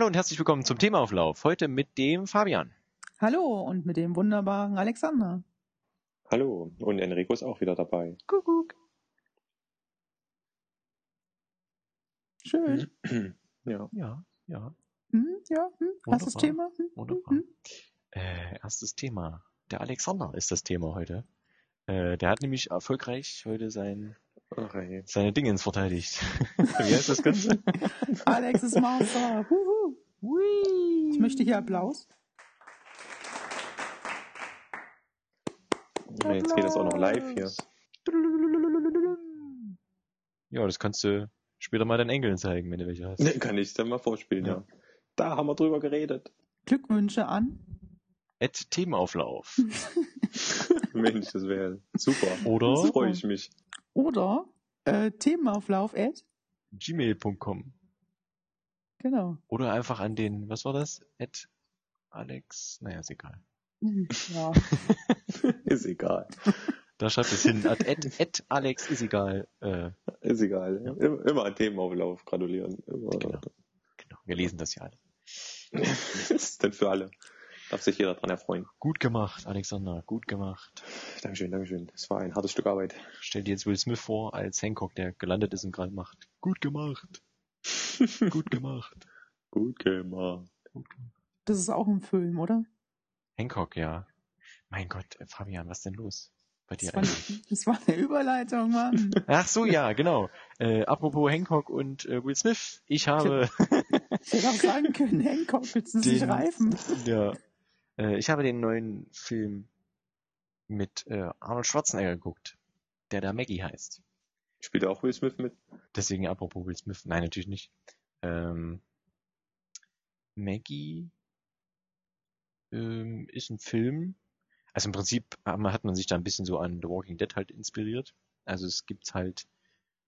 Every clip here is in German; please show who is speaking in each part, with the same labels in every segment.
Speaker 1: Hallo und herzlich willkommen zum Themaauflauf. Heute mit dem Fabian.
Speaker 2: Hallo und mit dem wunderbaren Alexander.
Speaker 3: Hallo und Enrico ist auch wieder dabei.
Speaker 2: Kuckuck. Schön.
Speaker 3: Ja.
Speaker 1: Ja, ja.
Speaker 2: Hm, ja, hm. erstes. Thema. Hm,
Speaker 1: Wunderbar.
Speaker 2: hm,
Speaker 1: Äh, erstes Thema. Der Alexander ist das Thema heute. Äh, der hat nämlich erfolgreich heute sein,
Speaker 3: Ach, ey.
Speaker 1: seine Dingens verteidigt. Wie heißt das Ganze?
Speaker 2: Alex ist Master. Huhu. Ich möchte hier Applaus.
Speaker 3: Ja, jetzt geht das auch noch live hier.
Speaker 1: Ja, das kannst du später mal deinen Enkeln zeigen, wenn du welche hast.
Speaker 3: Ne, Kann ich dann mal vorspielen, ja.
Speaker 1: Ja.
Speaker 3: Da haben wir drüber geredet.
Speaker 2: Glückwünsche an.
Speaker 1: At Themenauflauf.
Speaker 3: Mensch, das wäre super.
Speaker 1: Oder
Speaker 3: freue ich mich.
Speaker 2: Oder äh, Themenauflauf at.
Speaker 1: gmail.com.
Speaker 2: Genau.
Speaker 1: Oder einfach an den, was war das? At Alex, naja, ist egal.
Speaker 2: Ja.
Speaker 3: Ist egal.
Speaker 1: Da schreibt es hin. At, at, at Alex ist egal. Äh,
Speaker 3: Ist egal.
Speaker 1: Ja.
Speaker 3: Immer, immer ein Themenauflauf gratulieren. Immer.
Speaker 1: Genau. genau, wir lesen das ja alle.
Speaker 3: das ist dann für alle. Darf sich jeder dran erfreuen.
Speaker 1: Gut gemacht, Alexander, gut gemacht.
Speaker 3: Dankeschön, Dankeschön. Das war ein hartes Stück Arbeit.
Speaker 1: Stell dir jetzt Will Smith vor als Hancock, der gelandet ist und gerade macht. Gut gemacht. Gut gemacht.
Speaker 3: Gut gemacht.
Speaker 2: Das ist auch ein Film, oder?
Speaker 1: Hancock, ja. Mein Gott, Fabian, was denn los bei dir?
Speaker 2: Das war, das war eine Überleitung, Mann.
Speaker 1: Ach so, ja, genau. Äh, apropos Hancock und äh, Will Smith, ich habe
Speaker 2: Ich hätte auch sagen können, Hancock, willst du sich
Speaker 1: den,
Speaker 2: reifen?
Speaker 1: ja, äh, ich habe den neuen Film mit äh, Arnold Schwarzenegger geguckt, der da Maggie heißt.
Speaker 3: Spielt auch Will Smith mit?
Speaker 1: Deswegen apropos Will Smith. Nein, natürlich nicht. Ähm, Maggie ähm, ist ein Film. Also im Prinzip hat man sich da ein bisschen so an The Walking Dead halt inspiriert. Also es gibt halt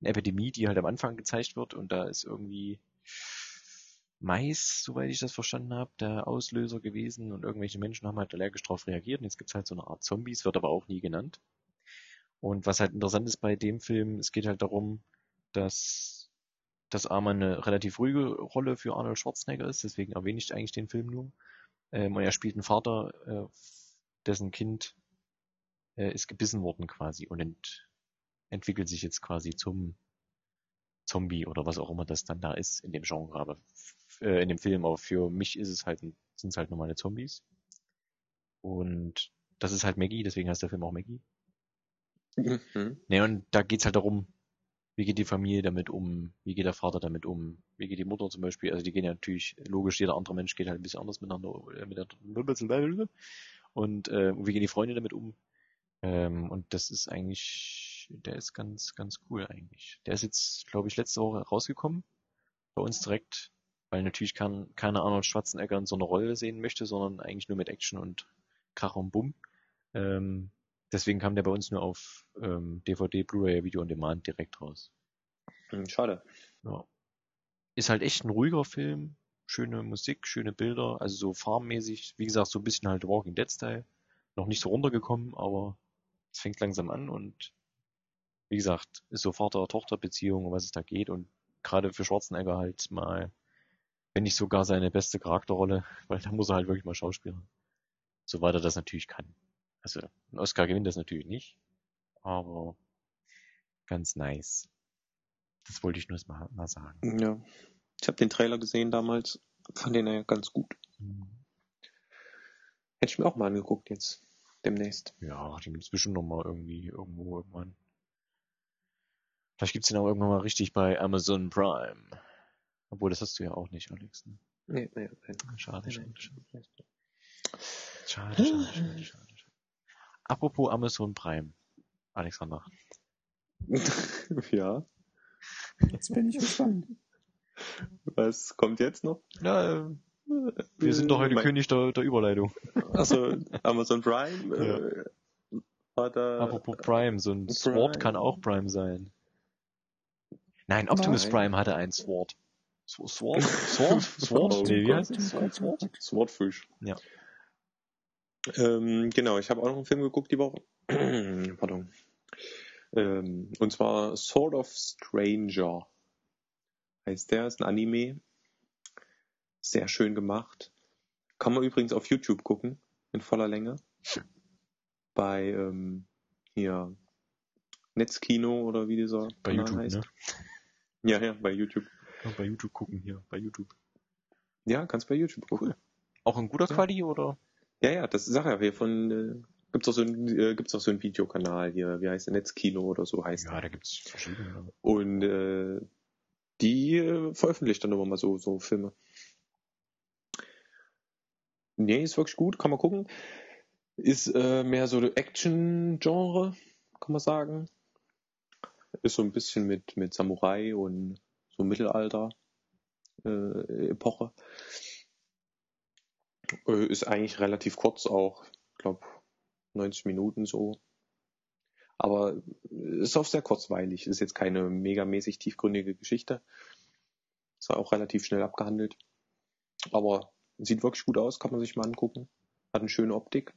Speaker 1: eine Epidemie, die halt am Anfang gezeigt wird und da ist irgendwie Mais, soweit ich das verstanden habe, der Auslöser gewesen und irgendwelche Menschen haben halt allergisch darauf reagiert und jetzt gibt es halt so eine Art Zombies, wird aber auch nie genannt. Und was halt interessant ist bei dem Film, es geht halt darum, dass das Arma eine relativ ruhige Rolle für Arnold Schwarzenegger ist, deswegen erwähne ich eigentlich den Film nur. Ähm, und er spielt einen Vater, äh, dessen Kind äh, ist gebissen worden quasi und ent entwickelt sich jetzt quasi zum Zombie oder was auch immer das dann da ist in dem Genre, aber äh, in dem Film, aber für mich ist es halt, sind es halt normale Zombies. Und das ist halt Maggie, deswegen heißt der Film auch Maggie.
Speaker 3: Mhm.
Speaker 1: Ne, und da geht's halt darum, wie geht die Familie damit um, wie geht der Vater damit um, wie geht die Mutter zum Beispiel, also die gehen ja natürlich, logisch, jeder andere Mensch geht halt ein bisschen anders miteinander, äh, miteinander und äh, wie gehen die Freunde damit um. Ähm, und das ist eigentlich, der ist ganz, ganz cool eigentlich. Der ist jetzt, glaube ich, letzte Woche rausgekommen, bei uns direkt, weil natürlich kann keiner Arnold Schwarzenegger in so einer Rolle sehen möchte, sondern eigentlich nur mit Action und Krach und Bumm. Ähm, deswegen kam der bei uns nur auf ähm, DVD, Blu-ray, Video on Demand direkt raus.
Speaker 3: Hm, Schade.
Speaker 1: Ja. Ist halt echt ein ruhiger Film, schöne Musik, schöne Bilder, also so farmmäßig, wie gesagt, so ein bisschen halt Walking Dead Style. Noch nicht so runtergekommen, aber es fängt langsam an und wie gesagt, ist so Vater-Tochter-Beziehung, um was es da geht und gerade für Schwarzenegger halt mal, wenn nicht sogar seine beste Charakterrolle, weil da muss er halt wirklich mal schauspielen. Soweit er das natürlich kann. Also, ein Oscar gewinnt das natürlich nicht, aber ganz nice. Das wollte ich nur mal, mal sagen.
Speaker 3: Ja. Ich habe den Trailer gesehen damals. Fand den ja ganz gut.
Speaker 1: Mhm.
Speaker 3: Hätte ich mir auch mal angeguckt jetzt. Demnächst.
Speaker 1: Ja, den gibt's bestimmt noch mal irgendwie, irgendwo, irgendwann. Vielleicht gibt's den auch irgendwann mal richtig bei Amazon Prime. Obwohl, das hast du ja auch nicht, Alex. Ne?
Speaker 3: Nee, nee, nee.
Speaker 1: Schade,
Speaker 3: nee,
Speaker 1: schade,
Speaker 3: nee.
Speaker 1: schade. Schade, schade, schade, schade, schade. Apropos Amazon Prime, Alexander.
Speaker 3: ja.
Speaker 2: Jetzt bin ich gespannt.
Speaker 3: Was kommt jetzt noch?
Speaker 1: Ja, äh, wir sind doch heute
Speaker 3: Mein-
Speaker 1: König der, der Überleitung.
Speaker 3: Also Amazon Prime äh, war da.
Speaker 1: Apropos Prime, so ein
Speaker 3: Prime.
Speaker 1: Sword kann auch Prime sein. Nein, Optimus
Speaker 3: Nein.
Speaker 1: Prime hatte ein Sword. Sw- Sword? Sword? Sword?
Speaker 3: Oh
Speaker 1: nee, wie heißt? Sword? Sword?
Speaker 3: Swordfish.
Speaker 1: Ja.
Speaker 3: Ähm, genau, ich habe auch noch einen Film geguckt die Woche. Pardon. Ähm, und zwar Sword of Stranger. Heißt der, ist ein Anime. Sehr schön gemacht. Kann man übrigens auf YouTube gucken, in voller Länge. Bei ähm, hier Netzkino oder wie dieser
Speaker 1: Bei
Speaker 3: Kanal
Speaker 1: YouTube,
Speaker 3: heißt.
Speaker 1: ne?
Speaker 3: Ja, ja, bei YouTube.
Speaker 1: Ja, Bei YouTube gucken hier, bei YouTube.
Speaker 3: Ja, kannst bei YouTube gucken.
Speaker 1: Auch in guter
Speaker 3: Ja.
Speaker 1: Quali oder?
Speaker 3: Ja, ja, das ist Sache hier von, äh, gibt's auch so ein, äh, gibt's auch so einen Videokanal hier, wie heißt der, Netzkino oder so heißt
Speaker 1: Ja, da gibt's verschiedene.
Speaker 3: Und äh, die äh, veröffentlicht dann immer mal so, so Filme. Nee, ist wirklich gut, kann man gucken. Ist äh, mehr so Action-Genre, kann man sagen. Ist so ein bisschen mit, mit Samurai und so Mittelalter-Epoche. Äh, ist eigentlich relativ kurz auch, ich glaube 90 Minuten so. Aber ist auch sehr kurzweilig. Ist jetzt keine megamäßig tiefgründige Geschichte. Ist auch relativ schnell abgehandelt. Aber sieht wirklich gut aus, kann man sich mal angucken. Hat eine schöne Optik.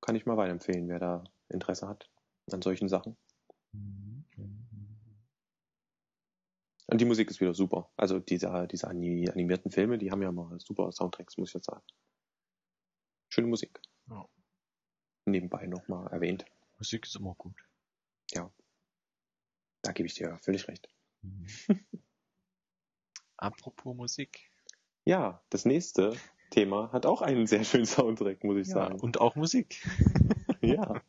Speaker 3: Kann ich mal weiterempfehlen, wer da Interesse hat an solchen Sachen. Und die Musik ist wieder super. Also diese, diese ani- animierten Filme, die haben ja mal super Soundtracks, muss ich jetzt sagen. Schöne Musik.
Speaker 1: Ja.
Speaker 3: Nebenbei nochmal erwähnt.
Speaker 1: Musik ist immer gut.
Speaker 3: Da gebe ich dir völlig recht.
Speaker 1: Apropos Musik.
Speaker 3: Ja, das nächste Thema hat auch einen sehr schönen Soundtrack, muss ich
Speaker 1: Ja,
Speaker 3: sagen.
Speaker 1: und auch Musik.
Speaker 3: Ja.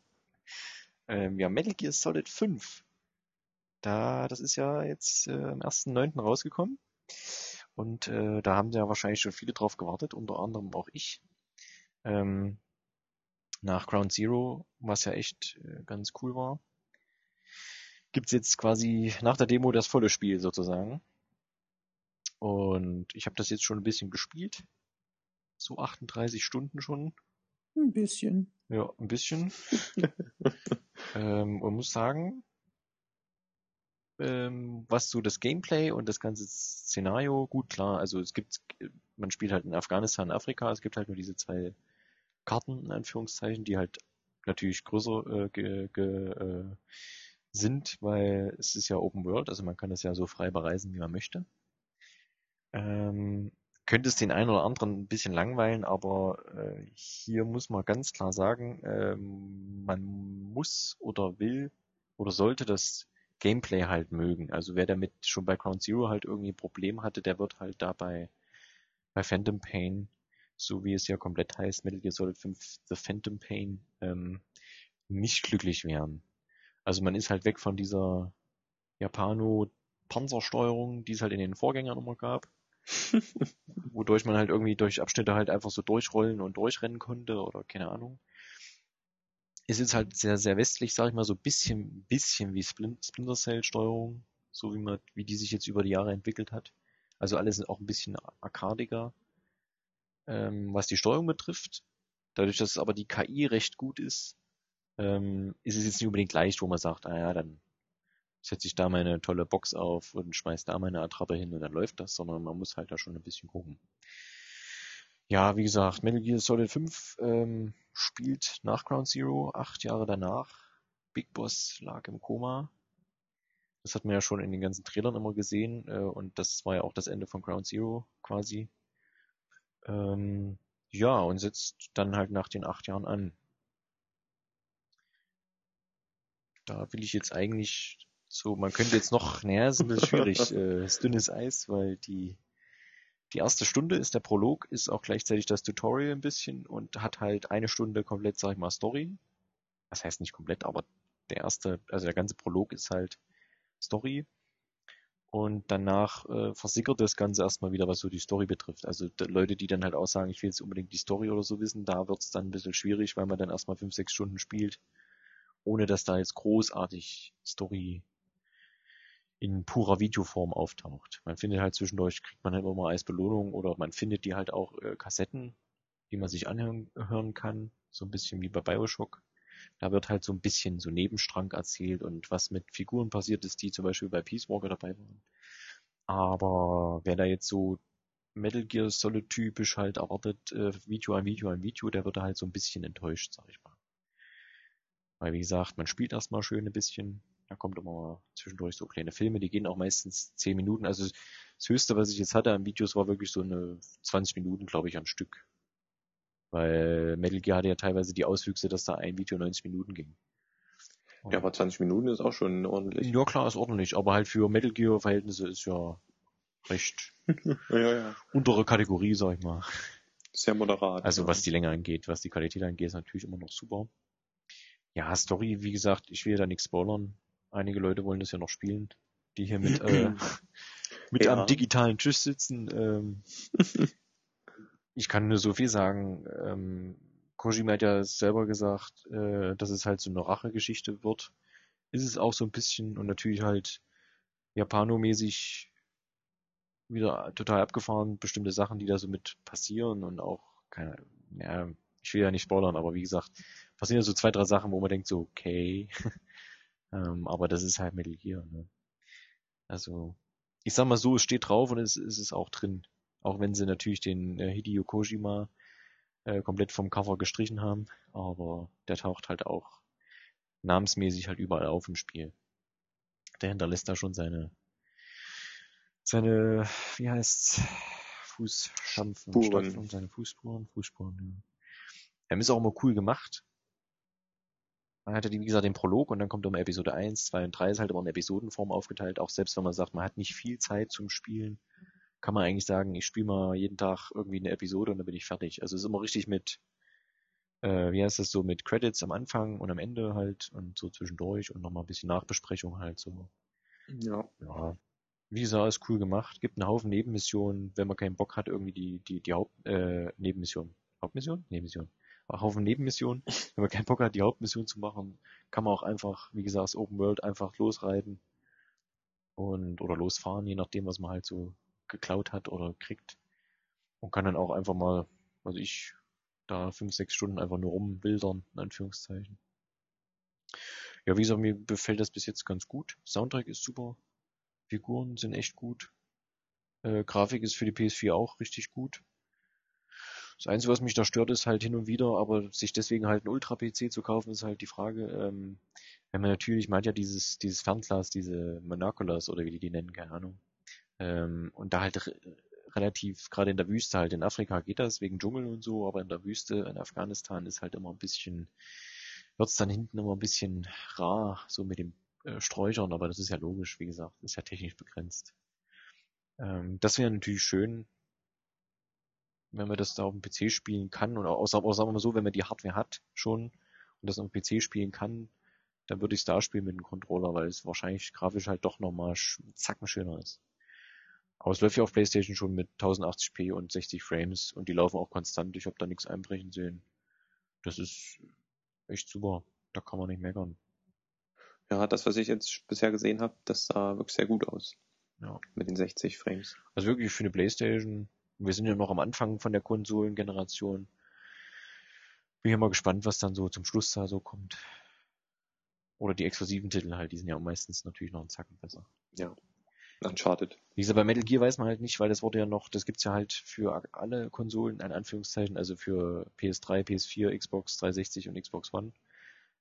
Speaker 1: Ähm, ja, Metal Gear Solid 5. Da, das ist ja jetzt äh, am 1.9. rausgekommen. Und äh, da haben ja wahrscheinlich schon viele drauf gewartet, unter anderem auch ich. Ähm, nach Ground Zero, was ja echt äh, ganz cool war, gibt's jetzt quasi nach der Demo das volle Spiel sozusagen. Und ich habe das jetzt schon ein bisschen gespielt. So 38 Stunden schon.
Speaker 2: Ein bisschen.
Speaker 1: Ja, ein bisschen. ähm, und muss sagen, ähm, was so das Gameplay und das ganze Szenario, gut, klar, also es gibt, man spielt halt in Afghanistan, Afrika, es gibt halt nur diese zwei Karten, in Anführungszeichen, die halt natürlich größer äh, ge, ge, äh, sind, weil es ist ja Open World, also man kann das ja so frei bereisen, wie man möchte. Ähm, könnte es den einen oder anderen ein bisschen langweilen, aber äh, hier muss man ganz klar sagen, ähm, man muss oder will oder sollte das Gameplay halt mögen. Also wer damit schon bei Ground Zero halt irgendwie ein Problem hatte, der wird halt dabei bei Phantom Pain, so wie es ja komplett heißt, Metal Gear Solid 5 The Phantom Pain, ähm, nicht glücklich werden. Also man ist halt weg von dieser Japano-Panzersteuerung, die es halt in den Vorgängern immer gab wodurch man halt irgendwie durch Abschnitte halt einfach so durchrollen und durchrennen konnte oder keine Ahnung. Ist jetzt halt sehr, sehr westlich, sag ich mal, so ein bisschen, bisschen wie Splin- Splinter Cell Steuerung, so wie man, wie die sich jetzt über die Jahre entwickelt hat. Also alles auch ein bisschen arcadiger, ähm, was die Steuerung betrifft. Dadurch, dass aber die KI recht gut ist, ähm, ist es jetzt nicht unbedingt leicht, wo man sagt, ah ja, dann setze ich da meine tolle Box auf und schmeiß da meine Attrappe hin und dann läuft das, sondern man muss halt da schon ein bisschen gucken. Ja, wie gesagt, Metal Gear Solid 5 ähm, spielt nach Ground Zero, acht Jahre danach. Big Boss lag im Koma. Das hat man ja schon in den ganzen Trailern immer gesehen äh, und das war ja auch das Ende von Ground Zero quasi. Ähm, ja, und setzt dann halt nach den acht Jahren an. Da will ich jetzt eigentlich so, man könnte jetzt noch, naja, ist ein bisschen schwierig, äh, ist dünnes Eis, weil die, die erste Stunde ist der Prolog, ist auch gleichzeitig das Tutorial ein bisschen und hat halt eine Stunde komplett, sag ich mal, Story. Das heißt nicht komplett, aber der erste, also der ganze Prolog ist halt Story. Und danach äh, versickert das Ganze erstmal wieder, was so die Story betrifft. Also Leute, die dann halt auch sagen, ich will jetzt unbedingt die Story oder so wissen, da wird's dann ein bisschen schwierig, weil man dann erstmal fünf, sechs Stunden spielt, ohne dass da jetzt großartig Story in purer Videoform auftaucht. Man findet halt zwischendurch, kriegt man halt immer mal als Belohnung oder man findet die halt auch äh, Kassetten, die man sich anhören hören kann, so ein bisschen wie bei Bioshock. Da wird halt so ein bisschen so Nebenstrang erzählt und was mit Figuren passiert ist, die zum Beispiel bei Peace Walker dabei waren. Aber wer da jetzt so Metal Gear Solid typisch halt erwartet, äh, Video an Video an Video, der wird da halt so ein bisschen enttäuscht, sag ich mal. Weil wie gesagt, man spielt erstmal schön ein bisschen, Da kommt immer zwischendurch so kleine Filme, die gehen auch meistens 10 Minuten. Also das Höchste, was ich jetzt hatte an Videos, war wirklich so eine 20 Minuten, glaube ich, am Stück. Weil Metal Gear hatte ja teilweise die Auswüchse, dass da ein Video 90 Minuten ging.
Speaker 3: Ja, aber 20 Minuten ist auch schon ordentlich.
Speaker 1: Ja, klar, ist ordentlich, aber halt für Metal Gear Verhältnisse ist ja recht
Speaker 3: ja, ja.
Speaker 1: untere Kategorie, sag ich mal.
Speaker 3: Sehr moderat.
Speaker 1: Also
Speaker 3: ja.
Speaker 1: was die Länge angeht, was die Qualität angeht, ist natürlich immer noch super. Ja, Story, wie gesagt, ich will da nichts spoilern. Einige Leute wollen das ja noch spielen, die hier mit, äh, mit
Speaker 3: Ja.
Speaker 1: am digitalen Tisch sitzen. Ähm, ich kann nur so viel sagen. Ähm, Kojima hat ja selber gesagt, äh, dass es halt so eine Rachegeschichte wird. Ist es auch so ein bisschen und natürlich halt japanomäßig wieder total abgefahren, bestimmte Sachen, die da so mit passieren und auch, keine, ja, ich will ja nicht spoilern, aber wie gesagt, passieren ja so zwei, drei Sachen, wo man denkt so, okay, ähm, aber das ist halt Metal Gear, ne? Also, ich sag mal so, es steht drauf und es, es ist auch drin. Auch wenn sie natürlich den äh, Hideo Kojima äh, komplett vom Cover gestrichen haben, aber der taucht halt auch namensmäßig halt überall auf im Spiel. Der hinterlässt da schon seine seine, wie heißt's, Fußstampfen,
Speaker 3: Spuren.
Speaker 1: Stapfen, seine Fußspuren, Fußspuren, ja. Ähm, ist auch immer cool gemacht. Man hatte, wie gesagt, den Prolog und dann kommt immer Episode 1, 2 und 3 ist halt immer in Episodenform aufgeteilt. Auch selbst wenn man sagt, man hat nicht viel Zeit zum Spielen, kann man eigentlich sagen, ich spiele mal jeden Tag irgendwie eine Episode und dann bin ich fertig. Also es ist immer richtig mit, äh, wie heißt das so, mit Credits am Anfang und am Ende halt und so zwischendurch und nochmal ein bisschen Nachbesprechung halt so.
Speaker 3: Ja.
Speaker 1: Ja, wie gesagt, ist cool gemacht. Gibt einen Haufen Nebenmissionen, wenn man keinen Bock hat, irgendwie die, die, die Haupt, äh, Nebenmission. Hauptmission? Nebenmission. Haufen Nebenmissionen. Wenn man keinen Bock hat, die Hauptmission zu machen, kann man auch einfach, wie gesagt, das Open World einfach losreiten. Und, oder losfahren, je nachdem, was man halt so geklaut hat oder kriegt. Und kann dann auch einfach mal, also ich, da fünf, sechs Stunden einfach nur rumwildern, in Anführungszeichen. Ja, wie gesagt, mir gefällt das bis jetzt ganz gut. Soundtrack ist super. Figuren sind echt gut. Äh, Grafik ist für die PS4 auch richtig gut. Das Einzige, was mich da stört, ist halt hin und wieder, aber sich deswegen halt ein Ultra-PC zu kaufen, ist halt die Frage, ähm, wenn man natürlich, man hat ja dieses, dieses Fernglas, diese Monoculars oder wie die die nennen, keine Ahnung. Ähm, und da halt re relativ, gerade in der Wüste halt, in Afrika geht das wegen Dschungel und so, aber in der Wüste in Afghanistan ist halt immer ein bisschen, wird's dann hinten immer ein bisschen rar, so mit dem äh, Sträuchern, aber das ist ja logisch, wie gesagt, ist ja technisch begrenzt. Ähm, das wäre natürlich schön, wenn man das da auf dem PC spielen kann und auch, auch sagen wir mal so, wenn man die Hardware hat schon und das auf dem PC spielen kann, dann würde ich es da spielen mit dem Controller, weil es wahrscheinlich grafisch halt doch nochmal zacken schöner ist. Aber es läuft ja auf Playstation schon mit 1080p und 60 Frames und die laufen auch konstant. Ich habe da nichts einbrechen sehen. Das ist echt super. Da kann man nicht meckern.
Speaker 3: Ja, das, was ich jetzt bisher gesehen habe, das sah wirklich sehr gut aus.
Speaker 1: Ja.
Speaker 3: Mit den 60 Frames.
Speaker 1: Also wirklich für eine Playstation. Wir sind ja noch am Anfang von der Konsolengeneration. Bin ja mal gespannt, was dann so zum Schluss da so kommt. Oder die exklusiven Titel halt, die sind ja meistens natürlich noch einen Zacken besser.
Speaker 3: Ja. Uncharted.
Speaker 1: Wie gesagt, bei Metal Gear weiß man halt nicht, weil das wurde ja noch, das gibt's ja halt für alle Konsolen, in Anführungszeichen, also für PS3, PS4, Xbox 360 und Xbox One.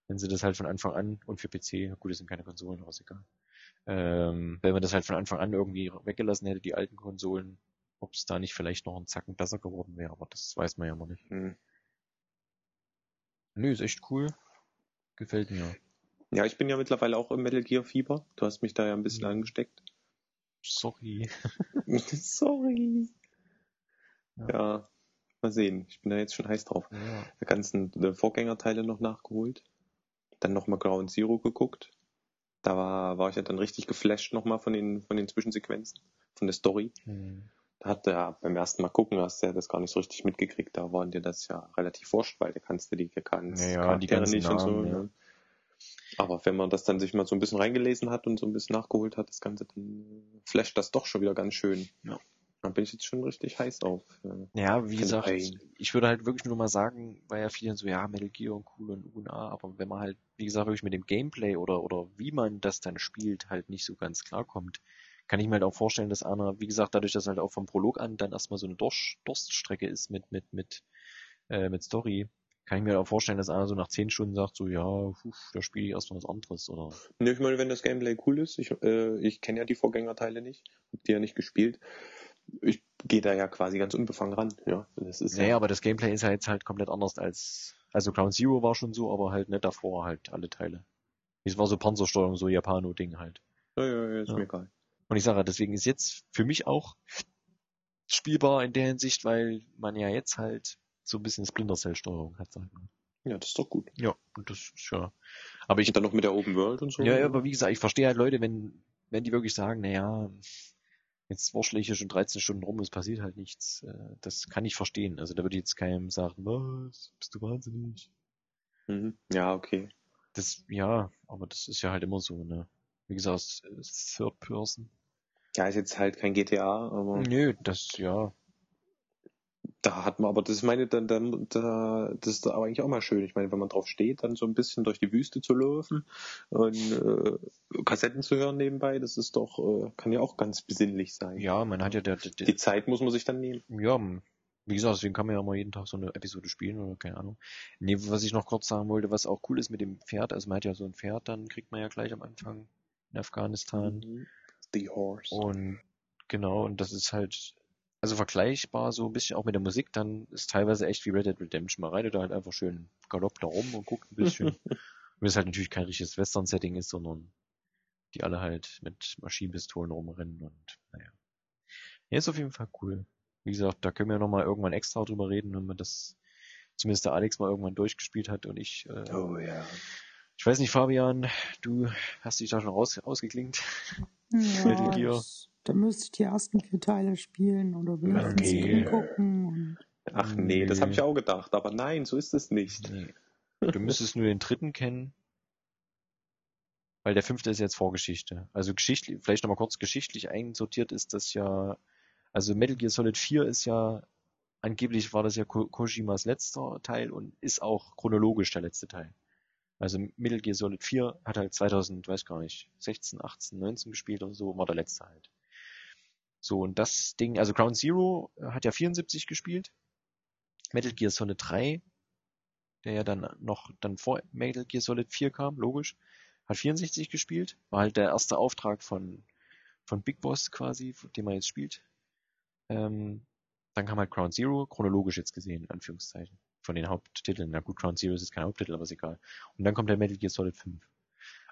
Speaker 1: Wenn sie das halt von Anfang an und für PC, gut, das sind keine Konsolen, aber ist egal. Ähm, wenn man das halt von Anfang an irgendwie weggelassen hätte, die alten Konsolen, ob es da nicht vielleicht noch einen Zacken besser geworden wäre, aber das weiß man ja mal nicht.
Speaker 3: Hm.
Speaker 1: Nö, ist echt cool. Gefällt mir.
Speaker 3: Ja, ich bin ja mittlerweile auch im Metal Gear Fieber. Du hast mich da ja ein bisschen
Speaker 1: Mhm.
Speaker 3: angesteckt.
Speaker 1: Sorry.
Speaker 3: Sorry.
Speaker 1: Ja.
Speaker 3: Ja. mal sehen. Ich bin da jetzt schon heiß drauf.
Speaker 1: Ja.
Speaker 3: Die ganzen äh, Vorgängerteile noch nachgeholt. Dann nochmal Ground Zero geguckt. Da war, war ich ja dann richtig geflasht nochmal von den, von den Zwischensequenzen, von der Story.
Speaker 1: Hm.
Speaker 3: Da hat ja beim ersten Mal gucken, hast du ja das gar nicht so richtig mitgekriegt. Da waren dir das ja relativ wurscht, weil da kannst du die ganz
Speaker 1: Ja, ja, die
Speaker 3: nicht und so.
Speaker 1: Namen, ja.
Speaker 3: ne? Aber wenn man das dann sich mal so ein bisschen reingelesen hat und so ein bisschen nachgeholt hat, das Ganze, dann flasht das doch schon wieder ganz schön.
Speaker 1: Ja.
Speaker 3: Da bin ich jetzt schon richtig heiß auf. äh,
Speaker 1: Ja, wie gesagt,
Speaker 3: allen.
Speaker 1: ich würde halt wirklich nur mal sagen, weil ja viele so, ja, Metal Gear und cool und UNA, aber wenn man halt, wie gesagt, wirklich mit dem Gameplay oder, oder wie man das dann spielt, halt nicht so ganz klarkommt, kann ich mir halt auch vorstellen, dass einer, wie gesagt, dadurch, dass halt auch vom Prolog an dann erstmal so eine Durst, Durststrecke ist mit, mit, mit, äh, mit Story, kann ich mir auch vorstellen, dass einer so nach zehn Stunden sagt, so, ja, puh, da spiele ich erst mal was anderes, oder?
Speaker 3: Ne, ich meine, wenn das Gameplay cool ist, ich, äh, ich kenne ja die Vorgängerteile nicht, hab die ja nicht gespielt. Ich gehe da ja quasi ganz unbefangen ran, ja. Das ist
Speaker 1: Naja,
Speaker 3: ja,
Speaker 1: aber das Gameplay ist ja jetzt halt komplett anders als, also Ground Zero war schon so, aber halt nicht davor halt alle Teile. Es war so Panzersteuerung, so Japano-Ding halt.
Speaker 3: ja, ja, ja, ist
Speaker 1: Ja.
Speaker 3: mir egal.
Speaker 1: Und ich sage, deswegen ist jetzt für mich auch spielbar in der Hinsicht, weil man ja jetzt halt so ein bisschen Splinter Cell Steuerung hat, sag ich mal.
Speaker 3: Ja, das ist doch gut.
Speaker 1: Ja, und das ist ja. Aber ich,
Speaker 3: Und dann noch mit der Open World und so.
Speaker 1: ja, ja, aber wie gesagt, ich verstehe halt Leute, wenn, wenn die wirklich sagen, na ja, jetzt wurschtel ich hier schon 13 Stunden rum, es passiert halt nichts. Äh, Das kann ich verstehen. Also da würde ich jetzt keinem sagen, was, bist du wahnsinnig?
Speaker 3: Mhm. Ja, okay.
Speaker 1: Das, ja, aber das ist ja halt immer so, ne? Wie gesagt, es ist Third Person.
Speaker 3: Ja, ist jetzt halt kein GTA, aber
Speaker 1: Nö, das, ja,
Speaker 3: da hat man, aber das meine, dann, dann, da, das ist aber eigentlich auch mal schön. Ich meine, wenn man drauf steht, dann so ein bisschen durch die Wüste zu laufen und äh, Kassetten zu hören nebenbei, das ist doch, äh, kann ja auch ganz besinnlich sein.
Speaker 1: ja, man hat ja der, der,
Speaker 3: Die Zeit muss man sich dann nehmen.
Speaker 1: Ja, wie gesagt, deswegen kann man ja mal jeden Tag so eine Episode spielen oder keine Ahnung. Nee, was ich noch kurz sagen wollte, was auch cool ist mit dem Pferd, also man hat ja so ein Pferd, dann kriegt man ja gleich am Anfang in Afghanistan.
Speaker 3: Mhm. The Horse.
Speaker 1: Und genau, und das ist halt, also vergleichbar so ein bisschen auch mit der Musik, dann ist teilweise echt wie Red Dead Redemption. Man reitet da halt einfach schön galopp da rum und guckt ein bisschen. und es halt natürlich kein richtiges Western-Setting ist, sondern die alle halt mit Maschinenpistolen rumrennen und naja. Ja, ist auf jeden Fall cool. Wie gesagt, da können wir nochmal irgendwann extra drüber reden, wenn man das, zumindest der Alex mal irgendwann durchgespielt hat und ich, äh,
Speaker 3: Oh ja.
Speaker 1: Ich weiß nicht, Fabian, du hast dich da schon raus, ausgeklingt.
Speaker 2: Ja,
Speaker 1: Metal Gear.
Speaker 2: das- da müsste ich die ersten vier Teile spielen oder wenigstens
Speaker 1: Okay.
Speaker 2: gucken.
Speaker 3: Ach nee, das habe ich auch gedacht, aber nein, so ist es nicht.
Speaker 1: Nee. Du müsstest nur den dritten kennen. Weil der fünfte ist jetzt Vorgeschichte. Also geschichtlich, vielleicht nochmal kurz geschichtlich einsortiert ist das ja, also Metal Gear Solid 4 ist ja, angeblich war das ja Ko Kojimas letzter Teil und ist auch chronologisch der letzte Teil. Also Metal Gear Solid 4 hat halt 2000, weiß gar nicht, 16, 18, 19 gespielt oder so, war der letzte halt. So, und das Ding, also Ground Zero hat ja 74 gespielt. Metal Gear Solid 3 der ja dann noch dann vor Metal Gear Solid 4 kam, logisch, hat 64 gespielt, war halt der erste Auftrag von von Big Boss quasi, den man jetzt spielt. Ähm, dann kam halt Ground Zero, chronologisch jetzt gesehen, in Anführungszeichen, von den Haupttiteln. Na gut, Ground Zero ist kein Haupttitel, aber ist egal. Und dann kommt der Metal Gear Solid 5.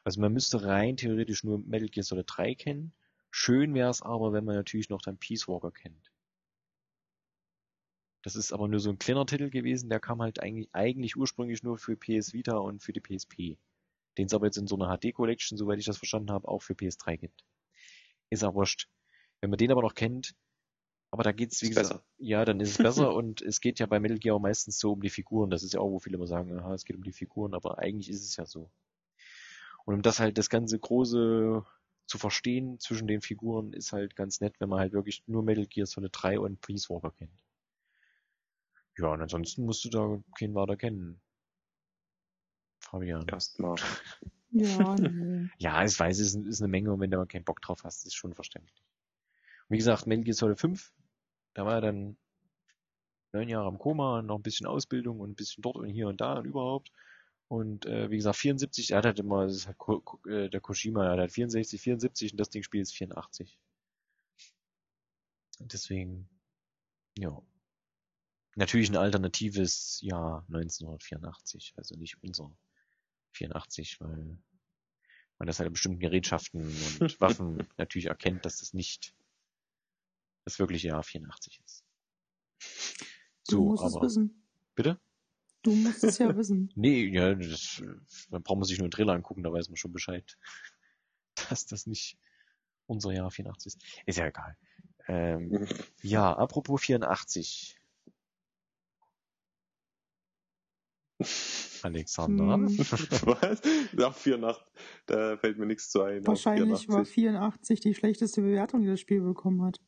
Speaker 1: Also man müsste rein theoretisch nur Metal Gear Solid 3 kennen. Schön wäre es aber, wenn man natürlich noch dann Peace Walker kennt. Das ist aber nur so ein kleiner Titel gewesen, der kam halt eigentlich, eigentlich ursprünglich nur für PS Vita und für die PSP. Den es aber jetzt in so einer HD Collection, soweit ich das verstanden habe, auch für PS3 gibt. Ist auch wurscht. Wenn man den aber noch kennt, aber da geht's wie gesagt,
Speaker 3: besser.
Speaker 1: ja, dann ist es besser und es geht ja bei Metal Gear auch meistens so um die Figuren. Das ist ja auch, wo viele immer sagen, aha, es geht um die Figuren, aber eigentlich ist es ja so. Und um das halt das ganze große zu verstehen zwischen den Figuren ist halt ganz nett, wenn man halt wirklich nur Metal Gear Solid 3 und Peace Walker kennt. Ja, und ansonsten musst du da keinen weiter kennen. Fabian.
Speaker 3: Erstmal.
Speaker 2: ja, nee.
Speaker 1: Ja, ich weiß, es ist, ist eine Menge und wenn du mal keinen Bock drauf hast, ist schon verständlich. Und wie gesagt, Metal Gear Solid 5, da war er dann neun Jahre im Koma, noch ein bisschen Ausbildung und ein bisschen dort und hier und da und überhaupt. Und äh, wie gesagt, 74, er hat halt immer, das ist halt Ko Ko äh, der Kojima, er hat halt 64, 74 und das Ding spielt ist 84. Und deswegen, ja. Natürlich ein alternatives Jahr 1984, also nicht unser 84, weil man das halt bestimmten Gerätschaften und Waffen natürlich erkennt, dass das nicht das wirkliche Jahr 84 ist.
Speaker 2: Du
Speaker 1: So,
Speaker 2: musst es
Speaker 1: aber
Speaker 2: wissen.
Speaker 1: bitte?
Speaker 2: Du musst es ja wissen.
Speaker 1: Nee, ja, das, dann braucht man sich nur einen Trailer angucken, da weiß man schon Bescheid, dass das nicht unser Jahr 84 ist. Ist ja egal. Ähm, ja, apropos 84. Alexander.
Speaker 2: Hm.
Speaker 3: Was? Nach 84, da fällt mir nichts zu ein.
Speaker 2: Wahrscheinlich war
Speaker 3: 84.
Speaker 2: 84 die schlechteste Bewertung, die das Spiel bekommen hat.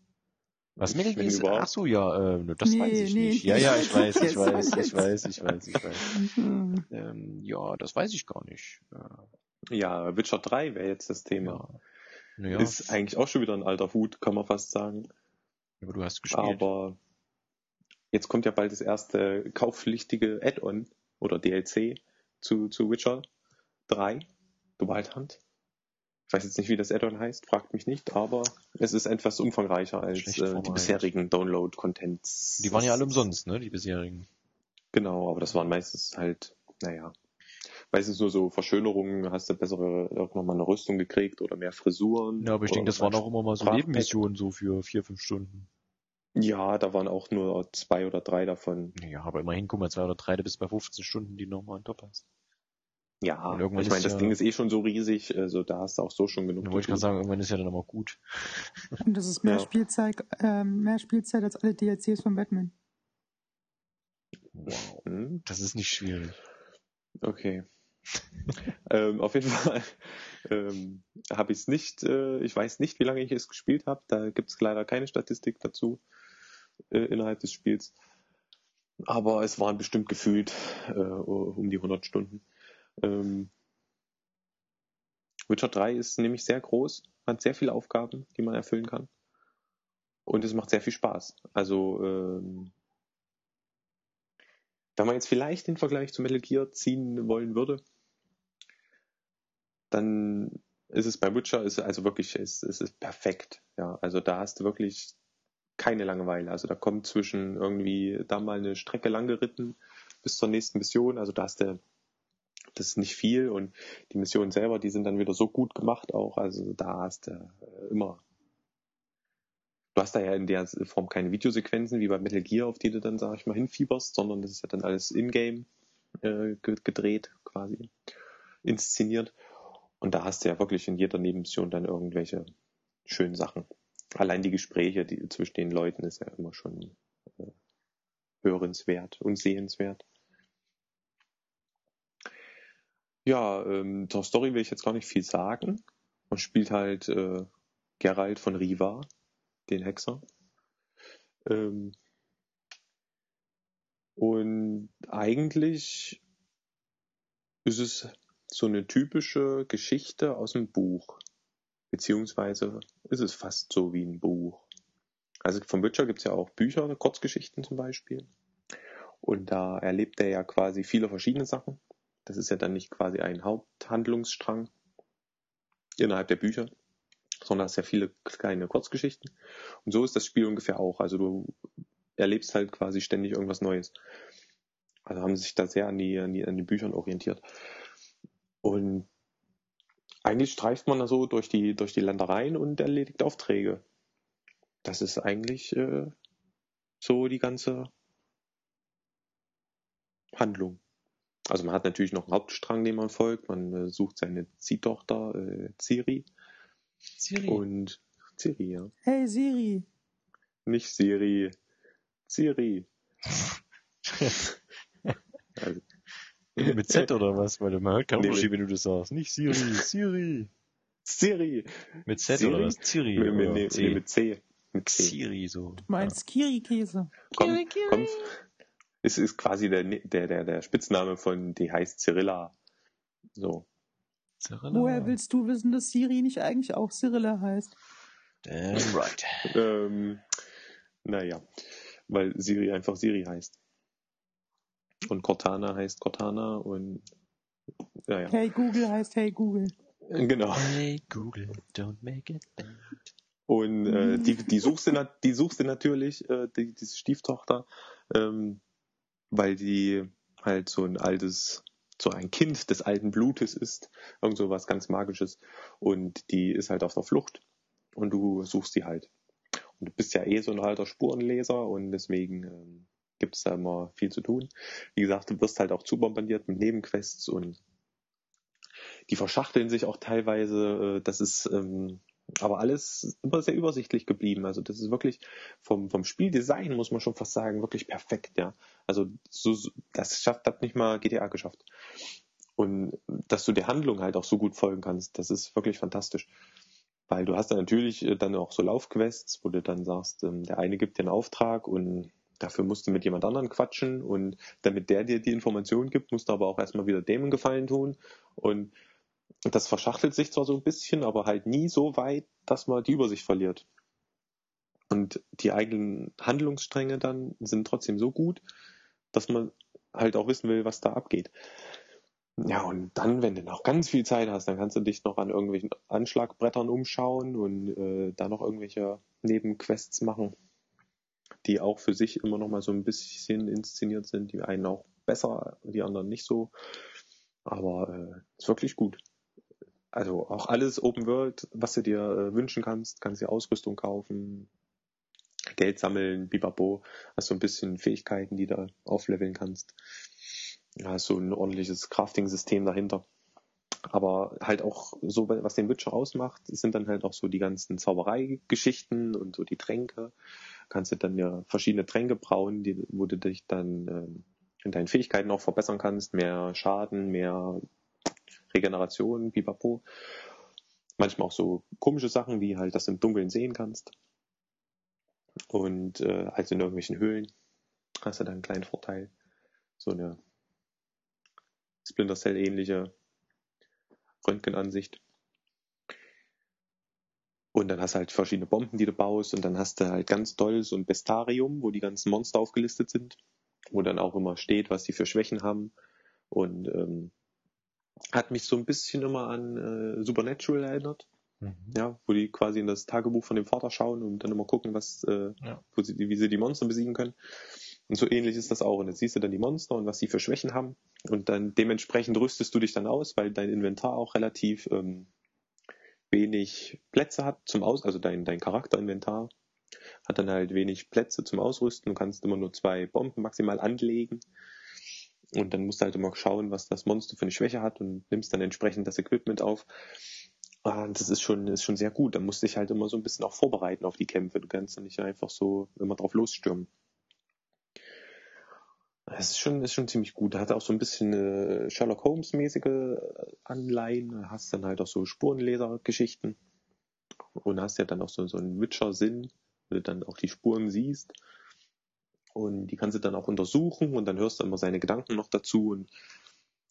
Speaker 1: Was Metal Gear ist?
Speaker 3: überhaupt.
Speaker 1: Ach so, ja, äh, das
Speaker 2: Nee,
Speaker 1: weiß ich
Speaker 2: nee,
Speaker 1: nicht. Ja, ja, ich weiß, ich weiß, ich weiß, ich weiß, ich weiß.
Speaker 2: Hm.
Speaker 1: Ähm, ja, das weiß ich gar nicht. Äh,
Speaker 3: Ja, Witcher 3 wäre jetzt das Thema.
Speaker 1: ja. Naja,
Speaker 3: Ist eigentlich auch schon wieder ein alter Hut, kann man fast sagen.
Speaker 1: aber du hast gespielt.
Speaker 3: Aber jetzt kommt ja bald das erste kaufpflichtige Add-on oder DLC zu, zu Witcher 3, The Wild Hunt. Ich weiß jetzt nicht, wie das Add-on heißt, fragt mich nicht, aber es ist etwas umfangreicher als äh, die bisherigen Download-Contents.
Speaker 1: Die waren ja alle umsonst, ne, die bisherigen.
Speaker 3: Genau, aber das waren meistens halt, naja, meistens nur so Verschönerungen, hast du bessere, nochmal eine Rüstung gekriegt oder mehr Frisuren.
Speaker 1: Ja, aber ich denke, das waren auch immer mal so Nebenmissionen so für vier, fünf Stunden.
Speaker 3: Ja, da waren auch nur zwei oder drei davon.
Speaker 1: Ja, aber immerhin, guck mal, zwei oder drei, du bist bei 15 Stunden, die du nochmal on top hast.
Speaker 3: Ja, ich meine, das ja, Ding ist eh schon so riesig, also da hast du auch so schon genug.
Speaker 1: Da wollte ich gerade sagen, irgendwann ist ja dann aber gut.
Speaker 2: Und das ist mehr ja. Spielzeit, äh, mehr Spielzeit als alle DLCs von Batman.
Speaker 1: Wow. Hm? Das ist nicht schwierig.
Speaker 3: Okay. ähm, auf jeden Fall ähm, habe ich es nicht, äh, ich weiß nicht, wie lange ich es gespielt habe. Da gibt es leider keine Statistik dazu äh, innerhalb des Spiels. Aber es waren bestimmt gefühlt äh, um die 100 Stunden. Ähm, Witcher 3 ist nämlich sehr groß, hat sehr viele Aufgaben, die man erfüllen kann. Und es macht sehr viel Spaß. Also, ähm, wenn man jetzt vielleicht den Vergleich zu Metal Gear ziehen wollen würde, dann ist es bei Witcher ist also wirklich ist, ist es perfekt. Ja, also da hast du wirklich keine Langeweile. Also da kommt zwischen irgendwie da mal eine Strecke lang geritten bis zur nächsten Mission. Also da hast du das ist nicht viel und die Missionen selber, die sind dann wieder so gut gemacht auch. Also da hast du äh, immer du hast da ja in der Form keine Videosequenzen wie bei Metal Gear, auf die du dann, sag ich mal, hinfieberst, sondern das ist ja dann alles in-game äh, gedreht, quasi, inszeniert. Und da hast du ja wirklich in jeder Nebenmission dann irgendwelche schönen Sachen. Allein die Gespräche die, zwischen den Leuten ist ja immer schon äh, hörenswert und sehenswert. Ja, ähm, zur Story will ich jetzt gar nicht viel sagen. Man spielt halt äh, Geralt von Riva, den Hexer. Ähm, und eigentlich ist es so eine typische Geschichte aus dem Buch. Beziehungsweise ist es fast so wie ein Buch. Also vom Witcher gibt es ja auch Bücher, Kurzgeschichten zum Beispiel. Und da erlebt er ja quasi viele verschiedene Sachen. Das ist ja dann nicht quasi ein Haupthandlungsstrang innerhalb der Bücher, sondern es ja viele kleine Kurzgeschichten. Und so ist das Spiel ungefähr auch. Also du erlebst halt quasi ständig irgendwas Neues. Also haben sie sich da sehr an die, an die, an die Büchern orientiert. Und eigentlich streift man da so durch die, durch die Ländereien und erledigt Aufträge. Das ist eigentlich äh, so die ganze Handlung. Also man hat natürlich noch einen Hauptstrang, den man folgt. Man äh, sucht seine Ziehtochter äh, Ciri.
Speaker 1: Siri.
Speaker 3: Und Ciri, ja.
Speaker 2: Hey Siri.
Speaker 3: Nicht Siri. Ciri.
Speaker 1: also, mit Z oder was? Weil man hört keinen nee, Unterschied, wenn du das sagst. Nicht Siri, Siri.
Speaker 3: Siri.
Speaker 1: Mit Z Siri? oder was? Siri.
Speaker 3: Mit, mit, nee, C. mit C.
Speaker 1: Mit C. Siri so.
Speaker 2: Du meinst Kiri-Käse.
Speaker 3: Komm, komm. Es ist quasi der, der, der, der Spitzname von, die heißt Cyrilla. So.
Speaker 2: Cyrilla. Woher willst du wissen, dass Siri nicht eigentlich auch Cyrilla heißt?
Speaker 1: Damn right.
Speaker 3: ähm, naja, weil Siri einfach Siri heißt. Und Cortana heißt Cortana und naja.
Speaker 2: Hey Google heißt Hey Google.
Speaker 3: Genau.
Speaker 1: Hey Google, don't make it bad.
Speaker 3: Und äh, die, die, suchst du, die suchst du natürlich, äh, die, diese Stieftochter, ähm, weil die halt so ein altes, so ein Kind des alten Blutes ist, irgend so was ganz Magisches. Und die ist halt auf der Flucht und du suchst sie halt. Und du bist ja eh so ein alter Spurenleser und deswegen ähm, gibt es da immer viel zu tun. Wie gesagt, du wirst halt auch zubombardiert mit Nebenquests und die verschachteln sich auch teilweise. Äh, das ist ähm, aber alles immer sehr übersichtlich geblieben. Also das ist wirklich vom, vom Spieldesign, muss man schon fast sagen, wirklich perfekt, ja. Also so, das schafft, hat nicht mal GTA geschafft. Und dass du der Handlung halt auch so gut folgen kannst, das ist wirklich fantastisch. Weil du hast dann natürlich äh, dann auch so Laufquests, wo du dann sagst, ähm, der eine gibt dir einen Auftrag und Dafür musst du mit jemand anderem quatschen und damit der dir die Informationen gibt, musst du aber auch erstmal wieder dem einen Gefallen tun. Und das verschachtelt sich zwar so ein bisschen, aber halt nie so weit, dass man die Übersicht verliert. Und die eigenen Handlungsstränge dann sind trotzdem so gut, dass man halt auch wissen will, was da abgeht. Ja, und dann, wenn du noch ganz viel Zeit hast, dann kannst du dich noch an irgendwelchen Anschlagbrettern umschauen und äh, da noch irgendwelche Nebenquests machen, die auch für sich immer noch mal so ein bisschen inszeniert sind, die einen auch besser, die anderen nicht so. Aber äh, ist wirklich gut. Also auch alles Open World, was du dir äh, wünschen kannst, kannst dir Ausrüstung kaufen, Geld sammeln, bibabo, hast so ein bisschen Fähigkeiten, die du aufleveln kannst. Ja, so ein ordentliches Crafting-System dahinter. Aber halt auch so, was den Witcher ausmacht, sind dann halt auch so die ganzen Zaubereigeschichten und so die Tränke. Kannst du dann ja verschiedene Tränke brauen, die, wo du dich dann äh, in deinen Fähigkeiten auch verbessern kannst. Mehr Schaden, mehr Regeneration, pipapo. Manchmal auch so komische Sachen, wie halt, dass du im Dunkeln sehen kannst. Und äh, also in irgendwelchen Höhlen hast du dann einen kleinen Vorteil. So eine Splinter Cell ähnliche Röntgenansicht. Und dann hast du halt verschiedene Bomben, die du baust und dann hast du halt ganz doll so ein Bestarium, wo die ganzen Monster aufgelistet sind, wo dann auch immer steht, was die für Schwächen haben. Und ähm, hat mich so ein bisschen immer an äh, Supernatural erinnert. Mhm. Ja, wo die quasi in das Tagebuch von dem Vater schauen und dann immer gucken, was, äh, ja. wo sie, wie sie die Monster besiegen können. Und so ähnlich ist das auch. Und jetzt siehst du dann die Monster und was sie für Schwächen haben. Und dann dementsprechend rüstest du dich dann aus, weil dein Inventar auch relativ ähm, wenig Plätze hat zum Aus, also dein, dein Charakterinventar hat dann halt wenig Plätze zum Ausrüsten. Du kannst immer nur zwei Bomben maximal anlegen. Und dann musst du halt immer schauen, was das Monster für eine Schwäche hat und nimmst dann entsprechend das Equipment auf. Und ah, das ist schon, ist schon sehr gut. Da musst du dich halt immer so ein bisschen auch vorbereiten auf die Kämpfe. Du kannst dann nicht einfach so immer drauf losstürmen. Es ist schon, ist schon ziemlich gut. Da hat auch so ein bisschen Sherlock Holmes-mäßige Anleihen. Da hast dann halt auch so Spurenleser-Geschichten. Und hast ja dann auch so, so einen Witcher-Sinn, wo du dann auch die Spuren siehst. Und die kannst du dann auch untersuchen und dann hörst du immer seine Gedanken noch dazu. Und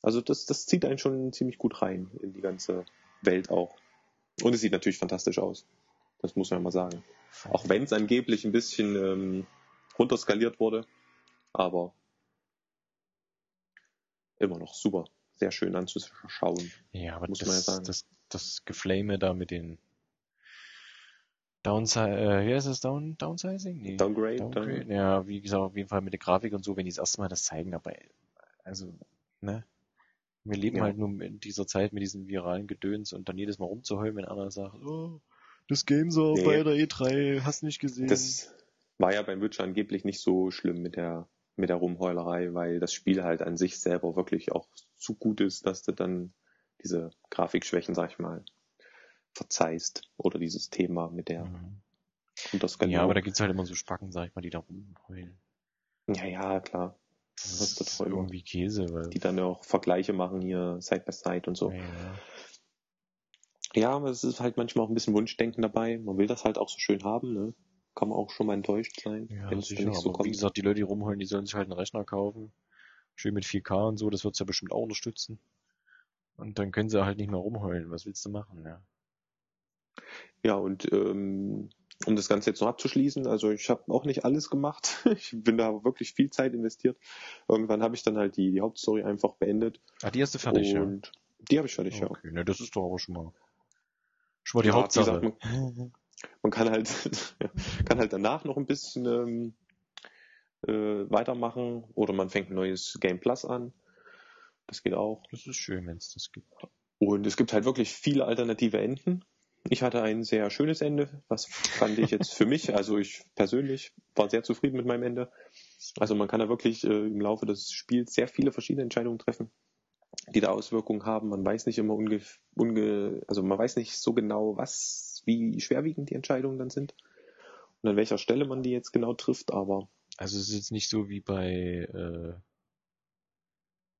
Speaker 3: also das, das zieht einen schon ziemlich gut rein in die ganze Welt auch. Und es sieht natürlich fantastisch aus. Das muss man ja mal sagen. Auch wenn es angeblich ein bisschen ähm, runterskaliert wurde. Aber immer noch super, sehr schön anzuschauen.
Speaker 1: Ja, aber muss das, man ja sagen. Das, das Geflame da mit den Downside, äh, wie heißt das? Down, Downsizing? Nee,
Speaker 3: Downgrade, Downgrade.
Speaker 1: Down. Ja, wie gesagt, auf jeden Fall mit der Grafik und so, wenn die das erste Mal das zeigen, aber also, ne? Wir leben ja. halt nur in dieser Zeit mit diesem viralen Gedöns und dann jedes Mal rumzuheulen, wenn einer sagt, oh, das Game so nee. bei der E3, hast nicht gesehen.
Speaker 3: Das war ja beim Witcher angeblich nicht so schlimm mit der mit der Rumheulerei, weil das Spiel halt an sich selber wirklich auch zu gut ist, dass du dann diese Grafikschwächen, sag ich mal, verzeihst. Oder dieses Thema mit der mhm.
Speaker 1: Ja, aber da gibt's halt immer so Spacken, sag ich mal, die da rumheulen.
Speaker 3: Ja, ja, klar.
Speaker 1: Das, das ist doch irgendwie Käse, weil.
Speaker 3: Die dann auch Vergleiche machen hier Side by Side und so. Ja, ja. ja, aber es ist halt manchmal auch ein bisschen Wunschdenken dabei. Man will das halt auch so schön haben, ne? kann man auch schon mal enttäuscht sein.
Speaker 1: Ja, wenn sicher, nicht so aber kommt. wie gesagt, die Leute, die rumholen, die sollen sich halt einen Rechner kaufen. Schön mit 4K und so, das wird's ja bestimmt auch unterstützen. Und dann können sie halt nicht mehr rumheulen. Was willst du machen, ja?
Speaker 3: Ja, und ähm, um das Ganze jetzt noch abzuschließen, also ich habe auch nicht alles gemacht. ich bin da wirklich viel Zeit investiert. Irgendwann habe ich dann halt die, die Hauptstory einfach beendet.
Speaker 1: Ah, die hast du fertig, und
Speaker 3: ja? Die habe ich fertig,
Speaker 1: okay, ja. Ne, das ist doch aber schon mal schon mal die ja, Hauptsache. Gesagt,
Speaker 3: man, man kann halt, kann halt danach noch ein bisschen ähm, äh, weitermachen oder man fängt ein neues Game Plus an. Das geht auch.
Speaker 1: Das ist schön, wenn es das gibt.
Speaker 3: Und es gibt halt wirklich viele alternative Enden. Ich hatte ein sehr schönes Ende, was fand ich jetzt für mich, also ich persönlich war sehr zufrieden mit meinem Ende. Also man kann da wirklich äh, im Laufe des Spiels sehr viele verschiedene Entscheidungen treffen, die da Auswirkungen haben. Man weiß nicht immer unge, unge also man weiß nicht so genau, was wie schwerwiegend die Entscheidungen dann sind und an welcher Stelle man die jetzt genau trifft, aber.
Speaker 1: Also es ist jetzt nicht so wie bei, äh,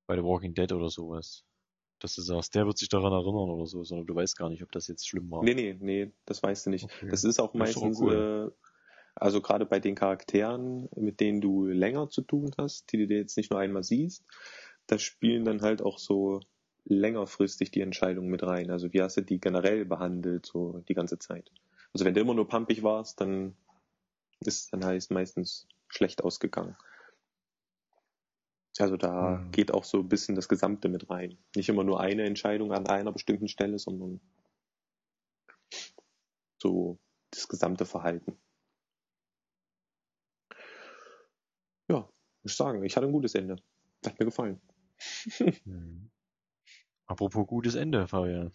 Speaker 1: bei The Walking Dead oder sowas. Dass du sagst, der wird sich daran erinnern oder so, sondern du weißt gar nicht, ob das jetzt schlimm war.
Speaker 3: Nee, nee, nee, das weißt du nicht. Okay. Das ist auch das meistens, ist auch cool. äh, also gerade bei den Charakteren, mit denen du länger zu tun hast, die du jetzt nicht nur einmal siehst, da spielen dann halt auch so längerfristig die Entscheidung mit rein? Also wie hast du die generell behandelt, so die ganze Zeit? Also wenn du immer nur pumpig warst, dann ist dann heißt meistens schlecht ausgegangen. Also da
Speaker 1: Mhm.
Speaker 3: geht auch so ein bisschen das Gesamte mit rein. Nicht immer nur eine Entscheidung an einer bestimmten Stelle, sondern so das gesamte Verhalten. Ja, muss ich sagen, ich hatte ein gutes Ende. Hat mir gefallen.
Speaker 1: Hm. Apropos gutes Ende, Fabian.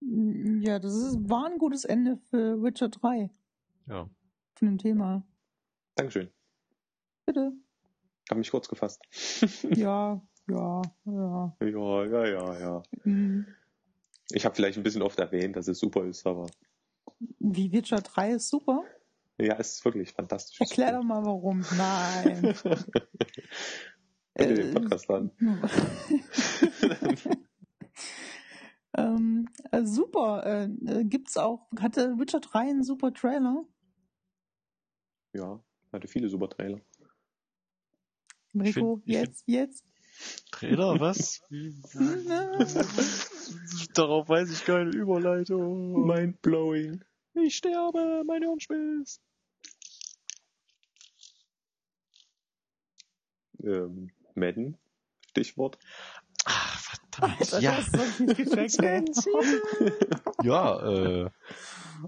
Speaker 2: Ja, das ist, war ein gutes Ende für Witcher 3
Speaker 1: Ja.
Speaker 2: von dem Thema.
Speaker 3: Dankeschön.
Speaker 2: Bitte.
Speaker 3: Hab mich kurz gefasst.
Speaker 2: Ja, ja, ja.
Speaker 3: ja, ja, ja, ja.
Speaker 2: Hm.
Speaker 3: Ich habe vielleicht ein bisschen oft erwähnt, dass es super ist, aber
Speaker 2: Wie Witcher 3 ist super.
Speaker 3: ja, es ist wirklich fantastisch.
Speaker 2: Erklär doch mal warum. Nein.
Speaker 3: Hört ihr
Speaker 2: Äh,
Speaker 3: den Podcast an?
Speaker 2: ähm, äh, super. Äh, äh, gibt's auch, hatte Witcher 3 einen super Trailer?
Speaker 3: Ja, hatte viele super Trailer.
Speaker 2: Rico,
Speaker 1: find- ich
Speaker 2: jetzt, jetzt.
Speaker 1: Trailer, was? Darauf weiß ich keine Überleitung.
Speaker 3: Mindblowing.
Speaker 1: Ich sterbe, mein Hirn schmilzt.
Speaker 3: Ähm, Madden, Stichwort.
Speaker 1: Ach, verdammt.
Speaker 2: Alter,
Speaker 1: ja. ja, äh,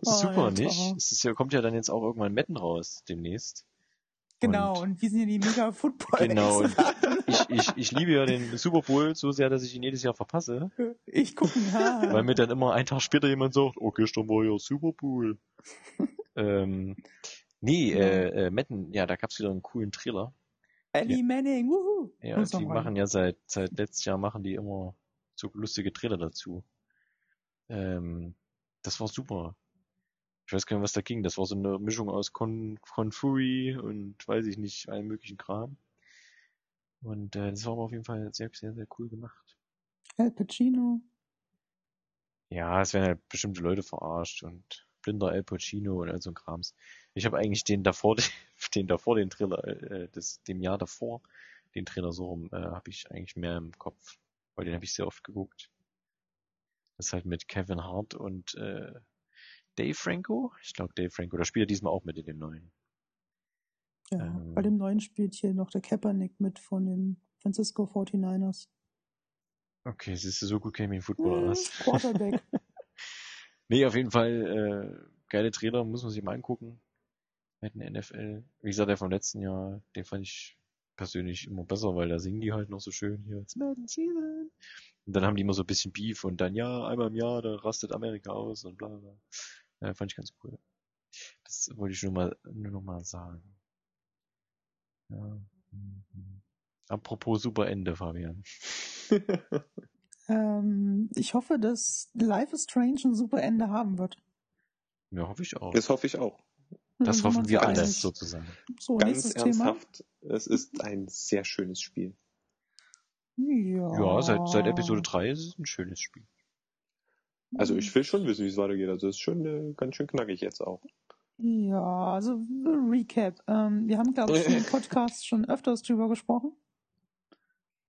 Speaker 1: super,
Speaker 2: Alter.
Speaker 1: nicht? Es ist ja, kommt ja dann jetzt auch irgendwann Metten raus, demnächst.
Speaker 2: Genau,
Speaker 1: Und-
Speaker 2: und wir sind ja die mega football
Speaker 1: Genau. und Ich, ich, ich liebe ja den Super Bowl so sehr, dass ich ihn jedes Jahr verpasse,
Speaker 2: Ich gucke, ja.
Speaker 1: weil mir dann immer einen Tag später jemand sagt, oh, gestern war ja Super Bowl. ähm, nee,
Speaker 2: Ja.
Speaker 1: äh, äh, Metten, ja, da gab's wieder einen coolen Trailer.
Speaker 2: Ellie Manning, wuhu.
Speaker 1: Ja,
Speaker 2: Muss
Speaker 1: die machen ja seit, seit letztes Jahr machen die immer so lustige Trailer dazu. Ähm, das war super. Ich weiß gar nicht, was da ging. Das war so eine Mischung aus Con, Confuri und weiß ich nicht, allem möglichen Kram. Und äh, das war aber auf jeden Fall sehr, sehr, sehr cool gemacht.
Speaker 2: Al Pacino.
Speaker 1: Ja, es werden halt bestimmte Leute verarscht und blinder Al Pacino und all so ein Krams. Ich habe eigentlich den davor, den davor, den Trailer, äh, des, dem Jahr davor, den Trailer so rum, äh, habe ich eigentlich mehr im Kopf, weil den habe ich sehr oft geguckt. Das ist halt mit Kevin Hart und äh, Dave Franco. Ich glaube Dave Franco. Da spielt er diesmal auch mit in dem neuen.
Speaker 2: Ja,
Speaker 1: Ähm.
Speaker 2: bei dem neuen spielt hier noch der Kaepernick mit von den Francisco 49ers.
Speaker 1: Okay, siehst du, so gut kenne ich mich in Football aus.
Speaker 2: Hm, Quarterback.
Speaker 1: Nee, auf jeden Fall äh, geile Trailer, muss man sich mal angucken. Mit den NFL. Wie gesagt, der vom letzten Jahr, den fand ich persönlich immer besser, weil da singen die halt noch so schön hier. It's Madden Season. Und dann haben die immer so ein bisschen Beef und dann, ja, einmal im Jahr, da rastet Amerika aus und bla bla. Ja, fand ich ganz cool. Das wollte ich nur mal, nur noch mal sagen. Ja. mhm. Apropos super Ende, Fabian.
Speaker 2: ähm, ich hoffe, dass Life is Strange ein super Ende haben wird.
Speaker 1: Ja, hoffe ich auch.
Speaker 3: Das hoffe ich auch.
Speaker 1: Das hoffen wir alles sozusagen.
Speaker 2: So,
Speaker 3: Ganz
Speaker 2: nächstes Thema.
Speaker 3: ernsthaft, es ist ein sehr schönes Spiel.
Speaker 2: Ja.
Speaker 1: Ja, seit, seit Episode 3 ist es ein schönes Spiel.
Speaker 3: Also ich will schon wissen, wie es weitergeht. Also es ist schon äh, ganz schön knackig jetzt auch.
Speaker 2: Ja, also Recap. Ähm, wir haben, glaube ich, im Podcast schon öfters drüber gesprochen.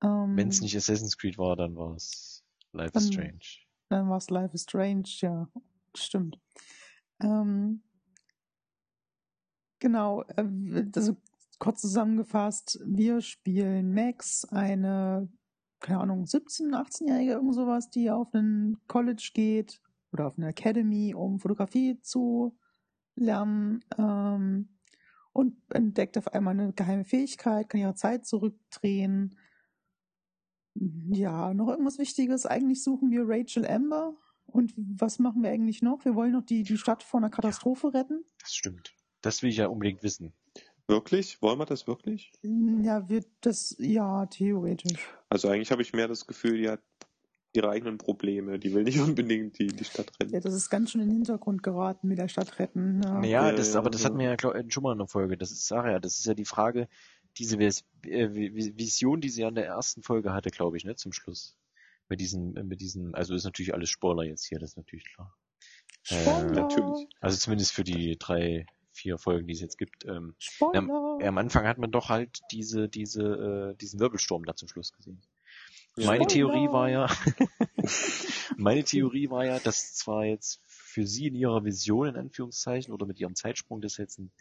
Speaker 2: Ähm,
Speaker 1: Wenn es nicht Assassin's Creed war, dann war es Life is
Speaker 2: Dann-
Speaker 1: Strange.
Speaker 2: Dann war es Life is Strange, ja, stimmt. Ähm, genau, äh, also kurz zusammengefasst, wir spielen Max, eine, keine Ahnung, 17-, 18-Jährige, irgend sowas, die auf ein College geht oder auf eine Academy, um Fotografie zu lernen ähm, und entdeckt auf einmal eine geheime Fähigkeit, kann ihre Zeit zurückdrehen. Ja, noch irgendwas Wichtiges. Eigentlich suchen wir Rachel Amber. Und was machen wir eigentlich noch? Wir wollen noch die, die Stadt vor einer Katastrophe retten.
Speaker 1: Das stimmt. Das will ich ja unbedingt wissen.
Speaker 3: Wirklich? Wollen wir das wirklich?
Speaker 2: Ja, wird das, ja, theoretisch.
Speaker 3: Also eigentlich habe ich mehr das Gefühl, die hat ihre eigenen Probleme. Die will nicht unbedingt die, die Stadt retten.
Speaker 2: Ja, das ist ganz schön in den Hintergrund geraten mit der Stadt retten. Ja.
Speaker 1: Ja,
Speaker 3: Ja,
Speaker 1: das,
Speaker 3: ja,
Speaker 1: aber das
Speaker 3: ja.
Speaker 1: hatten wir ja glaub, schon mal in der Folge. Das ist Sarah, das ist ja die Frage, diese Vis äh, Vi- Vision, die sie ja in der ersten Folge hatte, glaube ich, ne, zum Schluss. Mit diesen, mit diesen, also ist natürlich alles Spoiler jetzt hier, das ist natürlich klar.
Speaker 2: Spoiler!
Speaker 1: Äh,
Speaker 3: natürlich.
Speaker 1: Also zumindest für die drei, vier Folgen, die es jetzt gibt. Ähm,
Speaker 2: Spoiler!
Speaker 1: ja, am Anfang hat man doch halt diese, diese, äh, diesen Wirbelsturm da zum Schluss gesehen.
Speaker 3: Ja.
Speaker 1: Meine
Speaker 2: Spoiler!
Speaker 1: Theorie war ja, meine Theorie war ja, dass zwar jetzt für sie in ihrer Vision, in Anführungszeichen, oder mit ihrem Zeitsprung das jetzt ein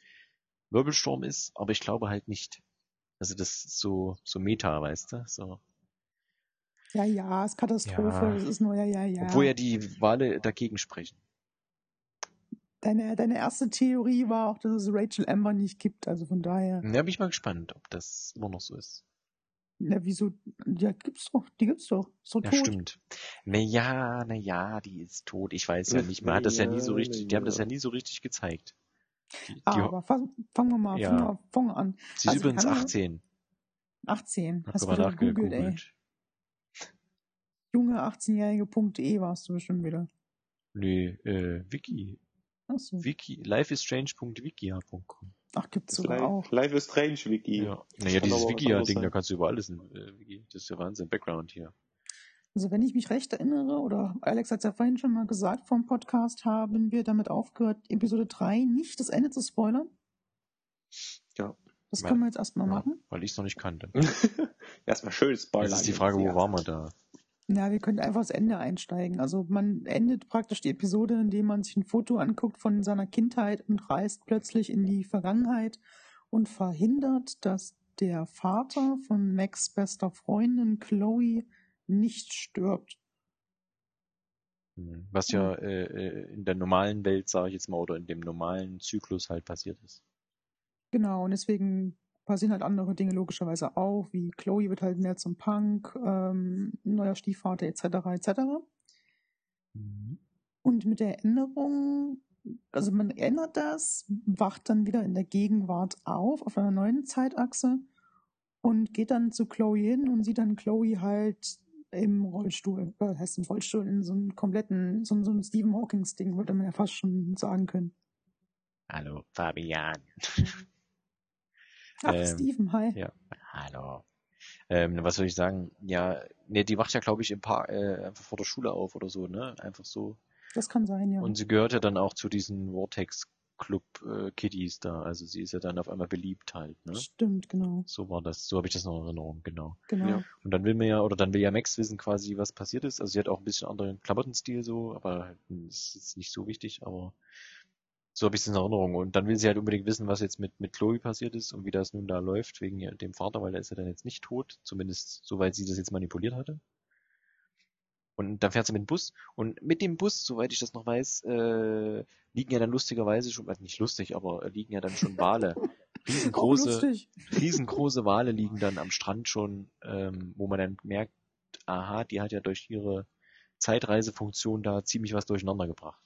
Speaker 1: Wirbelsturm ist, aber ich glaube halt nicht. Also das ist so, so Meta, weißt du? So.
Speaker 2: Ja, ja, ist Katastrophe,
Speaker 1: Ja.
Speaker 2: das ist nur ja, ja, ja.
Speaker 1: Obwohl ja die Wale dagegen sprechen.
Speaker 2: Deine, deine erste Theorie war auch, dass es Rachel Amber nicht gibt, also von daher.
Speaker 1: Da bin ich mal gespannt, ob das immer noch so ist.
Speaker 2: Ja, wieso? Ja, gibt's doch, die gibt's doch. Ist doch
Speaker 1: Ja,
Speaker 2: tot.
Speaker 1: stimmt. Naja, naja, die ist tot. Ich weiß ja nicht. Man hat das ja nie so
Speaker 3: Ja,
Speaker 1: richtig, die haben das
Speaker 3: ja.
Speaker 1: ja nie so richtig gezeigt. Die, die,
Speaker 2: Aber fang- fangen wir mal,
Speaker 1: Ja.
Speaker 2: fangen wir, wir an.
Speaker 1: sie ist
Speaker 2: also
Speaker 1: übrigens
Speaker 2: kann man-
Speaker 1: 18.
Speaker 2: 18.
Speaker 1: Hab
Speaker 2: Hast du ey.
Speaker 1: nachgegoogelt.
Speaker 2: Junge 18-jährige.de warst du bestimmt wieder.
Speaker 1: Nee, äh, Wiki.
Speaker 2: Achso.
Speaker 1: Wiki. lifeisstrange.wikia.com.
Speaker 2: Ach, gibt's sogar
Speaker 3: Life,
Speaker 2: auch.
Speaker 3: Life is Strange Wiki.
Speaker 1: Ja. Naja, dieses Wikia-Ding, da
Speaker 3: sein.
Speaker 1: kannst du über alles in äh, Wiki. Das ist ja Wahnsinn. Background hier.
Speaker 2: Also wenn ich mich recht erinnere, oder Alex hat es ja vorhin schon mal gesagt vom Podcast, haben wir damit aufgehört, Episode 3 nicht das Ende zu spoilern.
Speaker 3: Ja.
Speaker 2: Das können wir jetzt erstmal
Speaker 1: Ja,
Speaker 2: machen.
Speaker 1: weil ich es noch nicht kannte.
Speaker 3: Erstmal schön Spoiler.
Speaker 1: Jetzt ist die Frage, wo waren wir da?
Speaker 2: Ja, wir können einfach das Ende einsteigen. Also man endet praktisch die Episode, indem man sich ein Foto anguckt von seiner Kindheit und reist plötzlich in die Vergangenheit und verhindert, dass der Vater von Max bester Freundin Chloe nicht stirbt.
Speaker 1: Hm, Was ja äh, äh, in der normalen Welt, sage ich jetzt mal, oder in dem normalen Zyklus halt passiert ist.
Speaker 2: Genau, und deswegen passieren halt andere Dinge logischerweise auch, wie Chloe wird halt mehr zum Punk, ähm, neuer Stiefvater etc. etc. Und mit der Änderung, also man ändert das, wacht dann wieder in der Gegenwart auf, auf einer neuen Zeitachse und geht dann zu Chloe hin und sieht dann Chloe halt im Rollstuhl, äh, heißt im Rollstuhl, in so einem kompletten, so, so ein Stephen Hawkings-Ding, würde man ja fast schon sagen können.
Speaker 1: Hallo, Fabian.
Speaker 2: Ach,
Speaker 1: Ähm,
Speaker 2: Stephen, hi.
Speaker 1: Ja, hallo. Ähm, was soll ich sagen? Ja, ne, die wacht ja, glaube ich, im Park äh, einfach vor der Schule auf oder so, ne? Einfach so.
Speaker 2: Das kann sein, ja.
Speaker 1: Und sie gehört ja dann auch zu diesen Vortex Club äh, Kiddies da. Also sie ist ja dann auf einmal beliebt halt, ne?
Speaker 2: Stimmt, genau,
Speaker 1: So war das, so habe ich das noch in Erinnerung, genau.
Speaker 2: genau.
Speaker 3: Ja.
Speaker 1: Und dann will mir ja, oder dann will ja Max wissen quasi, was passiert ist. Also sie hat auch ein bisschen anderen Klamottenstil so, aber halt, ist jetzt nicht so wichtig, aber so habe ich es in Erinnerung. Und dann will sie halt unbedingt wissen, was jetzt mit, mit Chloe passiert ist und wie das nun da läuft, wegen dem Vater, weil der ist ja dann jetzt nicht tot, zumindest soweit sie das jetzt manipuliert hatte. Und dann fährt sie mit dem Bus. Und mit dem Bus, soweit ich das noch weiß, äh, liegen ja dann lustigerweise schon, also nicht lustig, aber liegen ja dann schon Wale. Riesengroße, riesengroße Wale liegen dann am Strand schon, ähm, wo man dann merkt, aha, die hat ja durch ihre Zeitreisefunktion da ziemlich was durcheinander gebracht.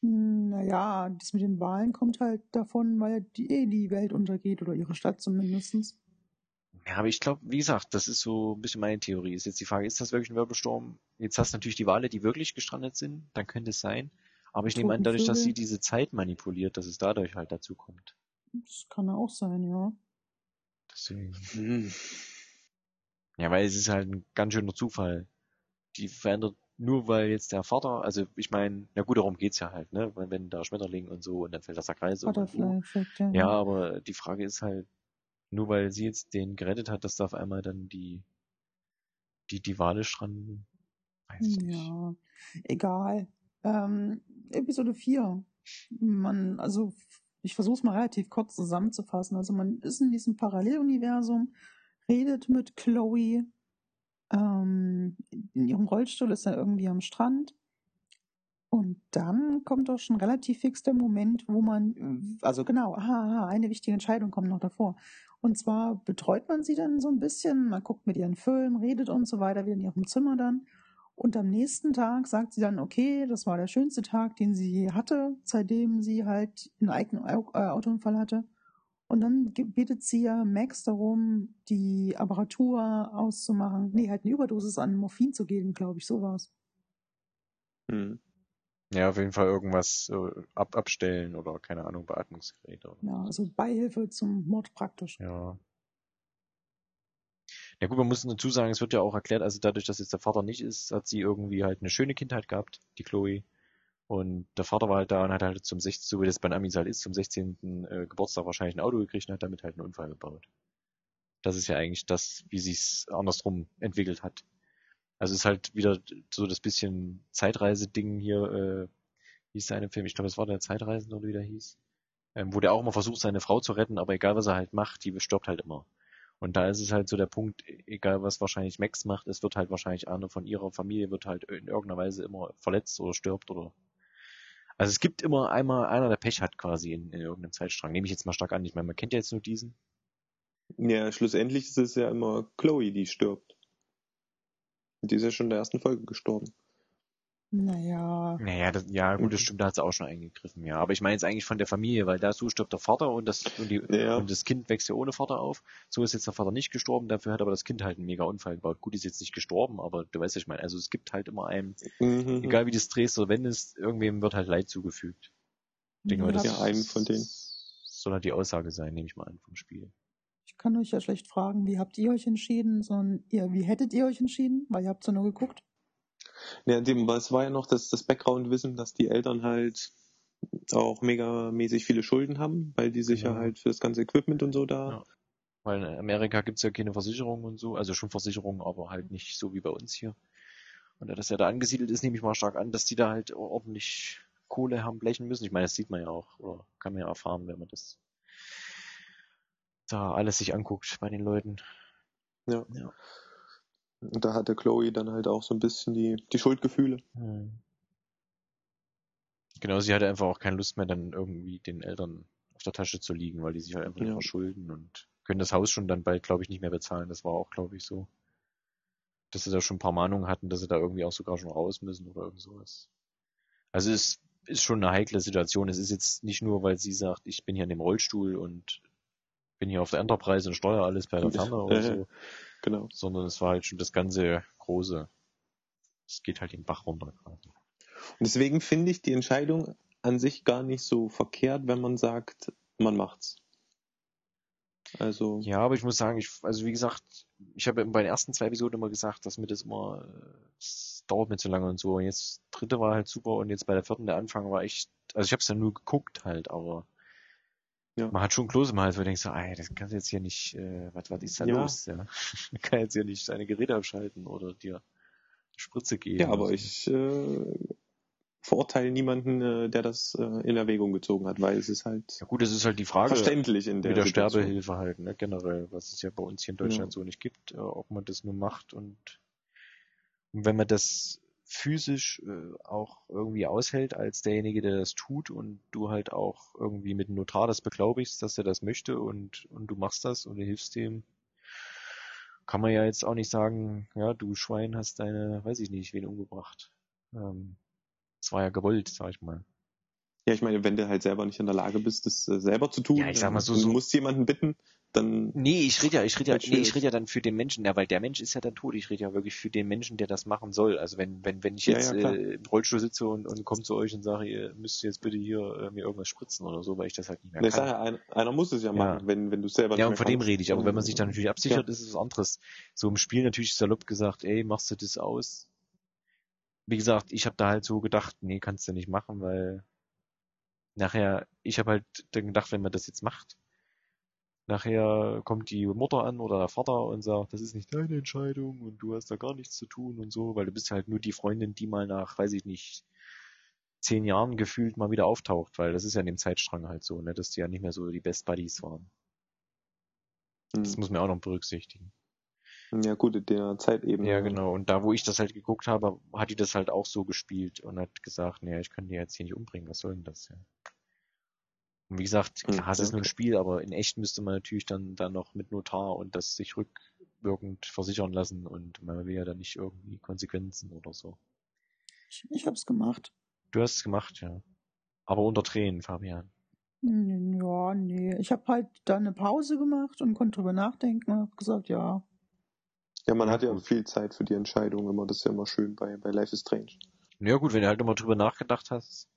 Speaker 2: Hm, Naja, das mit den Wahlen kommt halt davon, weil die, eh die Welt untergeht oder ihre Stadt zumindestens.
Speaker 1: Ja, aber ich glaube, wie gesagt, das ist so ein bisschen meine Theorie. Ist jetzt die Frage, ist das wirklich ein Wirbelsturm? Jetzt hast du natürlich die Wale, die wirklich gestrandet sind, dann könnte es sein. Aber ich nehme an, dadurch, dass sie diese Zeit manipuliert, dass es dadurch halt dazu kommt.
Speaker 2: Das kann auch sein, ja.
Speaker 1: Deswegen.
Speaker 3: Hm.
Speaker 1: Ja, weil es ist halt ein ganz schöner Zufall. Die verändert nur weil jetzt der Vater, also ich meine, na gut, darum geht's ja halt, ne? Wenn, wenn da Schmetterling und so und dann fällt das der Kreis um und
Speaker 2: Butterfly-Effekt, ja.
Speaker 1: Ja, aber die Frage ist halt, nur weil sie jetzt den gerettet hat, dass da auf einmal dann die, die, die Wale stranden. Weiß ich nicht.
Speaker 2: Ja, egal. Ähm, Episode 4. Man, also, ich versuche es mal relativ kurz zusammenzufassen. Also, man ist in diesem Paralleluniversum, redet mit Chloe, ähm, in ihrem Rollstuhl ist er irgendwie am Strand. Und dann kommt auch schon relativ fix der Moment, wo man, also genau, aha, eine wichtige Entscheidung kommt noch davor. Und zwar betreut man sie dann so ein bisschen, man guckt mit ihren Film, redet und so weiter, wieder in ihrem Zimmer dann. Und am nächsten Tag sagt sie dann, okay, das war der schönste Tag, den sie je hatte, seitdem sie halt einen eigenen äh, Autounfall hatte. Und dann bittet sie ja Max darum, die Apparatur auszumachen. Nee, halt eine Überdosis an Morphin zu geben, glaube ich, so war's.
Speaker 3: Hm.
Speaker 1: Ja, auf jeden Fall irgendwas äh, ab, abstellen oder keine Ahnung, Beatmungsgerät oder
Speaker 2: Ja, also Beihilfe zum Mord praktisch.
Speaker 1: Ja. Ja gut, man muss dazu sagen, es wird ja auch erklärt, also dadurch, dass jetzt der Vater nicht ist, hat sie irgendwie halt eine schöne Kindheit gehabt, die Chloe. Und der Vater war halt da und hat halt zum 16., so wie das bei den Amis halt ist, zum 16. Äh, Geburtstag wahrscheinlich ein Auto gekriegt und hat damit halt einen Unfall gebaut. Das ist ja eigentlich das, wie sich's andersrum entwickelt hat. Also ist halt wieder so das bisschen Zeitreise-Ding hier, äh, hieß der eine Film? Ich glaube, es war der Zeitreisende oder wie der hieß. Ähm, wo der auch immer versucht, seine Frau zu retten, aber egal was er halt macht, die stirbt halt immer. Und da ist es halt so der Punkt, egal was wahrscheinlich Max macht, es wird halt wahrscheinlich einer von ihrer Familie wird halt in irgendeiner Weise immer verletzt oder stirbt oder. Also es gibt immer einmal einer, der Pech hat quasi in, in irgendeinem Zeitstrang. Nehme ich jetzt mal stark an. Ich meine, man kennt ja jetzt nur diesen.
Speaker 3: Ja, schlussendlich ist es ja immer Chloe, die stirbt. Die ist ja schon in der ersten Folge gestorben.
Speaker 2: Naja.
Speaker 1: Naja, das, ja, gut, das stimmt, da hat sie auch schon eingegriffen, ja. Aber ich meine jetzt eigentlich von der Familie, weil da so stirbt der Vater und das, und, die,
Speaker 3: Ja.
Speaker 1: und das Kind wächst ja ohne Vater auf. So ist jetzt der Vater nicht gestorben, dafür hat aber das Kind halt einen mega Unfall gebaut. Gut, ist jetzt nicht gestorben, aber du weißt, was ich meine. Also es gibt halt immer einem,
Speaker 3: Mhm.
Speaker 1: egal wie du es drehst oder wendest, irgendwem wird halt Leid zugefügt. Ich denke mal, das
Speaker 3: Ja, einen von denen.
Speaker 1: soll halt die Aussage sein, nehme ich mal an, vom Spiel.
Speaker 2: Ich kann euch ja schlecht fragen, wie habt ihr euch entschieden, sondern ihr, wie hättet ihr euch entschieden? Weil ihr habt ja nur geguckt.
Speaker 3: Ja, dem, es war ja noch das, das Background-Wissen, dass die Eltern halt auch megamäßig viele Schulden haben, weil die sich
Speaker 1: Genau.
Speaker 3: ja halt für das ganze Equipment und so da.
Speaker 1: Ja. Weil in Amerika gibt's ja keine Versicherung und so, also schon Versicherungen, aber halt nicht so wie bei uns hier. Und da das ja da angesiedelt ist, nehme ich mal stark an, dass die da halt ordentlich Kohle haben blechen müssen. Ich meine, das sieht man ja auch, oder kann man ja erfahren, wenn man das da alles sich anguckt bei den Leuten.
Speaker 3: Ja.
Speaker 1: Ja.
Speaker 3: Und da hatte Chloe dann halt auch so ein bisschen die, die Schuldgefühle.
Speaker 1: Hm. Genau, sie hatte einfach auch keine Lust mehr, dann irgendwie den Eltern auf der Tasche zu liegen, weil die sich halt einfach
Speaker 3: Ja.
Speaker 1: nicht verschulden und können das Haus schon dann bald, glaube ich, nicht mehr bezahlen. Das war auch, glaube ich, so. Dass sie da schon ein paar Mahnungen hatten, dass sie da irgendwie auch sogar schon raus müssen oder irgend sowas. Also es ist schon eine heikle Situation. Es ist jetzt nicht nur, weil sie sagt, ich bin hier in dem Rollstuhl und bin hier auf der Enterprise und steuere alles per der Ferne oder so,
Speaker 3: Genau.
Speaker 1: sondern es war halt schon das ganze Große. Es geht halt den Bach runter quasi.
Speaker 3: Und deswegen finde ich die Entscheidung an sich gar nicht so verkehrt, wenn man sagt, man macht's. Also,
Speaker 1: Ja, aber ich muss sagen, ich, also wie gesagt, ich habe bei den ersten zwei Episoden immer gesagt, dass mir das immer, äh, das dauert mir zu lange und so. Und jetzt dritte war halt super und jetzt bei der vierten der Anfang war echt, also ich habe es ja nur geguckt halt, aber
Speaker 3: Ja.
Speaker 1: man hat schon Kloß im Hals, wo du denkst ey, das kannst du jetzt hier nicht, äh, was, was ist da
Speaker 3: Ja.
Speaker 1: los? Ja. Man kann jetzt hier nicht deine Geräte abschalten oder dir eine Spritze geben.
Speaker 3: ja, aber
Speaker 1: so.
Speaker 3: ich äh, verurteile niemanden, äh, der das äh, in Erwägung gezogen hat, weil es ist halt
Speaker 1: Ja gut, das ist halt die Frage.
Speaker 3: verständlich in der
Speaker 1: mit der
Speaker 3: Situation.
Speaker 1: Sterbehilfe halt, ne, generell, was es ja bei uns hier in Deutschland so nicht gibt, äh, ob man das nur macht und, und wenn man das physisch äh, auch irgendwie aushält als derjenige, der das tut und du halt auch irgendwie mit dem Notar das beglaubigst, dass er das möchte und, und du machst das und du hilfst dem, kann man ja jetzt auch nicht sagen, ja, du Schwein hast deine, weiß ich nicht, wen umgebracht. Ähm, es war ja gewollt, sag ich mal.
Speaker 3: Ja, ich meine, wenn du halt selber nicht in der Lage bist, das äh, selber zu tun,
Speaker 1: Ja, ich sag mal so-
Speaker 3: du
Speaker 1: so-
Speaker 3: musst jemanden bitten, dann
Speaker 1: Nee, ich rede ja, ich rede ja,
Speaker 3: Halt
Speaker 1: nee, ich rede ja dann für den Menschen, ja, weil der Mensch ist ja dann tot. Ich rede ja wirklich für den Menschen, der das machen soll. Also wenn, wenn, wenn ich
Speaker 3: Ja,
Speaker 1: jetzt
Speaker 3: ja, klar.
Speaker 1: äh, im Rollstuhl sitze und, und komme zu euch und sage, ihr müsst jetzt bitte hier äh, mir irgendwas spritzen oder so, weil ich das halt nicht mehr
Speaker 3: ich
Speaker 1: kann.
Speaker 3: ja, ein, einer muss es ja
Speaker 1: Ja.
Speaker 3: machen, wenn, wenn du selber
Speaker 1: Ja, und von dem rede ich. Aber wenn man sich dann natürlich absichert,
Speaker 3: Ja.
Speaker 1: ist es was anderes. So im Spiel natürlich salopp gesagt, ey, machst du das aus? Wie gesagt, ich habe da halt so gedacht, nee, kannst du nicht machen, weil nachher, ich habe halt dann gedacht, wenn man das jetzt macht, nachher kommt die Mutter an oder der Vater und sagt, das ist nicht deine Entscheidung und du hast da gar nichts zu tun und so, weil du bist halt nur die Freundin, die mal nach, weiß ich nicht, zehn Jahren gefühlt mal wieder auftaucht, weil das ist ja in dem Zeitstrang halt so, ne, dass die ja nicht mehr so die Best Buddies waren. Das
Speaker 3: Hm.
Speaker 1: muss man auch noch berücksichtigen.
Speaker 3: Ja, gut, in der Zeitebene.
Speaker 1: Ja, genau. Und da, wo ich das halt geguckt habe, hat die das halt auch so gespielt und hat gesagt, nee, ich kann die jetzt hier nicht umbringen, was soll denn das? Ja. Und wie gesagt,
Speaker 3: Hm,
Speaker 1: klar, es ist nur ein. Spiel, aber in echt müsste man natürlich dann, dann noch mit Notar und das sich rückwirkend versichern lassen und man will ja dann nicht irgendwie Konsequenzen oder so.
Speaker 2: Ich, ich hab's gemacht.
Speaker 1: Du hast es gemacht, ja. Aber unter Tränen, Fabian.
Speaker 2: Ja, nee. Ich habe halt dann eine Pause gemacht und konnte drüber nachdenken und hab gesagt, ja.
Speaker 3: Ja, man hat ja viel Zeit für die Entscheidung immer. Das ist ja immer schön bei, bei Life is Strange.
Speaker 1: Ja gut, wenn du halt nochmal drüber nachgedacht hast,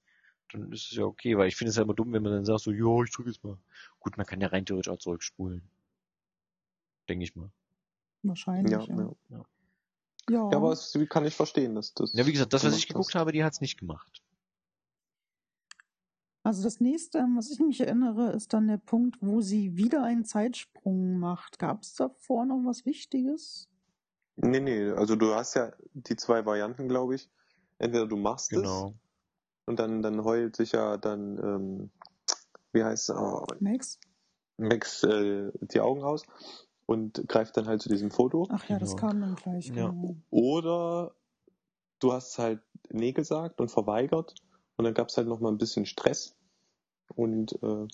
Speaker 1: dann ist es ja okay, weil ich finde es ja immer dumm, wenn man dann sagt so, ja, ich drücke jetzt mal. Gut, man kann ja rein theoretisch auch zurückspulen. Denke ich mal.
Speaker 2: Wahrscheinlich.
Speaker 3: Ja,
Speaker 2: Ja,
Speaker 3: ja.
Speaker 2: ja.
Speaker 3: ja. aber es kann ich verstehen, dass das.
Speaker 1: Ja, wie gesagt, das, was ich geguckt
Speaker 3: hast.
Speaker 1: habe, die hat's nicht gemacht.
Speaker 2: Also das nächste, an was ich mich erinnere, ist dann der Punkt, wo sie wieder einen Zeitsprung macht. Gab es davor noch was Wichtiges?
Speaker 3: Nee, nee, also du hast ja die zwei Varianten, glaube ich. Entweder du machst es
Speaker 1: Genau.
Speaker 3: Und dann, dann heult sich ja dann, ähm, wie heißt es, oh,
Speaker 2: Max?
Speaker 3: Max äh, die Augen aus. und greift dann halt zu diesem Foto.
Speaker 2: Ach ja, das
Speaker 1: Genau.
Speaker 2: kam dann gleich.
Speaker 1: Ja.
Speaker 2: Genau.
Speaker 3: Oder du hast halt Nee gesagt und verweigert und dann gab es halt noch mal ein bisschen Stress und äh,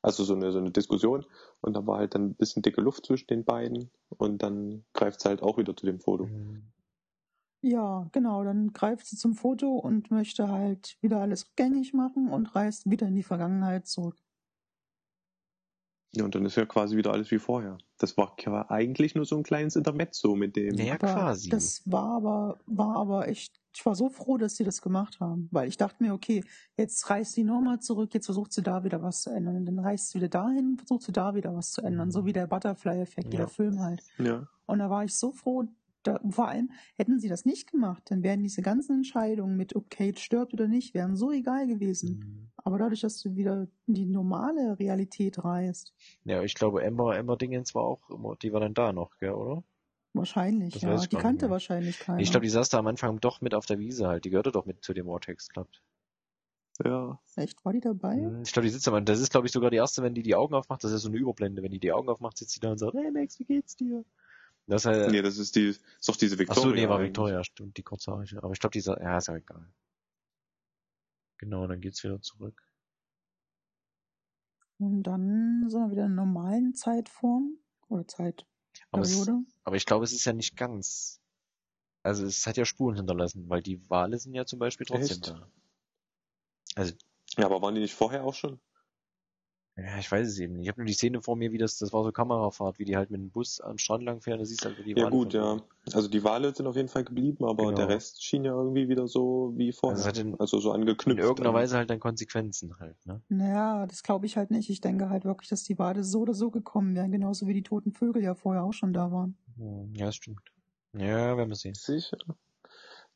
Speaker 3: also so eine, so eine Diskussion und da war halt dann ein bisschen dicke Luft zwischen den beiden und dann greift es halt auch wieder zu dem Foto.
Speaker 1: Mhm.
Speaker 2: Ja, genau. Dann greift sie zum Foto und möchte halt wieder alles rückgängig machen und reist wieder in die Vergangenheit zurück.
Speaker 3: Ja, und dann ist ja quasi wieder alles wie vorher. Das war ja eigentlich nur so ein kleines Intermezzo mit dem.
Speaker 1: Ja,
Speaker 2: aber
Speaker 1: quasi.
Speaker 2: Das war aber, war aber echt, ich war so froh, dass sie das gemacht haben, weil ich dachte mir, okay, jetzt reist sie nochmal zurück, jetzt versucht sie da wieder was zu ändern. Und dann reist sie wieder dahin, versucht sie da wieder was zu ändern. So wie der Butterfly-Effekt,
Speaker 1: Ja.
Speaker 2: der Film halt.
Speaker 3: Ja.
Speaker 2: Und da war ich so froh, da, vor allem hätten sie das nicht gemacht, dann wären diese ganzen Entscheidungen mit, ob Kate stirbt oder nicht, wären so egal gewesen.
Speaker 1: Mhm.
Speaker 2: Aber dadurch, dass du wieder in die normale Realität reist,
Speaker 1: Ja, ich glaube, Ember, Ember Dingens war auch immer, die war dann da noch, gell, oder?
Speaker 2: wahrscheinlich,
Speaker 1: Das
Speaker 2: ja. Die kannte
Speaker 1: mehr.
Speaker 2: wahrscheinlich keiner.
Speaker 1: Ich glaube, die saß da am Anfang doch mit auf der Wiese halt. Die gehörte doch mit zu dem Vortex Club.
Speaker 3: Ja.
Speaker 2: Echt, war die dabei?
Speaker 1: Mhm, Ich glaube, die sitzt am Das ist, glaube ich, sogar die erste, wenn die die Augen aufmacht. Das ist ja so eine Überblende. Wenn die die Augen aufmacht, sitzt sie da und sagt, hey Max, wie geht's dir? Das ist halt,
Speaker 3: Nee, das ist die, ist doch diese
Speaker 1: ach
Speaker 3: Victoria.
Speaker 1: so, nee, war
Speaker 3: eigentlich.
Speaker 1: Victoria, stimmt, die kurzhaarige. Aber ich glaube, die sa- ja, ist ja egal. Genau, dann geht's wieder zurück.
Speaker 2: Und dann sind wir wieder in normalen Zeitform oder
Speaker 1: Aber, es,
Speaker 2: Zeitperiode.
Speaker 1: aber ich glaube, es ist ja nicht ganz. Also es hat ja Spuren hinterlassen, weil die Wale sind ja zum Beispiel trotzdem
Speaker 3: Echt?
Speaker 1: da. Also,
Speaker 3: Ja, aber waren die nicht vorher auch schon?
Speaker 1: Ja, ich weiß es eben nicht. Ich habe nur die Szene vor mir, wie das, das war so Kamerafahrt, wie die halt mit dem Bus am Strand lang fahren, da siehst du halt, wie die
Speaker 3: Ja,
Speaker 1: Wale
Speaker 3: gut, ja. Also die Wale sind auf jeden Fall geblieben, aber
Speaker 1: Genau.
Speaker 3: der Rest schien ja irgendwie wieder so wie vorher.
Speaker 1: Also in-
Speaker 3: also so
Speaker 1: In
Speaker 3: angeknüpft.
Speaker 1: irgendeiner
Speaker 3: an-
Speaker 1: Weise halt dann Konsequenzen halt, ne?
Speaker 2: Naja, das glaube ich halt nicht. Ich denke halt wirklich, dass die Wade so oder so gekommen wären, genauso wie die toten Vögel ja vorher auch schon da waren.
Speaker 1: Ja, das stimmt. Ja, werden wir sehen.
Speaker 3: Sicher.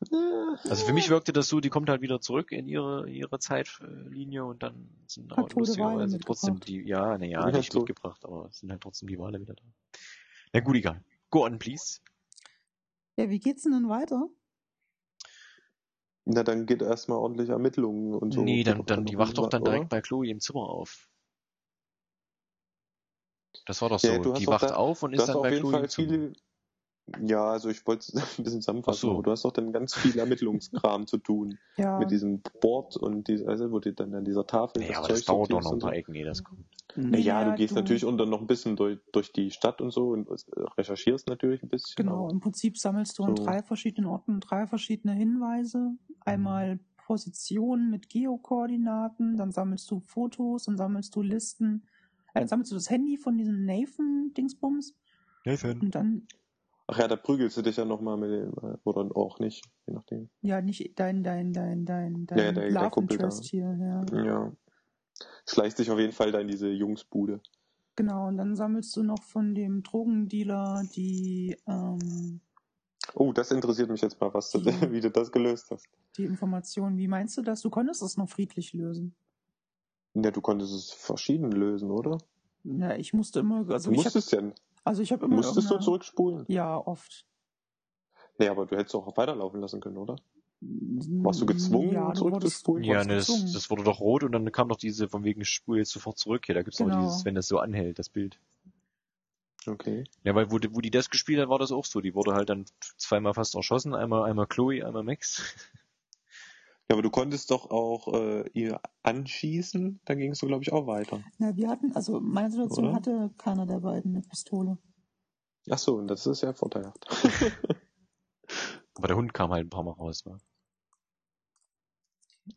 Speaker 1: Also für mich wirkte das so, die kommt halt wieder zurück in ihre, ihre Zeitlinie und dann sind
Speaker 2: Hat
Speaker 1: aber lustigerweise trotzdem die, ja, naja,
Speaker 3: Ja,
Speaker 1: nicht
Speaker 3: so.
Speaker 1: mitgebracht, aber sind halt trotzdem die Wale wieder da. Na gut, egal. Go on, please.
Speaker 2: Ja, wie geht's denn dann weiter?
Speaker 3: Na, dann geht erstmal ordentlich Ermittlungen und so.
Speaker 1: nee, dann, dann, die wacht doch dann
Speaker 3: oder?
Speaker 1: direkt bei Chloe im Zimmer auf. Das war doch
Speaker 3: Ja,
Speaker 1: so.
Speaker 3: du hast
Speaker 1: die wacht
Speaker 3: da-
Speaker 1: auf und ist dann
Speaker 3: auf
Speaker 1: bei
Speaker 3: jeden
Speaker 1: Chloe
Speaker 3: Fall
Speaker 1: im Zimmer.
Speaker 3: viele. Ja, also ich wollte es ein bisschen zusammenfassen,
Speaker 1: so.
Speaker 3: aber du hast doch dann ganz viel Ermittlungskram zu tun.
Speaker 2: Ja,
Speaker 3: Mit diesem Board und die, also wo du dann an dieser Tafel
Speaker 1: Naja, aber das
Speaker 3: Zeug
Speaker 1: dauert doch noch ein
Speaker 3: und
Speaker 1: paar Ecken, ehe das kommt.
Speaker 3: Naja,
Speaker 2: Ja,
Speaker 3: du gehst
Speaker 2: du-
Speaker 3: natürlich unter noch ein bisschen durch, durch die Stadt und so und äh, recherchierst natürlich ein bisschen.
Speaker 2: Genau, im Prinzip sammelst du an
Speaker 3: So.
Speaker 2: drei verschiedenen Orten drei verschiedene Hinweise. Einmal Positionen mit Geokoordinaten, dann sammelst du Fotos, dann sammelst du Listen, äh, dann sammelst du das Handy von diesem Nathan-Dingsbums
Speaker 1: Nathan.
Speaker 2: und dann,
Speaker 3: Ach ja, da prügelst du dich ja nochmal mit dem, äh, oder auch nicht, je nachdem.
Speaker 2: ja, nicht dein, dein, dein, dein, dein
Speaker 3: Ja, der-
Speaker 2: Love
Speaker 3: Kumpel da.
Speaker 2: Hier, ja.
Speaker 3: Ja. Schleichst dich auf jeden Fall da in diese Jungsbude.
Speaker 2: Genau, und dann sammelst du noch von dem Drogendealer die, ähm,
Speaker 3: Oh, das interessiert mich jetzt mal, was du,
Speaker 2: Die-
Speaker 3: wie du das gelöst hast.
Speaker 2: die Informationen. Wie meinst du das? Du konntest es noch friedlich lösen.
Speaker 3: Ja, du konntest es verschieden lösen, oder?
Speaker 2: Ja, ich musste immer, also
Speaker 3: Du
Speaker 2: ich hab,
Speaker 3: musstest ja,
Speaker 2: also ich habe immer
Speaker 3: musstest du zurückspulen?
Speaker 2: Ja, oft.
Speaker 3: Nee, aber du hättest auch weiterlaufen lassen können, oder? Warst du gezwungen,
Speaker 2: ja,
Speaker 3: zurückzuspulen?
Speaker 1: Ja, ne, das, das wurde doch rot und dann kam doch diese von wegen Spur jetzt sofort zurück. Hier, da gibt's
Speaker 2: Genau.
Speaker 1: auch dieses, wenn das so anhält, das Bild.
Speaker 3: Okay.
Speaker 1: Ja, weil wo, die- wo die das gespielt hat, war das auch so. Die wurde halt dann zweimal fast erschossen. Einmal, einmal Chloe, einmal Max.
Speaker 3: Ja, aber du konntest doch auch äh, ihr anschießen, dann ging es so, glaube ich, auch weiter.
Speaker 2: Na, wir hatten, also meine Situation
Speaker 3: Oder?
Speaker 2: hatte keiner der beiden eine Pistole.
Speaker 3: Ach so, und das ist ja vorteilhaft.
Speaker 1: Aber der Hund kam halt ein paar Mal raus. Wa?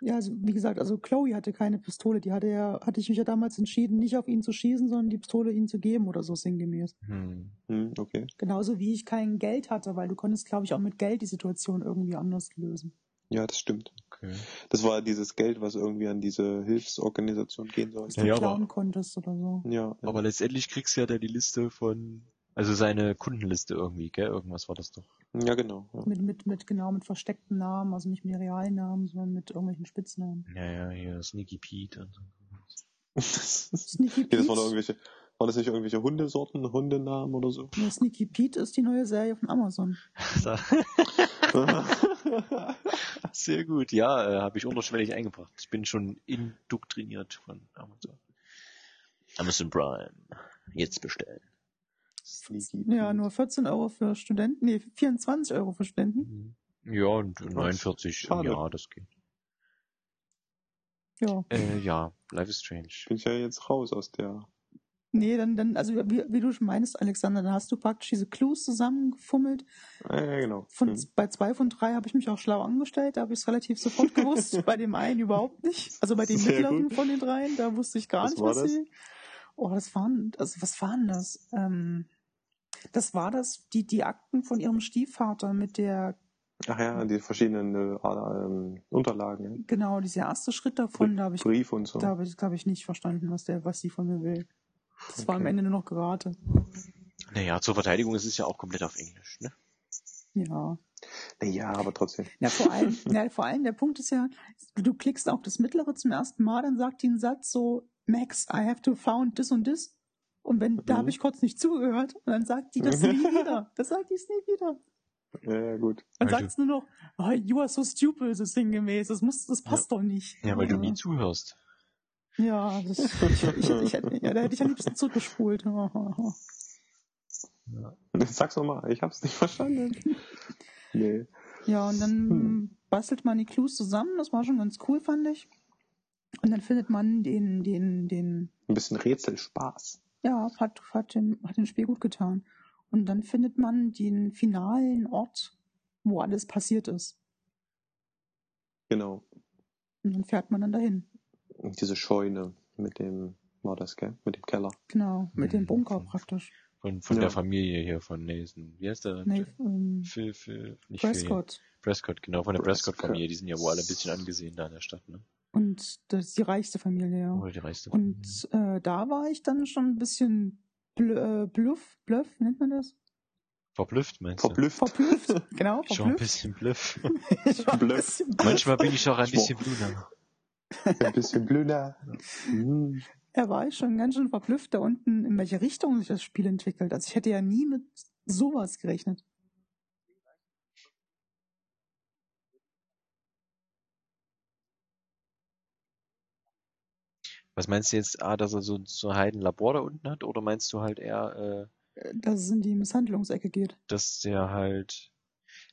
Speaker 2: Ja, also wie gesagt, also Chloe hatte keine Pistole. Die hatte ja, hatte ich mich ja damals entschieden, nicht auf ihn zu schießen, sondern die Pistole ihm zu geben oder so sinngemäß.
Speaker 1: Hm.
Speaker 3: hm, okay.
Speaker 2: Genauso wie ich kein Geld hatte, weil du konntest, glaube ich, auch mit Geld die Situation irgendwie anders lösen.
Speaker 3: Ja, das stimmt.
Speaker 1: Okay.
Speaker 3: Das war dieses Geld, was irgendwie an diese Hilfsorganisation gehen
Speaker 2: du
Speaker 1: Ja,
Speaker 2: klauen
Speaker 1: aber-
Speaker 2: konntest oder so.
Speaker 3: Ja, ja.
Speaker 1: Aber letztendlich kriegst du ja da die Liste von, also seine Kundenliste irgendwie, gell? Irgendwas war das doch.
Speaker 3: ja genau. Ja.
Speaker 2: Mit, mit, mit, genau, mit versteckten Namen, also nicht mit realen Namen, sondern mit irgendwelchen Spitznamen.
Speaker 1: Ja, ja, hier Sneaky Pete und so.
Speaker 2: Sneaky Pete.
Speaker 3: das waren irgendwelche, waren das nicht irgendwelche Hundesorten, Hundenamen oder so?
Speaker 2: Nee, Sneaky Pete ist die neue Serie von Amazon.
Speaker 1: Sehr gut, ja, äh, habe ich unterschwellig eingebracht. Ich bin schon indoktriniert von Amazon. Amazon Prime. Jetzt bestellen.
Speaker 3: Sneaky
Speaker 2: Ja,
Speaker 3: Pete.
Speaker 2: nur 14 Euro für Studenten, nee, 24 Euro für Studenten.
Speaker 1: Ja, und 49 im. Jahr, das geht.
Speaker 2: Ja.
Speaker 1: Äh, ja, Life is Strange.
Speaker 3: Bin ich ja jetzt raus aus der.
Speaker 2: Nee, dann, dann, also wie, wie du schon meinst, Alexander, dann hast du praktisch diese Clues zusammengefummelt.
Speaker 3: Äh, genau.
Speaker 2: Von,
Speaker 3: Hm.
Speaker 2: Bei zwei von drei habe ich mich auch schlau angestellt, da habe ich es relativ sofort gewusst. bei dem einen überhaupt nicht. Also bei den mittleren von den dreien, da wusste ich gar
Speaker 3: Was
Speaker 2: nicht, was
Speaker 3: das?
Speaker 2: sie. Oh, das waren, also was waren das? Ähm, das war das, die, die Akten von ihrem Stiefvater mit der,
Speaker 3: Ach ja, die verschiedenen äh, ähm, Unterlagen.
Speaker 2: genau, dieser erste Schritt davon, da habe ich,
Speaker 3: Brief und so.
Speaker 2: da habe ich, glaube ich, nicht verstanden, was der, was sie von mir will. Das war am
Speaker 3: Okay.
Speaker 2: Ende nur noch Gerate.
Speaker 1: Naja, zur Verteidigung ist es ja auch komplett auf Englisch, ne?
Speaker 2: Ja.
Speaker 3: Ja, aber trotzdem.
Speaker 2: Ja, vor allem, ja, vor allem der Punkt ist ja, du klickst auf das mittlere zum ersten Mal, dann sagt die einen Satz so, Max, I have to found this und this. Und wenn, da
Speaker 3: Mhm.
Speaker 2: habe ich kurz nicht zugehört und dann sagt die das nie wieder. Das sagt die es nie wieder.
Speaker 3: Ja, ja, gut.
Speaker 2: Dann sagt nur noch, oh, you are so stupid, so sinngemäß. Das muss, das passt doch nicht.
Speaker 1: Ja, weil du nie zuhörst.
Speaker 2: Ja, das, ich, ich, ich, ja, da hätte ich am liebsten zurückgespult.
Speaker 3: Sag's nochmal, ich hab's nicht verstanden. nee.
Speaker 2: Ja, und dann
Speaker 3: Hm.
Speaker 2: bastelt man die Clues zusammen. Das war schon ganz cool, fand ich. Und dann findet man den, den, den,
Speaker 3: Ein bisschen Rätselspaß.
Speaker 2: ja, hat, hat, dem, hat dem Spiel gut getan. Und dann findet man den finalen Ort, wo alles passiert ist.
Speaker 3: Genau.
Speaker 2: Und dann fährt man dann dahin.
Speaker 3: Und diese Scheune mit dem, war das, gell? Mit dem Keller.
Speaker 2: Genau, mit dem
Speaker 1: Mhm.
Speaker 2: Bunker praktisch.
Speaker 1: Von, von
Speaker 3: Ja.
Speaker 1: der Familie hier von Nathan. Wie heißt der?
Speaker 2: Nee, ähm,
Speaker 1: Phil, Phil, nicht Phil.
Speaker 2: Prescott.
Speaker 1: Prescott, genau, von der
Speaker 3: Prescott.
Speaker 1: Prescott-Familie. Die sind ja wohl alle ein bisschen angesehen da in der Stadt, ne?
Speaker 2: Und das ist die reichste Familie, ja.
Speaker 1: Oder die reichste
Speaker 2: Und äh, da war ich dann schon ein bisschen bl äh, bluff, bluff, nennt man das?
Speaker 1: Verblüfft, meinst
Speaker 3: Verblüfft.
Speaker 2: Verblüfft, genau,
Speaker 1: du? Schon ein
Speaker 2: verblüfft.
Speaker 1: bisschen Bluff.
Speaker 2: Ich war ein bisschen bluff.
Speaker 1: Manchmal bin ich auch ein bisschen blüher.
Speaker 3: Ein bisschen blöder. Hm.
Speaker 2: Er war ich schon ganz schön verblüfft, da unten, in welche Richtung sich das Spiel entwickelt. Also ich hätte ja nie mit sowas gerechnet.
Speaker 1: Was meinst du jetzt, ah, dass er so, so ein Heidenlabor da unten hat? Oder meinst du halt eher, äh,
Speaker 2: äh, Dass es in die Misshandlungsecke geht.
Speaker 1: dass der halt,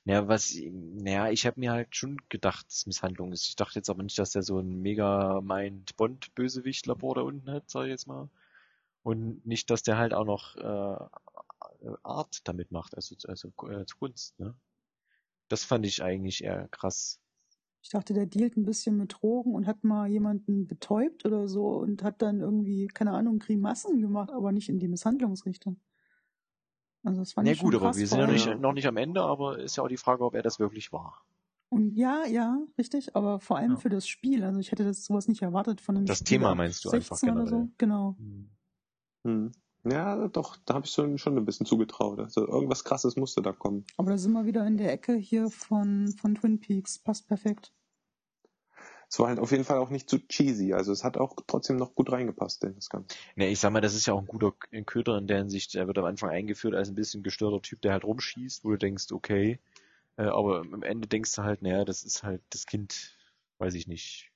Speaker 1: naja, was, naja, ich habe mir halt schon gedacht, dass Misshandlung ist. Ich dachte jetzt aber nicht, dass der so ein mega mind bond bösewicht labor da unten hat, sag ich jetzt mal. Und nicht, dass der halt auch noch äh, Art damit macht, also, also äh, Kunst, ne? Das fand ich eigentlich eher krass.
Speaker 2: Ich dachte, der dealt ein bisschen mit Drogen und hat mal jemanden betäubt oder so und hat dann irgendwie, keine Ahnung, Grimassen gemacht, aber nicht in die Misshandlungsrichtung. Also das fand
Speaker 1: Ja
Speaker 2: ich schon
Speaker 1: gut, aber wir sind ja nicht, noch nicht am Ende, aber ist ja auch die Frage, ob er das wirklich war.
Speaker 2: Und ja, ja, richtig, aber vor allem
Speaker 1: Ja.
Speaker 2: für das Spiel. Also ich hätte das sowas nicht erwartet von einem
Speaker 1: Das
Speaker 2: Spiel
Speaker 1: Thema meinst du einfach
Speaker 2: 16 oder so.
Speaker 1: generell?
Speaker 2: Genau.
Speaker 3: Hm. Ja, doch, da habe ich so schon ein bisschen zugetraut. Also irgendwas krasses musste da kommen.
Speaker 2: Aber da sind wir wieder in der Ecke hier von, von Twin Peaks. Passt perfekt.
Speaker 3: Es war halt auf jeden Fall auch nicht zu cheesy. Also es hat auch trotzdem noch gut reingepasst in das Ganze.
Speaker 1: Ne, ich sag mal, das ist ja auch ein guter Köder in der Hinsicht, er wird am Anfang eingeführt als ein bisschen gestörter Typ, der halt rumschießt, wo du denkst, okay, äh, aber am Ende denkst du halt, naja, das ist halt das Kind, weiß ich nicht,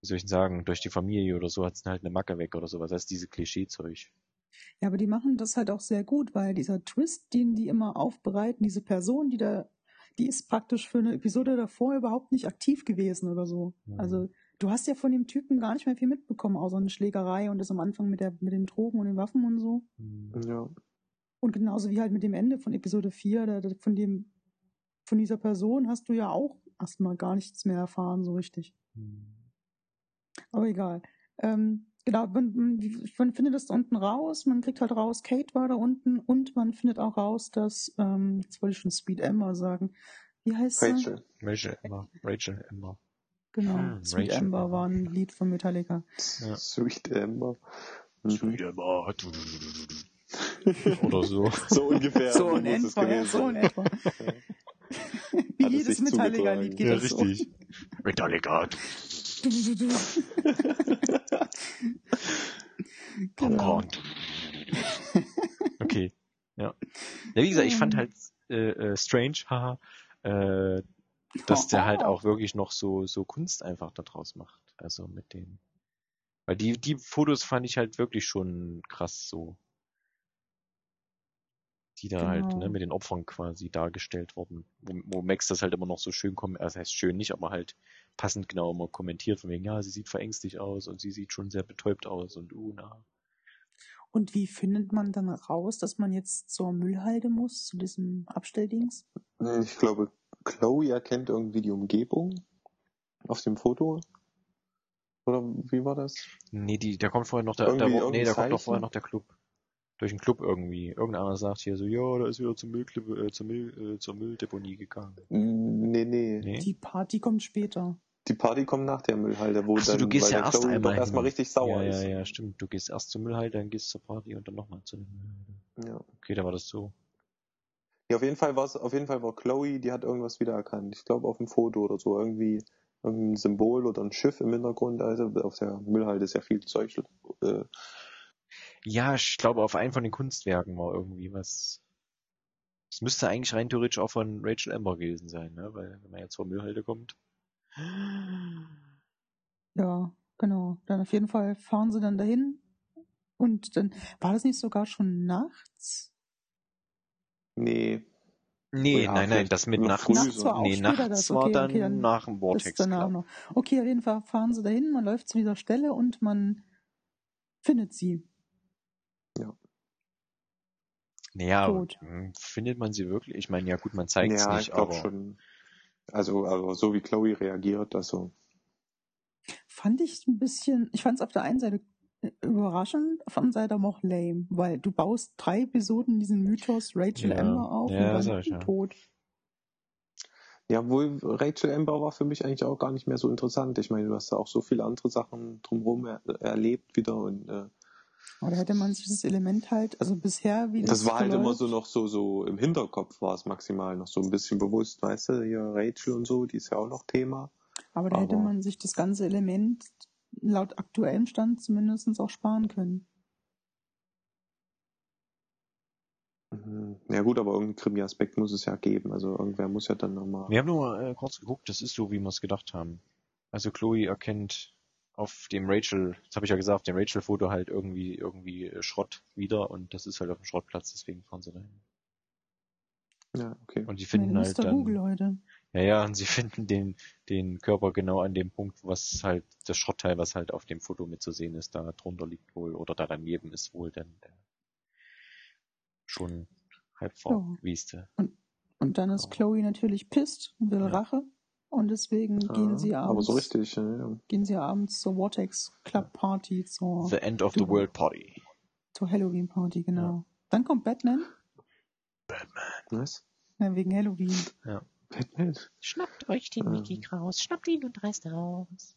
Speaker 1: wie soll ich denn sagen, durch die Familie oder so hat es halt eine Macke weg oder sowas, das heißt diese Klischeezeug.
Speaker 2: Ja, aber die machen das halt auch sehr gut, weil dieser Twist, den die immer aufbereiten, diese Person, die da, die ist praktisch für eine Episode davor überhaupt nicht aktiv gewesen oder so.
Speaker 1: Mhm.
Speaker 2: Also du hast ja von dem Typen gar nicht mehr viel mitbekommen, außer eine Schlägerei und das am Anfang mit der, mit den Drogen und den Waffen und so.
Speaker 3: Ja.
Speaker 2: Und genauso wie halt mit dem Ende von Episode 4, da, da, von dem, von dieser Person hast du ja auch erstmal gar nichts mehr erfahren, so richtig. Aber egal. Ähm, genau, man, findet das da unten raus, man kriegt halt raus, Kate war da unten und man findet auch raus, dass, ähm, jetzt wollte ich schon Speed Emma sagen. Wie heißt sie?
Speaker 3: Rachel.
Speaker 1: Rachel Emma, Rachel Emma.
Speaker 2: Genau,
Speaker 1: Hm,
Speaker 2: Sweet
Speaker 1: Rachel
Speaker 2: Ember
Speaker 1: Emma.
Speaker 2: war ein Lied von Metallica.
Speaker 1: Ja.
Speaker 3: Sweet Emma. Mhm.
Speaker 1: Sweet Emma. Oder so.
Speaker 3: So ungefähr.
Speaker 2: so in etwa, ja, so in etwa. Wie jedes Metallica-Lied geht
Speaker 1: Ja,
Speaker 2: das so.
Speaker 1: richtig. Metallica.
Speaker 2: Du. genau.
Speaker 1: Popcorn. Okay. Ja. Ja, wie gesagt, ich fand halt äh, äh, strange, haha, äh, dass der halt auch wirklich noch so so Kunst einfach da draus macht. Also mit den weil die die Fotos fand ich halt wirklich schon krass so. Die da halt
Speaker 2: Genau.
Speaker 1: ne, mit den Opfern quasi dargestellt wurden. Wo, wo Max das halt immer noch so schön kommt, also heißt schön nicht, aber halt passend genau immer kommentiert, von wegen, ja, sie sieht verängstigt aus und sie sieht schon sehr betäubt aus und uh, na.
Speaker 2: Und wie findet man dann raus, dass man jetzt zur Müllhalde muss, zu diesem Abstelldings?
Speaker 3: Ich glaube, Chloe erkennt irgendwie die Umgebung auf dem Foto. Oder wie war das?
Speaker 1: Nee, die, da kommt vorher noch der,
Speaker 3: Irgendwie irgendein
Speaker 1: nee, da kommt doch
Speaker 3: Zeichen?
Speaker 1: vorher noch der Club. Durch den Club irgendwie. Irgendeiner sagt hier so, ja, da ist wieder zum Müll, äh, zur, Müll, äh, zur Mülldeponie gegangen.
Speaker 3: Nee, nee.
Speaker 1: Nee?
Speaker 2: Die Party kommt später.
Speaker 3: Die Party kommt nach der Müllhalde, wo
Speaker 1: Ach so,
Speaker 3: dann,
Speaker 1: du gehst
Speaker 3: weil
Speaker 1: ja erst
Speaker 3: Chloe
Speaker 1: einmal
Speaker 3: doch erstmal richtig sauer
Speaker 1: ja,
Speaker 3: ist.
Speaker 1: Ja, ja, stimmt. Du gehst erst zur Müllhalde, dann gehst zur Party und dann nochmal zur Müllhalde.
Speaker 3: Ja.
Speaker 1: Okay, da war das so.
Speaker 3: Ja, auf jeden Fall war es, auf jeden Fall war Chloe, die hat irgendwas wiedererkannt. Ich glaube auf dem Foto oder so, irgendwie irgendein Symbol oder ein Schiff im Hintergrund. Also auf der Müllhalde ist ja viel Zeug. Äh,
Speaker 1: Ja, ich glaube, auf einem von den Kunstwerken war irgendwie was. Es müsste eigentlich rein theoretisch auch von Rachel Amber gewesen sein, ne? Weil, wenn man jetzt zur Müllhalde kommt.
Speaker 2: Ja, genau. Dann auf jeden Fall fahren sie dann dahin. Und dann war das nicht sogar schon nachts?
Speaker 3: nee,
Speaker 1: Nee,
Speaker 3: Ja,
Speaker 1: nein, nein, das mit nachts.
Speaker 2: Nachts war auch
Speaker 1: nee, nachts
Speaker 2: das.
Speaker 1: war
Speaker 2: Okay,
Speaker 1: dann
Speaker 2: okay, dann
Speaker 1: nach dem Vortex
Speaker 2: danach
Speaker 1: Club.
Speaker 2: noch. Okay, auf jeden Fall fahren sie dahin, man läuft zu dieser Stelle und man findet sie.
Speaker 1: Naja,
Speaker 2: Tot.
Speaker 1: hm, findet man sie wirklich? Ich meine, ja gut, man zeigt es
Speaker 3: ja,
Speaker 1: nicht,
Speaker 3: ich
Speaker 1: aber
Speaker 3: schon. Also, also so wie Chloe reagiert, also
Speaker 2: Fand ich ein bisschen, ich fand es auf der einen Seite äh, überraschend, auf der anderen Seite aber auch lame, weil du baust drei Episoden diesen Mythos Rachel
Speaker 1: Ja.
Speaker 2: Amber auf
Speaker 1: Ja,
Speaker 2: und dann
Speaker 1: ich, ja.
Speaker 2: tot.
Speaker 3: Ja, wohl Rachel Amber war für mich eigentlich auch gar nicht mehr so interessant. Ich meine, du hast da auch so viele andere Sachen drumherum er erlebt wieder und äh,
Speaker 2: Aber da hätte man sich das Element halt, also bisher, wie das,
Speaker 3: das war halt immer so noch so so im Hinterkopf war es maximal noch so ein bisschen bewusst, weißt du, hier Rachel und so, die ist ja auch noch Thema.
Speaker 2: Aber da hätte
Speaker 3: aber-
Speaker 2: man sich das ganze Element laut aktuellem Stand zumindest auch sparen können.
Speaker 3: Mhm. Ja gut, aber irgendeinen Krimi-Aspekt muss es ja geben. Also irgendwer muss ja dann nochmal.
Speaker 1: wir haben nur mal äh, kurz geguckt, das ist so, wie wir es gedacht haben. Also Chloe erkennt auf dem Rachel, das habe ich ja gesagt, auf dem Rachel-Foto halt irgendwie irgendwie äh, Schrott wieder und das ist halt auf dem Schrottplatz, deswegen fahren sie dahin.
Speaker 3: Ja, okay.
Speaker 1: Und die
Speaker 2: meine,
Speaker 1: finden halt
Speaker 2: Mr.
Speaker 1: dann,
Speaker 2: Google heute.
Speaker 1: ja, ja, und sie finden den, den Körper genau an dem Punkt, was halt, das Schrottteil, was halt auf dem Foto mitzusehen ist, da drunter liegt wohl, oder da daneben ist wohl dann der schon halb verwieste.
Speaker 2: Und dann ist
Speaker 1: Oh.
Speaker 2: Chloe natürlich pisst und will
Speaker 1: Ja.
Speaker 2: Rache. Und deswegen gehen sie abends,
Speaker 3: aber so richtig. Ja, ja.
Speaker 2: gehen sie abends zur Vortex Club Party, zur,
Speaker 1: The End of the World Party.
Speaker 2: zur Halloween Party, genau. Dann kommt Batman,
Speaker 3: Was?
Speaker 2: ja, wegen Halloween.
Speaker 3: Batman?
Speaker 4: Schnappt euch den
Speaker 3: Ähm.
Speaker 4: Mickey Kraus, schnappt ihn und reißt raus.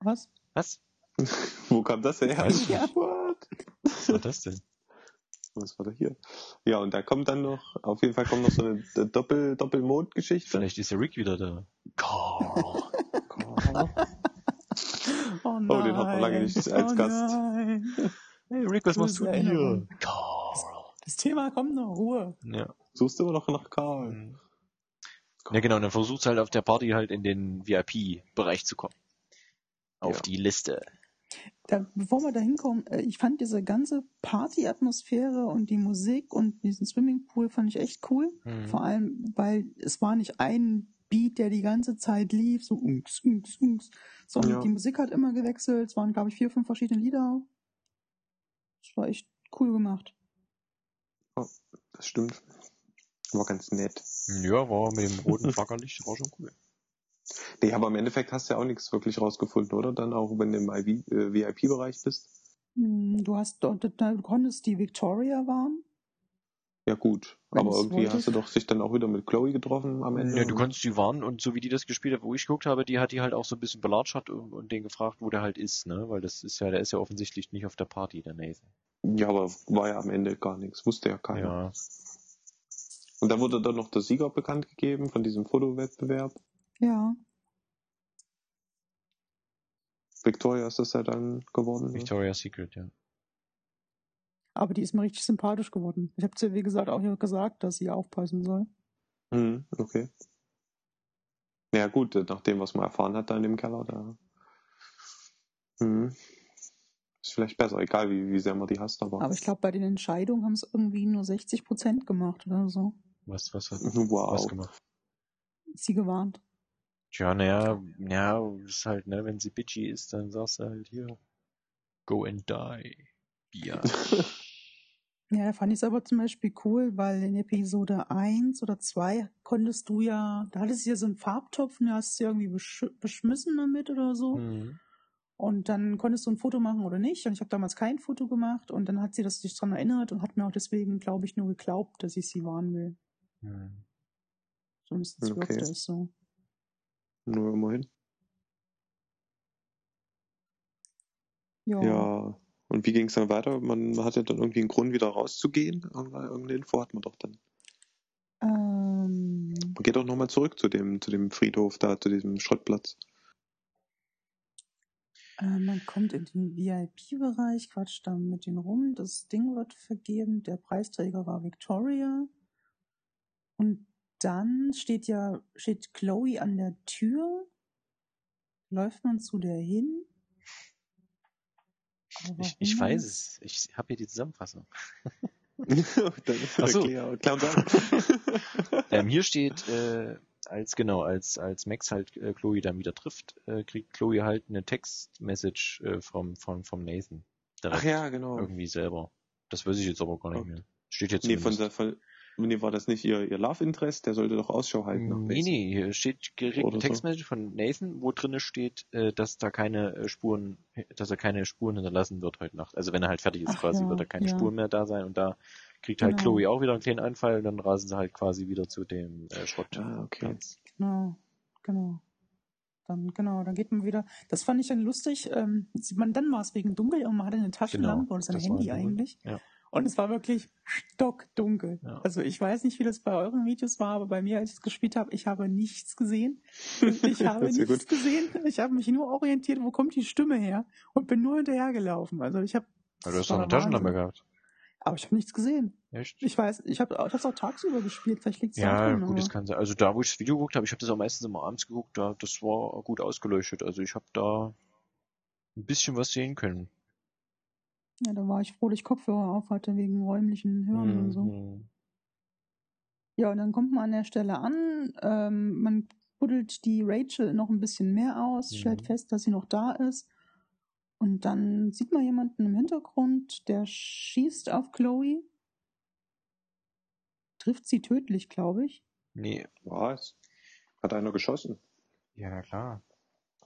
Speaker 2: Was?
Speaker 1: Was?
Speaker 3: Wo kam das her?
Speaker 1: Weiß ich
Speaker 2: nicht.
Speaker 3: What?
Speaker 1: Was war das denn?
Speaker 3: Was war da hier? Ja, und da kommt dann noch, auf jeden Fall kommt noch so eine Doppel, Doppelmond-Geschichte.
Speaker 1: Vielleicht ist der Rick wieder da. Carl.
Speaker 2: Oh,
Speaker 3: Oh, den hat man lange nicht als
Speaker 2: oh
Speaker 3: Gast.
Speaker 2: Nein.
Speaker 1: Hey Rick, was machst du hier? Carl.
Speaker 2: Das Thema kommt noch, Ruhe.
Speaker 1: Ja.
Speaker 3: Suchst du immer noch nach Karl?
Speaker 1: Mhm. Ja genau, und dann versuchst halt auf der Party halt in den VIP-Bereich zu kommen. Auf
Speaker 3: Ja.
Speaker 1: die Liste.
Speaker 2: Da, bevor wir da hinkommen, äh, ich fand diese ganze Party-Atmosphäre und die Musik und diesen Swimmingpool fand ich echt cool.
Speaker 1: Mhm.
Speaker 2: Vor allem, weil es war nicht ein Beat, der die ganze Zeit lief, so unks, unks, unks, sondern
Speaker 3: Ja.
Speaker 2: die Musik hat immer gewechselt. Es waren, glaube ich, vier, fünf verschiedene Lieder. Das war echt cool gemacht.
Speaker 3: Das stimmt. War ganz nett.
Speaker 1: Ja, war mit dem roten Flackerlicht, war schon cool.
Speaker 3: Nee, aber im Endeffekt hast du ja auch nichts wirklich rausgefunden, oder? Dann auch, wenn du im äh, VIP-Bereich bist.
Speaker 2: Hm, Du hast dort, da du konntest die Victoria waren.
Speaker 3: Ja, gut.
Speaker 2: Wenn
Speaker 3: aber irgendwie
Speaker 2: wolltest.
Speaker 3: hast du doch sich dann auch wieder mit Chloe getroffen am Ende.
Speaker 1: Ja, du konntest die warnen und so wie die das gespielt hat, wo ich geguckt habe, die hat die halt auch so ein bisschen belatschert und, und den gefragt, wo der halt ist, ne? Weil das ist ja, der ist ja offensichtlich nicht auf der Party, der Nathan.
Speaker 3: Ja, aber war ja am Ende gar nichts. Wusste ja keiner.
Speaker 1: Ja.
Speaker 3: Und da wurde dann noch der Sieger bekannt gegeben von diesem Fotowettbewerb.
Speaker 2: Ja.
Speaker 3: Victoria ist das ja dann geworden. Ne?
Speaker 1: Victoria's Secret, ja.
Speaker 2: Aber die ist mir richtig sympathisch geworden. Ich habe zu ihr, wie gesagt, auch gesagt, dass sie aufpassen soll.
Speaker 3: Mhm, okay. Ja gut, nach dem, was man erfahren hat da in dem Keller, da. Mhm. Ist vielleicht besser, egal wie, wie sehr man die hasst, aber.
Speaker 2: Aber ich glaube, bei den Entscheidungen haben es irgendwie nur 60 Prozent gemacht oder so.
Speaker 1: Was, was hat
Speaker 3: Wow.
Speaker 1: was gemacht?
Speaker 2: Sie gewarnt.
Speaker 1: Tja, naja, ja, ist halt, ne, wenn sie bitchy ist, dann sagst du halt hier, go and die. Ja.
Speaker 2: Ja, da fand ich es aber zum Beispiel cool, weil in Episode 1 oder 2 konntest du ja, da hattest du ja so einen Farbtopf und da hast du irgendwie besch beschmissen damit oder so.
Speaker 1: Mhm.
Speaker 2: Und dann konntest du ein Foto machen oder nicht. Und ich habe damals kein Foto gemacht und dann hat sie das sich dran erinnert und hat mir auch deswegen, glaube ich, nur geglaubt, dass ich sie warnen will.
Speaker 1: Mhm.
Speaker 2: Sonst
Speaker 3: Okay.
Speaker 2: wirkte es so.
Speaker 3: Nur immerhin.
Speaker 2: Ja.
Speaker 3: Ja. Und wie ging es dann weiter? Man hatte dann irgendwie einen Grund, wieder rauszugehen. Irgendeine Info hat man doch dann.
Speaker 2: Ähm,
Speaker 3: Man geht doch nochmal zurück zu dem, zu dem Friedhof da, zu diesem Schrottplatz.
Speaker 2: äh, man kommt in den VIP-Bereich, quatscht da mit denen rum. Das Ding wird vergeben. Der Preisträger war Victoria. Und dann steht ja, steht Chloe an der Tür. Läuft man zu der hin?
Speaker 1: Ich, ich weiß es. Ich habe hier die Zusammenfassung.
Speaker 3: dann
Speaker 1: Ach so.
Speaker 3: Klär, klär uns auf.
Speaker 1: Ähm, hier steht, äh, als genau, als als Max halt äh, Chloe dann wieder trifft, äh, kriegt Chloe halt eine Textmessage äh, vom, vom, vom Nathan. Direkt
Speaker 3: Ach ja, genau.
Speaker 1: Irgendwie selber. Das weiß ich jetzt aber gar nicht mehr. Steht jetzt
Speaker 3: Nee, von, von, nee, war das nicht ihr, ihr Love Interest? Der sollte doch Ausschau halten. nach
Speaker 1: Nee, nee, hier steht direkt
Speaker 3: Oder
Speaker 1: eine
Speaker 3: so.
Speaker 1: Textmessage von Nathan, wo drinne steht, äh, dass da keine äh, Spuren, dass er keine Spuren hinterlassen wird heute Nacht. Also wenn er halt fertig ist
Speaker 2: Ach
Speaker 1: quasi,
Speaker 2: ja,
Speaker 1: wird da keine
Speaker 2: ja.
Speaker 1: Spuren mehr da sein und da kriegt halt
Speaker 2: Genau.
Speaker 1: Chloe auch wieder einen kleinen Anfall und dann rasen sie halt quasi wieder zu dem äh, Schrott.
Speaker 3: Ah, okay.
Speaker 2: Genau, genau. Dann, genau, dann geht man wieder. Das fand ich dann lustig. Ähm, sieht man, dann war es wegen dunkel und man hatte eine Taschenlampe oder sein
Speaker 1: Genau, das war
Speaker 2: Handy eigentlich.
Speaker 1: Ja.
Speaker 2: Und es war wirklich stockdunkel.
Speaker 1: Ja.
Speaker 2: Also ich weiß nicht, wie das bei euren Videos war, aber bei mir, als ich es gespielt habe, ich habe nichts gesehen. Ich habe nichts
Speaker 3: gut.
Speaker 2: gesehen. Ich habe mich nur orientiert, wo kommt die Stimme her und bin nur hinterhergelaufen. Also ich habe.
Speaker 1: Ja, du hast
Speaker 2: das
Speaker 1: doch eine Taschenlampe gehabt.
Speaker 2: Aber ich habe nichts gesehen.
Speaker 1: Echt?
Speaker 2: Ich weiß, ich habe hab's auch tagsüber gespielt. Vielleicht liegt es
Speaker 1: Ja,
Speaker 2: daran.
Speaker 1: gut,
Speaker 2: aber-
Speaker 1: das kann sein. Also da, wo ich das Video geguckt habe, ich habe das auch meistens immer abends geguckt, da, das war gut ausgeleuchtet. Also ich habe da ein bisschen was sehen können.
Speaker 2: Ja, da war ich froh, dass ich Kopfhörer auf hatte wegen räumlichen Hören und so.
Speaker 1: Mhm.
Speaker 2: Ja, und dann kommt man an der Stelle an, ähm, man buddelt die Rachel noch ein bisschen mehr aus,
Speaker 1: Mhm.
Speaker 2: stellt fest, dass sie noch da ist. Und dann sieht man jemanden im Hintergrund, der schießt auf Chloe. Trifft sie tödlich, glaube ich.
Speaker 1: Nee,
Speaker 3: Was? Hat einer geschossen?
Speaker 1: ja, na klar.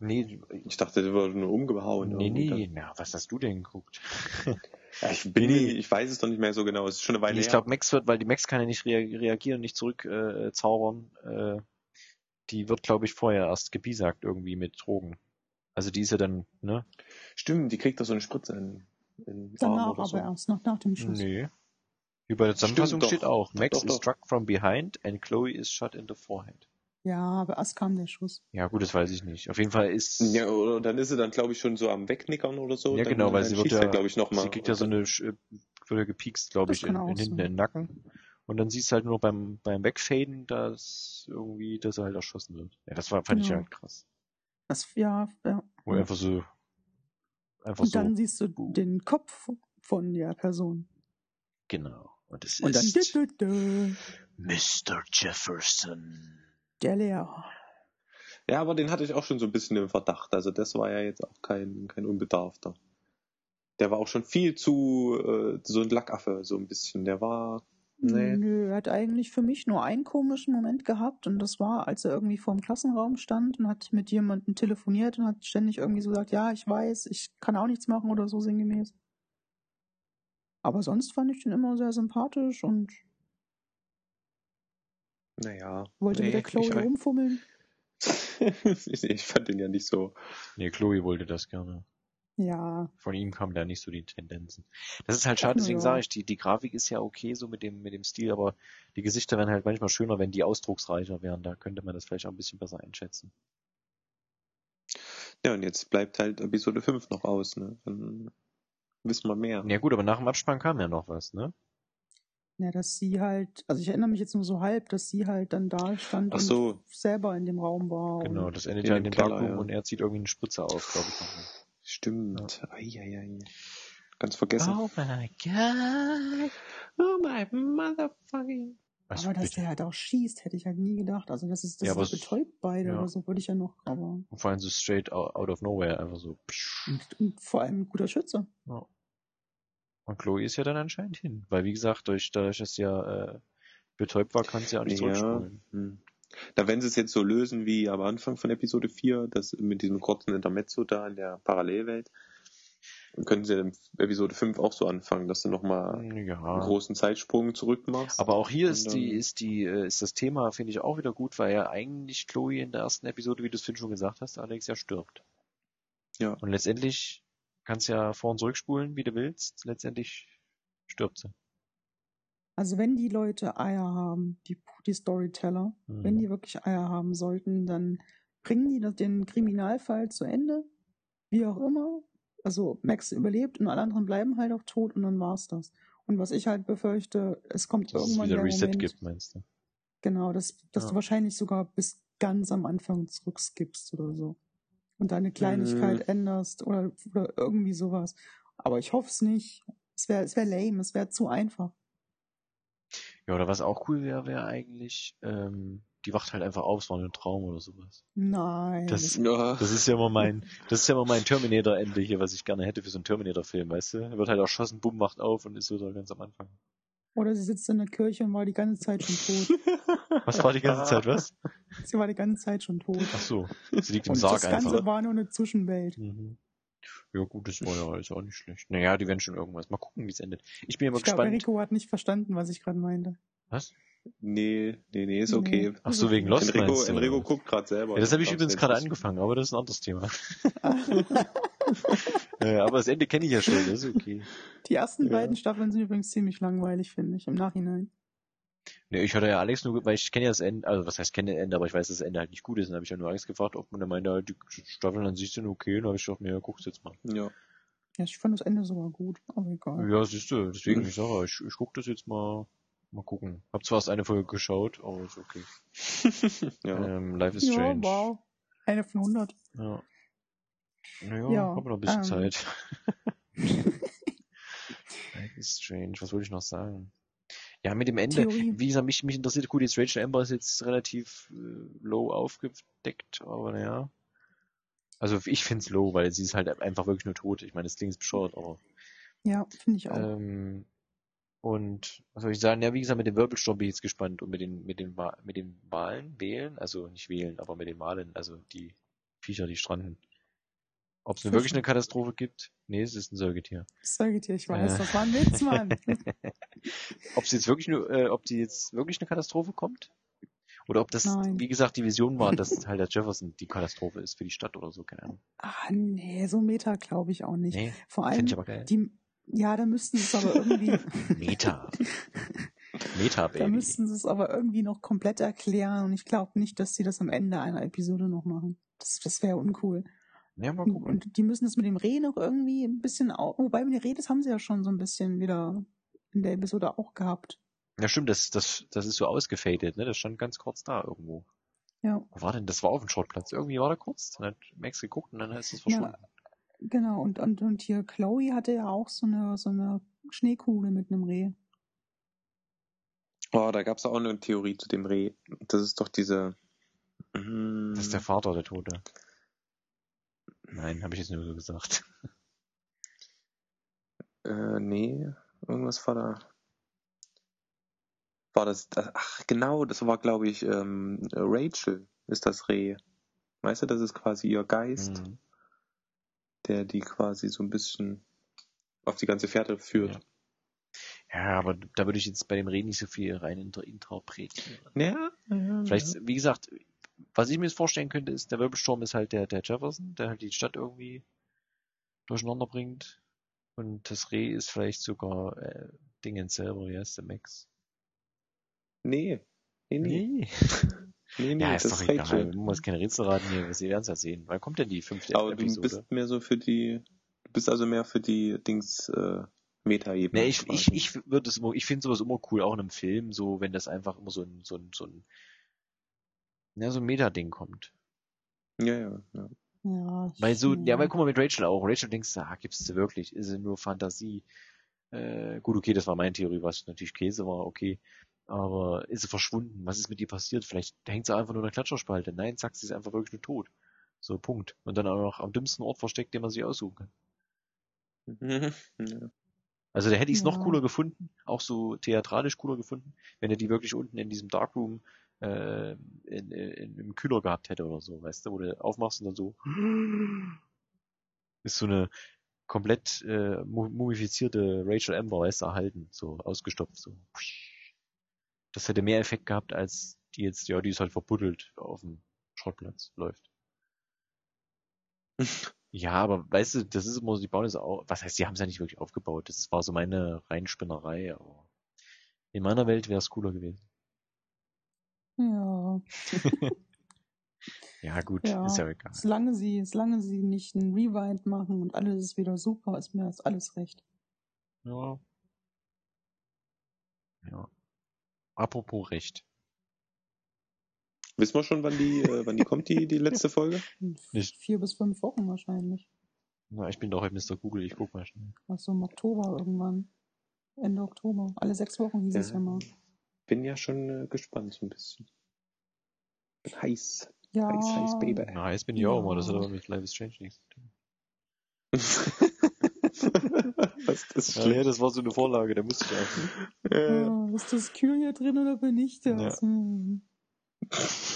Speaker 1: Nee,
Speaker 3: Ich dachte, der wurde nur umgehauen.
Speaker 1: nee, nee, na, was hast du denn geguckt?
Speaker 3: Ja, ich bin nie, ich weiß es doch nicht mehr so genau. Es ist schon eine Weile
Speaker 1: Nee, ich glaube, Max wird, weil die Max kann ja nicht rea reagieren, nicht zurückzaubern. Äh, zaubern. äh, die wird, glaube ich, vorher erst gebiesagt irgendwie mit Drogen. Also die ist ja dann, ne?
Speaker 3: Stimmt, die kriegt da so eine Spritze in, in den Arm
Speaker 2: Danach aber
Speaker 3: so.
Speaker 2: erst, nach, nach dem Schuss.
Speaker 1: Nee. Wie bei der Zusammenfassung
Speaker 3: Stimmt,
Speaker 1: steht
Speaker 3: doch.
Speaker 1: auch, Max
Speaker 3: Doch,
Speaker 1: is
Speaker 3: doch.
Speaker 1: struck from behind and Chloe is shot in the forehead.
Speaker 2: Ja, aber erst kam der Schuss.
Speaker 1: Ja, gut, das weiß ich nicht. Auf jeden Fall ist.
Speaker 3: Ja, oder dann ist sie dann, glaube ich, schon so am Wegnickern oder so.
Speaker 1: Ja,
Speaker 3: Dann-
Speaker 1: genau, weil
Speaker 3: dann
Speaker 1: sie wird ja,
Speaker 3: glaube ich, noch mal.
Speaker 1: sie kriegt ja so eine, äh, wird ja gepiekst, glaube ich, in, hinten
Speaker 2: sein.
Speaker 1: in den Nacken. Und dann siehst du halt nur beim, beim Wegfaden, dass irgendwie, dass er halt erschossen wird. Ja, das war, fand ich
Speaker 2: Genau.
Speaker 1: halt krass.
Speaker 2: Das, ja, ja.
Speaker 1: Wo einfach so, einfach
Speaker 2: Und
Speaker 1: so,
Speaker 2: dann siehst du den Kopf von der Person.
Speaker 1: genau. Und es
Speaker 2: Und dann
Speaker 1: ist
Speaker 2: dü, dü, dü,
Speaker 1: Mr. Jefferson.
Speaker 2: Der Lehrer.
Speaker 3: Ja, aber den hatte ich auch schon so ein bisschen im Verdacht. Also das war ja jetzt auch kein, kein Unbedarfter. Der war auch schon viel zu äh, so ein Lackaffe, so ein bisschen. Der war. Nee.
Speaker 2: Nö, er hat eigentlich für mich nur einen komischen Moment gehabt und das war, als er irgendwie vor dem Klassenraum stand und hat mit jemandem telefoniert und hat ständig irgendwie so gesagt, ja, ich weiß, ich kann auch nichts machen oder so sinngemäß. Aber sonst fand ich den immer sehr sympathisch und
Speaker 3: Naja.
Speaker 2: wollte mit der Chloe
Speaker 3: ich,
Speaker 2: rumfummeln.
Speaker 3: ich, ich fand den ja nicht so.
Speaker 1: Nee, Chloe wollte das gerne.
Speaker 2: Ja,
Speaker 1: Von ihm kamen da nicht so die Tendenzen. Das ist halt schade, deswegen
Speaker 2: ja.
Speaker 1: sage ich, die, die Grafik ist ja okay so mit dem, mit dem Stil, aber die Gesichter wären halt manchmal schöner, wenn die ausdrucksreicher wären. Da könnte man das vielleicht auch ein bisschen besser einschätzen.
Speaker 3: Ja, und jetzt bleibt halt Episode 5 noch aus, ne? Dann wissen wir mehr.
Speaker 1: Ja gut, aber nach dem Abspann kam ja noch was, ne?
Speaker 2: Ja, dass sie halt, also ich erinnere mich jetzt nur so halb, dass sie halt dann da stand
Speaker 3: Ach so.
Speaker 2: und selber in dem Raum war.
Speaker 1: Genau, das endet ja in
Speaker 3: dem Keller,
Speaker 1: Darkroom
Speaker 3: ja.
Speaker 1: und er zieht irgendwie eine Spritze auf, glaube ich.
Speaker 3: Stimmt. Eieiei. Ganz vergessen.
Speaker 4: Oh my god.
Speaker 3: Oh my motherfucking.
Speaker 1: Was
Speaker 2: aber dass
Speaker 1: bitte?
Speaker 2: der halt auch schießt, hätte ich halt nie gedacht. Also das ist das
Speaker 1: Ja,
Speaker 2: ist
Speaker 1: es-
Speaker 2: betäubt beide
Speaker 1: ja.
Speaker 2: oder so, würde ich ja noch, aber
Speaker 1: Und vor allem so straight out out of nowhere, einfach so.
Speaker 2: und, und vor allem ein guter Schütze.
Speaker 1: Ja. Und Chloe ist ja dann anscheinend hin. Weil wie gesagt, durch, dadurch, dass sie ja äh, betäubt war, kann sie ja auch nicht
Speaker 3: Ja.
Speaker 1: zurückspulen.
Speaker 3: Hm. Da wenn sie es jetzt so lösen wie am Anfang von Episode 4, das mit diesem kurzen Intermezzo da in der Parallelwelt, dann können sie in Episode 5 auch so anfangen, dass du nochmal einen
Speaker 1: Ja.
Speaker 3: großen Zeitsprung zurück machst.
Speaker 1: Aber auch hier ist die, ist die, äh, ist das Thema, finde ich, auch wieder gut, weil ja eigentlich Chloe in der ersten Episode, wie du es schon gesagt hast, Alex, ja stirbt.
Speaker 3: Ja.
Speaker 1: Und letztendlich kannst ja vor und zurückspulen, wie du willst. Letztendlich stirbt sie.
Speaker 2: Also wenn die Leute Eier haben, die, die Storyteller,
Speaker 1: Mhm.
Speaker 2: wenn die wirklich Eier haben sollten, dann bringen die das- den Kriminalfall zu Ende, wie auch immer. Also Max überlebt und alle anderen bleiben halt auch tot und dann war's das. Und was ich halt befürchte, es kommt
Speaker 1: Dass es
Speaker 2: irgendwann
Speaker 1: wieder
Speaker 2: der
Speaker 1: Reset
Speaker 2: Moment,
Speaker 1: gibt, meinst du?
Speaker 2: genau, dass, dass
Speaker 1: Ja.
Speaker 2: du wahrscheinlich sogar bis ganz am Anfang zurückskippst oder so. Und deine Kleinigkeit
Speaker 3: Mhm.
Speaker 2: änderst oder, oder irgendwie sowas. Aber ich hoffe es nicht. Es wäre es wär lame, es wäre zu einfach.
Speaker 1: Ja, oder was auch cool wäre, wäre eigentlich, ähm, die wacht halt einfach auf, es war nur ein Traum oder sowas.
Speaker 2: Nein.
Speaker 1: Das-
Speaker 3: ja.
Speaker 1: Das ist ja immer mein, das ist ja immer mein Terminator-Ende hier, was ich gerne hätte für so einen Terminator-Film, weißt du? Er wird halt erschossen, bumm, macht auf und ist wieder ganz am Anfang.
Speaker 2: Oder sie sitzt in der Kirche und war die ganze Zeit schon tot.
Speaker 1: Was war die ganze Zeit, was?
Speaker 2: sie war die ganze Zeit schon tot.
Speaker 1: Ach so, sie liegt im
Speaker 2: Und
Speaker 1: Sarg
Speaker 2: das Ganze
Speaker 1: einfach.
Speaker 2: war nur eine Zwischenwelt.
Speaker 1: Mhm. Ja gut, das war ja alles auch nicht schlecht. Naja, die werden schon irgendwas. Mal gucken, wie es endet. Ich bin immer
Speaker 2: Ich glaube,
Speaker 1: gespannt.
Speaker 2: Enrico hat nicht verstanden, was ich gerade meinte.
Speaker 1: Was?
Speaker 3: Nee, nee, nee, ist okay.
Speaker 1: Ach so, wegen Lost
Speaker 3: Enrico,
Speaker 1: meinst du,
Speaker 3: Enrico guckt gerade selber.
Speaker 1: Ja, das habe ich übrigens gerade angefangen, aber das ist ein anderes Thema. äh, aber das Ende kenne ich ja schon, das ist okay.
Speaker 2: Die ersten
Speaker 3: Ja.
Speaker 2: beiden Staffeln sind übrigens ziemlich langweilig, finde ich, im Nachhinein.
Speaker 1: Nee, ich hatte ja Alex nur, weil ich kenne ja das Ende, also was heißt kenne das Ende, aber ich weiß, dass das Ende halt nicht gut ist. Und dann habe ich ja nur Alex gefragt, ob man dann meinte, halt, die Staffeln an sich sind okay. Und dann habe ich gedacht, mir guck's jetzt mal.
Speaker 3: Ja.
Speaker 2: Ja, ich fand das Ende sogar gut, aber egal.
Speaker 1: Ja, siehst du, deswegen,
Speaker 3: Mhm.
Speaker 1: ich sage, ich, ich guck das jetzt mal, mal gucken. Hab zwar erst eine Folge geschaut, aber ist okay.
Speaker 3: ja.
Speaker 1: Ähm, Life is
Speaker 2: Ja,
Speaker 1: Strange.
Speaker 2: wow. Eine von 100.
Speaker 1: Ja. Naja,
Speaker 2: Ja,
Speaker 1: haben wir noch ein bisschen
Speaker 2: ähm.
Speaker 1: Zeit. Life is Strange, was wollte ich noch sagen? Ja, mit dem Ende,
Speaker 2: Theorie.
Speaker 1: wie gesagt, mich, mich interessiert, gut, jetzt Rachel Amber ist jetzt relativ äh, low aufgedeckt, aber naja. Also ich find's low, weil sie ist halt einfach wirklich nur tot. Ich meine, das Ding ist bescheuert, aber
Speaker 2: Ja, finde ich auch.
Speaker 1: ähm, und was soll ich sagen? Ja, wie gesagt, mit dem Wirbelsturm bin ich jetzt gespannt und mit den mit den mit den Wahlen wählen, also nicht wählen, aber mit den Wahlen, also die Viecher, die stranden. Ob es wirklich eine Katastrophe gibt? Nee, es ist ein Säugetier.
Speaker 2: Sage ich weiß,
Speaker 1: äh.
Speaker 2: das war ein Witz, Mann.
Speaker 1: Ob es jetzt wirklich nur, äh, ob die jetzt wirklich eine Katastrophe kommt? Oder ob das,
Speaker 2: Nein.
Speaker 1: wie gesagt, die Vision war, dass halt der Jefferson die Katastrophe ist für die Stadt oder so, keine Ahnung.
Speaker 2: ah, nee, so Meta glaube ich auch nicht.
Speaker 1: Nee,
Speaker 2: Vor
Speaker 1: finde
Speaker 2: allem,
Speaker 1: ich aber geil.
Speaker 2: die, ja, da müssten sie es aber irgendwie,
Speaker 1: Meta. Meta,
Speaker 2: da
Speaker 1: Baby.
Speaker 2: müssten sie es aber irgendwie noch komplett erklären und ich glaube nicht, dass sie das am Ende einer Episode noch machen. Das, das wäre uncool.
Speaker 1: Ja, mal
Speaker 2: Und,
Speaker 1: gucken.
Speaker 2: und die müssen das mit dem Reh noch irgendwie ein bisschen, au wobei mit dem Reh, das haben sie ja schon so ein bisschen wieder in der Episode auch gehabt.
Speaker 1: Ja, stimmt, das, das, das ist so ausgefadet, ne? Das stand ganz kurz da irgendwo.
Speaker 2: Ja,
Speaker 1: Wo war denn? Das war auf dem Schrottplatz. Irgendwie war da kurz. Dann hat Max geguckt und dann ist es verschwunden.
Speaker 2: genau. Und, und, und hier Chloe hatte ja auch so eine, so eine Schneekugel mit einem Reh.
Speaker 3: Oh, da gab's auch eine Theorie zu dem Reh. Das ist doch diese.
Speaker 1: Das ist der Vater, der Tote. Nein, habe ich jetzt nur so gesagt.
Speaker 3: Äh, nee, irgendwas war da. War das, das ach genau, das war glaube ich ähm, Rachel ist das Reh. Weißt du, das ist quasi ihr Geist,
Speaker 1: Mhm.
Speaker 3: der die quasi so ein bisschen auf die ganze Fährte führt.
Speaker 1: Ja, aber da würde ich jetzt bei dem Reden nicht so viel rein inter interpretieren.
Speaker 3: Ja, ja,
Speaker 1: Vielleicht, wie gesagt, was ich mir jetzt vorstellen könnte, ist, der Wirbelsturm ist halt der, der Jefferson, der halt die Stadt irgendwie durcheinander bringt. Und das Reh ist vielleicht sogar äh, Dingens selber, wie heißt der Max?
Speaker 3: Nee. Nee, nee.
Speaker 1: Nee.
Speaker 3: nee, nee
Speaker 1: ja,
Speaker 3: das
Speaker 1: ist doch egal. Wir muss keine Rätsel raten hier, wir werden es ja sehen. Wann kommt denn die fünfte
Speaker 3: Aber du
Speaker 1: Episode?
Speaker 3: bist mehr so für die, du bist also mehr für die Dings äh, Meta-Ebene.
Speaker 1: Nee, ich, ich, ich würde es immer, ich finde sowas immer cool, auch in einem Film, so, wenn das einfach immer so ein, so ein, so ein, ja, so ein Meta-Ding kommt.
Speaker 3: Ja, ja, ja.
Speaker 2: Ja,
Speaker 1: Weil so, ja, weil guck mal mit Rachel auch. Rachel denkst du, ah, gibt's sie wirklich? Ist sie nur Fantasie? Äh, gut, okay, das war meine Theorie, was natürlich Käse war, okay. Aber ist sie verschwunden? Was ist mit ihr passiert? Vielleicht hängt sie einfach nur in der Kletscherspalte. Nein, zack, sie ist einfach wirklich nur tot. So, Punkt. Und dann auch noch am dümmsten Ort versteckt, den man sich aussuchen kann.
Speaker 3: Ja.
Speaker 1: Also da hätte ich es noch
Speaker 2: Ja.
Speaker 1: cooler gefunden, auch so theatralisch cooler gefunden, wenn er die wirklich unten in diesem Darkroom äh, in, in, im Kühler gehabt hätte oder so, weißt du, wo du aufmachst und dann so ist so eine komplett äh, mu- mumifizierte Rachel Amber, weißt du, erhalten, so ausgestopft, so. Das hätte mehr Effekt gehabt, als die jetzt, ja, die ist halt verbuddelt auf dem Schrottplatz läuft. Ja, aber weißt du, das ist immer so, die bauen das auch, was heißt, die haben es ja nicht wirklich aufgebaut. Das war so meine Reinspinnerei, aber in meiner Welt wäre es cooler gewesen.
Speaker 2: Ja,
Speaker 1: Ja, gut,
Speaker 2: Ja.
Speaker 1: ist ja egal.
Speaker 2: solange sie, solange sie nicht einen Rewind machen und alles ist wieder super, ist mir das alles recht.
Speaker 1: Ja. Ja. Apropos Recht.
Speaker 3: Wissen wir schon, wann die, äh, wann die kommt, die, die letzte Folge?
Speaker 1: Nicht.
Speaker 2: vier bis fünf Wochen wahrscheinlich.
Speaker 1: Na, ich bin doch heute Mr. Google, ich guck mal schnell.
Speaker 2: Also im Oktober irgendwann. Ende Oktober. Alle sechs Wochen hieß es ja mal.
Speaker 3: Bin ja schon äh, gespannt so ein bisschen. Bin heiß.
Speaker 2: Ja,
Speaker 3: Heiß, heiß, Baby.
Speaker 1: Na, heiß bin ich auch
Speaker 2: Ja.
Speaker 1: immer, das hat aber mit Life is Strange nichts zu tun.
Speaker 3: Was ist das
Speaker 1: Ja, das war so eine Vorlage, da musste ich.
Speaker 3: Äh,
Speaker 2: ja, ist das kühl hier drin oder bin ich das? Hm.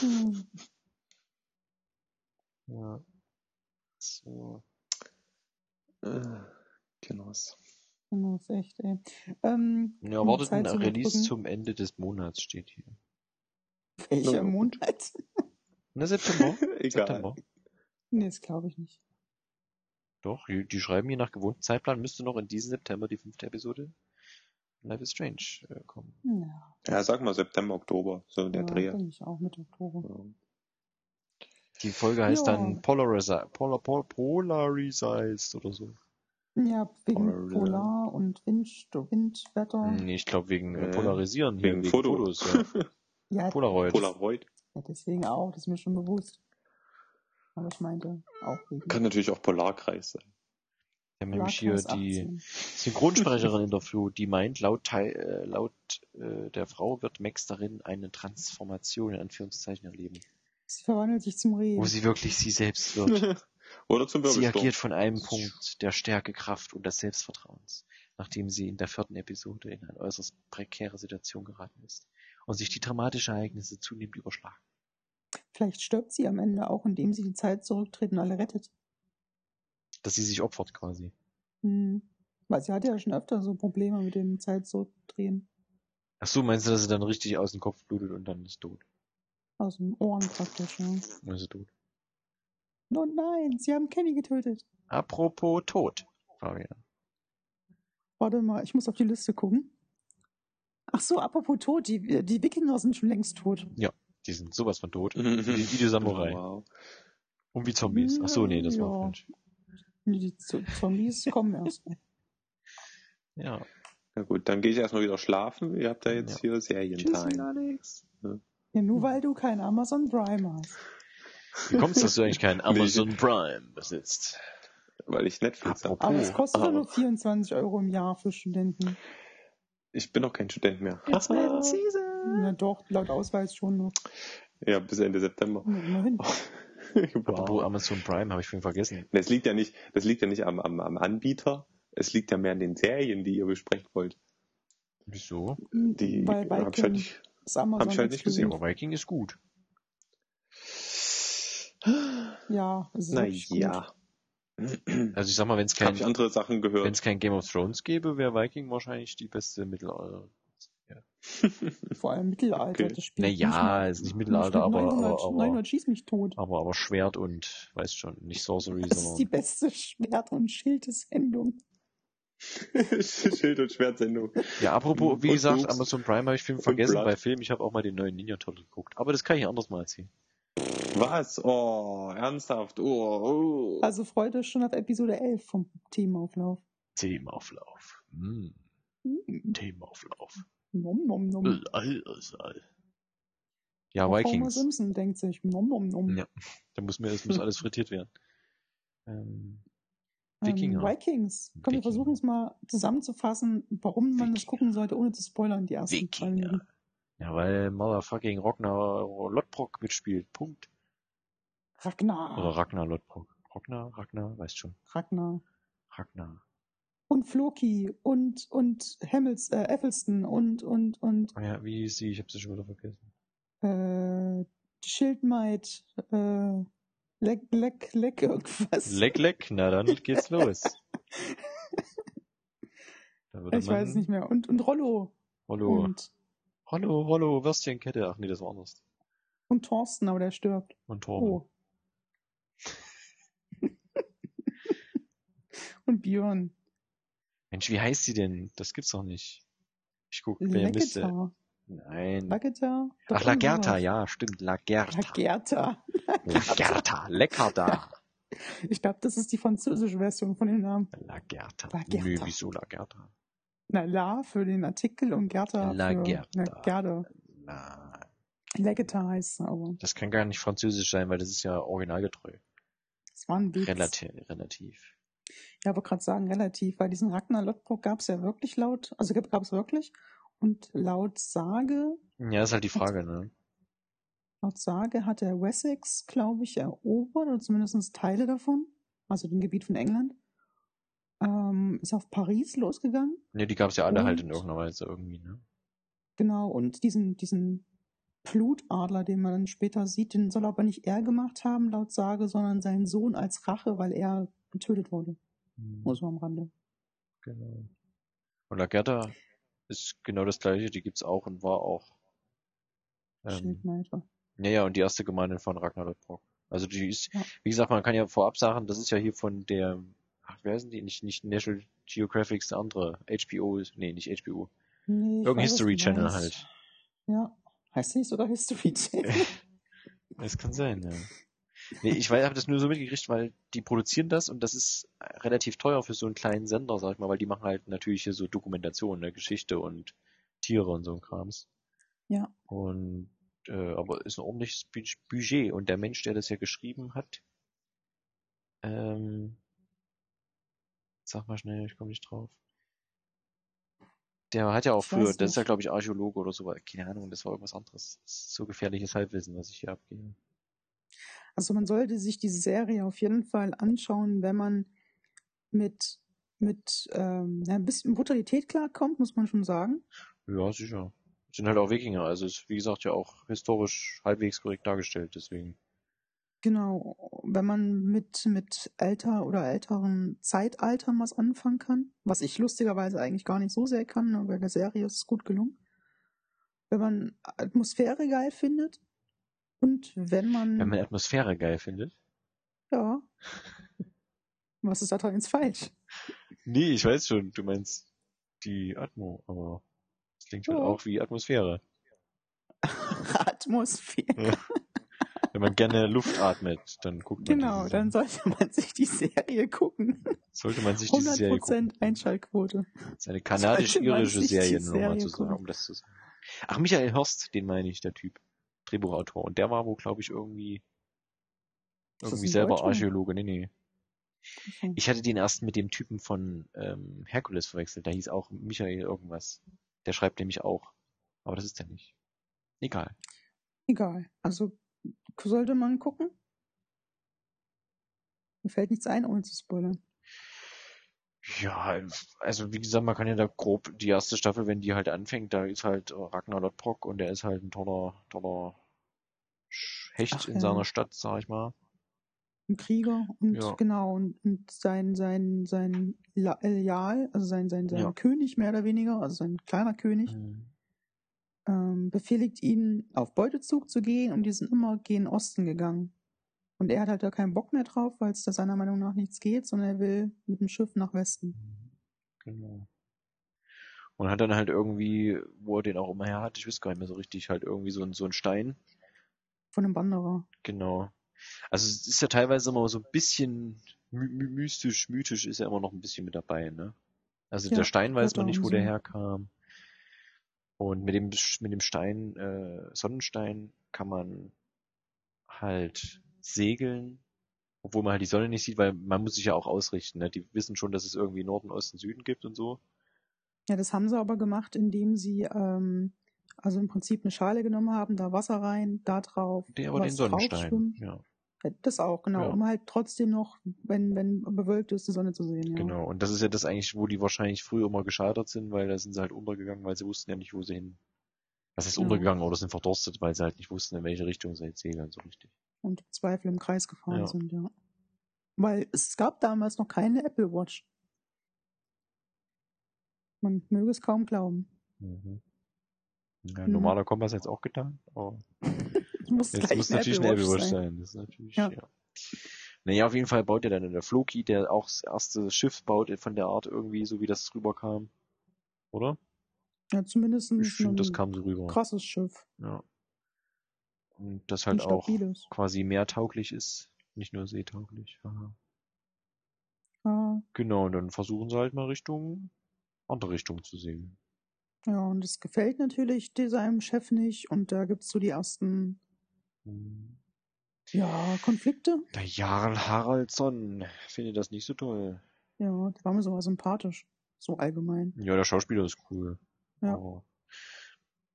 Speaker 2: Hm.
Speaker 1: Ja. So.
Speaker 3: äh, Genoss.
Speaker 2: Genau, ist echt, ey. Ähm,
Speaker 1: Ja, erwartet ein Release
Speaker 2: überbrücken.
Speaker 1: zum Ende des Monats steht hier.
Speaker 2: Welcher
Speaker 3: gut.
Speaker 2: Monat?
Speaker 1: Na, September?
Speaker 3: Egal.
Speaker 1: September.
Speaker 2: nee, das glaube ich nicht.
Speaker 1: Doch, die, die schreiben hier nach gewohntem Zeitplan, müsste noch in diesem September die fünfte Episode Life is Strange äh, kommen.
Speaker 2: Ja,
Speaker 3: Ja, sag mal September, Oktober, so der
Speaker 2: ja
Speaker 3: Dreh.
Speaker 2: denke ich auch mit Oktober.
Speaker 3: Ja.
Speaker 1: Die Folge heißt
Speaker 2: Ja.
Speaker 1: dann Polarize, Polar, Polar, Polarized oder so.
Speaker 2: Ja, wegen
Speaker 3: Polar-
Speaker 2: Polar und Wind, Windwetter.
Speaker 1: Nee, ich glaube wegen äh, Polarisieren
Speaker 3: wegen
Speaker 1: wegen
Speaker 3: Foto.
Speaker 1: Fotos. Ja.
Speaker 2: Ja,
Speaker 1: Polaroid.
Speaker 3: Polaroid.
Speaker 2: ja, deswegen auch, das ist mir schon bewusst. Aber ich meinte auch wegen
Speaker 3: Kann natürlich auch Polarkreis sein.
Speaker 1: Wir haben nämlich hier
Speaker 2: Polarkreis
Speaker 1: die
Speaker 2: 18.
Speaker 1: Synchronsprecherin interviewt, die meint, laut, Teil, äh, laut äh, der Frau wird Max darin eine Transformation in Anführungszeichen erleben,
Speaker 2: Sie verwandelt sich zum Reh.
Speaker 1: wo sie wirklich sie selbst wird.
Speaker 3: Oder zum
Speaker 1: Sie
Speaker 3: Wirbelsturm.
Speaker 1: agiert von einem Punkt der Stärke, Kraft und des Selbstvertrauens, nachdem sie in der vierten Episode in eine äußerst prekäre Situation geraten ist und sich die dramatischen Ereignisse zunehmend überschlagen.
Speaker 2: Vielleicht stirbt sie am Ende auch, indem sie die Zeit zurücktritt und alle rettet.
Speaker 1: Dass sie sich opfert quasi.
Speaker 2: Hm. Weil sie hatte ja schon öfter so Probleme mit dem Zeit zurückdrehen.
Speaker 1: Ach so, meinst du, dass sie dann richtig aus dem Kopf blutet und dann ist tot?
Speaker 2: Aus den Ohren praktisch, ja.
Speaker 1: Dann ist sie tot.
Speaker 2: Oh nein, sie haben Kenny getötet.
Speaker 1: Apropos tot, Fabian.
Speaker 2: Warte mal, ich muss auf die Liste gucken. Ach so, apropos tot, die, die Wikinger sind schon längst tot.
Speaker 1: Die sind sowas von tot.
Speaker 3: Mhm.
Speaker 1: Wie die Videosamurai.
Speaker 3: Wow.
Speaker 1: Und wie Zombies. Ach so, nee, das war
Speaker 2: Ja.
Speaker 1: falsch.
Speaker 2: Nee, Die Z- Zombies kommen erst.
Speaker 1: Ja.
Speaker 3: Na gut, dann gehe ich erstmal wieder schlafen. Ihr habt da jetzt hier Serientime.
Speaker 1: Alex.
Speaker 2: Ja, nur weil du kein Amazon Prime hast.
Speaker 1: Wie kommst du, dass du eigentlich keinen Amazon Prime besitzt?
Speaker 3: Weil ich Netflix habe.
Speaker 2: Aber es kostet
Speaker 3: Oh.
Speaker 2: nur 24 Euro im Jahr für Studenten.
Speaker 3: Ich bin noch kein Student mehr.
Speaker 1: Season.
Speaker 2: Na doch, laut Ausweis schon noch.
Speaker 3: Ja, bis Ende September.
Speaker 2: Immerhin.
Speaker 1: Apropos
Speaker 3: wow.
Speaker 1: Amazon Prime, habe ich vorhin vergessen.
Speaker 3: Das liegt ja nicht, das liegt ja nicht am, am, am Anbieter. Es liegt ja mehr an den Serien, die ihr besprechen wollt.
Speaker 1: Wieso?
Speaker 3: Die
Speaker 2: Weil
Speaker 3: habe ich halt nicht.
Speaker 2: ist Amazon
Speaker 3: hab ich halt nicht
Speaker 1: Ja,
Speaker 2: exklusiv.
Speaker 1: aber Viking ist gut.
Speaker 2: Ja, es ist
Speaker 3: Na ja.
Speaker 1: Also ich sag mal, wenn es kein,
Speaker 3: andere Sachen
Speaker 1: wenn
Speaker 3: gehört.
Speaker 1: es kein Game of Thrones gäbe, wäre Viking wahrscheinlich die beste Mittelalter.
Speaker 2: Vor allem Mittelalter.
Speaker 3: Okay.
Speaker 2: Das Spiel
Speaker 1: Naja, ist nicht Mittelalter, aber,
Speaker 2: 900,
Speaker 1: aber, aber,
Speaker 2: 900 schieß mich tot.
Speaker 1: aber, aber Schwert und, weißt schon, nicht Sorcery,
Speaker 2: Das ist die
Speaker 1: sondern
Speaker 2: beste Schwert- und Schildesendung.
Speaker 3: Schild- und Schwertsendung.
Speaker 1: Ja, apropos, wie
Speaker 3: Und
Speaker 1: gesagt. Amazon Prime habe ich Film vergessen
Speaker 3: Blood.
Speaker 1: bei Film. Ich habe auch mal den neuen Ninja Turtle geguckt. Aber das kann ich anders mal erzählen.
Speaker 3: Was? Oh, ernsthaft? Oh, oh.
Speaker 2: Also freut euch schon auf Episode 11 vom Themauflauf.
Speaker 1: Themauflauf. Mm,
Speaker 2: Mm.
Speaker 1: Themauflauf.
Speaker 2: Nom nom nom.
Speaker 1: All, all, all. Ja,
Speaker 2: Auch Homer
Speaker 1: Vikings.
Speaker 2: Simpson denkt sich, nom nom nom.
Speaker 1: Ja. Da muss mir, es muss alles frittiert werden. Ähm,
Speaker 2: Ähm,
Speaker 1: Wikinger.
Speaker 2: Vikings. Komm, wir
Speaker 1: Wikinger.
Speaker 2: versuchen es mal zusammenzufassen, warum man das
Speaker 1: Wikinger.
Speaker 2: gucken sollte, ohne zu spoilern, die ersten zwei
Speaker 1: Wikinger.
Speaker 2: Minuten.
Speaker 1: Ja, weil Motherfucking Ragnar Lodbrok mitspielt. Punkt.
Speaker 2: Ragnar.
Speaker 1: Oder Ragnar Lodbrok. Ragnar, Ragnar, weißt schon.
Speaker 2: Ragnar.
Speaker 1: Ragnar.
Speaker 2: Und Floki und, und Hamils, äh, Effelston und, und, und,
Speaker 1: Ah ja, wie hieß sie? Ich hab sie schon wieder vergessen.
Speaker 2: äh, Schildmaid, äh, Leck, Leck, Leck, irgendwas.
Speaker 1: Leck, leck, na dann geht's los. Da
Speaker 2: ich weiß es nicht mehr. Und, und Rollo.
Speaker 1: Hallo.
Speaker 2: Und,
Speaker 1: Hallo, hallo, Würstchenkette. Ach nee, das war anders.
Speaker 2: und Thorsten, aber der stirbt.
Speaker 1: Und Torben.
Speaker 2: Oh. und Björn.
Speaker 1: Mensch, wie heißt sie denn? Das gibt's doch nicht. Ich guck, wer müsste. Nein.
Speaker 2: Lagerta?
Speaker 1: Ach, Lagerta, ja, stimmt. Lagerta.
Speaker 2: Lagerta.
Speaker 1: Lagerta. Lecker da.
Speaker 2: Ich glaube, das ist die französische Version von dem Namen.
Speaker 1: Lagerta.
Speaker 2: Lagerta.
Speaker 1: Nö, wieso Lagerta?
Speaker 2: Na, La für den Artikel und Gerta
Speaker 1: Lagerta.
Speaker 2: für na, Gerda.
Speaker 1: Na,
Speaker 2: Lagerta heißt es aber.
Speaker 1: das kann gar nicht französisch sein, weil das ist ja originalgetreu.
Speaker 2: Das war ein Witz.
Speaker 1: Relativ, relativ.
Speaker 2: Ja, aber gerade sagen relativ, weil diesen Ragnar Lodbrok gab es ja wirklich laut, also gab es wirklich. Und laut Sage,
Speaker 1: Ja, ist halt die Frage, ne?
Speaker 2: laut Sage hat er Wessex, glaube ich, erobert, oder zumindest Teile davon, also dem Gebiet von England. Ähm, ist auf Paris losgegangen.
Speaker 1: Ne, die gab's ja alle halt in
Speaker 2: Und-
Speaker 1: irgendeiner Weise irgendwie, ne?
Speaker 2: Genau, und diesen, diesen Blutadler, den man dann später sieht, den soll aber nicht er gemacht haben, laut Sage, sondern sein Sohn als Rache, weil er getötet wurde.
Speaker 1: Hm,
Speaker 2: Nur so am Rande.
Speaker 1: Genau. Und Lagerta ist genau das gleiche, die gibt's auch und war auch. Ähm,
Speaker 2: Schildmeiter.
Speaker 1: ja, ja, und die erste Gemeinde von Ragnar Lodbrok. Also die ist,
Speaker 2: Ja.
Speaker 1: wie gesagt, man kann ja vorab sagen, das ist ja hier von der, ach, wer sind die? Nicht, nicht National Geographic, der andere. HBO, nee, nicht HBO.
Speaker 2: Nee,
Speaker 1: Irgendein History Channel halt.
Speaker 2: Ja. Heißt nicht sogar History Channel?
Speaker 1: Das kann sein, ja. Nee, ich habe das nur so mitgekriegt, weil die produzieren das und das ist relativ teuer für so einen kleinen Sender, sag ich mal, weil die machen halt natürlich hier so Dokumentation, ne, Geschichte und Tiere und so ein Krams.
Speaker 2: Ja.
Speaker 1: Und äh, aber ist ein ordentliches Bud- Budget und der Mensch, der das ja geschrieben hat, ähm, sag mal schnell, ich komme nicht drauf. Der hat ja auch
Speaker 2: Ich
Speaker 1: früher, das ist ja glaube ich Archäologe oder so, keine Ahnung, das war irgendwas anderes. So gefährliches Halbwissen, was ich hier abgebe.
Speaker 2: Also man sollte sich diese Serie auf jeden Fall anschauen, wenn man mit, mit ähm, ein bisschen Brutalität klarkommt, muss man schon sagen.
Speaker 1: Ja, sicher. Sind halt auch Wikinger, also ist wie gesagt ja auch historisch halbwegs korrekt dargestellt, deswegen.
Speaker 2: Genau, wenn man mit, mit älter oder älteren Zeitaltern was anfangen kann, was ich lustigerweise eigentlich gar nicht so sehr kann, ne, weil der Serie ist es gut gelungen. Wenn man Atmosphäre geil findet und wenn man,
Speaker 1: Wenn man Atmosphäre geil findet.
Speaker 2: ja, was ist da dran jetzt falsch?
Speaker 1: Nee, ich weiß schon, du meinst die Atmo, aber es klingt halt
Speaker 2: Ja.
Speaker 1: auch wie Atmosphäre.
Speaker 2: Atmosphäre.
Speaker 1: Ja. Wenn man gerne Luft atmet, dann guckt man
Speaker 2: Genau, dann sollte man sich die Serie gucken.
Speaker 1: sollte man sich diese Serie gucken.
Speaker 2: 100% Einschaltquote.
Speaker 1: Das ist eine kanadisch-irische
Speaker 2: die
Speaker 1: Serie, nur mal
Speaker 2: Serie
Speaker 1: zu sagen, um das zu sagen. Ach, Michael Hörst, den meine ich, der Typ. Drehbuchautor. Und der war wohl, glaube ich, irgendwie, irgendwie selber
Speaker 2: Deutscher?
Speaker 1: Archäologe. Nee, nee. Ich hatte den erst mit dem Typen von ähm, Herkules verwechselt. Der hieß auch Michael irgendwas. Der schreibt nämlich auch. Aber das ist der nicht. Egal.
Speaker 2: Egal. Also sollte man gucken. Mir fällt nichts ein, ohne zu spoilern.
Speaker 1: Ja, also wie gesagt, man kann ja da grob die erste Staffel, wenn die halt anfängt, da ist halt äh, Ragnar Lodbrok und der ist halt ein toller, toller Hecht
Speaker 2: Ach,
Speaker 1: in
Speaker 2: ja.
Speaker 1: seiner Stadt, sag ich mal.
Speaker 2: Ein Krieger und
Speaker 1: Ja.
Speaker 2: genau, und, und sein, sein, sein La- Leal, also sein, sein, sein
Speaker 1: Ja.
Speaker 2: König mehr oder weniger, also sein kleiner König,
Speaker 1: Mhm.
Speaker 2: Ähm, befehligt ihn, auf Beutezug zu gehen und die sind immer gen Osten gegangen. Und er hat halt da keinen Bock mehr drauf, weil es da seiner Meinung nach nichts geht, sondern er will mit dem Schiff nach Westen.
Speaker 1: Genau. Und hat dann halt irgendwie, wo er den auch immer her hat, ich weiß gar nicht mehr so richtig, halt irgendwie so ein, so ein Stein.
Speaker 2: Von einem Wanderer.
Speaker 1: Genau. Also es ist ja teilweise immer so ein bisschen my my mystisch, mythisch ist ja immer noch ein bisschen mit dabei, ne? Also
Speaker 2: Ja,
Speaker 1: der Stein weiß man nicht, wo der herkam. Und mit dem, mit dem Stein, äh, Sonnenstein kann man halt segeln Obwohl man halt die Sonne nicht sieht, weil man muss sich ja auch ausrichten. Ne? Die wissen schon, dass es irgendwie Norden, Osten, Süden gibt und so.
Speaker 2: Ja, das haben sie aber gemacht, indem sie ähm, also im Prinzip eine Schale genommen haben, da Wasser rein, da drauf.
Speaker 1: Der aber den Sonnenstein.
Speaker 2: Ja, Das auch, genau,
Speaker 1: Ja.
Speaker 2: um halt trotzdem noch, wenn, wenn bewölkt ist, die Sonne zu sehen. Ja.
Speaker 1: genau. Und das ist ja das eigentlich, wo die wahrscheinlich früher immer gescheitert sind, weil da sind sie halt untergegangen, weil sie wussten ja nicht, wo sie hin. Was ist
Speaker 2: Ja.
Speaker 1: untergegangen oder sind verdurstet, weil sie halt nicht wussten, in welche Richtung sie jetzt segeln, so richtig.
Speaker 2: Und im Zweifel im Kreis gefahren
Speaker 1: Ja.
Speaker 2: sind, ja. Weil es gab damals noch keine Apple Watch. Man möge es kaum glauben.
Speaker 1: Mhm. Ja,
Speaker 2: Mhm.
Speaker 1: normaler Kompass jetzt auch getan, aber
Speaker 2: muss
Speaker 1: Jetzt
Speaker 2: gleich
Speaker 1: muss
Speaker 2: eine
Speaker 1: natürlich
Speaker 2: Apple
Speaker 1: Apple
Speaker 2: Watch sein.
Speaker 1: sein. Das ist natürlich,
Speaker 2: Ja.
Speaker 1: ja. Naja, auf jeden Fall baut er dann der Floki, der auch das erste Schiff baut von der Art irgendwie, so wie das rüberkam. Oder?
Speaker 2: Ja, zumindest ein,
Speaker 1: Ich finde, das
Speaker 2: ein
Speaker 1: kam so rüber.
Speaker 2: krasses Schiff.
Speaker 1: Ja. Und das
Speaker 2: Ein
Speaker 1: halt auch
Speaker 2: stabiles.
Speaker 1: quasi mehr tauglich ist, nicht nur seetauglich. Aha.
Speaker 2: Ja,
Speaker 1: Genau, und dann versuchen sie halt mal Richtung, andere Richtung zu segeln.
Speaker 2: ja, und es gefällt natürlich seinem Chef nicht. Und da gibt's so die ersten. Ja, Konflikte.
Speaker 1: Der Jarl Haraldsson findet das nicht so toll.
Speaker 2: Ja, der war mir sogar sympathisch. So allgemein.
Speaker 1: Ja, der Schauspieler ist cool.
Speaker 2: Ja.
Speaker 1: Aber,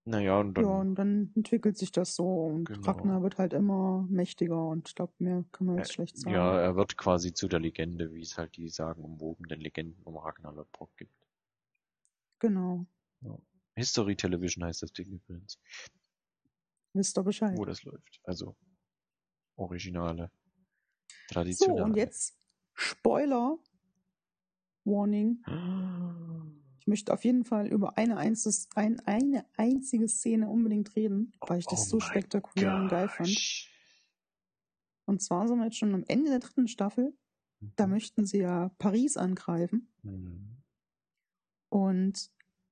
Speaker 1: naja, und dann,
Speaker 2: ja, und dann entwickelt sich das so und
Speaker 1: Genau.
Speaker 2: Ragnar wird halt immer mächtiger und ich glaube, mehr kann man jetzt
Speaker 1: Ä-
Speaker 2: schlecht sagen.
Speaker 1: ja, er wird quasi zu der Legende, wie es halt die sagenumwobenen Legenden um Ragnar Lodbrok gibt.
Speaker 2: Genau.
Speaker 1: History Television heißt das Ding übrigens,
Speaker 2: Wisst ihr Bescheid.
Speaker 1: wo das läuft. Also, originale,
Speaker 2: So,
Speaker 1: traditionelle.
Speaker 2: und jetzt Spoiler Warning. Ich möchte auf jeden Fall über eine, einzige, ein, eine einzige Szene unbedingt reden, weil ich das
Speaker 1: Oh
Speaker 2: so spektakulär und geil fand.
Speaker 1: Gosh.
Speaker 2: Und zwar sind wir jetzt schon am Ende der dritten Staffel. Da möchten sie ja Paris angreifen.
Speaker 1: Mhm.
Speaker 2: Und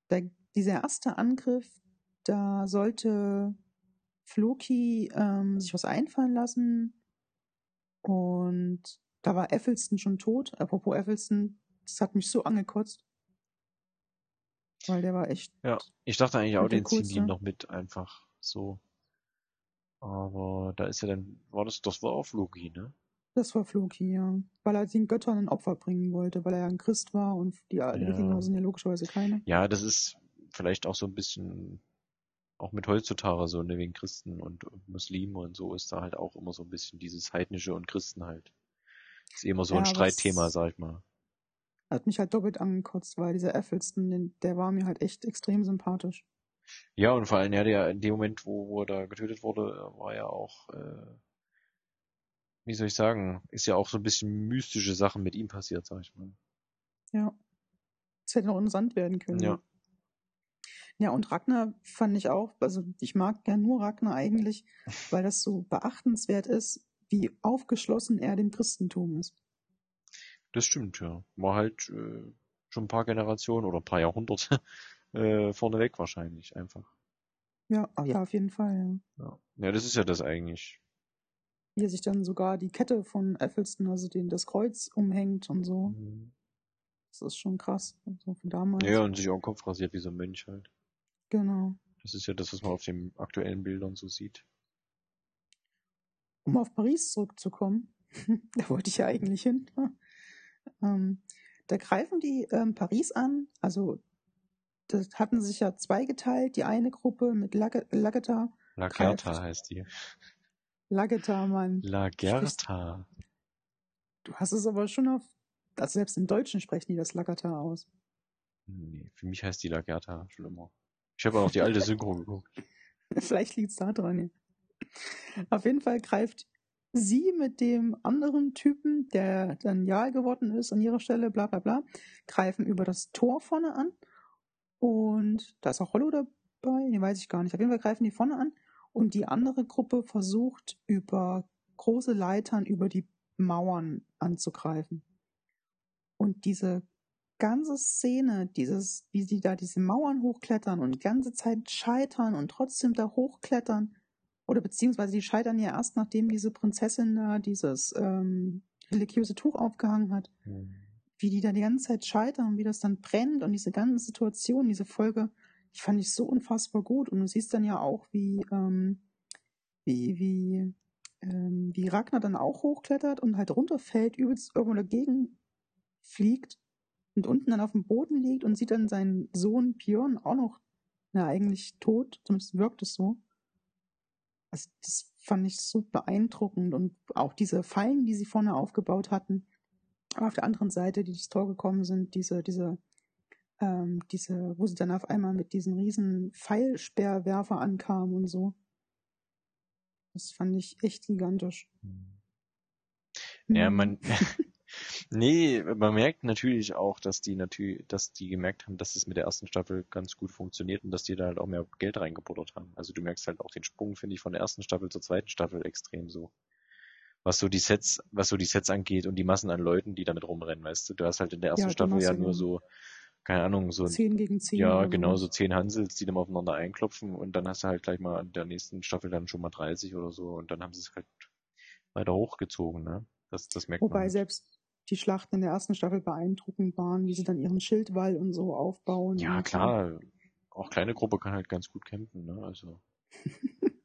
Speaker 2: der, dieser erste Angriff, da sollte Floki ähm, sich was einfallen lassen. Und da war Effelston schon tot. Apropos Effelston, das hat mich so angekotzt. Weil der war echt.
Speaker 1: Ja, ich dachte eigentlich auch, den ziehen die
Speaker 2: Kurze.
Speaker 1: noch mit, einfach so. Aber da ist ja dann, war das, das war auch Loki, ne?
Speaker 2: Das war Floki, ja. Weil er den Göttern ein Opfer bringen wollte, weil er ja ein Christ war und die
Speaker 1: Ja.
Speaker 2: Wikinger sind ja logischerweise keine.
Speaker 1: Ja, das ist vielleicht auch so ein bisschen, auch mit heutzutage so, ne, wegen Christen und Muslime und so ist da halt auch immer so ein bisschen dieses Heidnische und Christen halt. Ist immer so
Speaker 2: Ja,
Speaker 1: ein Streitthema, sag ich mal.
Speaker 2: Hat mich halt doppelt angekotzt, weil dieser Effelston, der war mir halt echt extrem sympathisch.
Speaker 1: Ja, und vor allem, ja, der, in dem Moment, wo, wo er da getötet wurde, war ja auch, äh, wie soll ich sagen, ist ja auch so ein bisschen mystische Sachen mit ihm passiert, sag ich mal.
Speaker 2: Ja. Es hätte noch interessant werden können.
Speaker 1: Ja.
Speaker 2: Ja, und Ragnar fand ich auch, also ich mag gern nur Ragnar eigentlich, weil das so beachtenswert ist, wie aufgeschlossen er dem Christentum ist.
Speaker 1: Das stimmt, ja. War halt äh, schon ein paar Generationen oder ein paar Jahrhunderte äh, vorneweg wahrscheinlich einfach.
Speaker 2: Ja, ja, auf jeden Fall, ja.
Speaker 1: Ja. ja, das ist ja das eigentlich.
Speaker 2: Wie er sich dann sogar die Kette von Effelston, also den, das Kreuz umhängt und so.
Speaker 1: Mhm.
Speaker 2: Das ist schon krass. So von damals.
Speaker 1: Ja, und sich auch den Kopf rasiert wie so ein Mönch halt.
Speaker 2: Genau.
Speaker 1: Das ist ja das, was man auf den aktuellen Bildern so sieht.
Speaker 2: Um auf Paris zurückzukommen, da wollte ich ja eigentlich hin. ähm, da greifen die ähm, Paris an. Also das hatten sich ja zweigeteilt. Die eine Gruppe mit Lag- Lageta.
Speaker 1: Lagerta heißt die.
Speaker 2: Lageta, Mann.
Speaker 1: Lagerta.
Speaker 2: Du hast es aber schon auf. Also selbst im Deutschen sprechen die das Lageta aus.
Speaker 1: Nee, für mich heißt die Lagerta schon immer. Ich habe auch die alte Synchro geguckt.
Speaker 2: Vielleicht liegt's da dran. Ja. Auf jeden Fall greift sie mit dem anderen Typen, der dann Jarl geworden ist, an ihrer Stelle, bla bla bla, greifen über das Tor vorne an. Und da ist auch Rollo dabei, nee, weiß ich gar nicht. Auf jeden Fall greifen die vorne an. Und die andere Gruppe versucht über große Leitern über die Mauern anzugreifen. Und diese ganze Szene, dieses, wie sie da diese Mauern hochklettern und die ganze Zeit scheitern und trotzdem da hochklettern, oder beziehungsweise die scheitern ja erst, nachdem diese Prinzessin da dieses ähm, religiöse Tuch aufgehangen hat,
Speaker 1: Hm.
Speaker 2: wie die da die ganze Zeit scheitern, wie das dann brennt und diese ganze Situation, diese Folge, die fand ich so unfassbar gut. Und du siehst dann ja auch, wie, ähm, wie, wie ähm, wie Ragnar dann auch hochklettert und halt runterfällt, übelst irgendwo dagegen fliegt und unten dann auf dem Boden liegt und sieht dann seinen Sohn Björn auch noch, na, eigentlich tot, zumindest wirkt es so. Also das fand ich so beeindruckend und auch diese Fallen, die sie vorne aufgebaut hatten, aber auf der anderen Seite, die durchs Tor gekommen sind, diese, diese, ähm, diese, wo sie dann auf einmal mit diesen riesen Pfeilsperrwerfer ankamen und so. Das fand ich echt gigantisch.
Speaker 1: Ja, man, nee, man merkt natürlich auch, dass die natürlich, dass die gemerkt haben, dass es mit der ersten Staffel ganz gut funktioniert und dass die da halt auch mehr Geld reingebuttert haben. Also du merkst halt auch den Sprung, finde ich, von der ersten Staffel zur zweiten Staffel extrem so. Was so die Sets, was so die Sets angeht und die Massen an Leuten, die damit rumrennen, weißt du. Du hast halt in der ersten
Speaker 2: Ja,
Speaker 1: Staffel ja nur so, keine Ahnung, so
Speaker 2: Zehn gegen zehn.
Speaker 1: ja,
Speaker 2: oder
Speaker 1: genau, so zehn Hansels, die dann aufeinander einklopfen und dann hast du halt gleich mal in der nächsten Staffel dann schon mal 30 oder so und dann haben sie es halt weiter hochgezogen, ne? Das, das merkt man.
Speaker 2: Wobei selbst die Schlachten in der ersten Staffel beeindruckend waren, wie sie dann ihren Schildwall und so aufbauen.
Speaker 1: Ja, klar. Auch kleine Gruppe kann halt ganz gut kämpfen, ne? Also.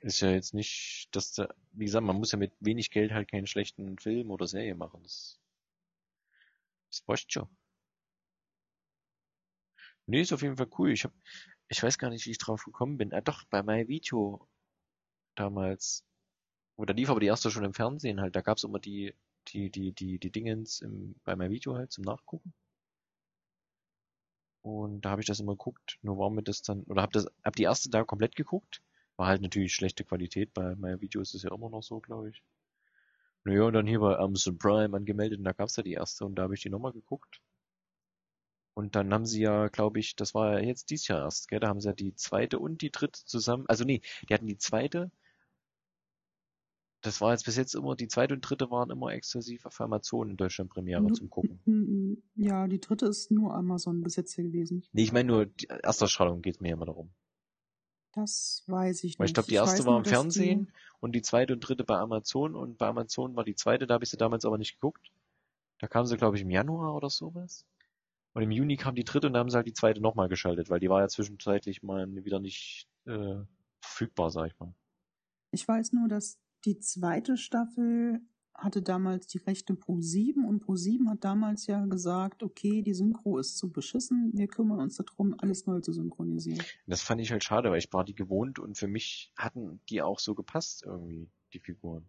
Speaker 1: ist ja jetzt nicht, dass da, wie gesagt, man muss ja mit wenig Geld halt keinen schlechten Film oder Serie machen. Das, das passt schon. Nee, ist auf jeden Fall cool. Ich hab, ich weiß gar nicht, wie ich drauf gekommen bin. Ah, doch, bei My Video damals. Oder lief aber die erste schon im Fernsehen halt. Da gab's immer die, die, die, die, die Dingens im, bei Video halt zum Nachgucken. Und da habe ich das immer geguckt. Nur war mir das dann, oder hab das, hab die erste da komplett geguckt. War halt natürlich schlechte Qualität. Bei My Video ist es ja immer noch so, glaube ich. Naja, und dann hier bei Amazon Prime angemeldet und da gab's ja die erste und da habe ich die nochmal geguckt. Und dann haben sie ja, glaube ich, das war ja jetzt dieses Jahr erst, gell? Da haben sie ja die zweite und die dritte zusammen. Also nee, die hatten die zweite. Das war jetzt bis jetzt immer, die zweite und dritte waren immer exklusiv auf Amazon in Deutschland Premiere
Speaker 2: Nu-
Speaker 1: zum Gucken.
Speaker 2: Ja, die dritte ist nur Amazon bis jetzt hier gewesen.
Speaker 1: Nee, ich meine nur, die Erstausstrahlung geht's mir immer darum.
Speaker 2: Das weiß ich
Speaker 1: Weil
Speaker 2: nicht.
Speaker 1: ich glaube, die erste war im
Speaker 2: dass die-
Speaker 1: Fernsehen und die zweite und dritte bei Amazon und bei Amazon war die zweite, da habe ich sie damals aber nicht geguckt. Da kam sie, glaube ich, im Januar oder sowas. Und im Juni kam die dritte und da haben sie halt die zweite nochmal geschaltet, weil die war ja zwischenzeitlich mal wieder nicht äh, verfügbar, sag ich mal.
Speaker 2: Ich weiß nur, dass die zweite Staffel hatte damals die Rechte Pro 7 und Pro 7 hat damals ja gesagt, okay, die Synchro ist zu beschissen, wir kümmern uns darum, alles neu zu synchronisieren.
Speaker 1: Das fand ich halt schade, weil ich war die gewohnt und für mich hatten die auch so gepasst irgendwie, die Figuren.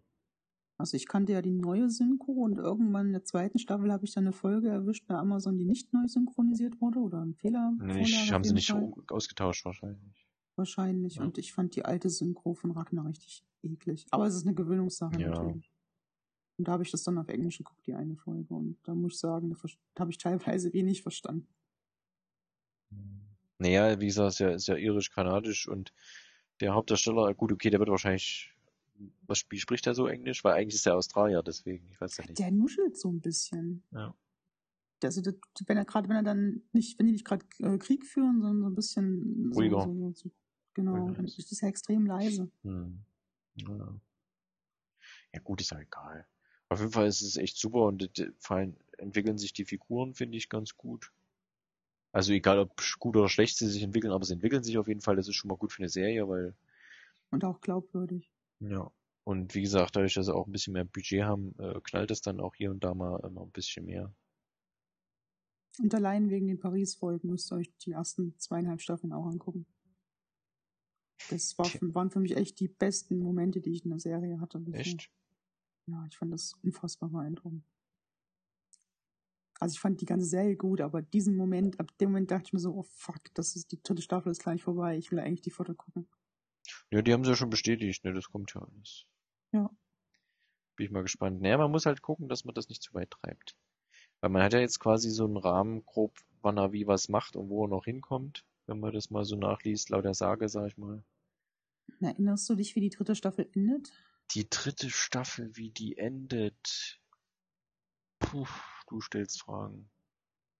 Speaker 2: Also ich kannte ja die neue Synchro und irgendwann in der zweiten Staffel habe ich dann eine Folge erwischt bei Amazon, die nicht neu synchronisiert wurde oder ein Fehler.
Speaker 1: Nee, ich, haben sie nicht so ausgetauscht wahrscheinlich.
Speaker 2: Wahrscheinlich.
Speaker 1: Ja.
Speaker 2: Und ich fand die alte Synchro von Ragnar richtig eklig. Aber es ist eine Gewöhnungssache
Speaker 1: Ja.
Speaker 2: natürlich. Und da habe ich das dann auf Englisch geguckt, die eine Folge. Und da muss ich sagen, da habe ich teilweise wenig verstanden.
Speaker 1: Naja, wie gesagt, ist ja, ist ja irisch-kanadisch und der Hauptdarsteller, gut, okay, der wird wahrscheinlich, was wie spricht er so Englisch? Weil eigentlich ist er Australier, deswegen, ich weiß ja nicht.
Speaker 2: Der nuschelt so ein bisschen.
Speaker 1: Ja.
Speaker 2: Also, das, wenn er gerade, wenn er dann nicht, wenn die nicht gerade äh, Krieg führen, sondern so ein bisschen
Speaker 1: Ruhiger.
Speaker 2: So, so, so, genau, dann
Speaker 1: ist.
Speaker 2: das ja extrem leise.
Speaker 1: Hm. Ja. ja, gut, ist ja egal. Auf jeden Fall ist es echt super und äh, vor allem entwickeln sich die Figuren, finde ich, ganz gut. Also egal, ob gut oder schlecht sie sich entwickeln, aber sie entwickeln sich auf jeden Fall. Das ist schon mal gut für eine Serie, weil
Speaker 2: Und auch glaubwürdig.
Speaker 1: Ja. Und wie gesagt, dadurch, dass sie auch ein bisschen mehr Budget haben, äh, knallt es dann auch hier und da mal immer ein bisschen mehr.
Speaker 2: Und allein wegen den Paris-Folgen müsst ihr euch die ersten zweieinhalb Staffeln auch angucken. Das war für, waren für mich echt die besten Momente, die ich in der Serie hatte. bisher.
Speaker 1: Echt?
Speaker 2: Ja, ich fand das unfassbar beeindruckend. Also ich fand die ganze Serie gut, aber diesen Moment, ab dem Moment dachte ich mir so, oh fuck, das ist die dritte Staffel ist gleich vorbei. Ich will eigentlich die vierte gucken.
Speaker 1: Ja, die haben sie ja schon bestätigt, ne? Das kommt ja alles.
Speaker 2: Ja.
Speaker 1: Bin ich mal gespannt. Naja, man muss halt gucken, dass man das nicht zu weit treibt. Weil man hat ja jetzt quasi so einen Rahmen grob, wann er wie was macht und wo er noch hinkommt, wenn man das mal so nachliest, laut der Sage, sag ich mal.
Speaker 2: Erinnerst du dich, wie die dritte Staffel endet?
Speaker 1: Die dritte Staffel, wie die endet. Puh, du stellst Fragen.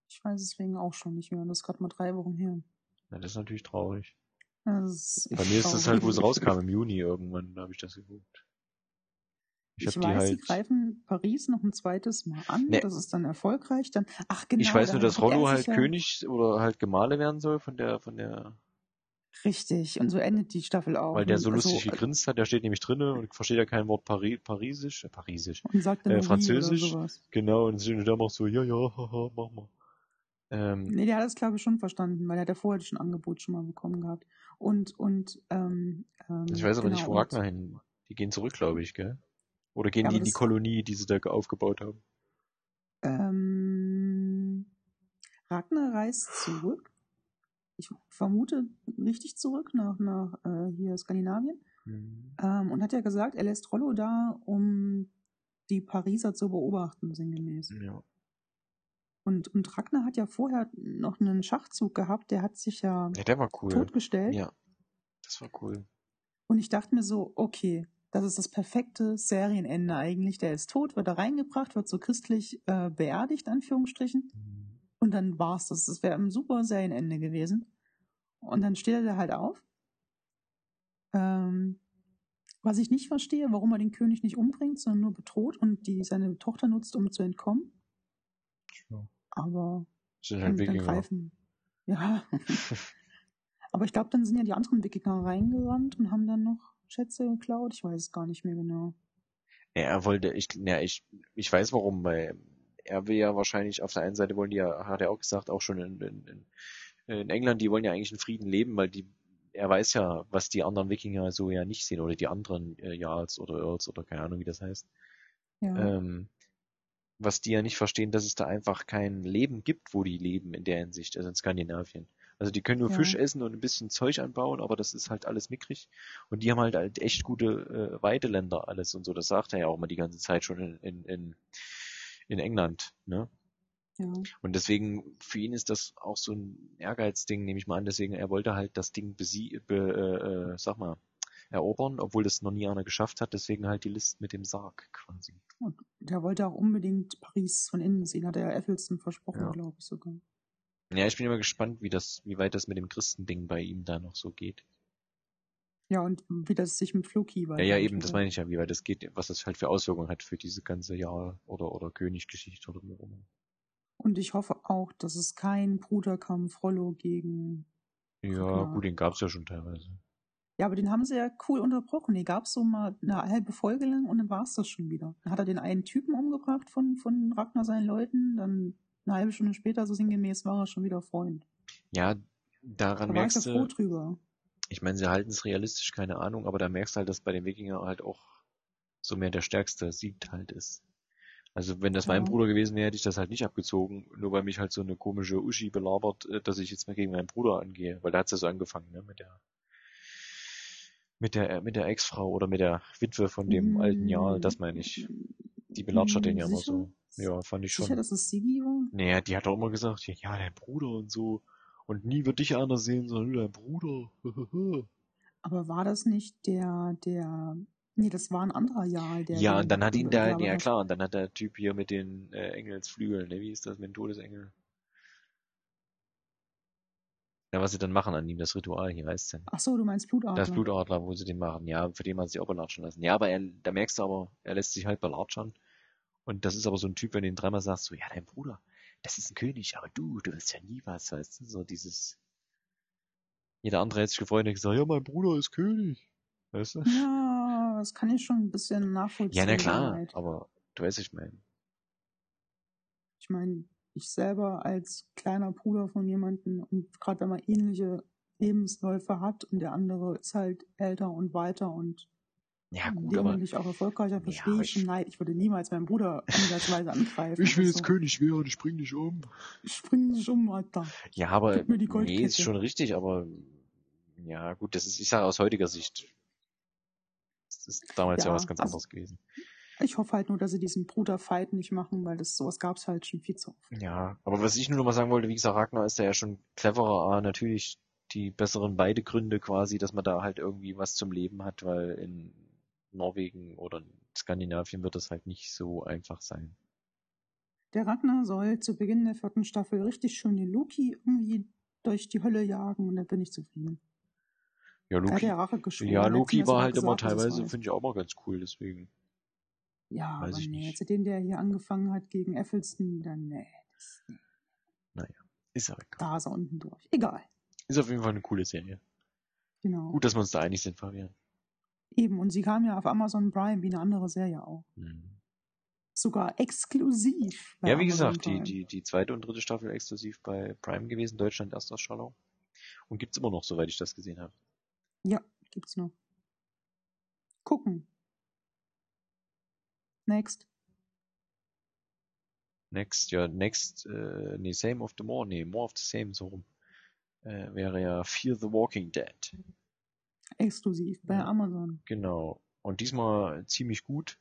Speaker 2: Ich weiß es deswegen auch schon nicht mehr. Das ist gerade mal drei Wochen her.
Speaker 1: Ja, das ist natürlich traurig.
Speaker 2: Das ist
Speaker 1: Bei mir ist das halt, wo es rauskam, im Juni irgendwann, da habe ich das geguckt. Ich,
Speaker 2: Ich,
Speaker 1: die
Speaker 2: weiß,
Speaker 1: halt.
Speaker 2: sie greifen Paris noch ein zweites Mal an.
Speaker 1: Nee.
Speaker 2: Das ist dann erfolgreich. Dann, ach genau.
Speaker 1: ich weiß nur,
Speaker 2: dann
Speaker 1: dass Rollo halt
Speaker 2: ja-
Speaker 1: König oder halt Gemahle werden soll von der, von der,
Speaker 2: Richtig, und so endet die Staffel auch.
Speaker 1: Weil der so
Speaker 2: Und also,
Speaker 1: lustig gegrinst hat, der steht nämlich drinne und versteht ja kein Wort Pari Parisisch, äh, Parisisch.
Speaker 2: Und sagt dann
Speaker 1: äh, Französisch. Genau, und der macht so, ja, ja, haha, mach mal. Ähm,
Speaker 2: Nee, der hat das, glaube ich, schon verstanden, weil er hat ja vorher schon ein Angebot schon mal bekommen gehabt. Und, und, ähm, ähm,
Speaker 1: ich weiß aber nicht,
Speaker 2: genau,
Speaker 1: wo
Speaker 2: und-
Speaker 1: Ragnar hin. Die gehen zurück, glaube ich, gell? Oder gehen
Speaker 2: Ja,
Speaker 1: die in die Kolonie, die sie da aufgebaut haben?
Speaker 2: Ähm, Ragnar reist zurück. Ich vermute richtig zurück nach, nach äh, hier Skandinavien.
Speaker 1: Hm.
Speaker 2: Ähm, und hat ja gesagt, er lässt Rollo da, um die Pariser zu beobachten, sinngemäß.
Speaker 1: Ja.
Speaker 2: Und, und Ragnar hat ja vorher noch einen Schachzug gehabt, der hat sich ja,
Speaker 1: ja, der war cool.
Speaker 2: totgestellt.
Speaker 1: Ja, das war cool.
Speaker 2: Und ich dachte mir so, okay, das ist das perfekte Serienende eigentlich. Der ist tot, wird da reingebracht, wird so christlich äh, beerdigt, Anführungsstrichen. Und dann war's das. Das wäre ein super Serienende gewesen. Und dann steht er da halt auf. Ähm, was ich nicht verstehe, warum er den König nicht umbringt, sondern nur bedroht und die seine Tochter nutzt, um zu entkommen.
Speaker 1: Ja.
Speaker 2: Aber
Speaker 1: Sind halt Wikinger.
Speaker 2: greifen. Ja. Aber ich glaube, dann sind ja die anderen Wikinger reingerannt und haben dann noch Schätze geklaut. Ich weiß es gar nicht mehr genau.
Speaker 1: Ja, er wollte, ich, ja, ich, ich weiß warum, weil er will ja wahrscheinlich, auf der einen Seite wollen die ja, hat er auch gesagt, auch schon in, in, in, in England, die wollen ja eigentlich in Frieden leben, weil die, er weiß ja, was die anderen Wikinger so ja nicht sehen, oder die anderen äh, Jarls oder Earls oder keine Ahnung, wie das heißt.
Speaker 2: Ja.
Speaker 1: Ähm, was die ja nicht verstehen, dass es da einfach kein Leben gibt, wo die leben in der Hinsicht, also in Skandinavien. Also die können nur
Speaker 2: Ja.
Speaker 1: Fisch essen und ein bisschen Zeug anbauen, aber das ist halt alles mickrig. Und die haben halt, halt echt gute äh, Weideländer alles und so. Das sagt er ja auch mal die ganze Zeit schon in, in, in, in England. Ne?
Speaker 2: ja.
Speaker 1: Und deswegen, für ihn ist das auch so ein Ehrgeizding, nehme ich mal an. Deswegen, er wollte halt das Ding besie be, äh, äh, sag mal, erobern, obwohl das noch nie einer geschafft hat. Deswegen halt die List mit dem Sarg quasi.
Speaker 2: Und der wollte auch unbedingt Paris von innen sehen, hat er ja Eccleston versprochen,
Speaker 1: Ja.
Speaker 2: glaube ich sogar.
Speaker 1: Ja, ich bin immer gespannt, wie das, wie weit das mit dem Christending bei ihm da noch so geht.
Speaker 2: Ja, und wie das sich mit Floki
Speaker 1: Ja, ja, eben, das meine ich ja, wie weit das geht, was das halt für Auswirkungen hat für diese ganze Jahr oder oder Königgeschichte oder wie auch immer.
Speaker 2: Und ich hoffe auch, dass es kein Bruderkampf Rollo gegen.
Speaker 1: Ja,
Speaker 2: Klar.
Speaker 1: gut, den gab's ja schon teilweise.
Speaker 2: Ja, aber den haben sie ja cool unterbrochen. Den gab's so mal eine halbe Folge lang und dann war's das schon wieder. Dann hat er den einen Typen umgebracht von, von Ragnar seinen Leuten, dann eine halbe Stunde später, so sinngemäß, war er schon wieder Freund.
Speaker 1: Ja, daran
Speaker 2: Da
Speaker 1: merkst
Speaker 2: froh
Speaker 1: du,
Speaker 2: drüber.
Speaker 1: ich meine, sie halten es realistisch, keine Ahnung, aber da merkst du halt, dass bei den Wikinger halt auch so mehr der stärkste Sieg halt ist. Also wenn das mein
Speaker 2: Ja.
Speaker 1: Bruder gewesen wäre, hätte ich das halt nicht abgezogen, nur weil mich halt so eine komische Uschi belabert, äh, dass ich jetzt mal gegen meinen Bruder angehe, weil da hat's ja so angefangen, ne, mit der mit der mit der Ex-Frau oder mit der Witwe von dem alten Jahr, das meine ich. Die belatscht den ja immer
Speaker 2: Sicher?
Speaker 1: so. Ja, fand ich schon.
Speaker 2: Sicher, dass es Sigi war?
Speaker 1: Naja, die hat doch immer gesagt, ja, ja, dein Bruder und so. Und nie wird dich einer sehen, sondern nur dein Bruder.
Speaker 2: Aber war das nicht der, der, nee, das war ein anderer Jarl, der.
Speaker 1: ja, und dann hat ihn der, ja klar, und dann hat der Typ hier mit den äh, Engelsflügeln, ne, wie ist das mit dem Todesengel? Ja, was sie dann machen an ihm, das Ritual hier, heißt denn?
Speaker 2: Ach so, du meinst Blutadler.
Speaker 1: Das Blutadler, wo sie den machen. Ja, für den hat sich auch belatschen lassen. Ja, aber er, da merkst du aber, er lässt sich halt belatschern. Und das ist aber so ein Typ, wenn du ihn dreimal sagst, so, ja, dein Bruder, das ist ein König, aber du, du wirst ja nie was, weißt du, so dieses, jeder andere hätte sich gefreut und gesagt, ja, mein Bruder ist König. Weißt du?
Speaker 2: Ja, das kann ich schon ein bisschen nachvollziehen.
Speaker 1: Ja, na klar,
Speaker 2: halt.
Speaker 1: aber du weißt, ich meine.
Speaker 2: Ich meine, ich selber als kleiner Bruder von jemandem und gerade wenn man ähnliche Lebensläufe hat und der andere ist halt älter und weiter und
Speaker 1: Ja,
Speaker 2: in
Speaker 1: gut, aber
Speaker 2: Moment auch erfolgreicher, verstehe
Speaker 1: aber
Speaker 2: ich schon
Speaker 1: ich-
Speaker 2: leid. Ich würde niemals meinen Bruder ansatzweise angreifen.
Speaker 1: ich will jetzt
Speaker 2: so.
Speaker 1: König werden, ich bring dich um.
Speaker 2: Spring nicht um, Alter.
Speaker 1: Ja, aber,
Speaker 2: Gib mir die
Speaker 1: nee, ist schon richtig, aber, ja, gut, das ist, ich sage aus heutiger Sicht, das ist damals ja,
Speaker 2: Ja,
Speaker 1: was ganz
Speaker 2: also-
Speaker 1: anderes gewesen.
Speaker 2: Ich hoffe halt nur, dass sie diesen Bruderfight nicht machen, weil das sowas gab's halt schon viel zu oft.
Speaker 1: Ja, aber was ich nur noch mal sagen wollte, wie gesagt, Ragnar ist da ja schon cleverer, A, natürlich die besseren Weidegründe quasi, dass man da halt irgendwie was zum Leben hat, weil in Norwegen oder in Skandinavien wird das halt nicht so einfach sein.
Speaker 2: Der Ragnar soll zu Beginn der vierten Staffel richtig schön den Loki irgendwie durch die Hölle jagen und da bin ich zufrieden.
Speaker 1: Ja,
Speaker 2: hat
Speaker 1: Loki,
Speaker 2: ja
Speaker 1: ja, Loki war halt immer
Speaker 2: gesagt, es
Speaker 1: teilweise, finde ich auch mal ganz cool, deswegen.
Speaker 2: Ja,
Speaker 1: weiß
Speaker 2: aber
Speaker 1: ich
Speaker 2: nee, seitdem der hier angefangen hat gegen Effelston, dann nee, das, nee,
Speaker 1: Ist ja egal.
Speaker 2: da ist er unten durch. Egal.
Speaker 1: Ist auf jeden Fall eine coole Serie.
Speaker 2: Genau.
Speaker 1: Gut, dass wir uns da einig sind, Fabian.
Speaker 2: Eben, und sie kam ja auf Amazon Prime wie eine andere Serie auch.
Speaker 1: Hm.
Speaker 2: Sogar exklusiv.
Speaker 1: Ja, wie
Speaker 2: Amazon
Speaker 1: gesagt, die, die, die zweite und dritte Staffel exklusiv bei Prime gewesen, Deutschland Erstausstrahlung. Und gibt's immer noch, soweit ich das gesehen habe.
Speaker 2: Ja, gibt's noch. Gucken. Next.
Speaker 1: Next, ja, next, äh, nee, same of the more, nee, more of the same, so rum. Äh, wäre ja Fear the Walking Dead.
Speaker 2: Exklusiv bei
Speaker 1: Ja.
Speaker 2: Amazon.
Speaker 1: Genau. Und diesmal ziemlich gut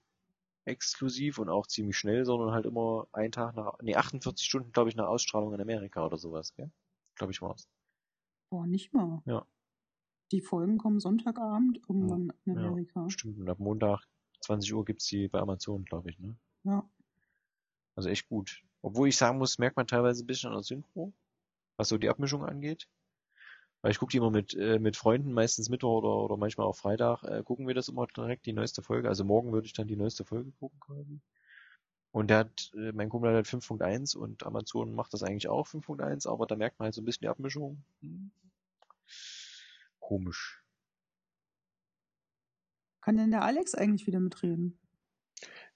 Speaker 1: exklusiv und auch ziemlich schnell, sondern halt immer einen Tag nach, nee, 48 Stunden, glaube ich, nach Ausstrahlung in Amerika oder sowas, gell? Glaube ich war's.
Speaker 2: Boah, nicht mal.
Speaker 1: Ja.
Speaker 2: Die Folgen kommen Sonntagabend irgendwann in
Speaker 1: Ja.
Speaker 2: Amerika.
Speaker 1: Stimmt, und ab Montag 20 Uhr gibt's die bei Amazon, glaube ich, ne?
Speaker 2: Ja.
Speaker 1: Also echt gut. Obwohl ich sagen muss, merkt man teilweise ein bisschen an der Synchro, was so die Abmischung angeht. Weil ich gucke die immer mit, äh, mit Freunden, meistens Mittwoch oder, oder manchmal auch Freitag, äh, gucken wir das immer direkt, die neueste Folge. Also morgen würde ich dann die neueste Folge gucken quasi. Und der hat, äh, mein Kumpel hat halt 5.1 und Amazon macht das eigentlich auch 5.1, aber da merkt man halt so ein bisschen die Abmischung. Hm. Komisch.
Speaker 2: Kann denn der Alex eigentlich wieder mitreden?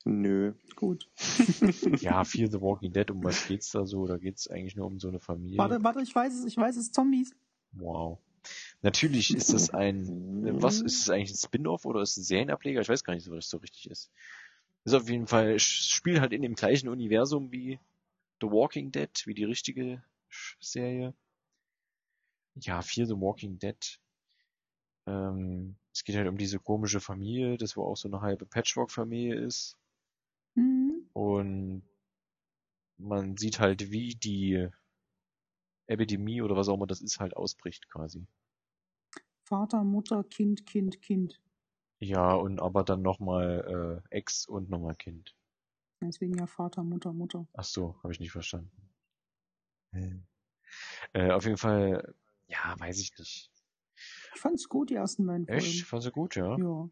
Speaker 3: Nö.
Speaker 2: Gut.
Speaker 1: Ja, Fear the Walking Dead, um was geht's da so? Da geht's eigentlich nur um so eine Familie.
Speaker 2: Warte, warte, ich weiß es, ich weiß es, Zombies.
Speaker 1: Wow. Natürlich ist das ein, äh, was ist es eigentlich ein Spin-off oder ist es ein Serienableger? Ich weiß gar nicht, was so richtig ist. Ist auf jeden Fall, spielt halt in dem gleichen Universum wie The Walking Dead, wie die richtige Serie. Ja, Fear the Walking Dead. Ähm, es geht halt um diese komische Familie, das wo auch so eine halbe Patchwork-Familie ist.
Speaker 2: Mhm.
Speaker 1: Und man sieht halt, wie die Epidemie oder was auch immer das ist, halt ausbricht quasi.
Speaker 2: Vater, Mutter, Kind, Kind, Kind.
Speaker 1: Ja, und aber dann nochmal äh, Ex und nochmal Kind.
Speaker 2: Deswegen ja Vater, Mutter, Mutter.
Speaker 1: Ach so, habe ich nicht verstanden. Äh, auf jeden Fall, ja, weiß ich nicht.
Speaker 2: Ich fand's gut, die ersten beiden Folgen.
Speaker 1: Echt? Fand sie gut, ja?
Speaker 2: Ja.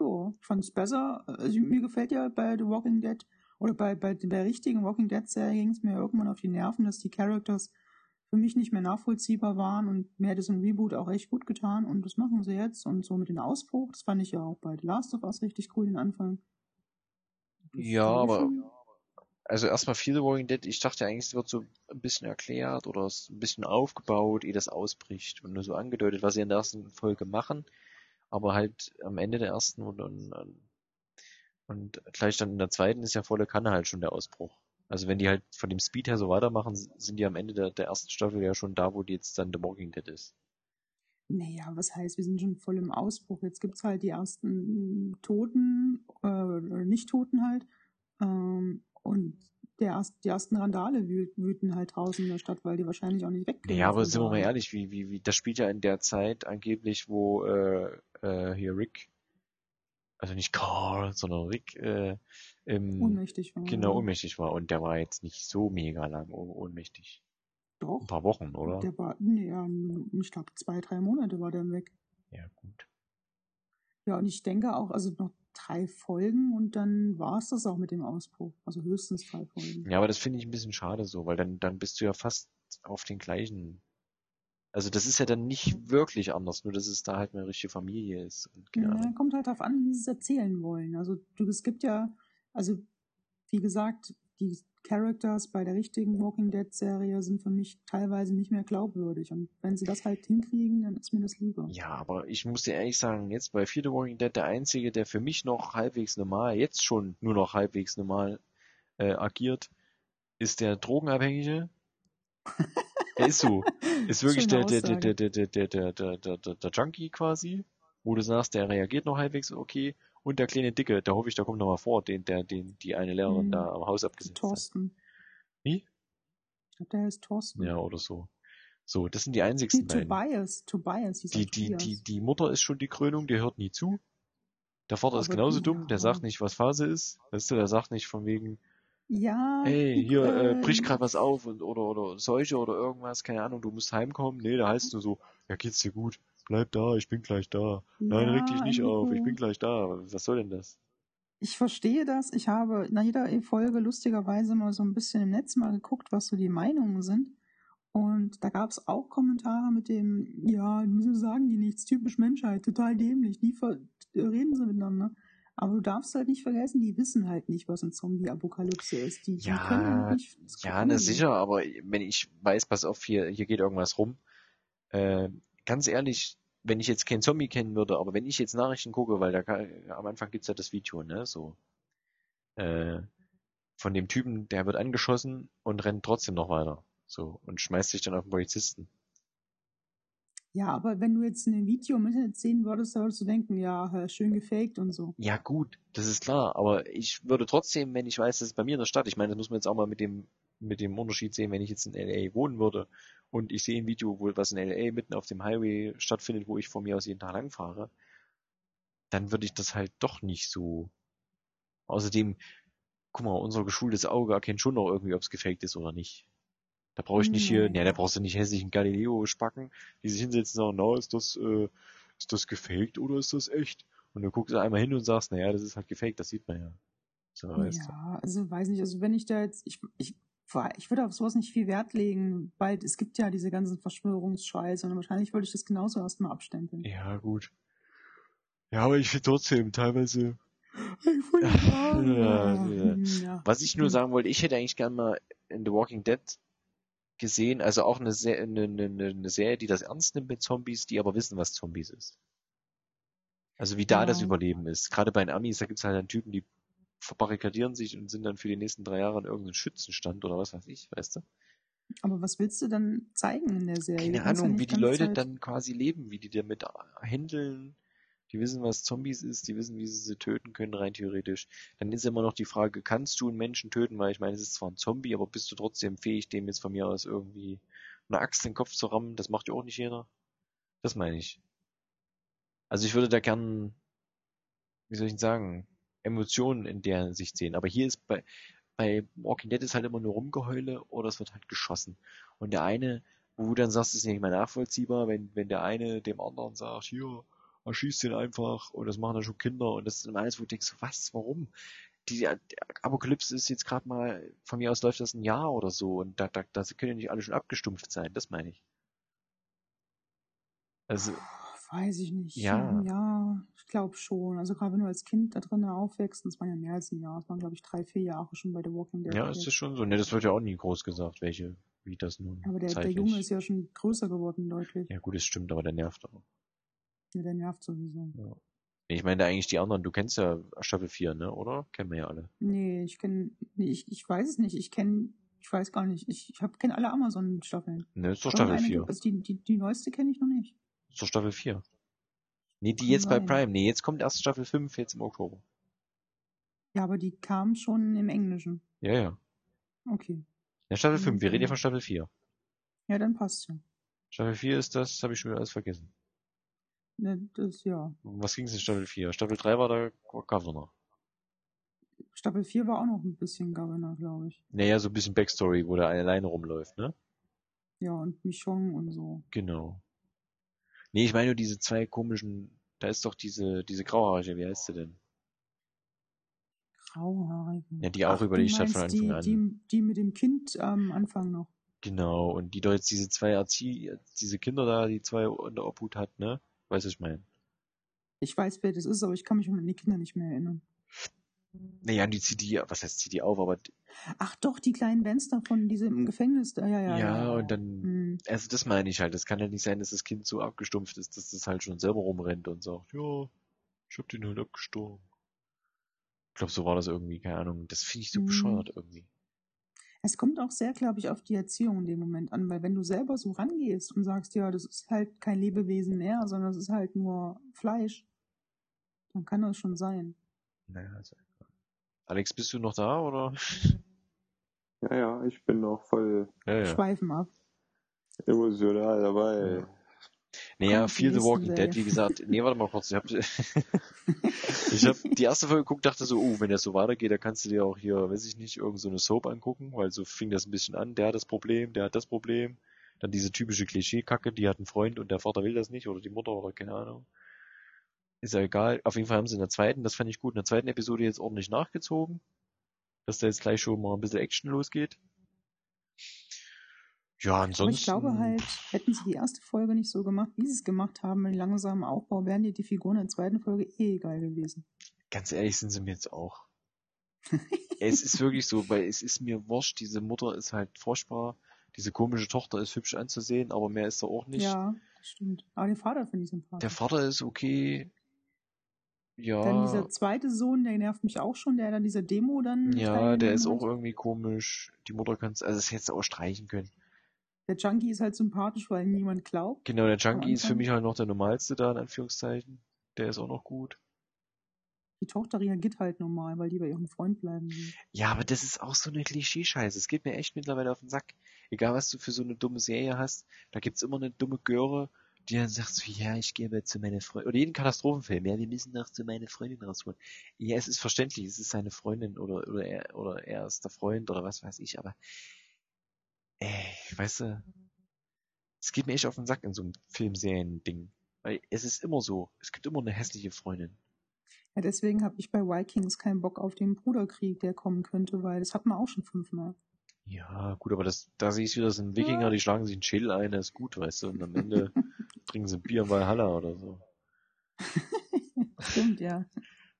Speaker 2: Ja, ich fand's besser. Also mir gefällt ja bei The Walking Dead oder bei, bei der richtigen Walking Dead Serie ging es mir irgendwann auf die Nerven, dass die Characters für mich nicht mehr nachvollziehbar waren und mir hätte so ein Reboot auch echt gut getan und das machen sie jetzt und so mit dem Ausbruch, das fand ich ja auch bei The Last of Us richtig cool den Anfang. Das
Speaker 1: Ja, aber
Speaker 2: schon-
Speaker 1: also erstmal Fear the Walking Dead, ich dachte eigentlich, es wird so ein bisschen erklärt oder es ein bisschen aufgebaut, ehe das ausbricht und nur so angedeutet, was sie in der ersten Folge machen, aber halt am Ende der ersten und, und, und gleich dann in der zweiten ist ja volle Kanne halt schon der Ausbruch. Also wenn die halt von dem Speed her so weitermachen, sind die am Ende der, der ersten Staffel ja schon da, wo die jetzt dann The Walking Dead ist.
Speaker 2: Naja, was heißt, wir sind schon voll im Ausbruch. Jetzt gibt's halt die ersten Toten, äh, oder Nicht-Toten halt. Ähm, und der erst, die ersten Randale wüt, wüten halt draußen in der Stadt, weil die wahrscheinlich auch nicht weggehen.
Speaker 1: Ja, aber sind wir mal ehrlich, wie, wie, wie, das spielt ja in der Zeit angeblich, wo äh, äh, hier Rick, also nicht Carl, sondern Rick, äh, im,
Speaker 2: Ohnmächtig war.
Speaker 1: genau ohnmächtig war. Und der war jetzt nicht so mega lang oh- ohnmächtig. Ein
Speaker 2: Doch.
Speaker 1: paar Wochen, oder?
Speaker 2: Der war, nee, ja, ich glaube, zwei, drei Monate war der weg.
Speaker 1: Ja, gut.
Speaker 2: Ja, und ich denke auch, also noch drei Folgen und dann war's das auch mit dem Ausbruch. Also höchstens drei Folgen.
Speaker 1: Ja, aber das finde ich ein bisschen schade so, weil dann, dann bist du ja fast auf den gleichen. Also das ist ja dann nicht wirklich anders, nur dass es da halt eine richtige Familie ist.
Speaker 2: Ja, kommt halt darauf an, wie sie es erzählen wollen. Also du, es gibt ja, also wie gesagt, die Characters bei der richtigen Walking Dead Serie sind für mich teilweise nicht mehr glaubwürdig. Und wenn sie das halt hinkriegen, dann ist mir das lieber.
Speaker 1: Ja, aber ich muss dir ehrlich sagen, jetzt bei Fear the Walking Dead, der einzige, der für mich noch halbwegs normal, jetzt schon nur noch halbwegs normal äh, agiert, ist der Drogenabhängige. er ist so. Ist wirklich der, der, der, der, der, der, der, der, der, der, der Junkie quasi, wo du sagst, der reagiert noch halbwegs okay. Und der kleine Dicke, da hoffe ich, der kommt noch mal vor, den, der, den, die eine Lehrerin
Speaker 2: Mhm.
Speaker 1: da am Haus abgesetzt hat.
Speaker 2: Thorsten.
Speaker 1: Wie?
Speaker 2: Ich glaube, der heißt Thorsten.
Speaker 1: Ja, oder so. So, das sind die einzigsten beiden.
Speaker 2: Tobias. Tobias hieß
Speaker 1: Die, die,
Speaker 2: Tobias.
Speaker 1: die, die Mutter ist schon die Krönung, der hört nie zu. Der Vater ist genauso
Speaker 2: die-
Speaker 1: dumm, der sagt nicht, was Phase ist. Weißt du, der sagt nicht von wegen,
Speaker 2: Ja.
Speaker 1: hey,
Speaker 2: die-
Speaker 1: hier äh, bricht gerade was auf und, oder, oder Seuche oder irgendwas, keine Ahnung, du musst heimkommen. Nee, da heißt nur so, ja, geht's dir gut, bleib da, ich bin gleich da. Nein,
Speaker 2: ja,
Speaker 1: reg dich nicht auf, ich bin gleich da. Was soll denn das?
Speaker 2: Ich verstehe das. Ich habe nach jeder Folge lustigerweise mal so ein bisschen im Netz mal geguckt, was so die Meinungen sind. Und da gab es auch Kommentare mit dem, ja, wieso sagen die nichts, typisch Menschheit, total dämlich, nie reden sie miteinander. Aber du darfst halt nicht vergessen, die wissen halt nicht, was eine Zombie-Apokalypse ist. Die, die
Speaker 1: Ja,
Speaker 2: können halt nicht.
Speaker 1: Ja,
Speaker 2: die.
Speaker 1: sicher, aber wenn ich weiß, pass auf, hier, hier geht irgendwas rum, äh, ganz ehrlich, wenn ich jetzt keinen Zombie kennen würde, aber wenn ich jetzt Nachrichten gucke, weil da kann, am Anfang gibt's ja das Video, ne, so, äh, von dem Typen, der wird angeschossen und rennt trotzdem noch weiter, so, und schmeißt sich dann auf den Polizisten.
Speaker 2: Ja, aber wenn du jetzt ein Video im Internet sehen würdest, würdest du denken, ja, schön gefaked und so.
Speaker 1: Ja gut, das ist klar, aber ich würde trotzdem, wenn ich weiß, das ist bei mir in der Stadt, ich meine, das muss man jetzt auch mal mit dem, mit dem Unterschied sehen, wenn ich jetzt in LA wohnen würde und ich sehe ein Video, wo was in LA mitten auf dem Highway stattfindet, wo ich von mir aus jeden Tag lang fahre, dann würde ich das halt doch nicht so. Außerdem, guck mal, unser geschultes Auge erkennt schon noch irgendwie, ob es gefaked ist oder nicht. Da brauche ich nicht hier,
Speaker 2: Nee.
Speaker 1: ne, da brauchst du nicht hässlichen Galileo-Spacken, die sich hinsetzen und sagen, na, ist das, äh, ist das gefaked oder ist das echt? Und du guckst einmal hin und sagst, naja, das ist halt gefaked, das sieht man ja. So.
Speaker 2: Ja, also weiß nicht, also wenn ich da jetzt, ich, ich, ich würde auf sowas nicht viel Wert legen, weil es gibt ja diese ganzen Verschwörungsscheiße und wahrscheinlich würde ich das genauso erstmal abstempeln.
Speaker 1: Ja, gut. Ja, aber ich finde trotzdem teilweise.
Speaker 2: Ich
Speaker 1: Ja,
Speaker 2: ja,
Speaker 1: ja.
Speaker 2: ja.
Speaker 1: Was ich nur sagen wollte, ich hätte eigentlich gern mal in The Walking Dead gesehen, also auch eine, Se eine, eine, eine Serie, die das ernst nimmt mit Zombies, die aber wissen, was Zombies ist. Also wie da
Speaker 2: Ja.
Speaker 1: das Überleben ist. Gerade bei den Amis, da gibt's halt dann Typen, die verbarrikadieren sich und sind dann für die nächsten drei Jahre in irgendeinem Schützenstand oder was weiß ich, weißt du?
Speaker 2: Aber was willst du dann zeigen in der Serie?
Speaker 1: Keine Ahnung, wie die Leute
Speaker 2: Zeit-
Speaker 1: dann quasi leben, wie die damit handeln. Die wissen, was Zombies ist, die wissen, wie sie sie töten können, rein theoretisch. Dann ist immer noch die Frage, kannst du einen Menschen töten? Weil ich meine, es ist zwar ein Zombie, aber bist du trotzdem fähig, dem jetzt von mir aus irgendwie eine Axt in den Kopf zu rammen? Das macht ja auch nicht jeder. Das meine ich. Also ich würde da gern, wie soll ich denn sagen, Emotionen in der Sicht sehen. Aber hier ist bei, bei Walking Dead ist halt immer nur Rumgeheule oder es wird halt geschossen. Und der eine, wo du dann sagst, ist nicht mehr nachvollziehbar, wenn, wenn der eine dem anderen sagt, hier, erschießt den einfach und das machen dann schon Kinder und das ist immer alles, wo du denkst, was, warum? Die, die Apokalypse ist jetzt gerade mal, von mir aus läuft das ein Jahr oder so und da, da, da können ja nicht alle schon abgestumpft sein, das meine ich. Also,
Speaker 2: Weiß ich nicht.
Speaker 1: Ja.
Speaker 2: Ja, ich glaube schon. Also gerade wenn du als Kind da drinnen aufwächst, das waren ja mehr als ein Jahr, das waren glaube ich drei, vier Jahre schon bei The Walking Dead.
Speaker 1: ja, ist das schon so. Ne, das wird ja auch nie groß gesagt, welche, wie das nun
Speaker 2: Aber der, der. Junge ist ja schon größer geworden, deutlich.
Speaker 1: Ja gut, das stimmt, aber der nervt auch.
Speaker 2: Ja, der nervt sowieso.
Speaker 1: Ja. Ich meine eigentlich die anderen, du kennst ja Staffel 4, ne, oder? Kennen wir ja alle.
Speaker 2: Nee, ich kenne, nee, ich, ich weiß es nicht. Ich kenne, ich weiß gar nicht. Ich, ich hab- kenne alle Amazon-Staffeln.
Speaker 1: Ne, ist doch Staffel
Speaker 2: Irgendeine
Speaker 1: 4.
Speaker 2: gibt- Also die, die, die neueste kenne ich noch nicht.
Speaker 1: Ist doch Staffel 4. Nee, die jetzt bei
Speaker 2: sein.
Speaker 1: Prime. Nee, jetzt kommt erst Staffel 5, jetzt im Oktober.
Speaker 2: Ja, aber die kam schon im Englischen.
Speaker 1: Ja, ja.
Speaker 2: Okay.
Speaker 1: Ja, Staffel
Speaker 2: Mhm,
Speaker 1: 5, wir reden ja von Staffel 4.
Speaker 2: Ja, dann passt ja.
Speaker 1: Staffel 4 ist das, habe ich schon wieder alles vergessen.
Speaker 2: Ne, Das, ja.
Speaker 1: Um Was ging's in Staffel 4? Staffel 3 war der Governor.
Speaker 2: Staffel 4 war auch noch ein bisschen Governor, glaube ich.
Speaker 1: Naja, so ein bisschen Backstory, wo der alleine rumläuft, ne?
Speaker 2: Ja, und Michonne und so.
Speaker 1: Genau. Nee, ich meine nur diese zwei komischen, da ist doch diese, diese Grauhaarige, wie heißt sie denn?
Speaker 2: Grauhaarige.
Speaker 1: Ja, die auch
Speaker 2: Ach,
Speaker 1: überlegt
Speaker 2: du
Speaker 1: hat von Anfang
Speaker 2: die,
Speaker 1: an.
Speaker 2: Die, die mit dem Kind am Anfang noch.
Speaker 1: Genau, und die doch jetzt diese zwei Erzie diese Kinder da, die zwei in der Obhut hat, ne? Weißt du, ich meine?
Speaker 2: Ich weiß, wer das ist, aber ich kann mich an die Kinder nicht mehr erinnern.
Speaker 1: Naja, die zieht die, was heißt zieht die auf, aber
Speaker 2: Ach doch, die kleinen Bands davon, diese im Gefängnis. da, Ja, ja,
Speaker 1: ja,
Speaker 2: ja.
Speaker 1: und dann,
Speaker 2: Hm.
Speaker 1: also das meine ich halt, es kann ja nicht sein, dass das Kind so abgestumpft ist, dass das halt schon selber rumrennt und sagt, ja, ich hab den halt abgestochen. Ich glaube, so war das irgendwie, keine Ahnung. Das finde ich so
Speaker 2: Mhm.
Speaker 1: bescheuert irgendwie.
Speaker 2: Es kommt auch sehr, glaube ich, auf die Erziehung in dem Moment an, weil wenn du selber so rangehst und sagst, ja, das ist halt kein Lebewesen mehr, sondern es ist halt nur Fleisch, dann kann das schon sein.
Speaker 1: Naja, also, Alex, bist du noch da, oder?
Speaker 3: Ja, ja, ich bin noch voll
Speaker 1: Ja, ja.
Speaker 2: Schweifen ab.
Speaker 3: emotional dabei.
Speaker 1: Ja. Naja,
Speaker 2: die
Speaker 1: The Walking Dead, wie gesagt. Nee, warte mal kurz. Ich hab, ich hab die erste Folge geguckt, dachte so, oh, wenn das so weitergeht, dann kannst du dir auch hier, weiß ich nicht, irgend so eine Soap angucken, weil so fing das ein bisschen an. Der hat das Problem, der hat das Problem. Dann diese typische Klischee-Kacke, die hat einen Freund und der Vater will das nicht oder die Mutter oder keine Ahnung. Ist ja egal. Auf jeden Fall haben sie in der zweiten, das fand ich gut, in der zweiten Episode jetzt ordentlich nachgezogen. Dass da jetzt gleich schon mal ein bisschen Action losgeht. Ja,
Speaker 2: Aber
Speaker 1: ansonsten.
Speaker 2: ich glaube halt, hätten sie die erste Folge nicht so gemacht, wie sie es gemacht haben, mit langsamem Aufbau, wären dir die Figuren in der zweiten Folge eh egal gewesen.
Speaker 1: Ganz ehrlich sind sie mir jetzt auch. es ist wirklich so, weil es ist mir wurscht, diese Mutter ist halt furchtbar, diese komische Tochter ist hübsch anzusehen, aber mehr ist da auch nicht.
Speaker 2: Ja, das stimmt. Aber den Vater finde ich
Speaker 1: Der
Speaker 2: sympathisch.
Speaker 1: Vater ist okay. Ja.
Speaker 2: Dann dieser zweite Sohn, der nervt mich auch schon, der dann dieser Demo dann.
Speaker 1: Ja, der ist
Speaker 2: teilgenommen
Speaker 1: auch
Speaker 2: hat.
Speaker 1: irgendwie komisch. Die Mutter kann es, also das hättest du auch streichen können.
Speaker 2: Der Junkie ist halt sympathisch, weil ihm niemand glaubt.
Speaker 1: Genau, der Junkie ist für mich halt noch der normalste da, in Anführungszeichen. Der ist auch noch gut.
Speaker 2: Die Tochter reagiert halt normal, weil die bei ihrem Freund bleiben will.
Speaker 1: Ja, aber das ist auch so eine Klischeescheiße. Es geht mir echt mittlerweile auf den Sack. Egal, was du für so eine dumme Serie hast, da gibt's immer eine dumme Göre, die dann sagt so, ja, ich gehe mal zu meiner Freundin. Oder jeden Katastrophenfilm, ja, wir müssen noch zu meiner Freundin rausholen. Ja, es ist verständlich, es ist seine Freundin oder, oder er, oder er ist der Freund oder was weiß ich, aber, ey, weißt du, es geht mir echt auf den Sack in so einem Filmserien-Ding. Weil es ist immer so, es gibt immer eine hässliche Freundin.
Speaker 2: Ja, deswegen habe ich bei Vikings keinen Bock auf den Bruderkrieg, der kommen könnte, weil das hat man auch schon fünfmal.
Speaker 1: Ja, gut, aber das, da sehe ich wieder, das sind Wikinger, die schlagen sich einen Schädel ein, das ist gut, weißt du, und am Ende trinken sie ein Bier in Valhalla oder so.
Speaker 2: Stimmt, ja.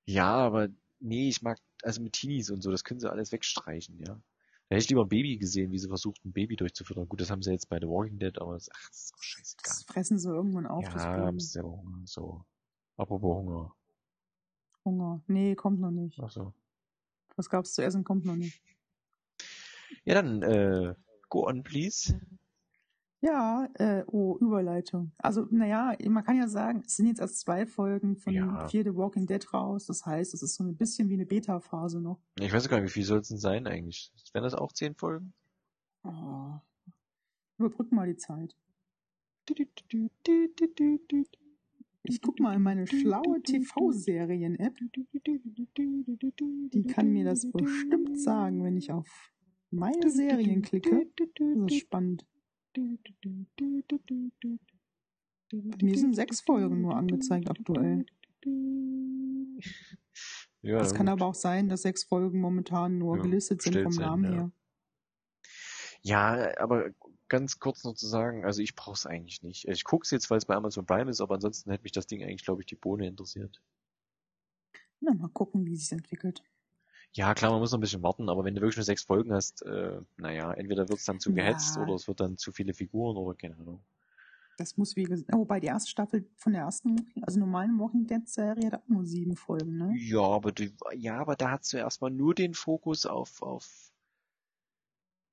Speaker 1: Ja, aber nee, ich mag, also mit Teenies und so, das können sie alles wegstreichen, ja. Da hätte ich lieber ein Baby gesehen, wie sie versucht, ein Baby durchzufüttern. Gut, das haben sie jetzt bei The Walking Dead, aber das, ach, das ist auch scheißegal.
Speaker 2: Das fressen sie irgendwann auf, das
Speaker 1: Ja, haben sie selber Hunger, so. Apropos Hunger.
Speaker 2: Hunger. Nee, kommt noch nicht.
Speaker 1: Ach so.
Speaker 2: Was gab's zu essen, kommt noch nicht.
Speaker 1: Ja, dann, äh, go on, please.
Speaker 2: Ja, äh, oh, Überleitung. Also, naja, man kann ja sagen, es sind jetzt erst zwei Folgen von
Speaker 1: Ja.
Speaker 2: The Walking Dead raus. Das heißt, es ist so ein bisschen wie eine Beta-Phase noch.
Speaker 1: Ich weiß gar nicht, wie viel soll es denn sein eigentlich? Wären das auch zehn Folgen?
Speaker 2: Oh. Überbrücken mal die Zeit. Ich guck mal in meine schlaue TV-Serien-App. Die kann mir das bestimmt sagen, wenn ich auf meine Serien klicke. Das ist spannend. Bei mir sind sechs Folgen nur angezeigt aktuell.
Speaker 1: Ja,
Speaker 2: Das kann
Speaker 1: gut.
Speaker 2: aber auch sein, dass sechs Folgen momentan nur
Speaker 1: Ja,
Speaker 2: gelistet sind vom Namen
Speaker 1: ja.
Speaker 2: her.
Speaker 1: Ja, aber ganz kurz noch zu sagen, also ich brauche es eigentlich nicht. Ich gucke es jetzt, weil es bei Amazon Prime ist, aber ansonsten hätte mich das Ding eigentlich, glaube ich, die Bohne interessiert.
Speaker 2: Na, mal gucken, wie sich entwickelt.
Speaker 1: Ja, klar, man muss noch ein bisschen warten, aber wenn du wirklich nur sechs Folgen hast, äh, naja, entweder wird es dann zu
Speaker 2: Ja.
Speaker 1: gehetzt oder es wird dann zu viele Figuren oder keine Ahnung.
Speaker 2: Das muss wie gesagt, wobei die erste Staffel von der ersten, also normalen Walking Dead Serie hat auch nur sieben Folgen, ne?
Speaker 1: Ja, aber die, ja, aber da hast du erstmal nur den Fokus auf, auf,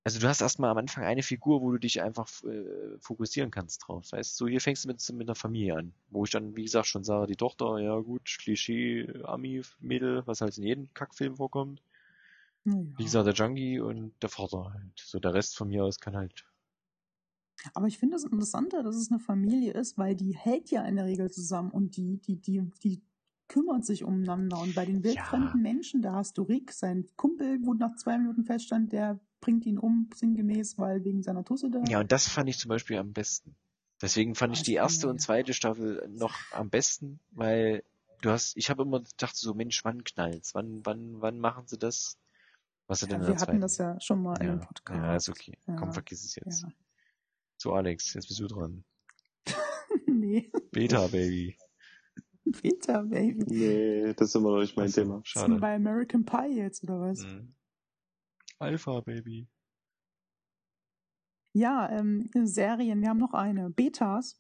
Speaker 1: also du hast erstmal am Anfang eine Figur, wo du dich einfach äh, fokussieren kannst drauf. Weißt du, so hier fängst du mit, mit einer Familie an, wo ich dann, wie gesagt, schon sage, die Tochter, ja gut, Klischee, Ami-Mädel, was halt in jedem Kackfilm vorkommt.
Speaker 2: Naja.
Speaker 1: Wie gesagt, der Junkie und der Vater halt. So der Rest von mir aus kann halt.
Speaker 2: Aber ich finde es das Interessante, dass es eine Familie ist, weil die hält ja in der Regel zusammen und die, die, die, die kümmert sich umeinander. Und bei den wildfremden Menschen, da hast du Rick, sein Kumpel, wo nach zwei Minuten feststand, der bringt ihn um, sinngemäß, weil wegen seiner Tusse da.
Speaker 1: Ja, und das fand ich zum Beispiel am besten. Deswegen fand ich die erste und zweite Staffel noch am besten, weil du hast, ich habe immer gedacht so, Mensch, wann knallt's? Wann, wann, wann machen sie das? Was sie denn
Speaker 2: Ja,
Speaker 1: in
Speaker 2: wir hatten
Speaker 1: zweiten?
Speaker 2: das ja schon mal in
Speaker 1: ja,
Speaker 2: einem Podcast.
Speaker 1: ja, ist okay.
Speaker 2: Ja.
Speaker 1: Komm, vergiss es jetzt.
Speaker 2: Ja.
Speaker 1: So, Alex, jetzt bist du dran.
Speaker 2: nee,
Speaker 1: Beta, Baby.
Speaker 2: Peter, Baby.
Speaker 3: Nee, das ist immer noch nicht mein Thema.
Speaker 2: Bist du
Speaker 1: Schade.
Speaker 2: bei American Pie jetzt, oder was?
Speaker 1: Mhm. Alpha, Baby.
Speaker 2: Ja, ähm, Serien, wir haben noch eine. Betas.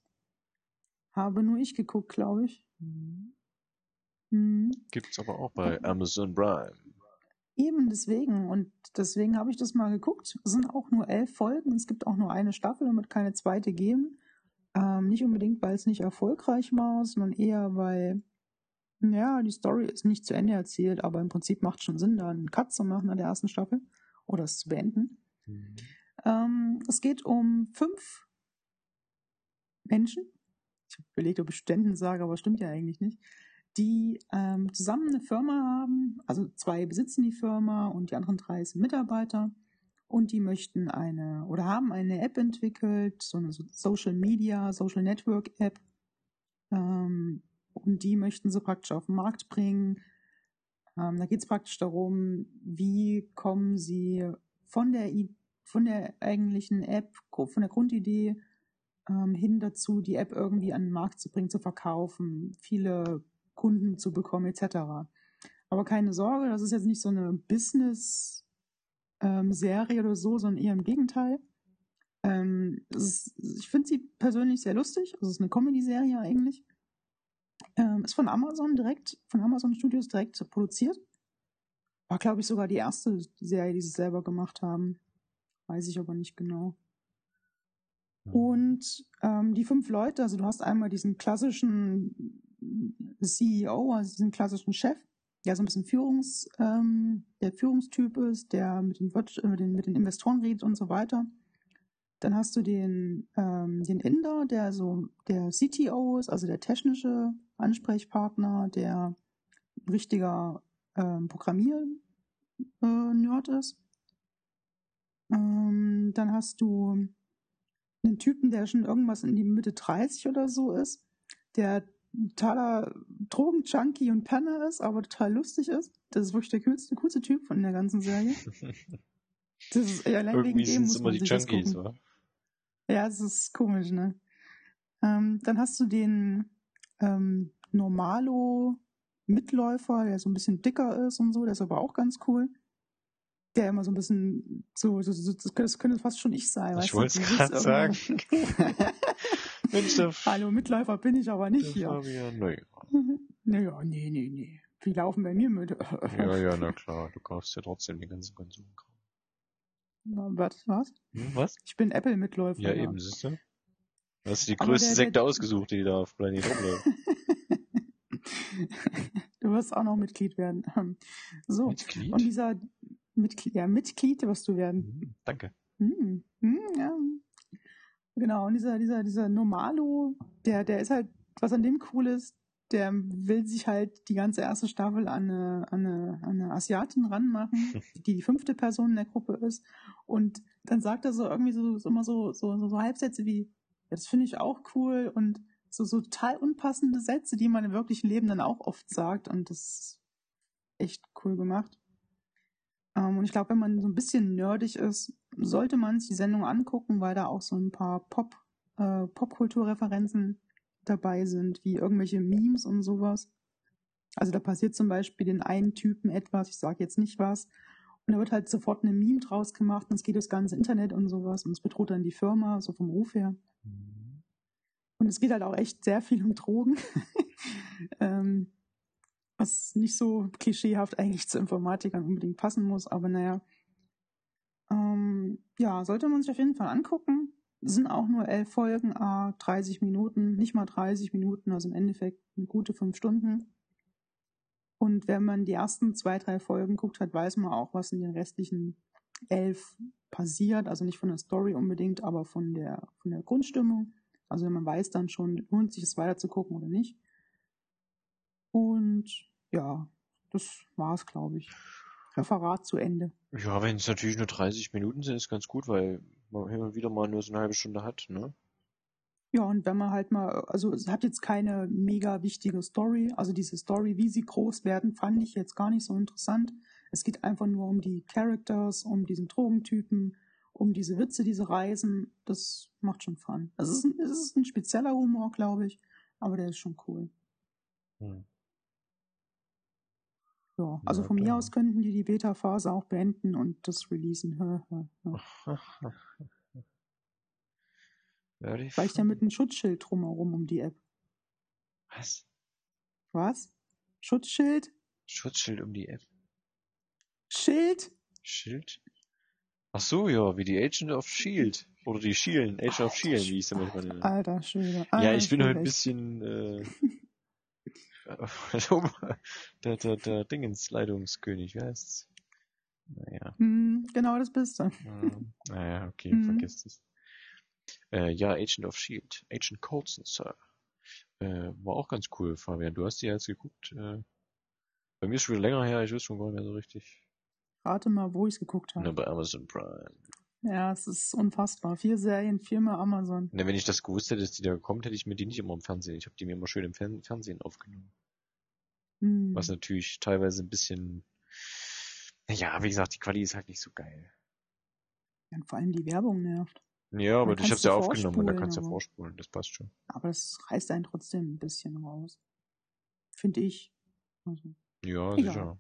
Speaker 2: Habe nur ich geguckt, glaube ich. Mhm.
Speaker 1: Gibt's aber auch bei Amazon Prime.
Speaker 2: Eben deswegen. Und deswegen habe ich das mal geguckt. Es sind auch nur elf Folgen. Es gibt auch nur eine Staffel und wird keine zweite geben. Ähm, nicht unbedingt, weil es nicht erfolgreich war, sondern eher, weil, ja, die Story ist nicht zu Ende erzählt, aber im Prinzip macht schon Sinn, da einen Cut zu machen an der ersten Staffel oder es zu beenden.
Speaker 1: Mhm.
Speaker 2: Ähm, es geht um fünf Menschen. Ich habe überlegt, ob ich Studenten sage, aber stimmt ja eigentlich nicht. Die ähm, zusammen eine Firma haben. Also zwei besitzen die Firma und die anderen drei sind Mitarbeiter. Und die möchten eine oder haben eine App entwickelt, so eine so- Social Media, Social Network App. Ähm, und die möchten sie praktisch auf den Markt bringen. Ähm, da geht es praktisch darum, wie kommen sie von der I von der eigentlichen App, von der Grundidee ähm, hin dazu, die App irgendwie an den Markt zu bringen, zu verkaufen, viele Kunden zu bekommen, etc. Aber keine Sorge, das ist jetzt nicht so eine Business-Serie ähm, oder so, sondern eher im Gegenteil. Ähm, ist, ich finde sie persönlich sehr lustig. Also es ist eine Comedy-Serie eigentlich. Ähm, ist von Amazon direkt, von Amazon Studios direkt produziert. War, glaube ich, sogar die erste Serie, die sie selber gemacht haben. Weiß ich aber nicht genau. Mhm. Und ähm, die fünf Leute, also du hast einmal diesen klassischen CEO, also diesen klassischen Chef, der so ein bisschen Führungs, ähm, der Führungstyp ist, der mit den, mit den, mit den Investoren redet und so weiter. Dann hast du den, ähm, den Inder, der so der CTO ist, also der technische Ansprechpartner, der ein richtiger ähm, Programmier-Nerd äh, ist. Ähm, dann hast du einen Typen, der schon irgendwas in die Mitte 30 oder so ist, der totaler Drogenjunkie und Penner ist, aber total lustig ist. Das ist wirklich der coolste, coolste Typ von der ganzen Serie.
Speaker 1: Das ist ja allein Irgendwie wegen dem muss immer die Junkies, wa?
Speaker 2: Ja, es ist komisch, ne? Ähm, dann hast du den ähm, Normalo Mitläufer, der so ein bisschen dicker ist und so, der ist aber auch ganz cool. Der immer so ein bisschen so, so, so das könnte fast schon ich sein.
Speaker 1: Ich wollte es gerade sagen.
Speaker 2: Mensch, Hallo, Mitläufer bin ich aber nicht hier.
Speaker 1: Fabian, nee.
Speaker 2: Naja, nee, nee, nee. Wie laufen bei mir mit?
Speaker 1: ja, ja, na klar. Du kaufst ja trotzdem die ganzen Konsumkram.
Speaker 2: Was? Was?
Speaker 1: Hm, was?
Speaker 2: Ich bin Apple-Mitläufer.
Speaker 1: Ja, eben, siehst du? Du hast die größte der, Sekte der, ausgesucht, die da auf Planet rumläuft.
Speaker 2: du wirst auch noch Mitglied werden. So.
Speaker 1: Mitglied?
Speaker 2: Und dieser Mitglied, ja, Mitglied wirst du werden.
Speaker 1: Mhm, danke.
Speaker 2: Hm, hm, ja. Genau, und dieser, dieser, dieser Normalo, der, der ist halt, was an dem cool ist, der will sich halt die ganze erste Staffel an eine, an eine, an eine Asiatin ranmachen, die die fünfte Person in der Gruppe ist. Und dann sagt er so irgendwie so, so immer so, so, so, so Halbsätze wie, das finde ich auch cool und so, so total unpassende Sätze, die man im wirklichen Leben dann auch oft sagt. Und das ist echt cool gemacht. Ähm, und ich glaube, wenn man so ein bisschen nerdig ist, sollte man sich die Sendung angucken, weil da auch so ein paar Pop, äh, Popkulturreferenzen dabei sind, wie irgendwelche Memes und sowas. Also da passiert zum Beispiel den einen Typen etwas, ich sage jetzt nicht was, und da wird halt sofort eine Meme draus gemacht und es geht das ganze Internet und sowas und es bedroht dann die Firma, so vom Ruf her. Und es geht halt auch echt sehr viel um Drogen. ähm, was nicht so klischeehaft eigentlich zu Informatikern unbedingt passen muss, aber naja. Ähm, ja, sollte man sich auf jeden Fall angucken sind auch nur elf Folgen, ah, 30 Minuten, nicht mal 30 Minuten, also im Endeffekt eine gute fünf Stunden. Und wenn man die ersten zwei, drei Folgen guckt hat, weiß man auch, was in den restlichen elf passiert. Also nicht von der Story unbedingt, aber von der, von der Grundstimmung. Also man weiß dann schon, lohnt sich es weiter zu gucken oder nicht. Und ja, das war's, glaube ich. Referat zu Ende.
Speaker 1: Ja, wenn es natürlich nur 30 Minuten sind, ist ganz gut, weil man und wieder mal nur so eine halbe Stunde hat, ne?
Speaker 2: Ja, und wenn man halt mal, also es hat jetzt keine mega wichtige Story. Also diese Story, wie sie groß werden, fand ich jetzt gar nicht so interessant. Es geht einfach nur um die Characters, um diesen Drogentypen, um diese Witze, diese Reisen. Das macht schon Fun. Also es ist ein, es ist ein spezieller Humor, glaube ich, aber der ist schon cool. Hm. Ja, also ja, von mir aus könnten die die Beta-Phase auch beenden und das releasen. Vielleicht ja mit einem Schutzschild drumherum um die App.
Speaker 1: Was?
Speaker 2: Was? Schutzschild?
Speaker 1: Schutzschild um die App.
Speaker 2: Schild?
Speaker 1: Schild? Ach so, ja, wie die Agent of Shield. Oder die Schielen, Agent of Shield, wie ich es manchmal nenne.
Speaker 2: Alter Schwede.
Speaker 1: ja, ich bin heute ein bisschen äh, der, der, der Dingensleitungskönig, wie heißt's? Naja.
Speaker 2: Mm, genau, das bist du.
Speaker 1: Naja, okay, mm. vergiss es. Äh, ja, Agent of Shield. Agent Colson, Sir. Äh, war auch ganz cool, Fabian. Du hast die jetzt geguckt. Äh, bei mir ist schon wieder länger her, ich weiß schon gar nicht mehr so richtig.
Speaker 2: Rate mal, wo ich es geguckt habe.
Speaker 1: Na, bei Amazon Prime.
Speaker 2: Ja, es ist unfassbar. Vier Serien, viermal Amazon.
Speaker 1: Na, wenn ich das gewusst hätte, dass die da kommt, hätte ich mir die nicht immer im Fernsehen. Ich habe die mir immer schön im Fern Fernsehen aufgenommen. Hm. Was natürlich teilweise ein bisschen, ja, wie gesagt, die Quali ist halt nicht so geil.
Speaker 2: Ja, und vor allem die Werbung nervt.
Speaker 1: Ja, aber ich hab's
Speaker 2: kann's
Speaker 1: ja aufgenommen und da kannst du ja vorspulen, das passt schon.
Speaker 2: Aber das reißt einen trotzdem ein bisschen raus. Finde ich. Also.
Speaker 1: Ja,
Speaker 2: Egal.
Speaker 1: sicher.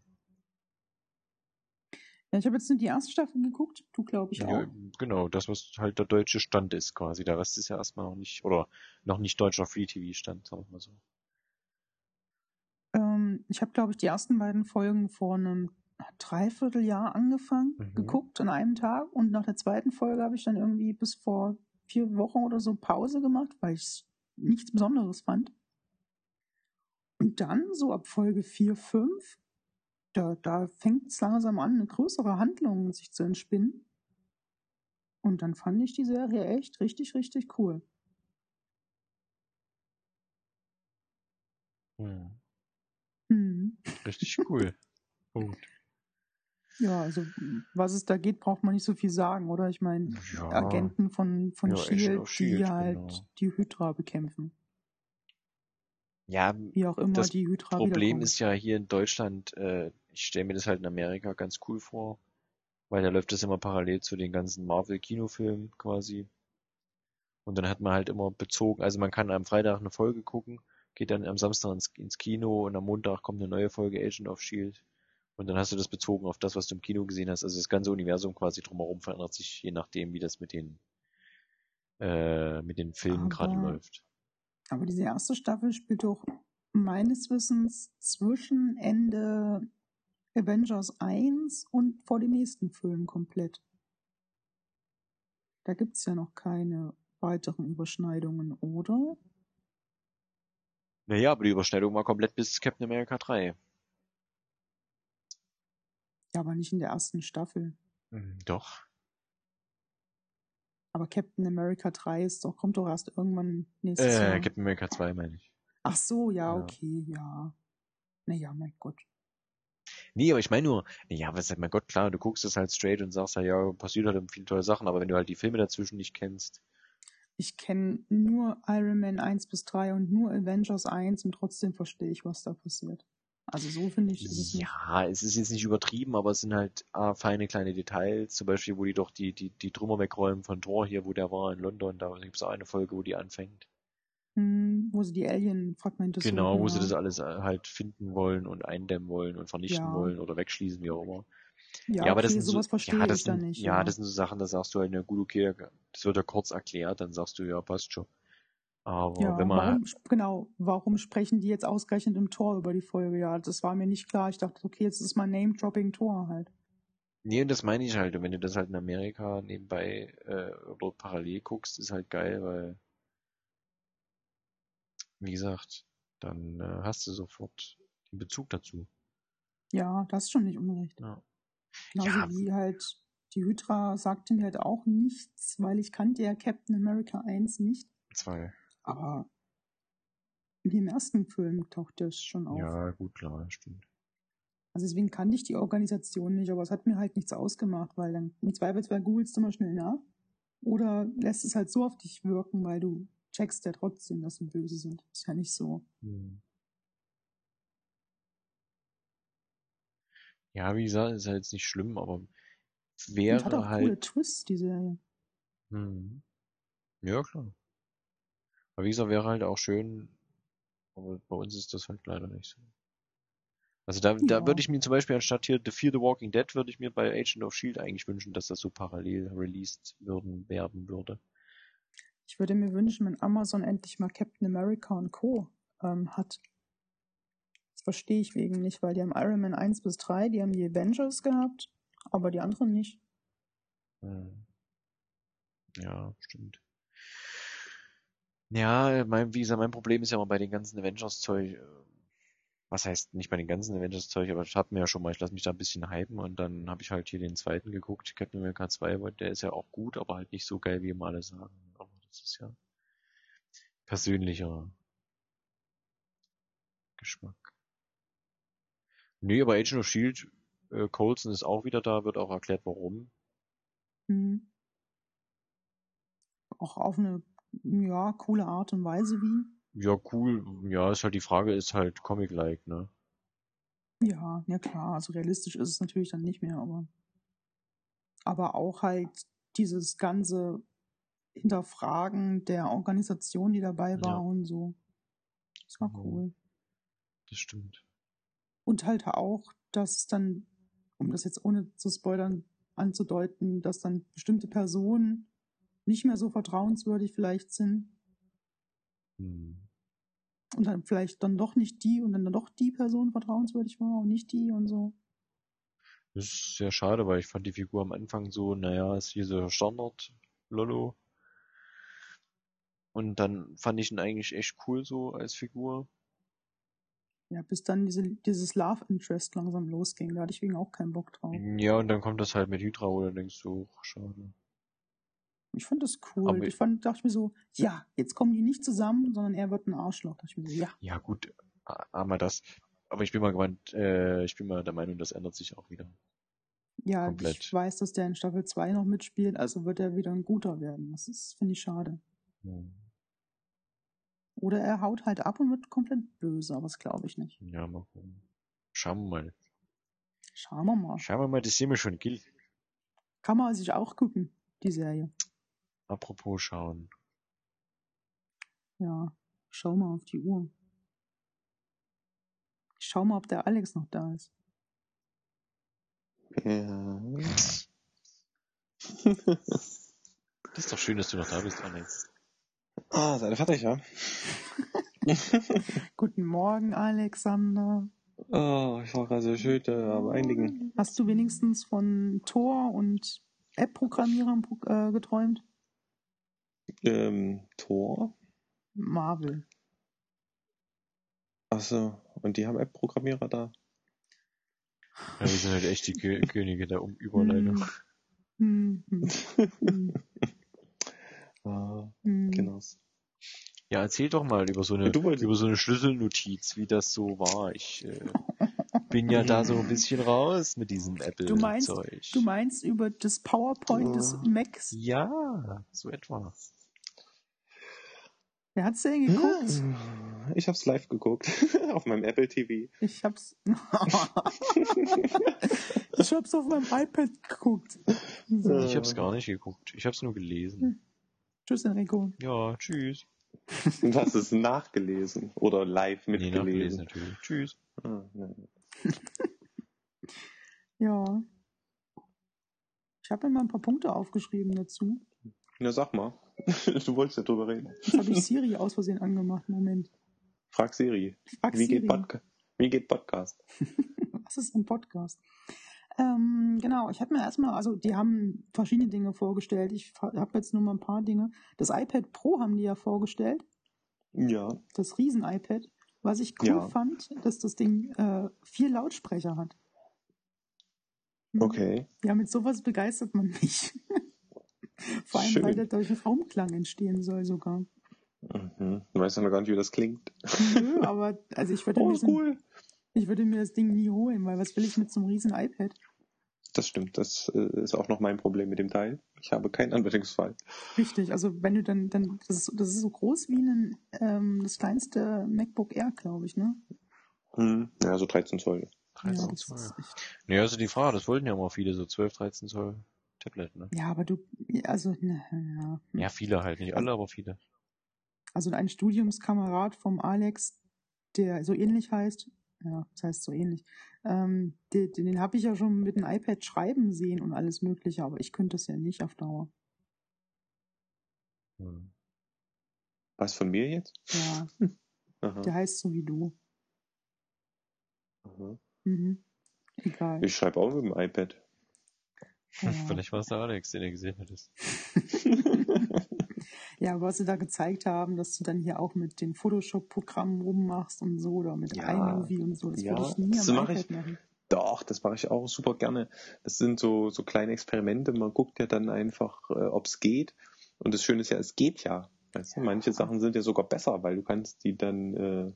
Speaker 2: Ja, ich habe jetzt nur die erste Staffel geguckt. Du, glaube ich,
Speaker 1: Ja,
Speaker 2: auch.
Speaker 1: genau, das, was halt der deutsche Stand ist quasi. Der Rest ist ja erstmal noch nicht, oder noch nicht deutscher Free-TV-Stand, sagen wir mal so.
Speaker 2: Ähm, ich habe, glaube ich, die ersten beiden Folgen vor einem Dreivierteljahr angefangen,
Speaker 1: Mhm.
Speaker 2: geguckt an einem Tag. Und nach der zweiten Folge habe ich dann irgendwie bis vor vier Wochen oder so Pause gemacht, weil ich es nichts Besonderes fand. Und dann, so ab Folge 4, 5, da, da fängt es langsam an, eine größere Handlung sich zu entspinnen. Und dann fand ich die Serie echt richtig, richtig cool.
Speaker 1: Hm.
Speaker 2: Mhm.
Speaker 1: Richtig cool. Punkt.
Speaker 2: Ja, also was es da geht, braucht man nicht so viel sagen, oder? Ich meine,
Speaker 1: Ja.
Speaker 2: Agenten von, von
Speaker 1: Ja,
Speaker 2: Shield,
Speaker 1: S.H.I.E.L.D.,
Speaker 2: die halt
Speaker 1: genau.
Speaker 2: die Hydra bekämpfen.
Speaker 1: Ja,
Speaker 2: Wie auch immer
Speaker 1: Das
Speaker 2: die Hydra
Speaker 1: Problem
Speaker 2: wiederkommt.
Speaker 1: ist ja hier in Deutschland, äh, ich stelle mir das halt in Amerika ganz cool vor, weil da läuft das immer parallel zu den ganzen Marvel-Kinofilmen quasi. Und dann hat man halt immer bezogen, also man kann am Freitag eine Folge gucken, geht dann am Samstag ins, ins Kino und am Montag kommt eine neue Folge Agent of Shield. Und dann hast du das bezogen auf das, was du im Kino gesehen hast. Also das ganze Universum quasi drumherum verändert sich, je nachdem, wie das mit den, äh, mit den Filmen gerade läuft.
Speaker 2: Aber diese erste Staffel spielt doch meines Wissens zwischen Ende Avengers 1 und vor dem nächsten Film komplett. Da gibt's ja noch keine weiteren Überschneidungen, oder?
Speaker 1: Naja, aber die Überschneidung war komplett bis Captain America 3.
Speaker 2: Ja, aber nicht in der ersten Staffel.
Speaker 1: Mhm, Doch.
Speaker 2: Aber Captain America 3 ist doch, kommt doch erst irgendwann nächstes
Speaker 1: Äh,
Speaker 2: Jahr.
Speaker 1: Captain America 2 meine ich.
Speaker 2: Ach so, ja,
Speaker 1: Ja.
Speaker 2: okay, ja. Naja, mein Gott.
Speaker 1: Nee, aber ich meine nur, ja, was mein Gott, klar, du guckst es halt straight und sagst ja, ja, passiert halt viele tolle Sachen, aber wenn du halt die Filme dazwischen nicht kennst,
Speaker 2: Ich kenne nur Iron Man 1 bis 3 und nur Avengers 1 und trotzdem verstehe ich, was da passiert. Also so finde ich, ist es nicht.
Speaker 1: ja, es ist jetzt nicht übertrieben, aber es sind halt ah, feine kleine Details, zum Beispiel, wo die doch die, die, die Trümmer wegräumen von Thor hier, wo der war in London, da gibt es auch eine Folge, wo die anfängt.
Speaker 2: Hm, wo sie die Alien-Fragmente
Speaker 1: Genau,
Speaker 2: suchen,
Speaker 1: wo sie
Speaker 2: ja.
Speaker 1: das alles äh, halt finden wollen und eindämmen wollen und vernichten
Speaker 2: Ja.
Speaker 1: wollen oder wegschließen, wie auch immer.
Speaker 2: Ja,
Speaker 1: Ja, aber das
Speaker 2: okay,
Speaker 1: sind so, ja, das sind,
Speaker 2: nicht.
Speaker 1: ja, das sind so Sachen, da sagst du halt, na gut, okay, das wird ja kurz erklärt, dann sagst du, ja, passt schon. Aber
Speaker 2: Ja,
Speaker 1: wenn man,
Speaker 2: warum, genau, warum sprechen die jetzt ausgerechnet im Tor über die Folge? Ja, das war mir nicht klar. Ich dachte, okay, jetzt ist mal Name-Dropping Tor halt.
Speaker 1: nee, und das meine ich halt, und wenn du das halt in Amerika nebenbei äh, oder parallel guckst, ist halt geil, weil, wie gesagt, dann äh, hast du sofort den Bezug dazu.
Speaker 2: Ja, das ist schon nicht unrecht.
Speaker 1: Ja.
Speaker 2: Genauso
Speaker 1: Ja.
Speaker 2: wie halt die Hydra sagte mir halt auch nichts, weil ich kannte ja Captain America 1 nicht.
Speaker 1: Zwei.
Speaker 2: Aber in dem ersten Film taucht das schon auf.
Speaker 1: Ja, gut, klar, stimmt.
Speaker 2: Also deswegen kannte ich die Organisation nicht, aber es hat mir halt nichts ausgemacht, weil dann im Zweifelsfall googelst du mal schnell nach. Oder lässt es halt so auf dich wirken, weil du checkst ja trotzdem, dass sie böse sind. Ist ja nicht so.
Speaker 1: Hm. Ja, wie gesagt, ist halt jetzt nicht schlimm, aber
Speaker 2: Und hat auch
Speaker 1: wäre
Speaker 2: coole
Speaker 1: halt.
Speaker 2: Twists, die Serie.
Speaker 1: Hm. Ja, klar. Aber wie gesagt, wäre halt auch schön, aber bei uns ist das halt leider nicht so. Also da, da
Speaker 2: Ja.
Speaker 1: würde ich mir zum Beispiel anstatt hier The Fear the Walking Dead, würde ich mir bei Agent of Shield eigentlich wünschen, dass das so parallel released würden, werden würde.
Speaker 2: Ich würde mir wünschen, wenn Amazon endlich mal Captain America und Co. Ähm, hat. Das verstehe ich wegen nicht, weil die haben Iron Man 1 bis 3, die haben die Avengers gehabt, aber die anderen nicht.
Speaker 1: Hm. Ja, stimmt. Ja, mein, wie gesagt, mein Problem ist ja immer bei den ganzen Avengers-Zeug, äh, was heißt nicht bei den ganzen Avengers-Zeug, aber ich hab mir ja schon mal, ich lasse mich da ein bisschen hypen und dann habe ich halt hier den zweiten geguckt, Captain America 2, weil der ist ja auch gut, aber halt nicht so geil, wie immer alle sagen. Das ist ja persönlicher Geschmack. Nee, aber Agent of Shield, äh, Coulson ist auch wieder da, wird auch erklärt, warum.
Speaker 2: Mhm. Auch auf eine ja, coole Art und Weise wie.
Speaker 1: Ja, cool. Ja, ist halt die Frage, ist halt Comic-like, ne?
Speaker 2: Ja, ja klar, also realistisch ist es natürlich dann nicht mehr, aber aber auch halt dieses ganze Hinterfragen der Organisation, die dabei war
Speaker 1: Ja.
Speaker 2: und so. Das war
Speaker 1: Mhm.
Speaker 2: cool.
Speaker 1: Das stimmt.
Speaker 2: Und halt auch, dass dann, um das jetzt ohne zu spoilern anzudeuten, dass dann bestimmte Personen nicht mehr so vertrauenswürdig vielleicht sind
Speaker 1: Hm.
Speaker 2: und dann vielleicht dann doch nicht die und dann doch die Person vertrauenswürdig war und nicht die und so.
Speaker 1: Das ist sehr schade, weil ich fand die Figur am Anfang so, naja, ist hier so Standard Lollo. Und dann fand ich ihn eigentlich echt cool so als Figur.
Speaker 2: Ja, bis dann diese, dieses Love Interest langsam losging. Da hatte ich wegen auch keinen Bock drauf.
Speaker 1: Ja, und dann kommt das halt mit Hydra, du denkst so, ach, schade.
Speaker 2: Ich fand das cool.
Speaker 1: Aber-
Speaker 2: ich fand, dachte ich mir so, ja, jetzt kommen die nicht zusammen, sondern er wird ein Arschloch. Da dachte ich mir so, ja.
Speaker 1: Ja, gut, a- einmal das. Aber ich bin mal gemeint, äh, ich bin mal der Meinung, das ändert sich auch wieder.
Speaker 2: Ja,
Speaker 1: Komplett.
Speaker 2: ich weiß, dass der in Staffel 2 noch mitspielt, also wird er wieder ein guter werden. Das ist, finde ich, schade. Oder er haut halt ab und wird komplett böse, aber das glaube ich nicht.
Speaker 1: Ja, mal gucken. Schauen wir mal.
Speaker 2: Schauen wir mal.
Speaker 1: Schauen wir mal, das sehen wir schon, Gil.
Speaker 2: Kann man sich auch gucken, die Serie.
Speaker 1: Apropos schauen.
Speaker 2: Ja, schau mal auf die Uhr. Ich schau mal, ob der Alex noch da ist.
Speaker 3: Ja.
Speaker 1: Das ist doch schön, dass du noch da bist, Alex.
Speaker 3: Ah, seid ihr fertig, ja?
Speaker 2: Guten Morgen, Alexander.
Speaker 3: oh, ich war gerade so schön äh, am Einigen.
Speaker 2: Hast du wenigstens von Tor und App-Programmierern äh, geträumt?
Speaker 3: Ähm, Tor?
Speaker 2: Marvel.
Speaker 3: Achso, und die haben App-Programmierer da?
Speaker 1: Ja, wir sind halt echt die Kö Könige der um Überleitung.
Speaker 2: Hm, hm, hm,
Speaker 3: Ah,
Speaker 2: hm.
Speaker 3: genau.
Speaker 1: Ja, erzähl doch mal über so eine,
Speaker 3: Ja,
Speaker 1: über so eine Schlüsselnotiz, wie das so war. Ich äh, bin ja da so ein bisschen raus mit diesem
Speaker 2: Du meinst,
Speaker 1: Apple-Zeug.
Speaker 2: du meinst über das PowerPoint des
Speaker 3: Ja.
Speaker 2: Macs?
Speaker 1: Ja, so etwa.
Speaker 2: Wer hat's denn geguckt?
Speaker 3: Ich hab's live geguckt. auf meinem Apple TV.
Speaker 2: Ich hab's. ich hab's auf meinem iPad geguckt. So.
Speaker 3: Äh.
Speaker 1: Ich hab's gar nicht geguckt. Ich hab's nur gelesen.
Speaker 2: Tschüss, Enrico.
Speaker 1: Ja, tschüss.
Speaker 3: Und hast es nachgelesen oder live
Speaker 1: Nee, nachgelesen
Speaker 3: mitgelesen.
Speaker 1: natürlich. Tschüss.
Speaker 3: ah.
Speaker 2: Ja. Ich habe mir mal ein paar Punkte aufgeschrieben dazu.
Speaker 3: Na, sag mal. du wolltest ja drüber reden.
Speaker 2: Jetzt habe ich Siri aus Versehen angemacht. Moment.
Speaker 3: Frag Siri.
Speaker 2: Frag
Speaker 3: Wie
Speaker 2: Siri.
Speaker 3: geht, Podca Wie geht Podcast?
Speaker 2: Was ist ein Podcast? Ähm, genau, ich habe mir erstmal, also die haben verschiedene Dinge vorgestellt. Ich habe jetzt nur mal ein paar Dinge. Das iPad Pro haben die ja vorgestellt,
Speaker 3: Ja.
Speaker 2: das Riesen-iPad. Was ich cool
Speaker 3: Ja.
Speaker 2: fand, dass das Ding äh, vier Lautsprecher hat. Hm.
Speaker 3: Okay.
Speaker 2: Ja, mit sowas begeistert man mich. Vor allem, weil
Speaker 3: Schön.
Speaker 2: dadurch ein Raumklang entstehen soll sogar.
Speaker 3: Mhm. Du weißt ja noch gar nicht, wie das klingt.
Speaker 2: Nö, aber also ich würde,
Speaker 3: Oh, cool.
Speaker 2: Ich würde mir das Ding nie holen, weil was will ich mit so einem riesen iPad?
Speaker 3: Das stimmt. Das äh, ist auch noch mein Problem mit dem Teil. Ich habe keinen Anwendungsfall.
Speaker 2: Richtig, also wenn du dann, dann das, ist, das ist so groß wie ein, ähm, das kleinste MacBook Air, glaube ich, ne?
Speaker 3: Hm. Ja, so 13 Zoll.
Speaker 1: 13
Speaker 2: das
Speaker 1: Zoll. Nee, also die Frage, das wollten ja mal viele, so 12, 13 Zoll Tablet, ne?
Speaker 2: ja, aber du, also, ne, ja.
Speaker 1: Ja, viele halt, nicht alle, aber viele.
Speaker 2: Also ein Studiumskamerad vom Alex, der so ähnlich heißt, ja, das heißt so ähnlich, ähm, den, den habe ich ja schon mit dem iPad schreiben sehen und alles mögliche, aber ich könnte das ja nicht auf Dauer.
Speaker 1: Hm.
Speaker 3: Was von mir jetzt?
Speaker 2: Ja, der heißt so wie du.
Speaker 3: Aha.
Speaker 2: Mhm. Egal.
Speaker 3: Ich schreibe auch mit dem iPad.
Speaker 2: Ja.
Speaker 1: Vielleicht war es der Alex, den er gesehen hat.
Speaker 2: Ja, was sie da gezeigt haben, dass du dann hier auch mit den Photoshop-Programmen rummachst und so oder mit
Speaker 3: Ja.
Speaker 2: iMovie und so. Das
Speaker 3: Ja,
Speaker 2: würde ich nie
Speaker 3: das
Speaker 2: am
Speaker 3: mach
Speaker 2: iPad
Speaker 3: ich.
Speaker 2: machen.
Speaker 3: Doch, das mache ich auch super gerne. Das sind so, so kleine Experimente. Man guckt ja dann einfach, äh, ob es geht. Und das Schöne ist ja, es geht ja. Weißt du?
Speaker 2: Ja.
Speaker 3: Manche Sachen sind ja sogar besser, weil du kannst die dann äh,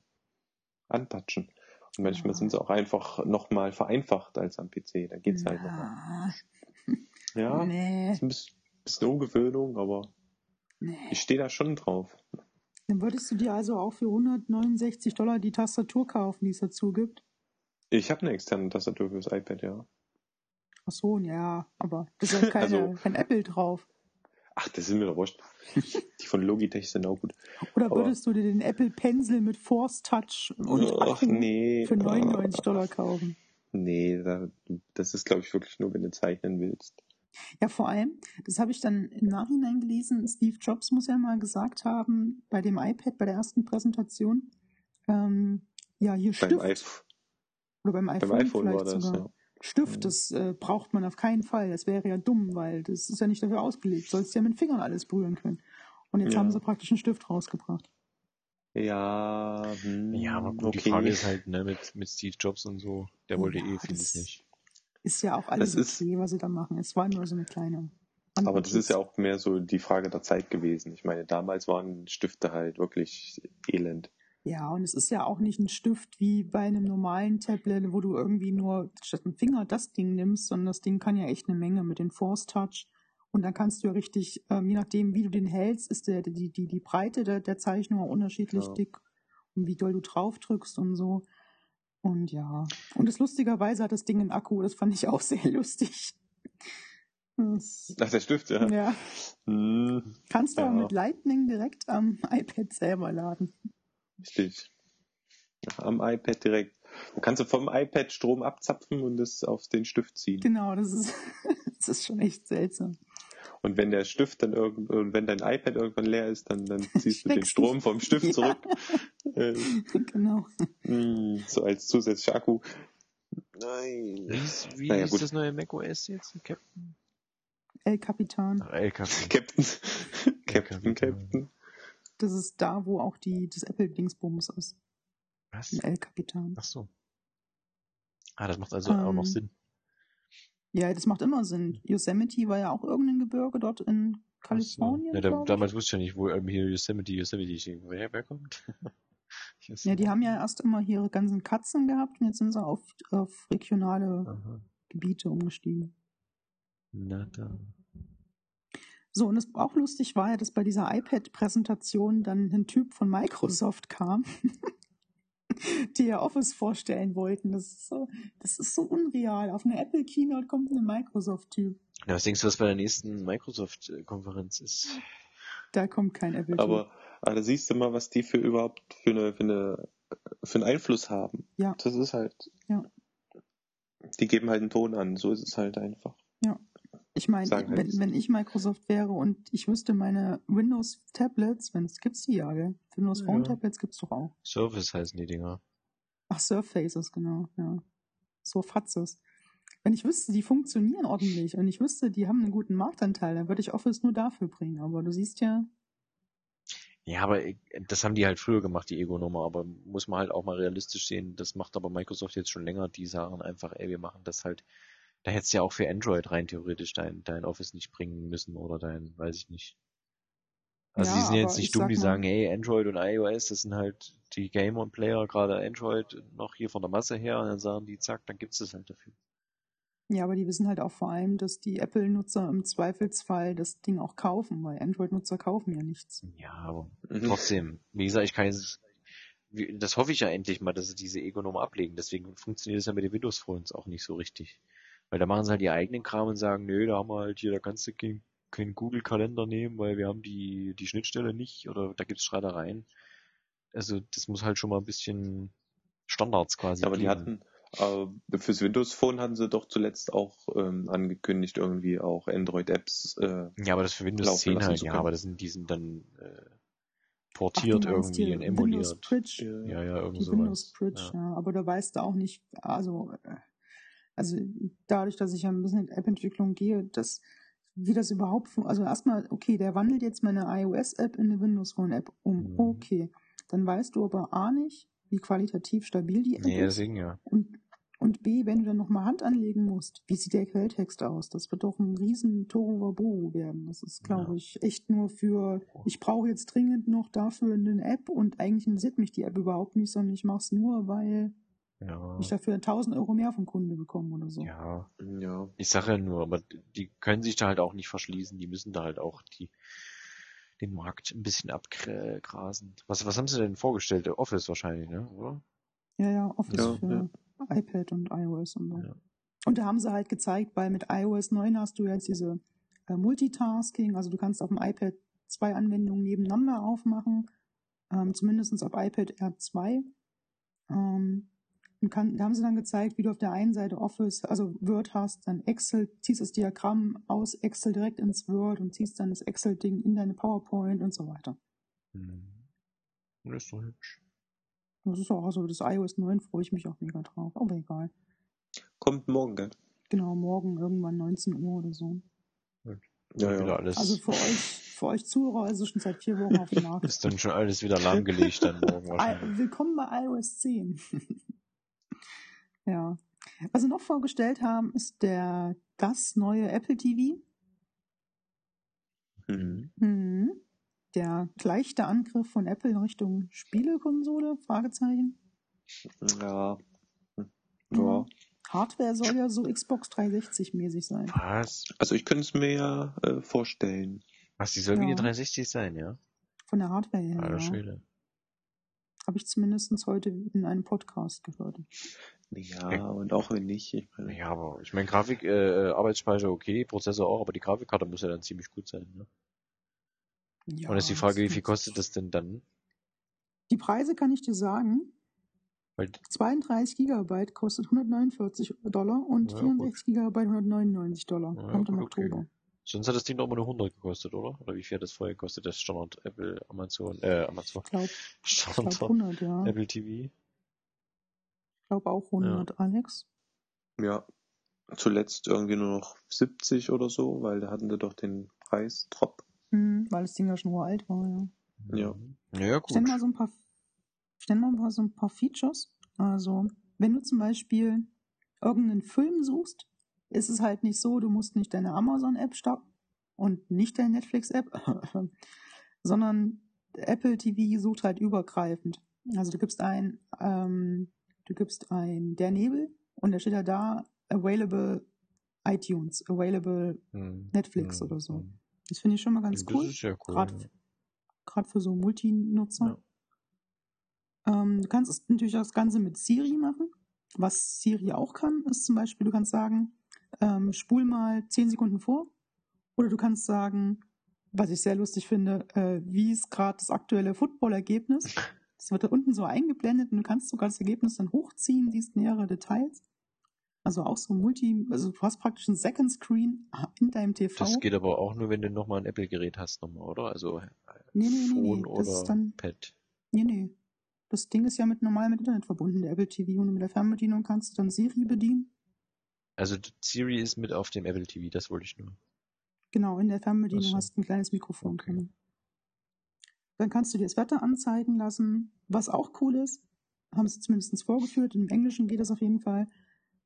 Speaker 3: antatschen. Und manchmal
Speaker 2: Ja.
Speaker 3: sind sie auch einfach nochmal vereinfacht als am PC. Da geht's halt nochmal.
Speaker 2: Ja,
Speaker 3: Ja,
Speaker 2: nee,
Speaker 3: ist ein bisschen, bisschen Umgewöhnung, aber
Speaker 2: nee.
Speaker 3: ich stehe da schon drauf.
Speaker 2: Dann würdest du dir also auch für 169 Dollar die Tastatur kaufen, die es dazu gibt?
Speaker 3: Ich habe eine externe Tastatur fürs iPad, ja.
Speaker 2: Ach so, ja, aber das ist keine,
Speaker 3: Also-
Speaker 2: kein Apple drauf.
Speaker 3: Ach, das ist mir doch wurscht. Die von Logitech sind auch gut.
Speaker 2: Oder
Speaker 3: Aber-
Speaker 2: würdest du dir den Apple Pencil mit Force Touch und
Speaker 3: Ach, nee.
Speaker 2: für 99 Dollar kaufen?
Speaker 3: Nee, da, das ist, glaube ich, wirklich nur, wenn du zeichnen willst.
Speaker 2: Ja, vor allem, das habe ich dann im Nachhinein gelesen, Steve Jobs muss ja mal gesagt haben, bei dem iPad, bei der ersten Präsentation, ähm, ja, hier
Speaker 3: Beim,
Speaker 2: Stift,
Speaker 3: iPhone,
Speaker 2: oder beim iPhone,
Speaker 3: beim iPhone
Speaker 2: vielleicht
Speaker 3: war das,
Speaker 2: sogar.
Speaker 3: ja.
Speaker 2: Stift,
Speaker 3: Mhm.
Speaker 2: das äh, braucht man auf keinen Fall. Das wäre ja dumm, weil das ist ja nicht dafür ausgelegt. Du sollst ja mit den Fingern alles berühren können. Und jetzt
Speaker 3: Ja.
Speaker 2: haben sie praktisch einen Stift rausgebracht.
Speaker 3: Ja, hm,
Speaker 1: Ja, aber gut, die
Speaker 3: okay.
Speaker 1: Frage ist halt, ne, mit, mit Steve Jobs und so, der wollte
Speaker 2: Ja,
Speaker 1: eh vieles nicht.
Speaker 2: Ist ja auch alles
Speaker 3: Das ist-
Speaker 2: okay, was sie da machen. Es war nur so eine kleine.
Speaker 3: Aber das ist ja auch mehr so die Frage der Zeit gewesen. Ich meine, damals waren Stifte halt wirklich elend.
Speaker 2: Ja, und es ist ja auch nicht ein Stift wie bei einem normalen Tablet, wo du irgendwie nur statt dem Finger das Ding nimmst, sondern das Ding kann ja echt eine Menge mit den Force Touch. Und dann kannst du ja richtig, ähm, je nachdem, wie du den hältst, ist der, die, die, die Breite der, der Zeichnung auch unterschiedlich
Speaker 3: Ja.
Speaker 2: dick und wie doll du drauf drückst und so. Und ja. Und das lustigerweise hat das Ding einen Akku, das fand ich auch sehr lustig. Das,
Speaker 3: Ach, der Stift, ja.
Speaker 2: ja.
Speaker 3: Hm,
Speaker 2: Kannst du aber
Speaker 3: Ja.
Speaker 2: mit Lightning direkt am iPad selber laden.
Speaker 3: richtig. Am iPad direkt. Du kannst du vom iPad Strom abzapfen und es auf den Stift ziehen.
Speaker 2: Genau, das ist, das ist schon echt seltsam.
Speaker 3: Und wenn der Stift dann irgend, und wenn dein iPad irgendwann leer ist, dann, dann ziehst du den Strom vom Stift zurück. Äh,
Speaker 2: genau.
Speaker 3: mh, so als zusätzlicher Akku. Nein.
Speaker 1: Wie, ist- wie
Speaker 3: Naja,
Speaker 1: ist
Speaker 3: gut.
Speaker 1: das neue macOS jetzt? Captain?
Speaker 2: El Capitan.
Speaker 1: Ach, El Capitan.
Speaker 3: Captain. Captain, Captain.
Speaker 2: Das ist da, wo auch die, das Apple-Dingsbums ist.
Speaker 1: Was?
Speaker 2: Ein El Capitan.
Speaker 1: Ach so. Ah, das macht also auch noch
Speaker 2: Ähm,
Speaker 1: Sinn.
Speaker 2: Ja, das macht immer Sinn. Yosemite war ja auch irgendein Gebirge dort in
Speaker 1: Ach so.
Speaker 2: Kalifornien.
Speaker 1: Ja, da, damals wusste ich ja nicht, wo ähm, hier Yosemite, Yosemite, wer, wer kommt?
Speaker 2: Ja, die haben ja erst immer ihre ganzen Katzen gehabt und jetzt sind sie auf, auf regionale
Speaker 1: Aha.
Speaker 2: Gebiete umgestiegen.
Speaker 1: Na da.
Speaker 2: So, und das auch lustig war ja, dass bei dieser iPad-Präsentation dann ein Typ von Microsoft kam, die ja Office vorstellen wollten. Das ist so, das ist so unreal. Auf einer Apple Keynote kommt ein Microsoft-Typ.
Speaker 1: Ja, was denkst du, was bei der nächsten Microsoft-Konferenz ist?
Speaker 2: Da kommt kein Apple-Typ.
Speaker 3: Aber, aber da siehst du mal, was die für überhaupt für eine, für eine, für einen Einfluss haben.
Speaker 2: Ja.
Speaker 3: Das ist halt.
Speaker 2: Ja.
Speaker 3: Die geben halt einen Ton an. So ist es halt einfach.
Speaker 2: Ich meine, wenn, wenn ich Microsoft wäre und ich wüsste meine Windows-Tablets, wenn es gibt's die ja, gell? Windows
Speaker 1: Ja.
Speaker 2: Phone-Tablets gibt's doch auch.
Speaker 1: Surface heißen die Dinger.
Speaker 2: Ach, Surfaces, genau, ja. So Fatzes. Wenn ich wüsste, die funktionieren ordentlich und ich wüsste, die haben einen guten Marktanteil, dann würde ich Office nur dafür bringen. Aber du siehst ja,
Speaker 1: Ja, aber das haben die halt früher gemacht, die Ego-Nummer, aber muss man halt auch mal realistisch sehen, das macht aber Microsoft jetzt schon länger, die sagen einfach, ey, wir machen das halt, da hättest du ja auch für Android rein theoretisch dein, dein Office nicht bringen müssen oder dein, weiß ich nicht. Also
Speaker 2: Ja,
Speaker 1: die sind jetzt
Speaker 2: ich
Speaker 1: nicht dumm, die
Speaker 2: mal-
Speaker 1: sagen, hey, Android und iOS, das sind halt die Gamer und Player, gerade Android noch hier von der Masse her, und dann sagen die, zack, dann gibt's das halt dafür.
Speaker 2: ja, aber die wissen halt auch vor allem, dass die Apple-Nutzer im Zweifelsfall das Ding auch kaufen, weil Android-Nutzer kaufen ja nichts.
Speaker 1: Ja, aber
Speaker 3: Mhm.
Speaker 1: trotzdem, wie gesagt, ich kann jetzt, das hoffe ich ja endlich mal, dass sie diese Ego-Nummer ablegen. Deswegen funktioniert es ja mit den Windows-Phones auch nicht so richtig. Weil da machen sie halt ihr eigenen Kram und sagen, nö, da haben wir halt hier, da kannst du keinen kein Google-Kalender nehmen, weil wir haben die, die Schnittstelle nicht oder da gibt's Streitereien. Also das muss halt schon mal ein bisschen Standards quasi
Speaker 3: Aber die
Speaker 1: geben.
Speaker 3: hatten, äh, fürs Windows Phone hatten sie doch zuletzt auch ähm, angekündigt, irgendwie auch Android-Apps. Äh,
Speaker 1: Ja, aber das für Windows
Speaker 3: laufen
Speaker 1: 10
Speaker 3: lassen
Speaker 1: halt,
Speaker 3: zu
Speaker 1: ja,
Speaker 3: können.
Speaker 1: aber das sind, die sind dann äh,
Speaker 2: Ach,
Speaker 1: portiert
Speaker 2: meinst
Speaker 1: irgendwie
Speaker 2: die
Speaker 1: und
Speaker 2: Windows
Speaker 1: emuliert.
Speaker 2: Bridge.
Speaker 3: äh,
Speaker 1: Ja, ja, irgend
Speaker 2: Die
Speaker 1: sowas.
Speaker 2: Windows Bridge,
Speaker 1: Ja.
Speaker 2: ja. Aber da weißt du auch nicht, also, äh, also dadurch, dass ich ja ein bisschen in App-Entwicklung gehe, dass, wie das überhaupt, also erstmal, okay, der wandelt jetzt meine iOS-App in eine Windows Phone-App um.
Speaker 1: Mhm.
Speaker 2: Okay. Dann weißt du aber A nicht, wie qualitativ stabil die App
Speaker 1: Nee,
Speaker 2: ist.
Speaker 1: deswegen ja.
Speaker 2: Und, und B, wenn du dann nochmal Hand anlegen musst, wie sieht der Quelltext aus? Das wird doch ein riesen Tohuwabohu werden. Das ist, glaube
Speaker 1: Ja.
Speaker 2: ich, echt nur für, ich brauche jetzt dringend noch dafür eine App und eigentlich interessiert mich die App überhaupt nicht, sondern ich mache es nur, weil
Speaker 1: Ja.
Speaker 2: ich dafür 1000 Euro mehr vom Kunde bekomme oder so.
Speaker 1: Ja.
Speaker 3: ja.
Speaker 1: Ich sage ja nur, aber die können sich da halt auch nicht verschließen, die müssen da halt auch die den Markt ein bisschen abgrasen. Was, was haben sie denn vorgestellt? Office wahrscheinlich, ne? Oder?
Speaker 2: Ja, ja, Office
Speaker 3: Ja,
Speaker 2: für iPad und iOS und so.
Speaker 1: Ja.
Speaker 2: Und da haben sie halt gezeigt, weil mit iOS 9 hast du jetzt diese äh, Multitasking, also du kannst auf dem iPad zwei Anwendungen nebeneinander aufmachen, ähm, zumindest auf iPad R2. Ähm, und kann, da haben sie dann gezeigt, wie du auf der einen Seite Office, also Word hast, dann Excel, ziehst das Diagramm aus Excel direkt ins Word und ziehst dann das Excel-Ding in deine PowerPoint und so weiter.
Speaker 1: Hm. Das ist doch hübsch.
Speaker 2: Das ist auch, also das iOS 9 freue ich mich auch mega drauf, aber egal.
Speaker 3: Kommt morgen, gell?
Speaker 2: Genau, morgen irgendwann 19 Uhr oder so.
Speaker 3: Ja,
Speaker 1: Wieder
Speaker 3: ja.
Speaker 1: alles,
Speaker 2: Also für euch, für euch Zuhörer ist es schon seit vier Wochen auf dem Markt.
Speaker 1: ist dann schon alles wieder lahmgelegt dann morgen wahrscheinlich.
Speaker 2: Willkommen bei iOS 10. ja. Was sie noch vorgestellt haben, ist der das neue Apple TV.
Speaker 3: Mhm.
Speaker 2: Mhm. Der gleichte Angriff von Apple in Richtung Spielekonsole? Fragezeichen.
Speaker 3: Ja. Hm.
Speaker 2: Mhm.
Speaker 3: ja.
Speaker 2: Hardware soll ja so Xbox 360 mäßig sein.
Speaker 1: Was?
Speaker 3: Also ich könnte es mir ja äh, vorstellen.
Speaker 1: Was, die soll wie
Speaker 2: Ja.
Speaker 1: eine 360 sein, ja?
Speaker 2: Von der Hardware her.
Speaker 1: Alter
Speaker 2: Ja.
Speaker 1: Schwede.
Speaker 2: Habe ich zumindest heute in einem Podcast gehört.
Speaker 3: Ja,
Speaker 1: Ja.
Speaker 3: und auch wenn nicht. Ich meine,
Speaker 1: Ja, aber ich meine, Grafik, äh, Arbeitsspeicher okay, Prozessor auch, aber die Grafikkarte muss ja dann ziemlich gut sein, ne?
Speaker 2: Ja,
Speaker 1: Und ist die Frage, wie viel kostet das denn dann?
Speaker 2: Die Preise kann ich dir sagen.
Speaker 1: Weil,
Speaker 2: 32 Gigabyte kostet 149 Dollar und
Speaker 1: Ja,
Speaker 2: 64 Gigabyte 199 Dollar.
Speaker 1: Ja,
Speaker 2: Kommt im
Speaker 1: okay.
Speaker 2: Oktober.
Speaker 1: Sonst hat das Ding doch immer nur 100 gekostet, oder? Oder wie viel hat das vorher gekostet, das Standard Apple, Amazon, äh, Amazon,
Speaker 2: Ich glaub
Speaker 1: Standard
Speaker 2: 100, ja.
Speaker 1: Apple TV?
Speaker 2: Ich glaube auch 100, Alex.
Speaker 3: ja. Zuletzt irgendwie nur noch 70 oder so, weil da hatten sie doch den Preis Drop.
Speaker 2: Hm, weil das Ding ja schon uralt war, ja.
Speaker 3: Ja.
Speaker 1: Ja,
Speaker 2: Ich nenne
Speaker 1: gut.
Speaker 2: mal so ein paar, ich nenne mal so ein paar Features. Also, wenn du zum Beispiel irgendeinen Film suchst, ist es halt nicht so, du musst nicht deine Amazon-App starten und nicht deine Netflix-App, sondern Apple TV sucht halt übergreifend. Also du gibst ein, ähm, du gibst ein Der Nebel und da steht ja da available iTunes, available
Speaker 1: Hm.
Speaker 2: Netflix
Speaker 1: Hm.
Speaker 2: oder so.
Speaker 1: Hm.
Speaker 2: Das finde ich schon mal ganz
Speaker 1: Das
Speaker 2: cool.
Speaker 1: ist ja cool.
Speaker 2: Gerade
Speaker 1: ja.
Speaker 2: für so Multinutzer. Ähm, du kannst natürlich das Ganze mit Siri machen. Was Siri auch kann, ist zum Beispiel, du kannst sagen, ähm, spul mal 10 Sekunden vor. Oder du kannst sagen, was ich sehr lustig finde, äh, wie ist gerade das aktuelle Footballergebnis. Das wird da unten so eingeblendet und du kannst sogar das Ergebnis dann hochziehen, siehst nähere Details. Also auch so Multi, also du hast praktisch einen Second Screen in deinem TV.
Speaker 1: Das geht aber auch nur, wenn du nochmal ein Apple-Gerät hast, nochmal, oder? Also äh,
Speaker 2: nee, nee, nee,
Speaker 1: Phone
Speaker 2: nee. Das
Speaker 1: oder
Speaker 2: ist dann,
Speaker 1: Pad.
Speaker 2: Nee, nee. Das Ding ist ja mit normal mit Internet verbunden, der Apple TV. Und mit der Fernbedienung kannst du dann Siri bedienen.
Speaker 1: Also Siri ist mit auf dem Apple TV, das wollte ich nur.
Speaker 2: Genau, in der Fernbedienung
Speaker 1: so.
Speaker 2: hast du ein kleines Mikrofon
Speaker 1: Okay.
Speaker 2: drin. Dann kannst du dir das Wetter anzeigen lassen. Was auch cool ist, haben sie zumindest vorgeführt, im Englischen geht das auf jeden Fall.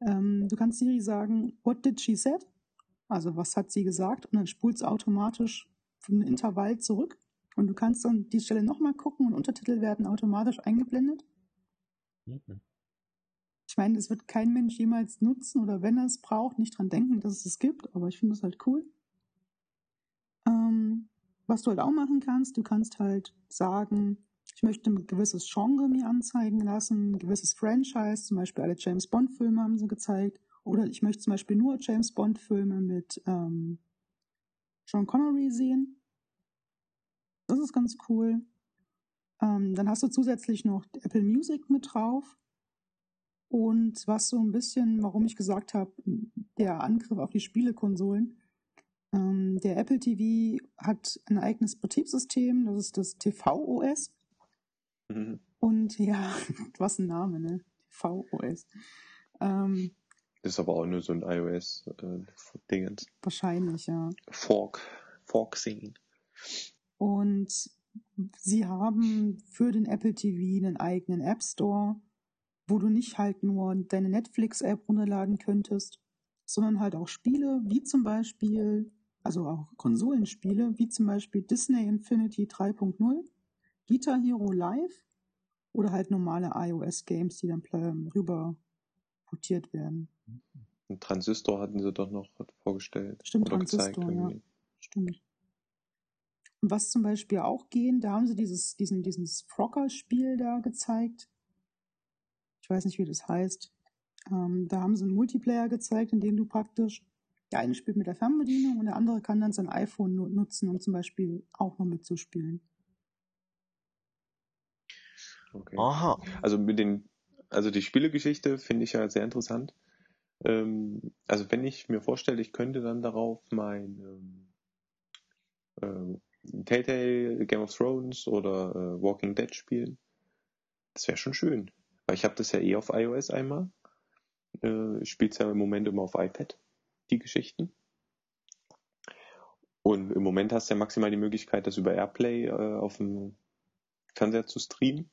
Speaker 2: Ähm, du kannst Siri sagen, what did she said? Also was hat sie gesagt? Und dann spult es automatisch einen Intervall zurück. Und du kannst dann die Stelle nochmal gucken und Untertitel werden automatisch eingeblendet.
Speaker 1: Mhm.
Speaker 2: Ich meine, das wird kein Mensch jemals nutzen oder wenn er es braucht, nicht dran denken, dass es es gibt, aber ich finde es halt cool. Ähm, was du halt auch machen kannst, du kannst halt sagen, ich möchte ein gewisses Genre mir anzeigen lassen, ein gewisses Franchise, zum Beispiel alle James Bond Filme haben sie gezeigt, oder ich möchte zum Beispiel nur James Bond Filme mit ähm, Sean Connery sehen. Das ist ganz cool. Ähm, dann hast du zusätzlich noch Apple Music mit drauf. Und was so ein bisschen, warum ich gesagt habe, der Angriff auf die Spielekonsolen. Ähm, der Apple TV hat ein eigenes Betriebssystem, das ist das TV-OS.
Speaker 3: Mhm.
Speaker 2: Und ja, was ein Name, ne? TV-OS. Ähm,
Speaker 3: Das ist aber auch nur so ein iOS-Dingens.
Speaker 2: wahrscheinlich, ja.
Speaker 3: Fork. Fork Scene.
Speaker 2: Und sie haben für den Apple TV einen eigenen App Store, wo du nicht halt nur deine Netflix-App runterladen könntest, sondern halt auch Spiele, wie zum Beispiel, also auch Konsolenspiele, wie zum Beispiel Disney Infinity 3.0, Guitar Hero Live oder halt normale iOS-Games, die dann rüber portiert werden.
Speaker 3: Ein Transistor hatten sie doch noch vorgestellt.
Speaker 2: Stimmt,
Speaker 3: oder gezeigt.
Speaker 2: Transistor, ja. Stimmt. Und was zum Beispiel auch gehen, da haben sie dieses, diesen, dieses Frogger-Spiel da gezeigt. Ich weiß nicht, wie das heißt. Ähm, da haben sie einen Multiplayer gezeigt, in dem du praktisch, der eine spielt mit der Fernbedienung und der andere kann dann sein iPhone nu nutzen, um zum Beispiel auch noch mitzuspielen.
Speaker 3: Okay.
Speaker 1: Aha.
Speaker 3: Also mit den, also die Spielegeschichte finde ich ja sehr interessant. Ähm, also wenn ich mir vorstelle, ich könnte dann darauf mein ähm, äh, Telltale, Game of Thrones oder äh, Walking Dead spielen, das wäre schon schön. Ich habe das ja eh auf iOS einmal. Äh, es ja im Moment immer auf iPad, die Geschichten. Und im Moment hast du ja maximal die Möglichkeit, das über Airplay äh, auf dem Fernseher zu streamen.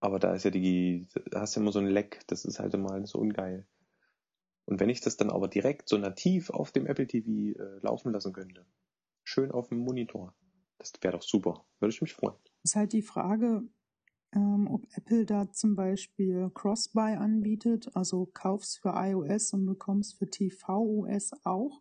Speaker 3: Aber da ist ja die, da hast du immer so ein Leck, das ist halt immer so ungeil. Und wenn ich das dann aber direkt so nativ auf dem Apple TV äh, laufen lassen könnte, schön auf dem Monitor, das wäre doch super. Würde ich mich freuen.
Speaker 2: Ist halt die Frage, ähm, ob Apple da zum Beispiel Cross-Buy anbietet, also kaufst für iOS und bekommst für tvOS auch.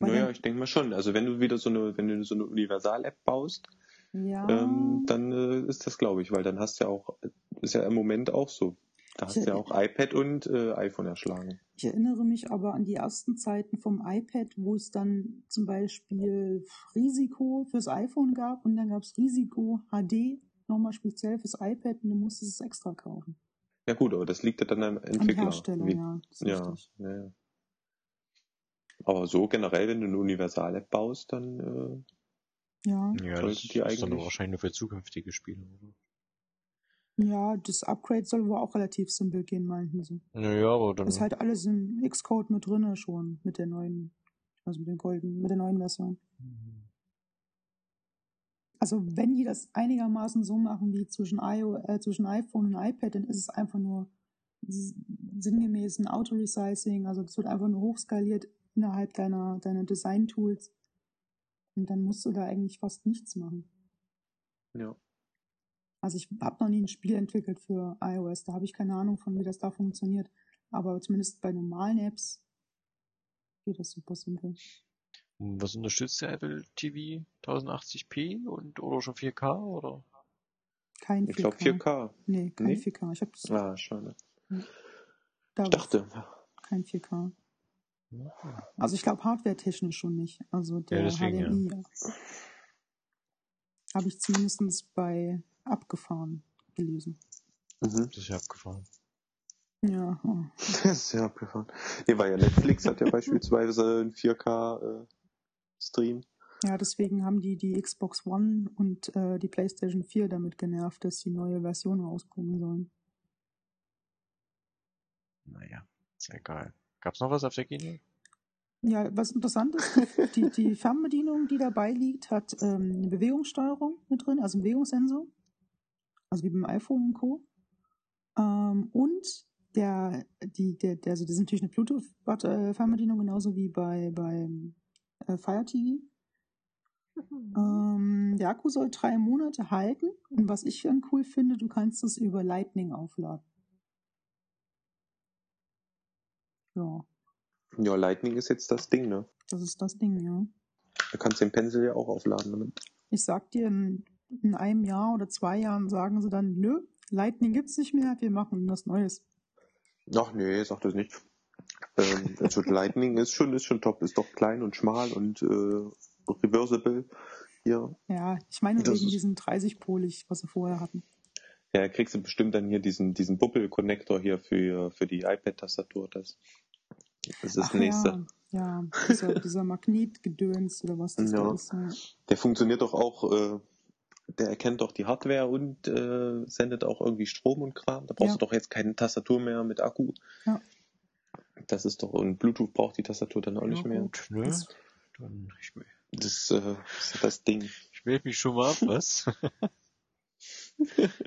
Speaker 2: Weil
Speaker 3: Naja, ich denke mal schon. Also wenn du wieder so eine, wenn du so eine Universal-App baust,
Speaker 2: ja,
Speaker 3: ähm, dann äh, ist das, glaube ich, weil dann hast du ja auch, ist ja im Moment auch so. Da hast du ja auch iPad und äh, iPhone erschlagen.
Speaker 2: Ich erinnere mich aber an die ersten Zeiten vom iPad, wo es dann zum Beispiel Risiko fürs iPhone gab und dann gab es Risiko HD, nochmal speziell fürs iPad und du musstest es extra kaufen.
Speaker 3: Ja gut, aber das liegt ja dann am
Speaker 2: An
Speaker 3: Entwickler.
Speaker 2: Hersteller,
Speaker 3: Wie-
Speaker 2: ja.
Speaker 3: Ja, ja, ja. Aber so generell, wenn du eine Universal-App baust, dann äh,
Speaker 2: Ja,
Speaker 1: Ja, das
Speaker 3: die
Speaker 1: ist dann
Speaker 3: eigentlich-
Speaker 1: aber wahrscheinlich nur für zukünftige Spiele, oder?
Speaker 2: ja, das Upgrade soll wohl auch relativ simpel gehen, meinten sie.
Speaker 1: Naja, aber dann.
Speaker 2: Ist halt alles im Xcode mit drinne schon, mit der neuen, also mit den golden, mit der neuen Version. Also wenn die das einigermaßen so machen wie zwischen, IO, äh, zwischen iPhone und iPad, dann ist es einfach nur sinngemäß ein Auto-Resizing, also es wird einfach nur hochskaliert innerhalb deiner, deiner Design-Tools. Und dann musst du da eigentlich fast nichts machen.
Speaker 3: ja.
Speaker 2: Also ich habe noch nie ein Spiel entwickelt für iOS, da habe ich keine Ahnung von, wie das da funktioniert. Aber zumindest bei normalen Apps geht das super simpel.
Speaker 1: Was unterstützt der Apple TV? 1080p und oder schon 4K oder?
Speaker 2: Kein 4K.
Speaker 3: Ich glaube 4K.
Speaker 2: Nee, kein
Speaker 3: Nee?
Speaker 2: 4K. Ich habe das
Speaker 3: Ah, schade.
Speaker 2: da
Speaker 3: Ich dachte.
Speaker 2: kein 4K. Also ich glaube hardware-technisch schon nicht. Also der
Speaker 1: deswegen, ja.
Speaker 2: HDMI habe ich zumindest bei abgefahren gelesen.
Speaker 3: Mhm.
Speaker 1: Das ist ja abgefahren.
Speaker 2: Ja, oh.
Speaker 3: Das ist sehr abgefahren. Nee, weil ja Netflix hat ja beispielsweise einen 4K äh, Stream.
Speaker 2: ja, deswegen haben die die Xbox One und äh, die PlayStation 4 damit genervt, dass die neue Version rausbringen sollen.
Speaker 1: Naja, ist ja egal. Gab's noch was auf der Kino?
Speaker 2: Ja, was interessant ist, die, die Fernbedienung, die dabei liegt, hat ähm, eine Bewegungssteuerung mit drin, also einen Bewegungssensor. Also wie beim iPhone und Co. Ähm, und der, die, der, der, also das ist natürlich eine Bluetooth-Fernbedienung, genauso wie bei, beim äh, Fire TV. Ähm, der Akku soll drei Monate halten. Und was ich dann cool finde, du kannst es über Lightning aufladen. Ja,
Speaker 3: Ja, Lightning ist jetzt das Ding, ne?
Speaker 2: das ist das Ding, ja.
Speaker 3: Da kannst du den Pencil ja auch aufladen damit.
Speaker 2: Ich sag dir, in, in einem Jahr oder zwei Jahren sagen sie dann, nö, Lightning gibt's nicht mehr, wir machen was Neues.
Speaker 3: Ach nee, sag das nicht. Ähm, also Lightning ist schon, ist schon top, ist doch klein und schmal und äh, reversible. Hier.
Speaker 2: Ja, ich meine
Speaker 3: Das
Speaker 2: wegen diesem 30-polig, was sie vorher hatten.
Speaker 3: Ja, kriegst du bestimmt dann hier diesen, diesen Bubble-Connector hier für, für die iPad-Tastatur. Das, das ist das nächste.
Speaker 2: ja, ja dieser, dieser Magnetgedöns oder was das
Speaker 3: Ja.
Speaker 2: da ist. Ja.
Speaker 3: Der funktioniert doch auch, äh, der erkennt doch die Hardware und äh, sendet auch irgendwie Strom und Kram. Da brauchst
Speaker 2: Ja.
Speaker 3: du doch jetzt keine Tastatur mehr mit Akku.
Speaker 2: Ja.
Speaker 3: Das ist doch, und Bluetooth braucht die Tastatur dann auch nicht
Speaker 1: Ja,
Speaker 3: mehr.
Speaker 1: gut, ne?
Speaker 2: Das-
Speaker 1: Dann, ich, mel-
Speaker 3: Das äh, ist das Ding.
Speaker 1: ich melde mich schon mal ab, was?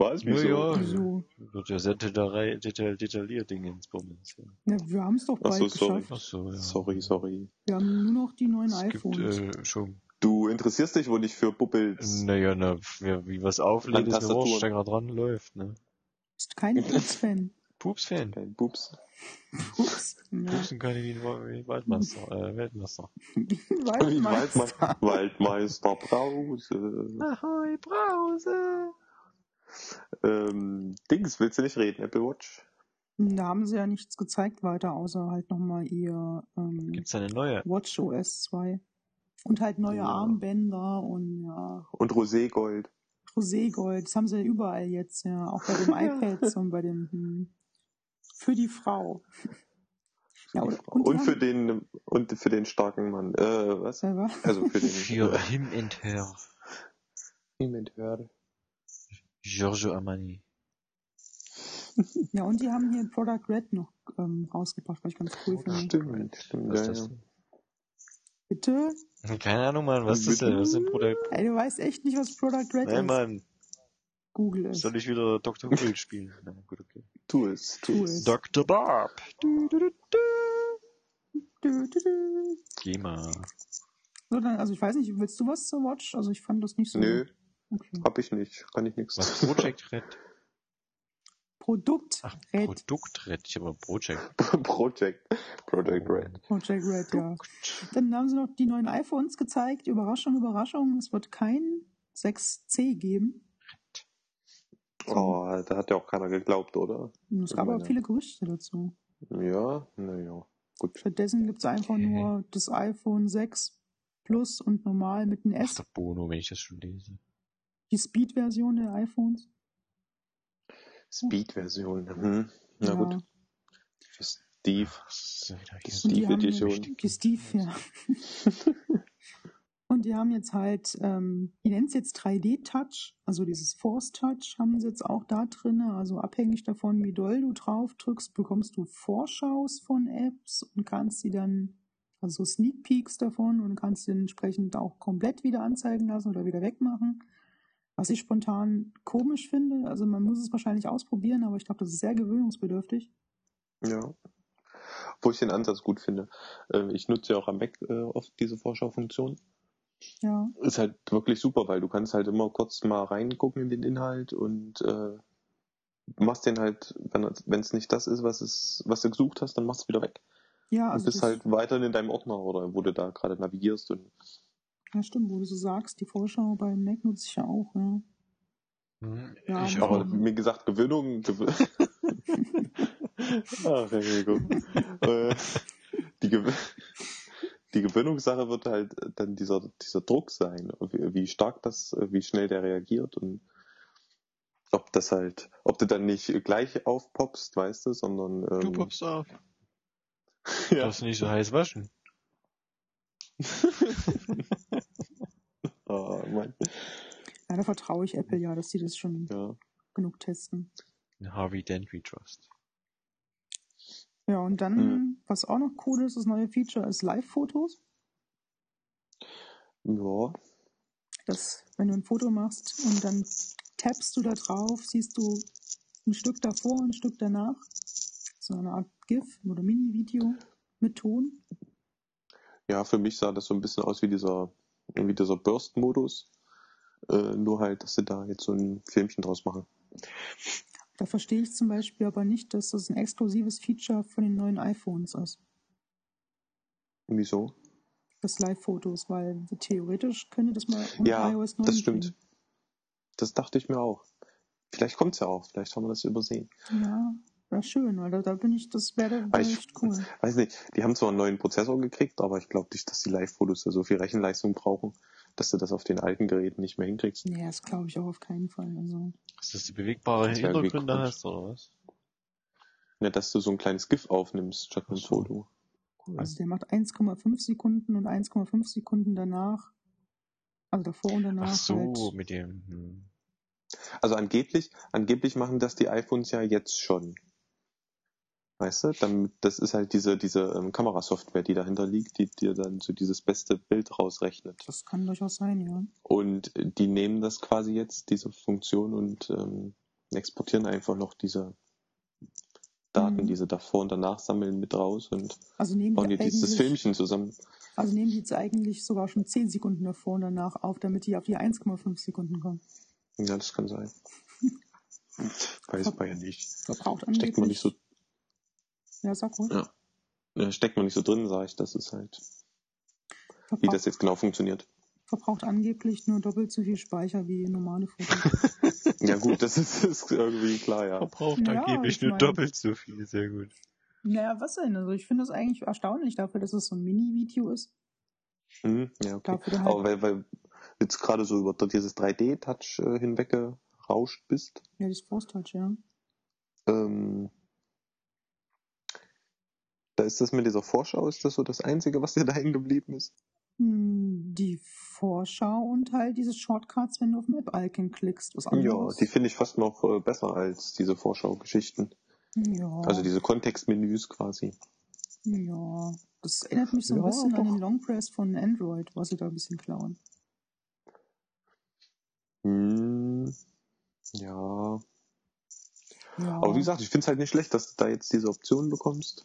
Speaker 3: Was?
Speaker 1: Ja,
Speaker 3: Wieso?
Speaker 1: ja.
Speaker 2: Wieso?
Speaker 1: Wird ja sehr detail, detail, detailliert Dinge ins Bummens. Ja.
Speaker 2: Ja, wir haben es doch
Speaker 3: Ach
Speaker 2: bald
Speaker 3: so, sorry.
Speaker 2: geschafft.
Speaker 1: Ach so, ja.
Speaker 3: Sorry, sorry.
Speaker 2: Wir haben nur noch die neuen
Speaker 1: Es gibt
Speaker 2: iPhones.
Speaker 1: äh, schon,
Speaker 3: Du interessierst dich wohl nicht für Bubbles.
Speaker 1: naja, na, wie, wie was auflädt, ist der gerade dran läuft, ne?
Speaker 2: Ist kein Pups-Fan.
Speaker 1: Pups-Fan.
Speaker 3: Bubs.
Speaker 2: Pups. Ja.
Speaker 1: Pupsen kann ich wie ein Waldmeister, äh, Weltmeister.
Speaker 2: Waldmeister.
Speaker 3: Waldmeister, Waldmeister Brause.
Speaker 1: Ahoi, Brause!
Speaker 3: Ähm, Dings, willst du nicht reden? Apple Watch?
Speaker 2: Da haben sie ja nichts gezeigt weiter, außer halt nochmal ihr ähm,
Speaker 1: Gibt's eine neue?
Speaker 2: Watch OS 2. Und halt neue
Speaker 3: Ja.
Speaker 2: Armbänder und ja,
Speaker 3: Und Roségold.
Speaker 2: Roségold. Das haben sie ja überall jetzt, ja. Auch bei den iPads und bei dem hm, für die Frau. Ja, und, und,
Speaker 3: für den und für den starken Mann. Äh, was?
Speaker 2: Selber.
Speaker 3: Also für den
Speaker 1: Für him and her.
Speaker 3: Niemand hört.
Speaker 1: Giorgio Armani.
Speaker 2: Ja, und die haben hier Product Red noch ähm, rausgebracht, was ich ganz cool finde.
Speaker 3: Stimmt, stimmt.
Speaker 1: Was
Speaker 3: Ja,
Speaker 1: ist das
Speaker 3: ja.
Speaker 1: denn?
Speaker 2: Bitte?
Speaker 1: Keine Ahnung, Mann, was ist das denn? Was ist denn Product?
Speaker 2: Ey, du weißt echt nicht, was Product Red
Speaker 1: Nein,
Speaker 2: ist.
Speaker 1: Mann.
Speaker 2: Google es.
Speaker 1: Soll ich wieder Dr. Google spielen? Na gut, okay.
Speaker 3: Tu es, tu
Speaker 2: Tu
Speaker 3: es.
Speaker 2: es.
Speaker 1: Dr. Bob. Du, du, du, du. Geh mal.
Speaker 2: So, dann, also ich weiß nicht, willst du was zur Watch? Also ich fand das nicht so.
Speaker 3: Nö,
Speaker 2: Okay.
Speaker 3: hab ich nicht. Kann ich nichts.
Speaker 1: Was? Project Red?
Speaker 2: Produkt
Speaker 1: Ach,
Speaker 2: Red.
Speaker 1: Produkt Red. Ich habe Project.
Speaker 3: Project. Project Red.
Speaker 2: Project Red, ja. Dann haben sie noch die neuen iPhones gezeigt. Überraschung, Überraschung. Es wird kein 6C geben.
Speaker 3: Oh, da hat ja auch keiner geglaubt, oder?
Speaker 2: Es gab aber viele Gerüchte dazu.
Speaker 3: Ja, naja. Gut.
Speaker 2: Stattdessen gibt es einfach
Speaker 1: Okay.
Speaker 2: nur das iPhone 6 Plus und normal mit einem
Speaker 1: Ach,
Speaker 2: S.
Speaker 1: der Bono, wenn ich das schon lese.
Speaker 2: Die Speed-Version der iPhones.
Speaker 3: Speed-Version. Mhm. Na
Speaker 2: Ja.
Speaker 3: gut. Für Steve.
Speaker 1: Was ist denn wieder
Speaker 3: Die
Speaker 1: hier?
Speaker 2: Und die
Speaker 3: Steve
Speaker 2: haben
Speaker 3: Edition.
Speaker 2: die Steve, ja. Und die haben jetzt halt, ähm, die nennt es jetzt 3D-Touch, also dieses Force-Touch haben sie jetzt auch da drin. Also abhängig davon, wie doll du drauf drückst, bekommst du Vorschaus von Apps und kannst sie dann, also Sneak Peeks davon und kannst sie entsprechend auch komplett wieder anzeigen lassen oder wieder wegmachen. Was ich spontan komisch finde, also man muss es wahrscheinlich ausprobieren, aber ich glaube, das ist sehr gewöhnungsbedürftig.
Speaker 3: Ja. Wo ich den Ansatz gut finde. Äh, Ich nutze ja auch am Mac äh, oft diese Vorschaufunktion.
Speaker 2: Ja.
Speaker 3: Ist halt wirklich super, weil du kannst halt immer kurz mal reingucken in den Inhalt und äh, machst den halt, wenn es nicht das ist, was es, was du gesucht hast, dann machst du es wieder weg.
Speaker 2: Ja,
Speaker 3: und
Speaker 2: also
Speaker 3: bist
Speaker 2: das-
Speaker 3: halt weiterhin in deinem Ordner oder wo du da gerade navigierst und
Speaker 2: Ja, stimmt, wo du so sagst, die Vorschau bei Mac nutze ich ja auch, ja.
Speaker 1: Hm,
Speaker 2: Ja,
Speaker 1: ich
Speaker 2: aber
Speaker 3: aber. wie gesagt, Gewöhnung. Gewö Ach, Herr Diego. äh, die, Gewö die Gewöhnungssache wird halt dann dieser, dieser Druck sein, wie, wie stark das, wie schnell der reagiert und ob das halt, ob du dann nicht gleich aufpoppst, weißt du, sondern
Speaker 1: Du
Speaker 3: ähm,
Speaker 1: poppst auf. Du
Speaker 3: ja.
Speaker 1: darfst nicht so heiß waschen.
Speaker 3: oh, Mann.
Speaker 2: Ja, da vertraue ich Apple ja, dass die das schon
Speaker 3: Ja.
Speaker 2: genug testen.
Speaker 1: Harvey Dent We Trust.
Speaker 2: Ja, und dann,
Speaker 3: Mhm.
Speaker 2: was auch noch cool ist, das neue Feature ist Live-Fotos.
Speaker 3: ja.
Speaker 2: Das, wenn du ein Foto machst und dann tappst du da drauf, siehst du ein Stück davor, ein Stück danach. So eine Art GIF oder Mini-Video mit Ton.
Speaker 3: Ja, für mich sah das so ein bisschen aus wie dieser, wie dieser Burst-Modus. Äh, nur halt, dass sie da jetzt so ein Filmchen draus machen.
Speaker 2: Da verstehe ich zum Beispiel aber nicht, dass das ein exklusives Feature von den neuen iPhones ist.
Speaker 3: Wieso?
Speaker 2: Das Live-Fotos, weil theoretisch könnte das mal
Speaker 3: Ja,
Speaker 2: iOS 9
Speaker 3: das stimmt.
Speaker 2: gehen.
Speaker 3: Das dachte ich mir auch. Vielleicht kommt's ja auch, vielleicht haben wir das übersehen.
Speaker 2: Ja, wäre schön, weil da, bin ich, das wäre wär echt cool.
Speaker 3: weiß nicht, die haben zwar einen neuen Prozessor gekriegt, aber ich glaube nicht, dass die Live-Fotos da so viel Rechenleistung brauchen, dass du das auf den alten Geräten nicht mehr hinkriegst.
Speaker 2: Nee, das glaube ich auch auf keinen Fall. Also,
Speaker 1: Dass du die bewegbare
Speaker 3: Das
Speaker 1: Hintergründe hast, oder was?
Speaker 3: Ja, dass du so ein kleines GIF aufnimmst statt ein
Speaker 1: Ach so.
Speaker 3: Foto.
Speaker 1: Cool.
Speaker 2: also der macht 1,5 Sekunden und 1,5 Sekunden danach. Also davor und danach
Speaker 1: Ach so,
Speaker 2: halt.
Speaker 1: mit dem. Hm.
Speaker 3: Also angeblich, angeblich machen das die iPhones ja jetzt schon. Weißt du, dann, das ist halt diese, diese ähm, Kamerasoftware, die dahinter liegt, die dir dann so dieses beste Bild rausrechnet.
Speaker 2: Das kann durchaus sein, ja.
Speaker 3: Und die nehmen das quasi jetzt, diese Funktion, und ähm, exportieren einfach noch diese Daten,
Speaker 2: Mhm.
Speaker 3: die sie davor und danach sammeln, mit raus und
Speaker 2: Also
Speaker 3: bauen
Speaker 2: die
Speaker 3: dir dieses Filmchen zusammen.
Speaker 2: also nehmen die jetzt eigentlich sogar schon 10 Sekunden davor und danach auf, damit die auf die 1,5 Sekunden kommen.
Speaker 3: Ja, das kann sein. Weiß man ja nicht.
Speaker 2: Verbraucht angeblich.
Speaker 3: Steckt man nicht so,
Speaker 2: Ja, sag ruhig.
Speaker 3: Ja. ja, steckt man nicht so drin, sage ich, das ist halt, wie
Speaker 2: Verbraucht,
Speaker 3: das jetzt genau funktioniert.
Speaker 2: verbraucht angeblich nur doppelt so viel Speicher wie normale Fotos.
Speaker 3: Ja gut, das ist, ist irgendwie klar, ja.
Speaker 1: Verbraucht
Speaker 2: Ja,
Speaker 1: angeblich
Speaker 2: ich
Speaker 1: nur
Speaker 2: mein-
Speaker 1: doppelt so viel, sehr gut.
Speaker 2: naja, was denn? Also ich finde das eigentlich erstaunlich dafür, dass es so ein Mini-Video ist.
Speaker 3: Mhm, ja, okay.
Speaker 2: Dafür halt,
Speaker 3: Aber weil, weil jetzt gerade so über dieses 3D-Touch äh, hinweggerauscht bist,
Speaker 2: ja, das Force Touch, ja.
Speaker 3: ähm, da ist das mit dieser Vorschau, ist das so das Einzige, was dir da hängen geblieben ist?
Speaker 2: Hm, Die Vorschau und halt diese Shortcuts, wenn du auf dem App-Icon klickst. Was
Speaker 3: Ja, die finde ich fast noch äh, besser als diese Vorschau-Geschichten.
Speaker 2: ja.
Speaker 3: Also diese Kontextmenüs quasi.
Speaker 2: Ja, das erinnert mich so ein
Speaker 3: Ja,
Speaker 2: bisschen an
Speaker 3: doch.
Speaker 2: den Long Press von Android, was sie da ein bisschen klauen.
Speaker 3: Hm, ja.
Speaker 2: Ja,
Speaker 3: Aber wie gesagt, ich finde es halt nicht schlecht, dass du da jetzt diese Option bekommst.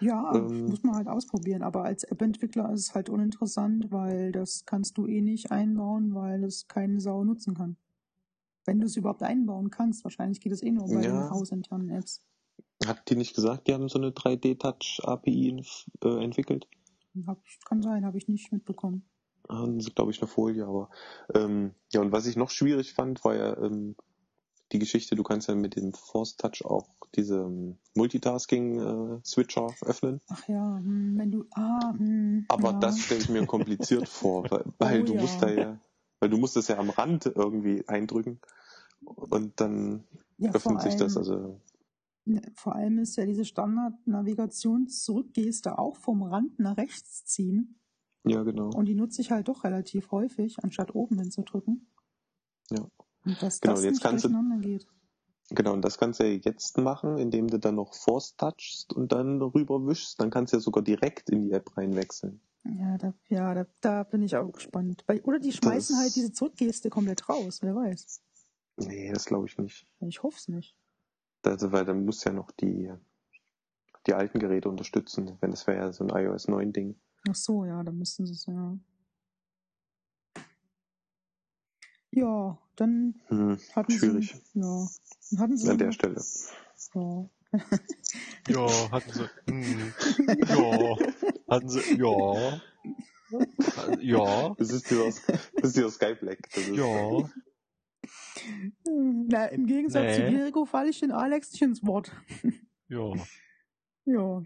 Speaker 2: Ja
Speaker 3: ähm,
Speaker 2: muss man halt ausprobieren. Aber als App-Entwickler ist es halt uninteressant, weil das kannst du eh nicht einbauen, weil es keine Sau nutzen kann. Wenn du es überhaupt einbauen kannst, wahrscheinlich geht es eh nur bei
Speaker 3: Ja.
Speaker 2: den hausinternen Apps.
Speaker 3: Hat die nicht gesagt, die haben so eine 3D-Touch-API äh, entwickelt?
Speaker 2: Hab, kann sein, habe ich nicht mitbekommen.
Speaker 3: haben sie, glaube ich, eine Folie, aber ähm, ja, und was ich noch schwierig fand, war ja ähm, die Geschichte, du kannst ja mit dem Force Touch auch diese ähm, Multitasking-Switcher öffnen.
Speaker 2: Ach ja, hm, wenn du. Ah, hm,
Speaker 3: Aber
Speaker 2: ja.
Speaker 3: das stelle ich mir kompliziert vor, weil, weil
Speaker 2: Oh
Speaker 3: du
Speaker 2: ja.
Speaker 3: musst da ja, weil du musst das ja am Rand irgendwie eindrücken und dann
Speaker 2: ja,
Speaker 3: öffnet sich das. Also
Speaker 2: Vor allem ist ja diese Standard-Navigationszurückgeste auch vom Rand nach rechts ziehen.
Speaker 3: ja genau.
Speaker 2: Und die nutze ich halt doch relativ häufig, anstatt oben hinzudrücken.
Speaker 3: Ja.
Speaker 2: Und dass
Speaker 3: Genau,
Speaker 2: das
Speaker 3: jetzt kannst du-
Speaker 2: geht.
Speaker 3: Genau, und das kannst du ja jetzt machen, indem du dann noch Force touchst und dann rüber wischst. Dann kannst du ja sogar direkt in die App reinwechseln.
Speaker 2: Ja, da, ja da, da bin ich auch gespannt. Weil, oder die schmeißen
Speaker 3: Das-
Speaker 2: halt diese Zurückgeste komplett raus, wer weiß.
Speaker 3: Nee, das glaube ich nicht.
Speaker 2: Ich hoffe es nicht.
Speaker 3: Also, weil dann muss ja noch die, die alten Geräte unterstützen. Wenn das wäre ja so ein iOS 9 Ding.
Speaker 2: Ach so, ja, dann müssten sie es ja. Ja, dann
Speaker 3: Hm,
Speaker 2: hatten
Speaker 3: schwierig
Speaker 2: sie. Ja. Dann hatten sie
Speaker 3: an der Stelle.
Speaker 2: Ja.
Speaker 1: Ja, hatten sie. Hm, ja, hatten sie. Ja. Ja.
Speaker 3: Das ist dieser, das ist dieser Sky Black. Das
Speaker 1: Ja.
Speaker 2: Na, im Gegensatz zu
Speaker 1: Nee.
Speaker 2: Jericho falle ich den Alex nicht ins Wort.
Speaker 1: Ja.
Speaker 2: Ja.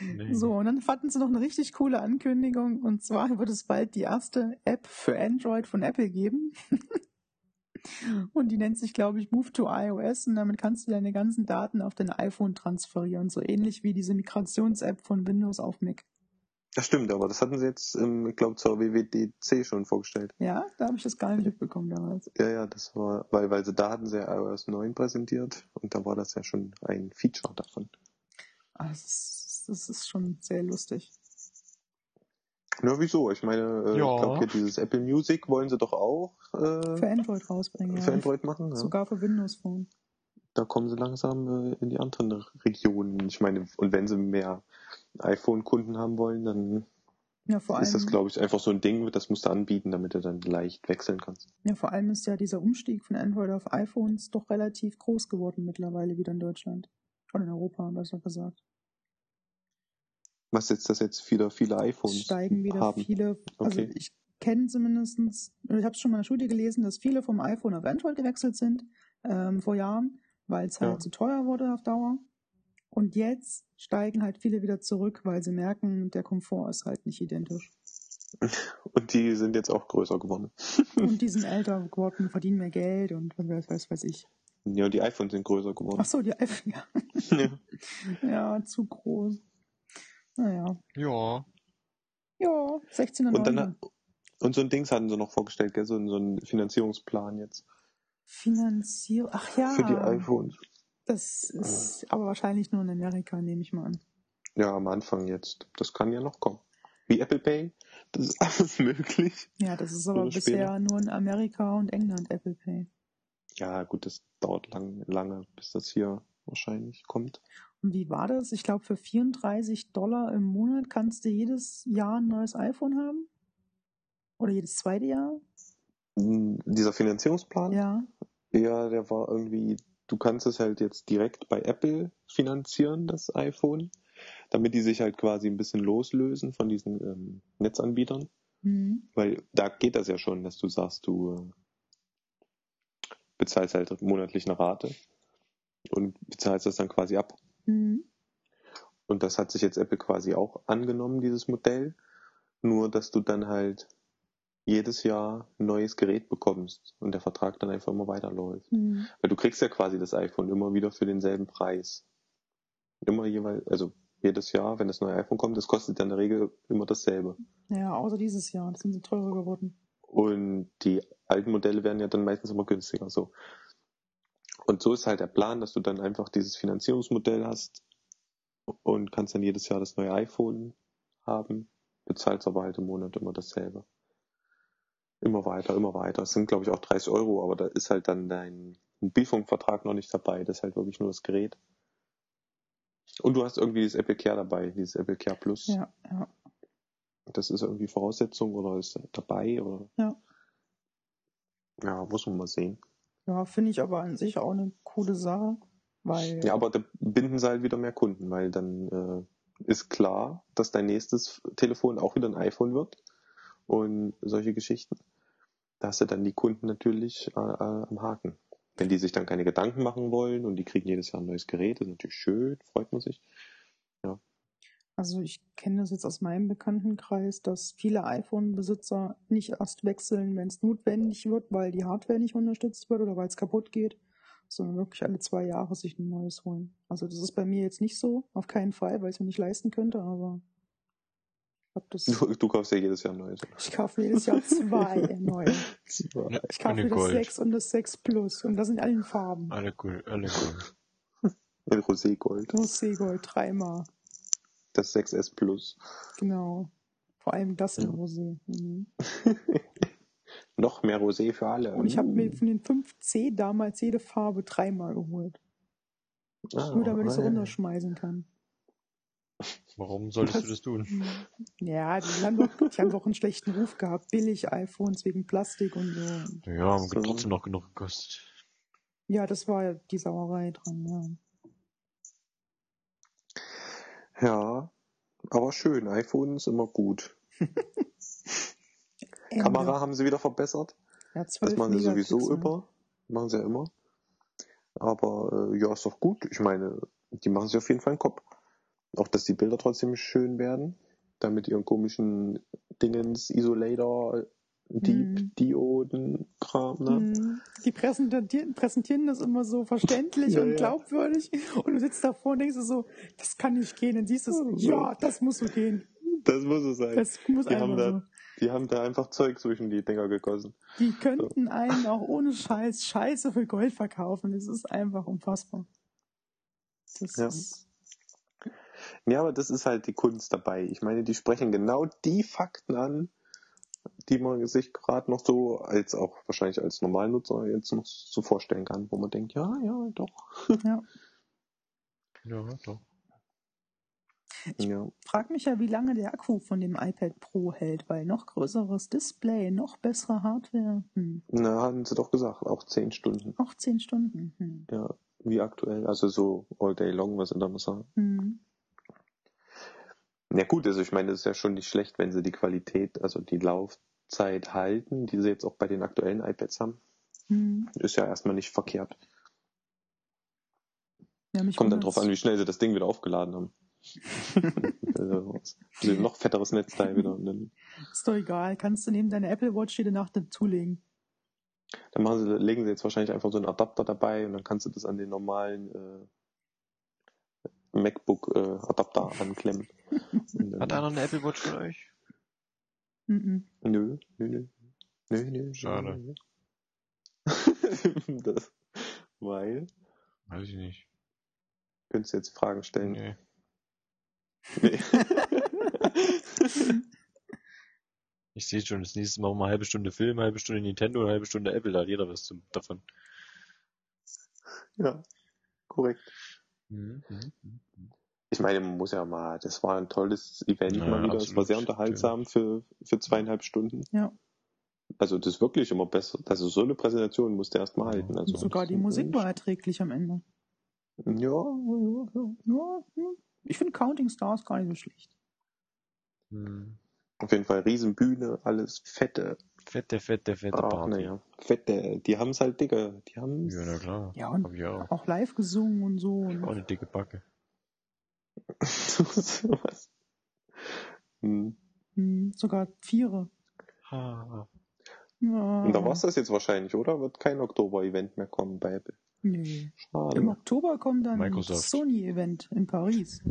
Speaker 1: Nee.
Speaker 2: So, und dann hatten sie noch eine richtig coole Ankündigung. Und zwar wird es bald die erste App für Android von Apple geben. und die nennt sich, glaube ich, Move to iOS. Und damit kannst du deine ganzen Daten auf dein iPhone transferieren. So ähnlich wie diese Migrations-App von Windows auf Mac.
Speaker 3: Das stimmt, aber das hatten sie jetzt, ähm, ich glaube, zur WWDC schon vorgestellt.
Speaker 2: Ja, da habe ich das gar nicht mitbekommen damals.
Speaker 3: Ja, ja, das war, weil, weil sie da hatten sie ja iOS 9 präsentiert und da war das ja schon ein Feature davon.
Speaker 2: Ah, Das ist, schon sehr lustig.
Speaker 3: Na, wieso? Ich meine, äh,
Speaker 1: Ja.
Speaker 3: ich glaube, hier dieses Apple Music wollen sie doch auch äh,
Speaker 2: Für Android rausbringen.
Speaker 3: für
Speaker 2: ja.
Speaker 3: Android machen. Ja.
Speaker 2: Sogar für Windows Phone.
Speaker 3: Da kommen sie langsam äh, in die anderen Regionen. Ich meine, und wenn sie mehr iPhone-Kunden haben wollen, dann
Speaker 2: Ja, vor allem.
Speaker 3: ist das, glaube ich, einfach so ein Ding, das musst du anbieten, damit du dann leicht wechseln kannst.
Speaker 2: Ja, vor allem ist ja dieser Umstieg von Android auf iPhones doch relativ groß geworden mittlerweile wieder in Deutschland. Oder in Europa, besser gesagt.
Speaker 3: Was jetzt, dass jetzt wieder viele
Speaker 2: Es
Speaker 3: iPhones
Speaker 2: steigen wieder
Speaker 3: haben.
Speaker 2: viele, also
Speaker 3: Okay.
Speaker 2: ich kenne zumindestens, ich habe schon mal in der Studie gelesen, dass viele vom iPhone auf Android gewechselt sind ähm, vor Jahren, weil es halt
Speaker 3: Ja.
Speaker 2: zu teuer wurde auf Dauer. Und jetzt steigen halt viele wieder zurück, weil sie merken, der Komfort ist halt nicht identisch.
Speaker 3: Und die sind jetzt auch größer geworden.
Speaker 2: Und die sind älter geworden, verdienen mehr Geld und was weiß, weiß ich.
Speaker 3: Ja, und die iPhones sind größer geworden.
Speaker 2: Ach so, die iPhone, ja.
Speaker 3: Ja.
Speaker 2: Ja, zu groß. Naja.
Speaker 1: Ja.
Speaker 2: Ja, 16
Speaker 3: Und dann und so ein Dings hatten sie noch vorgestellt, gell? So, ein- so ein Finanzierungsplan jetzt
Speaker 2: Finanzierung. Ach ja.
Speaker 3: für die iPhones.
Speaker 2: Das ist aber wahrscheinlich nur in Amerika, nehme ich mal an.
Speaker 3: Ja, am Anfang jetzt. Das kann ja noch kommen. Wie Apple Pay, das ist alles möglich.
Speaker 2: Ja, das ist aber
Speaker 3: Oder
Speaker 2: bisher
Speaker 3: später.
Speaker 2: nur in Amerika und England Apple Pay.
Speaker 3: Ja, gut, das dauert lang, lange, bis das hier wahrscheinlich kommt.
Speaker 2: Wie war das? Ich glaube, für 34 Dollar im Monat kannst du jedes Jahr ein neues iPhone haben? Oder jedes zweite Jahr?
Speaker 3: Hm, Dieser Finanzierungsplan,
Speaker 2: Ja.
Speaker 3: ja, der war irgendwie, du kannst es halt jetzt direkt bei Apple finanzieren, das iPhone, damit die sich halt quasi ein bisschen loslösen von diesen ähm, Netzanbietern.
Speaker 2: Mhm.
Speaker 3: Weil da geht das ja schon, dass du sagst, du äh, bezahlst halt monatlich eine Rate und bezahlst das dann quasi ab.
Speaker 2: Mhm.
Speaker 3: Und das hat sich jetzt Apple quasi auch angenommen, dieses Modell. Nur, dass du dann halt jedes Jahr ein neues Gerät bekommst und der Vertrag dann einfach immer weiterläuft.
Speaker 2: Mhm.
Speaker 3: Weil du kriegst ja quasi das iPhone immer wieder für denselben Preis. Immer jeweils, also jedes Jahr, wenn das neue iPhone kommt, das kostet ja in der Regel immer dasselbe.
Speaker 2: Ja, außer dieses Jahr. Das sind so teurer geworden.
Speaker 3: Und die alten Modelle werden ja dann meistens immer günstiger. So. Und so ist halt der Plan, dass du dann einfach dieses Finanzierungsmodell hast und kannst dann jedes Jahr das neue iPhone haben, bezahlst aber halt im Monat immer dasselbe. Immer weiter, immer weiter. Es sind, glaube ich, auch 30 Euro, aber da ist halt dann dein Mobilfunkvertrag noch nicht dabei. Das ist halt wirklich nur das Gerät. Und du hast irgendwie dieses Apple Care dabei, dieses Apple Care Plus.
Speaker 2: Ja, ja.
Speaker 3: Das ist irgendwie Voraussetzung oder ist dabei oder?
Speaker 2: Ja.
Speaker 3: Ja, muss man mal sehen.
Speaker 2: Ja, finde ich aber an sich auch eine coole Sache, weil
Speaker 3: Ja, aber da binden sie halt wieder mehr Kunden, weil dann äh, ist klar, dass dein nächstes Telefon auch wieder ein iPhone wird und solche Geschichten. Da hast du dann die Kunden natürlich äh, äh, am Haken. Wenn die sich dann keine Gedanken machen wollen und die kriegen jedes Jahr ein neues Gerät, ist natürlich schön, freut man sich.
Speaker 2: Also ich kenne das jetzt aus meinem Bekanntenkreis, dass viele iPhone-Besitzer nicht erst wechseln, wenn es notwendig wird, weil die Hardware nicht unterstützt wird oder weil es kaputt geht, sondern wirklich alle zwei Jahre sich ein neues holen. Also das ist bei mir jetzt nicht so, auf keinen Fall, weil ich es mir nicht leisten könnte, aber ich glaube, das.
Speaker 3: Du, du kaufst ja jedes Jahr ein neues.
Speaker 2: Ich kaufe jedes Jahr zwei neue. Ich
Speaker 1: Eine
Speaker 2: kaufe das
Speaker 1: Gold.
Speaker 2: 6 und das 6 Plus und das in allen Farben.
Speaker 1: Alle cool, alle cool.
Speaker 3: Roségold.
Speaker 2: Roségold dreimal,
Speaker 3: Das 6S Plus.
Speaker 2: genau. Vor allem das in. Rosé. Mhm.
Speaker 3: Noch mehr Rosé für alle.
Speaker 2: Und ich habe mir von den 5C damals jede Farbe dreimal geholt.
Speaker 3: Ah,
Speaker 2: Nur damit ich
Speaker 3: ja.
Speaker 2: runterschmeißen kann.
Speaker 1: Warum solltest du das tun?
Speaker 2: Ja, die haben, doch, die haben doch einen schlechten Ruf gehabt. Billig iPhones wegen Plastik und so.
Speaker 1: Ja, aber
Speaker 3: So.
Speaker 1: trotzdem noch genug gekostet.
Speaker 2: Ja, das war ja die Sauerei dran, ja.
Speaker 3: Ja, aber schön. iPhone ist immer gut. Kamera haben sie wieder verbessert.
Speaker 2: Ja, 12
Speaker 3: Das machen sie sowieso immer. Machen sie ja immer. Aber äh, ja, ist doch gut. Ich meine, die machen sich auf jeden Fall einen Kopf. Auch, dass die Bilder trotzdem schön werden. Da mit ihren komischen Dingens, Isolator, Deep,
Speaker 2: Mhm.
Speaker 3: Dioden, Kram, ne?
Speaker 2: Mhm. Die präsentieren, präsentieren das immer so verständlich
Speaker 3: Ja,
Speaker 2: und
Speaker 3: ja.
Speaker 2: glaubwürdig. Und du sitzt davor und denkst so, das kann nicht gehen. Dann siehst du so,
Speaker 3: So.
Speaker 2: ja, das muss so gehen.
Speaker 3: Das muss es sein.
Speaker 2: Das muss
Speaker 3: die, haben
Speaker 2: einfach so.
Speaker 3: da, die haben da einfach Zeug zwischen die Dinger gegossen.
Speaker 2: Die könnten einen auch ohne Scheiß Scheiße für Gold verkaufen. Das ist einfach unfassbar. Das
Speaker 3: Ja.
Speaker 2: ist,
Speaker 3: Ja, aber das ist halt die Kunst dabei. Ich meine, die sprechen genau die Fakten an, die man sich gerade noch so, als auch wahrscheinlich als Normalnutzer jetzt noch so vorstellen kann, wo man denkt, ja, ja, doch.
Speaker 2: ja.
Speaker 1: Ja, doch.
Speaker 3: Ja.
Speaker 2: Frag mich ja, wie lange der Akku von dem iPad Pro hält, weil noch größeres Display, noch bessere Hardware. Hm.
Speaker 3: Na, hatten sie doch gesagt, auch zehn Stunden.
Speaker 2: Auch 10 Stunden. Hm.
Speaker 3: Ja, wie aktuell, also so all day long, was sie da mal sagen.
Speaker 2: Hm.
Speaker 3: Ja gut, also ich meine, das ist ja schon nicht schlecht, wenn sie die Qualität, also die Laufzeit halten, die sie jetzt auch bei den aktuellen iPads haben.
Speaker 2: Hm.
Speaker 3: Ist ja erstmal nicht verkehrt.
Speaker 2: Ja, mich
Speaker 3: Kommt dann drauf an, wie schnell sie das Ding wieder aufgeladen haben. also, noch fetteres Netzteil wieder.
Speaker 2: Ist doch egal. Kannst du neben deiner Apple Watch jede Nacht zulegen.
Speaker 3: dann machen sie, legen sie jetzt wahrscheinlich einfach so einen Adapter dabei und dann kannst du das an den normalen äh, MacBook äh, Adapter anklemmen.
Speaker 1: Hat einer eine Apple Watch von euch?
Speaker 2: Mhm.
Speaker 3: Nö, nö, nö. Nö, nö.
Speaker 1: Schade.
Speaker 3: nö. das, weil,
Speaker 1: Weiß ich nicht.
Speaker 3: könntest du jetzt Fragen stellen.
Speaker 1: Nee.
Speaker 3: Nee.
Speaker 1: Ich sehe schon, das nächste Mal mal eine halbe Stunde Film, eine halbe Stunde Nintendo, eine halbe Stunde Apple, da hat jeder was zum, davon.
Speaker 3: ja, korrekt.
Speaker 1: Mhm. mhm, mhm.
Speaker 3: Ich meine, man muss ja mal, das war ein tolles Event
Speaker 1: Ja,
Speaker 3: mal wieder. Es war sehr unterhaltsam für, für zweieinhalb Stunden.
Speaker 2: Ja.
Speaker 3: Also das ist wirklich immer besser. Also so eine Präsentation musst du erst mal halten. Also
Speaker 2: Und sogar die Musik war erträglich am Ende.
Speaker 3: Ja, ja, ja.
Speaker 2: Ja, ich finde Counting Stars gar nicht so schlecht.
Speaker 1: Hm.
Speaker 3: Auf jeden Fall Riesenbühne, alles fette.
Speaker 1: Fette, fette, fette
Speaker 3: Ach,
Speaker 1: Party.
Speaker 3: naja. Fette, die haben's halt dicke. Die haben's.
Speaker 1: Ja, na klar.
Speaker 2: Ja, und
Speaker 1: Hab ich auch.
Speaker 2: auch live gesungen und so.
Speaker 1: Hab auch
Speaker 2: Und,
Speaker 1: eine dicke Backe.
Speaker 3: Was? Hm.
Speaker 2: hm, sogar Viere.
Speaker 1: Ha.
Speaker 2: Ja.
Speaker 3: Und da war's das jetzt wahrscheinlich, oder? Wird kein Oktober-Event mehr kommen bei Apple.
Speaker 2: Nee. Im
Speaker 3: Schade.
Speaker 2: Oktober kommt dann
Speaker 1: Microsoft.
Speaker 2: das Sony-Event in Paris.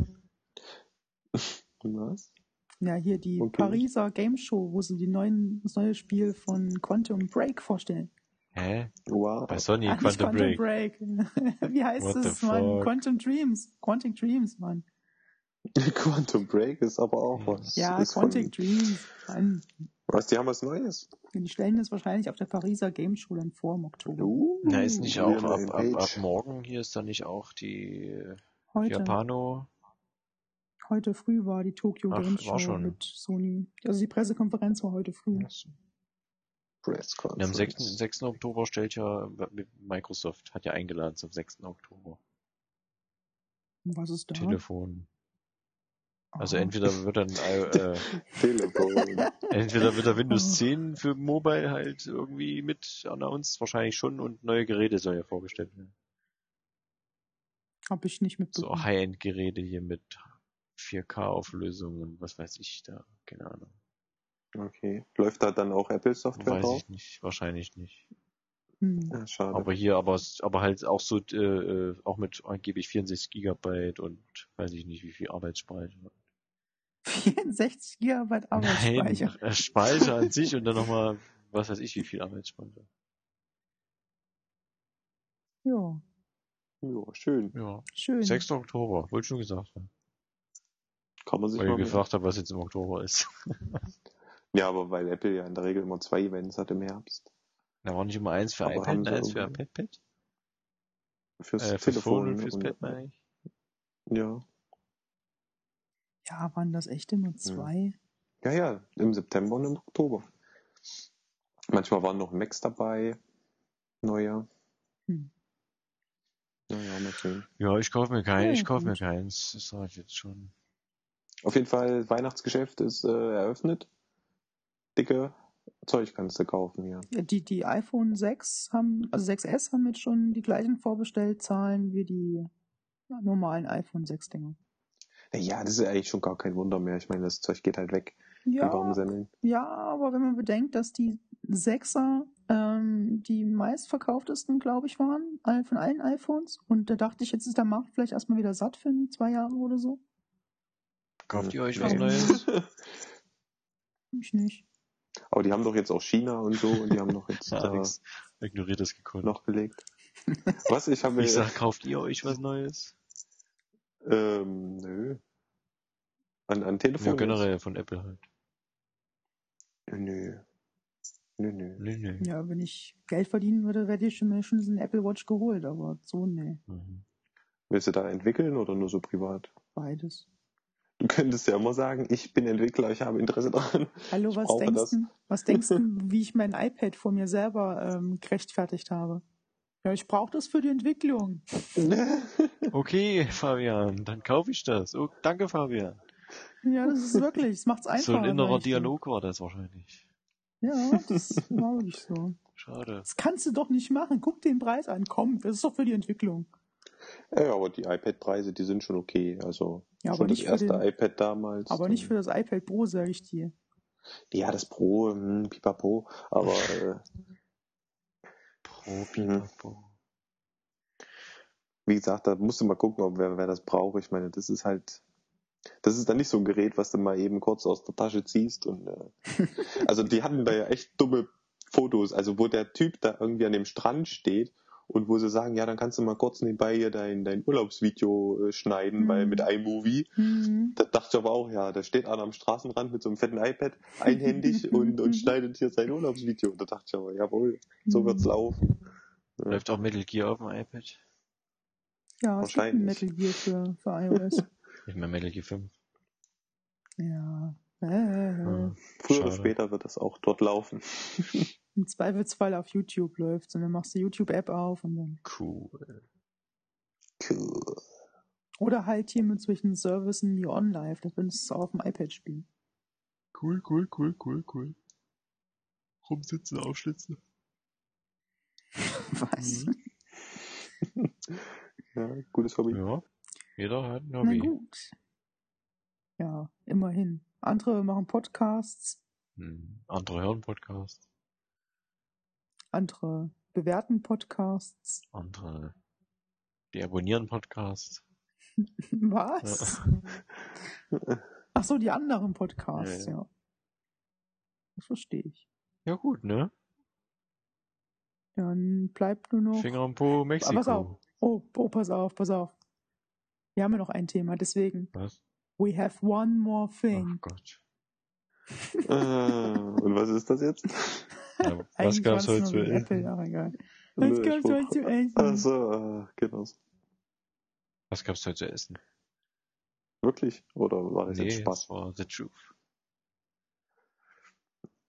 Speaker 3: Was?
Speaker 2: Ja, hier die
Speaker 3: Okay.
Speaker 2: Pariser Game Show, wo sie die neuen, das neue Spiel von Quantum Break vorstellen.
Speaker 1: Hä?
Speaker 3: Wow.
Speaker 1: Bei Sony
Speaker 2: Ah, nicht
Speaker 1: Quantum Break.
Speaker 2: Break. Wie heißt
Speaker 1: What
Speaker 2: es, Mann? Quantum Dreams. Quantic Dreams, Mann.
Speaker 3: Quantum Break ist aber auch was.
Speaker 2: Ja,
Speaker 3: ist
Speaker 2: Quantic Dreams. Mann.
Speaker 3: Was, die haben was Neues?
Speaker 2: Die stellen das wahrscheinlich auf der Pariser Game Show dann vor im Oktober.
Speaker 3: Uh,
Speaker 1: Na, ist nicht auch ab, ab, ab morgen hier ist da nicht auch die
Speaker 2: Heute,
Speaker 1: Japano?
Speaker 2: heute früh war die Tokyo
Speaker 1: Ach,
Speaker 2: Game Show
Speaker 1: schon.
Speaker 2: mit Sony. Also die Pressekonferenz war heute früh.
Speaker 1: Ja, am
Speaker 3: Conference.
Speaker 1: 6. 6. Oktober stellt ja Microsoft, hat ja eingeladen zum 6. Oktober.
Speaker 2: Was ist da?
Speaker 1: Telefon. Also entweder wird dann äh,
Speaker 3: Telefon.
Speaker 1: entweder wird da Windows 10 für Mobile halt irgendwie mit announced, wahrscheinlich schon, und neue Geräte sollen ja vorgestellt werden.
Speaker 2: Hab ich nicht
Speaker 1: So
Speaker 2: mitbekommen.
Speaker 1: High-End-Geräte hier mit 4K-Auflösung und was weiß ich da, keine Ahnung.
Speaker 3: Okay. Läuft da dann auch Apple-Software
Speaker 1: Weiß
Speaker 3: drauf?
Speaker 1: ich nicht, wahrscheinlich nicht.
Speaker 2: Hm.
Speaker 3: Ja, schade.
Speaker 1: Aber hier, aber, aber halt auch so, äh, äh, auch mit angeblich 64 Gigabyte und weiß ich nicht, wie viel Arbeitsspeicher.
Speaker 2: 64 Gigabyte Arbeitsspeicher.
Speaker 1: Nein, äh, Speicher an sich und dann nochmal, was weiß ich, wie viel Arbeitsspeicher.
Speaker 2: Ja,
Speaker 3: ja, schön.
Speaker 1: Ja.
Speaker 2: schön.
Speaker 1: 6. Oktober, wollte ich schon gesagt haben.
Speaker 3: Kann man sich
Speaker 1: Weil ich
Speaker 3: mal
Speaker 1: gefragt habe, was jetzt im Oktober ist.
Speaker 3: Ja, aber weil Apple ja in der Regel immer zwei Events hat im Herbst.
Speaker 1: Da war nicht immer eins für
Speaker 3: Aber
Speaker 1: iPad eins für iPad?
Speaker 3: Fürs
Speaker 1: Äh, fürs
Speaker 3: Telefon.
Speaker 1: Phone und fürs
Speaker 3: und-
Speaker 1: Pad, meine ich.
Speaker 3: Ja.
Speaker 2: Ja, waren das echt nur zwei?
Speaker 3: Ja, ja, im September und im Oktober. Manchmal waren noch Macs dabei. Neuer.
Speaker 2: Hm.
Speaker 3: Naja, mal sehen.
Speaker 1: Ja, ich kaufe mir keins,
Speaker 2: Ja,
Speaker 1: ich kaufe mir keins, das sage ich jetzt schon.
Speaker 3: Auf jeden Fall, Weihnachtsgeschäft ist äh, eröffnet. Dicke Zeug kannst du kaufen hier.
Speaker 2: Ja, Die, die iPhone 6 haben, also 6S haben jetzt schon die gleichen Vorbestellzahlen wie die normalen iPhone 6 Dinger.
Speaker 3: Ja, das ist eigentlich schon gar kein Wunder mehr. Ich meine, das Zeug geht halt weg.
Speaker 2: Ja, ja, aber wenn man bedenkt, dass die 6er ähm, die meistverkauftesten, glaube ich, waren von allen iPhones und da dachte ich, jetzt ist der Markt vielleicht erstmal wieder satt für zwei Jahre oder so.
Speaker 1: Kauft ihr euch was Neues?
Speaker 2: Ich nicht.
Speaker 3: Aber die haben doch jetzt auch China und so und die haben doch jetzt
Speaker 1: Ja, Alex ignoriert das gekonnt.
Speaker 3: noch gelegt. Was? Ich habe
Speaker 1: Ich sag, kauft ihr euch was Neues?
Speaker 3: Ähm, nö. An, an
Speaker 1: Ja,
Speaker 3: Telefon?
Speaker 1: generell von Apple halt.
Speaker 3: Nö. Nö, nö.
Speaker 1: Nee, nee.
Speaker 2: Ja, wenn ich Geld verdienen würde, hätte ich schon mir schon einen Apple Watch geholt, aber so, nee,
Speaker 1: Mhm.
Speaker 3: Willst du da entwickeln oder nur so privat?
Speaker 2: beides.
Speaker 3: Du könntest ja immer sagen, ich bin Entwickler, ich habe Interesse daran.
Speaker 2: Hallo, was denkst du, was denkst du, wie ich mein iPad vor mir selber ähm, gerechtfertigt habe? Ja, ich brauche das für die Entwicklung.
Speaker 1: Okay, Fabian, dann kaufe ich das. Oh, danke, Fabian.
Speaker 2: Ja, das ist wirklich, es macht's einfacher.
Speaker 1: So ein innerer. Dialog war das wahrscheinlich.
Speaker 2: Ja, das war wirklich so.
Speaker 1: Schade.
Speaker 2: Das kannst du doch nicht machen. Guck den Preis an. Komm, das ist doch für die Entwicklung.
Speaker 3: ja, aber die iPad-Preise, die sind schon okay. Also
Speaker 2: Ja, aber
Speaker 3: schon
Speaker 2: nicht
Speaker 3: das erste
Speaker 2: den-
Speaker 3: iPad damals.
Speaker 2: Aber nicht für das iPad Pro, sage ich dir.
Speaker 3: Ja, das Pro, hm, pipapo. Aber äh,
Speaker 1: Pro, Pipapo.
Speaker 3: wie gesagt, da musst du mal gucken, ob wer, wer das braucht. Ich meine, das ist halt, das ist dann nicht so ein Gerät, was du mal eben kurz aus der Tasche ziehst. Und äh, also die hatten da ja echt dumme Fotos, also wo der Typ da irgendwie an dem Strand steht und wo sie sagen, ja, dann kannst du mal kurz nebenbei hier dein, dein Urlaubsvideo äh, schneiden
Speaker 2: Mhm.
Speaker 3: bei, mit iMovie.
Speaker 2: Hm.
Speaker 3: Da dachte ich aber auch, ja, da steht einer am Straßenrand mit so einem fetten iPad, einhändig und, und schneidet hier sein Urlaubsvideo. Da dachte ich aber, jawohl, so wird's
Speaker 2: Mhm.
Speaker 3: laufen.
Speaker 1: Läuft auch Metal Gear auf dem iPad?
Speaker 2: Ja, es gibt ein
Speaker 3: Wahrscheinlich.
Speaker 2: Metal Gear für, für iOS.
Speaker 1: Ich meine Metal Gear 5.
Speaker 2: ja. Äh,
Speaker 1: Ja.
Speaker 3: Früher oder später wird das auch dort laufen.
Speaker 2: Im Zweifelsfall auf YouTube läuft und dann machst du YouTube-App auf und dann.
Speaker 1: Cool.
Speaker 3: Cool.
Speaker 2: Oder halt hier mit solchen Services wie OnLive, da könntest du es auch auf dem iPad spielen.
Speaker 1: Cool, cool, cool, cool, cool. Rumsitzen, aufschlitzen.
Speaker 2: Was?
Speaker 1: Mhm.
Speaker 3: Ja, gutes Hobby.
Speaker 1: Ja. Jeder hat ein
Speaker 2: Na
Speaker 1: Hobby.
Speaker 2: gut. Ja, immerhin. Andere machen Podcasts,
Speaker 1: Hm. Andere hören Podcasts,
Speaker 2: andere bewerten Podcasts.
Speaker 1: andere die abonnieren Podcasts.
Speaker 2: Was? Ach so, die anderen Podcasts,
Speaker 1: Ja,
Speaker 2: ja. Das verstehe ich.
Speaker 1: Ja gut, ne?
Speaker 2: Dann bleibt nur noch.
Speaker 1: Finger am Po, Mexiko.
Speaker 2: pass auf. Oh, oh, pass auf, pass auf. Wir haben ja noch ein Thema, deswegen.
Speaker 1: Was?
Speaker 2: We have one more
Speaker 1: Ach
Speaker 2: thing.
Speaker 1: Gott.
Speaker 3: äh, und was ist das jetzt?
Speaker 1: Ja, was gab's heute zu
Speaker 2: Apple, egal. Was gab's heute zu essen?
Speaker 3: Also, äh, genau.
Speaker 1: Was gab's heute zu essen?
Speaker 3: Wirklich? Oder war das
Speaker 1: Nee,
Speaker 3: jetzt Spaß?
Speaker 1: das war The Truth.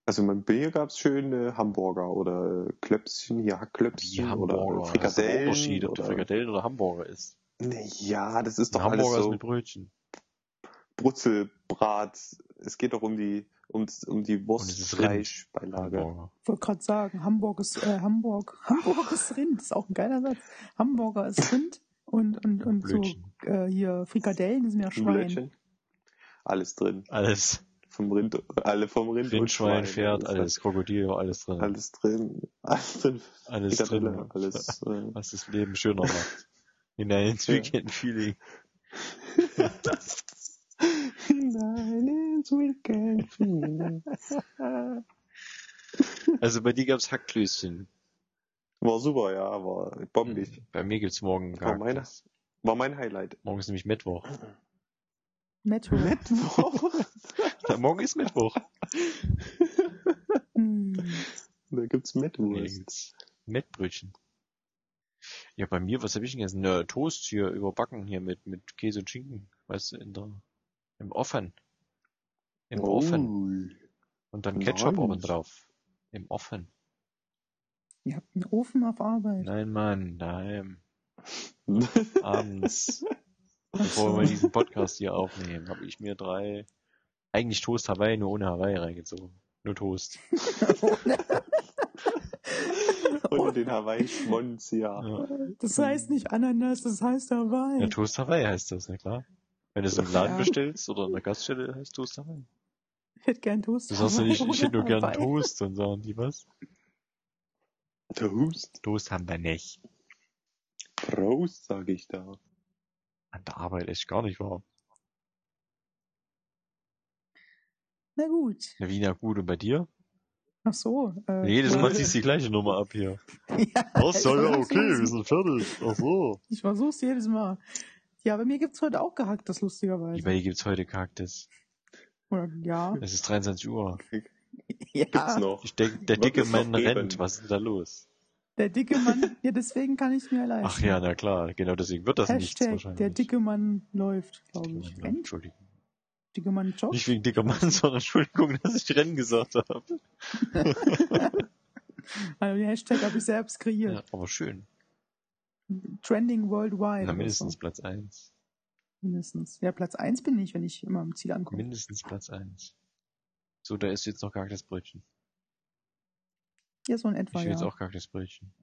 Speaker 3: Also beim Bier gab's schöne Hamburger oder äh, Klöpschen, ja, Hackklöpschen
Speaker 1: Die
Speaker 3: oder
Speaker 1: Hamburger. Das ist ein
Speaker 3: Frikadellen.
Speaker 1: Unterschied, ob
Speaker 3: oder,
Speaker 1: Frikadellen oder Hamburger.
Speaker 3: Nee, ja, das ist doch
Speaker 1: Ein Hamburger
Speaker 3: alles
Speaker 1: ist
Speaker 3: so
Speaker 1: mit Brötchen.
Speaker 3: Brutzelbrat. Es geht doch um die um, um die. Wurstfleischbeilage.
Speaker 2: Ich wollte gerade sagen, Hamburg ist, äh, Hamburg, Hamburg ist Rind. ist auch ein geiler Satz. Hamburger ist Rind und, und, und so, äh, hier Frikadellen, die sind ja
Speaker 3: Ein
Speaker 2: Schwein.
Speaker 3: Blödchen. Alles drin.
Speaker 1: Alles.
Speaker 3: Vom Rind, alle vom Rind. und
Speaker 1: Rind, Schwein,
Speaker 3: Schwein.
Speaker 1: Pferd, alles. Krokodil, alles drin.
Speaker 3: Alles drin. Alles drin.
Speaker 1: Alles drin.
Speaker 3: alles. Äh,
Speaker 1: Was das Leben schöner macht. In ein. Weekend-Feeling.
Speaker 3: Ins Weekend.
Speaker 1: Also bei dir gab's Hackklößchen.
Speaker 3: War super, ja, war bombig.
Speaker 1: Bei mir gibt's morgen
Speaker 3: War meine-
Speaker 1: Gehacktes.
Speaker 3: War mein Highlight.
Speaker 1: Morgen ist nämlich Mittwoch.
Speaker 2: Metro.
Speaker 1: Ja, morgen ist Mittwoch.
Speaker 2: Hm.
Speaker 3: da gibt's Mettwurst.
Speaker 1: Mettbrötchen. Ja, bei mir, was habe ich denn gegessen? Ne, Toast hier überbacken hier mit, mit Käse und Schinken. Weißt du, in der, im Ofen. Im Ofen.
Speaker 3: Ui.
Speaker 1: Und dann Ketchup
Speaker 3: nice.
Speaker 1: oben drauf. Im Ofen.
Speaker 2: Ihr habt einen Ofen auf Arbeit.
Speaker 1: Nein, Mann, daheim.
Speaker 3: Oh.
Speaker 1: Abends, bevor wir diesen Podcast hier aufnehmen, habe ich mir drei, eigentlich Toast Hawaii, nur ohne Hawaii reingezogen. Nur Toast.
Speaker 3: Unter den Hawaii-Schmonz, ja.
Speaker 1: Ja.
Speaker 2: Das heißt nicht Ananas, das heißt Hawaii.
Speaker 1: ja, Toast Hawaii heißt das, na klar. Wenn du es im Laden
Speaker 2: Ja.
Speaker 1: bestellst oder in der Gaststelle, heißt Toast Hawaii.
Speaker 2: Ich hätte gern Toast.
Speaker 1: Du sagst ja nicht, ich hätte nur gern. Toast, dann sagen die was?
Speaker 3: Toast.
Speaker 1: Toast haben wir nicht.
Speaker 3: Prost, sage ich da.
Speaker 1: An der Arbeit echt gar nicht wahr.
Speaker 2: Na gut.
Speaker 1: Na, wie, na gut, und bei dir?
Speaker 2: Ach so. Äh,
Speaker 1: Jedes Mal ziehst du die gleiche Nummer ab hier.
Speaker 2: ja,
Speaker 1: Was? Ja, ja, okay, wir sind fertig. Ach so.
Speaker 2: Ich versuch's jedes Mal. Ja, bei mir gibt's heute auch gehacktes, lustigerweise.
Speaker 1: bei dir gibt's heute Kaktus.
Speaker 2: Oder, ja.
Speaker 1: Es ist 23 Uhr.
Speaker 2: ja.
Speaker 3: Gibt's noch.
Speaker 1: Der
Speaker 3: Wird
Speaker 1: dicke Mann rennt. Was ist denn da los?
Speaker 2: Der dicke Mann, ja, deswegen kann ich mir leisten.
Speaker 1: Ach ja, na klar. Genau deswegen wird das nichts
Speaker 2: Hashtag,
Speaker 1: wahrscheinlich.
Speaker 2: der dicke Mann läuft, glaube ich.
Speaker 1: Mann? Entschuldigung.
Speaker 2: Dicke Mann joggt.
Speaker 1: Nicht wegen dicker Mann, sondern Entschuldigung, dass ich Rennen gesagt habe.
Speaker 2: Also den Hashtag habe ich selbst kreiert.
Speaker 1: Ja, aber schön.
Speaker 2: Trending worldwide.
Speaker 1: Na, mindestens
Speaker 2: So.
Speaker 1: Platz 1.
Speaker 2: Mindestens. Ja, Platz 1 bin ich, wenn ich immer am Ziel ankomme.
Speaker 1: Mindestens Platz 1. So, da ist jetzt noch Kaktus Brötchen.
Speaker 2: Ja, so in
Speaker 1: Ich
Speaker 2: etwa,
Speaker 1: will
Speaker 2: ja.
Speaker 1: jetzt auch Kaktus Brötchen.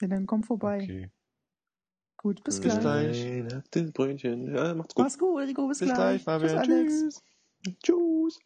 Speaker 2: ja. Dann komm vorbei.
Speaker 1: Okay.
Speaker 2: Gut, bis,
Speaker 1: Bis
Speaker 2: gleich.
Speaker 1: gleich.
Speaker 3: Weihnachtsbrötchen. Ja, macht's gut.
Speaker 2: Mach's gut, Rico, bis,
Speaker 1: Bis gleich, Fabian.
Speaker 2: Alex.
Speaker 1: Tschüss.
Speaker 3: Tschüss.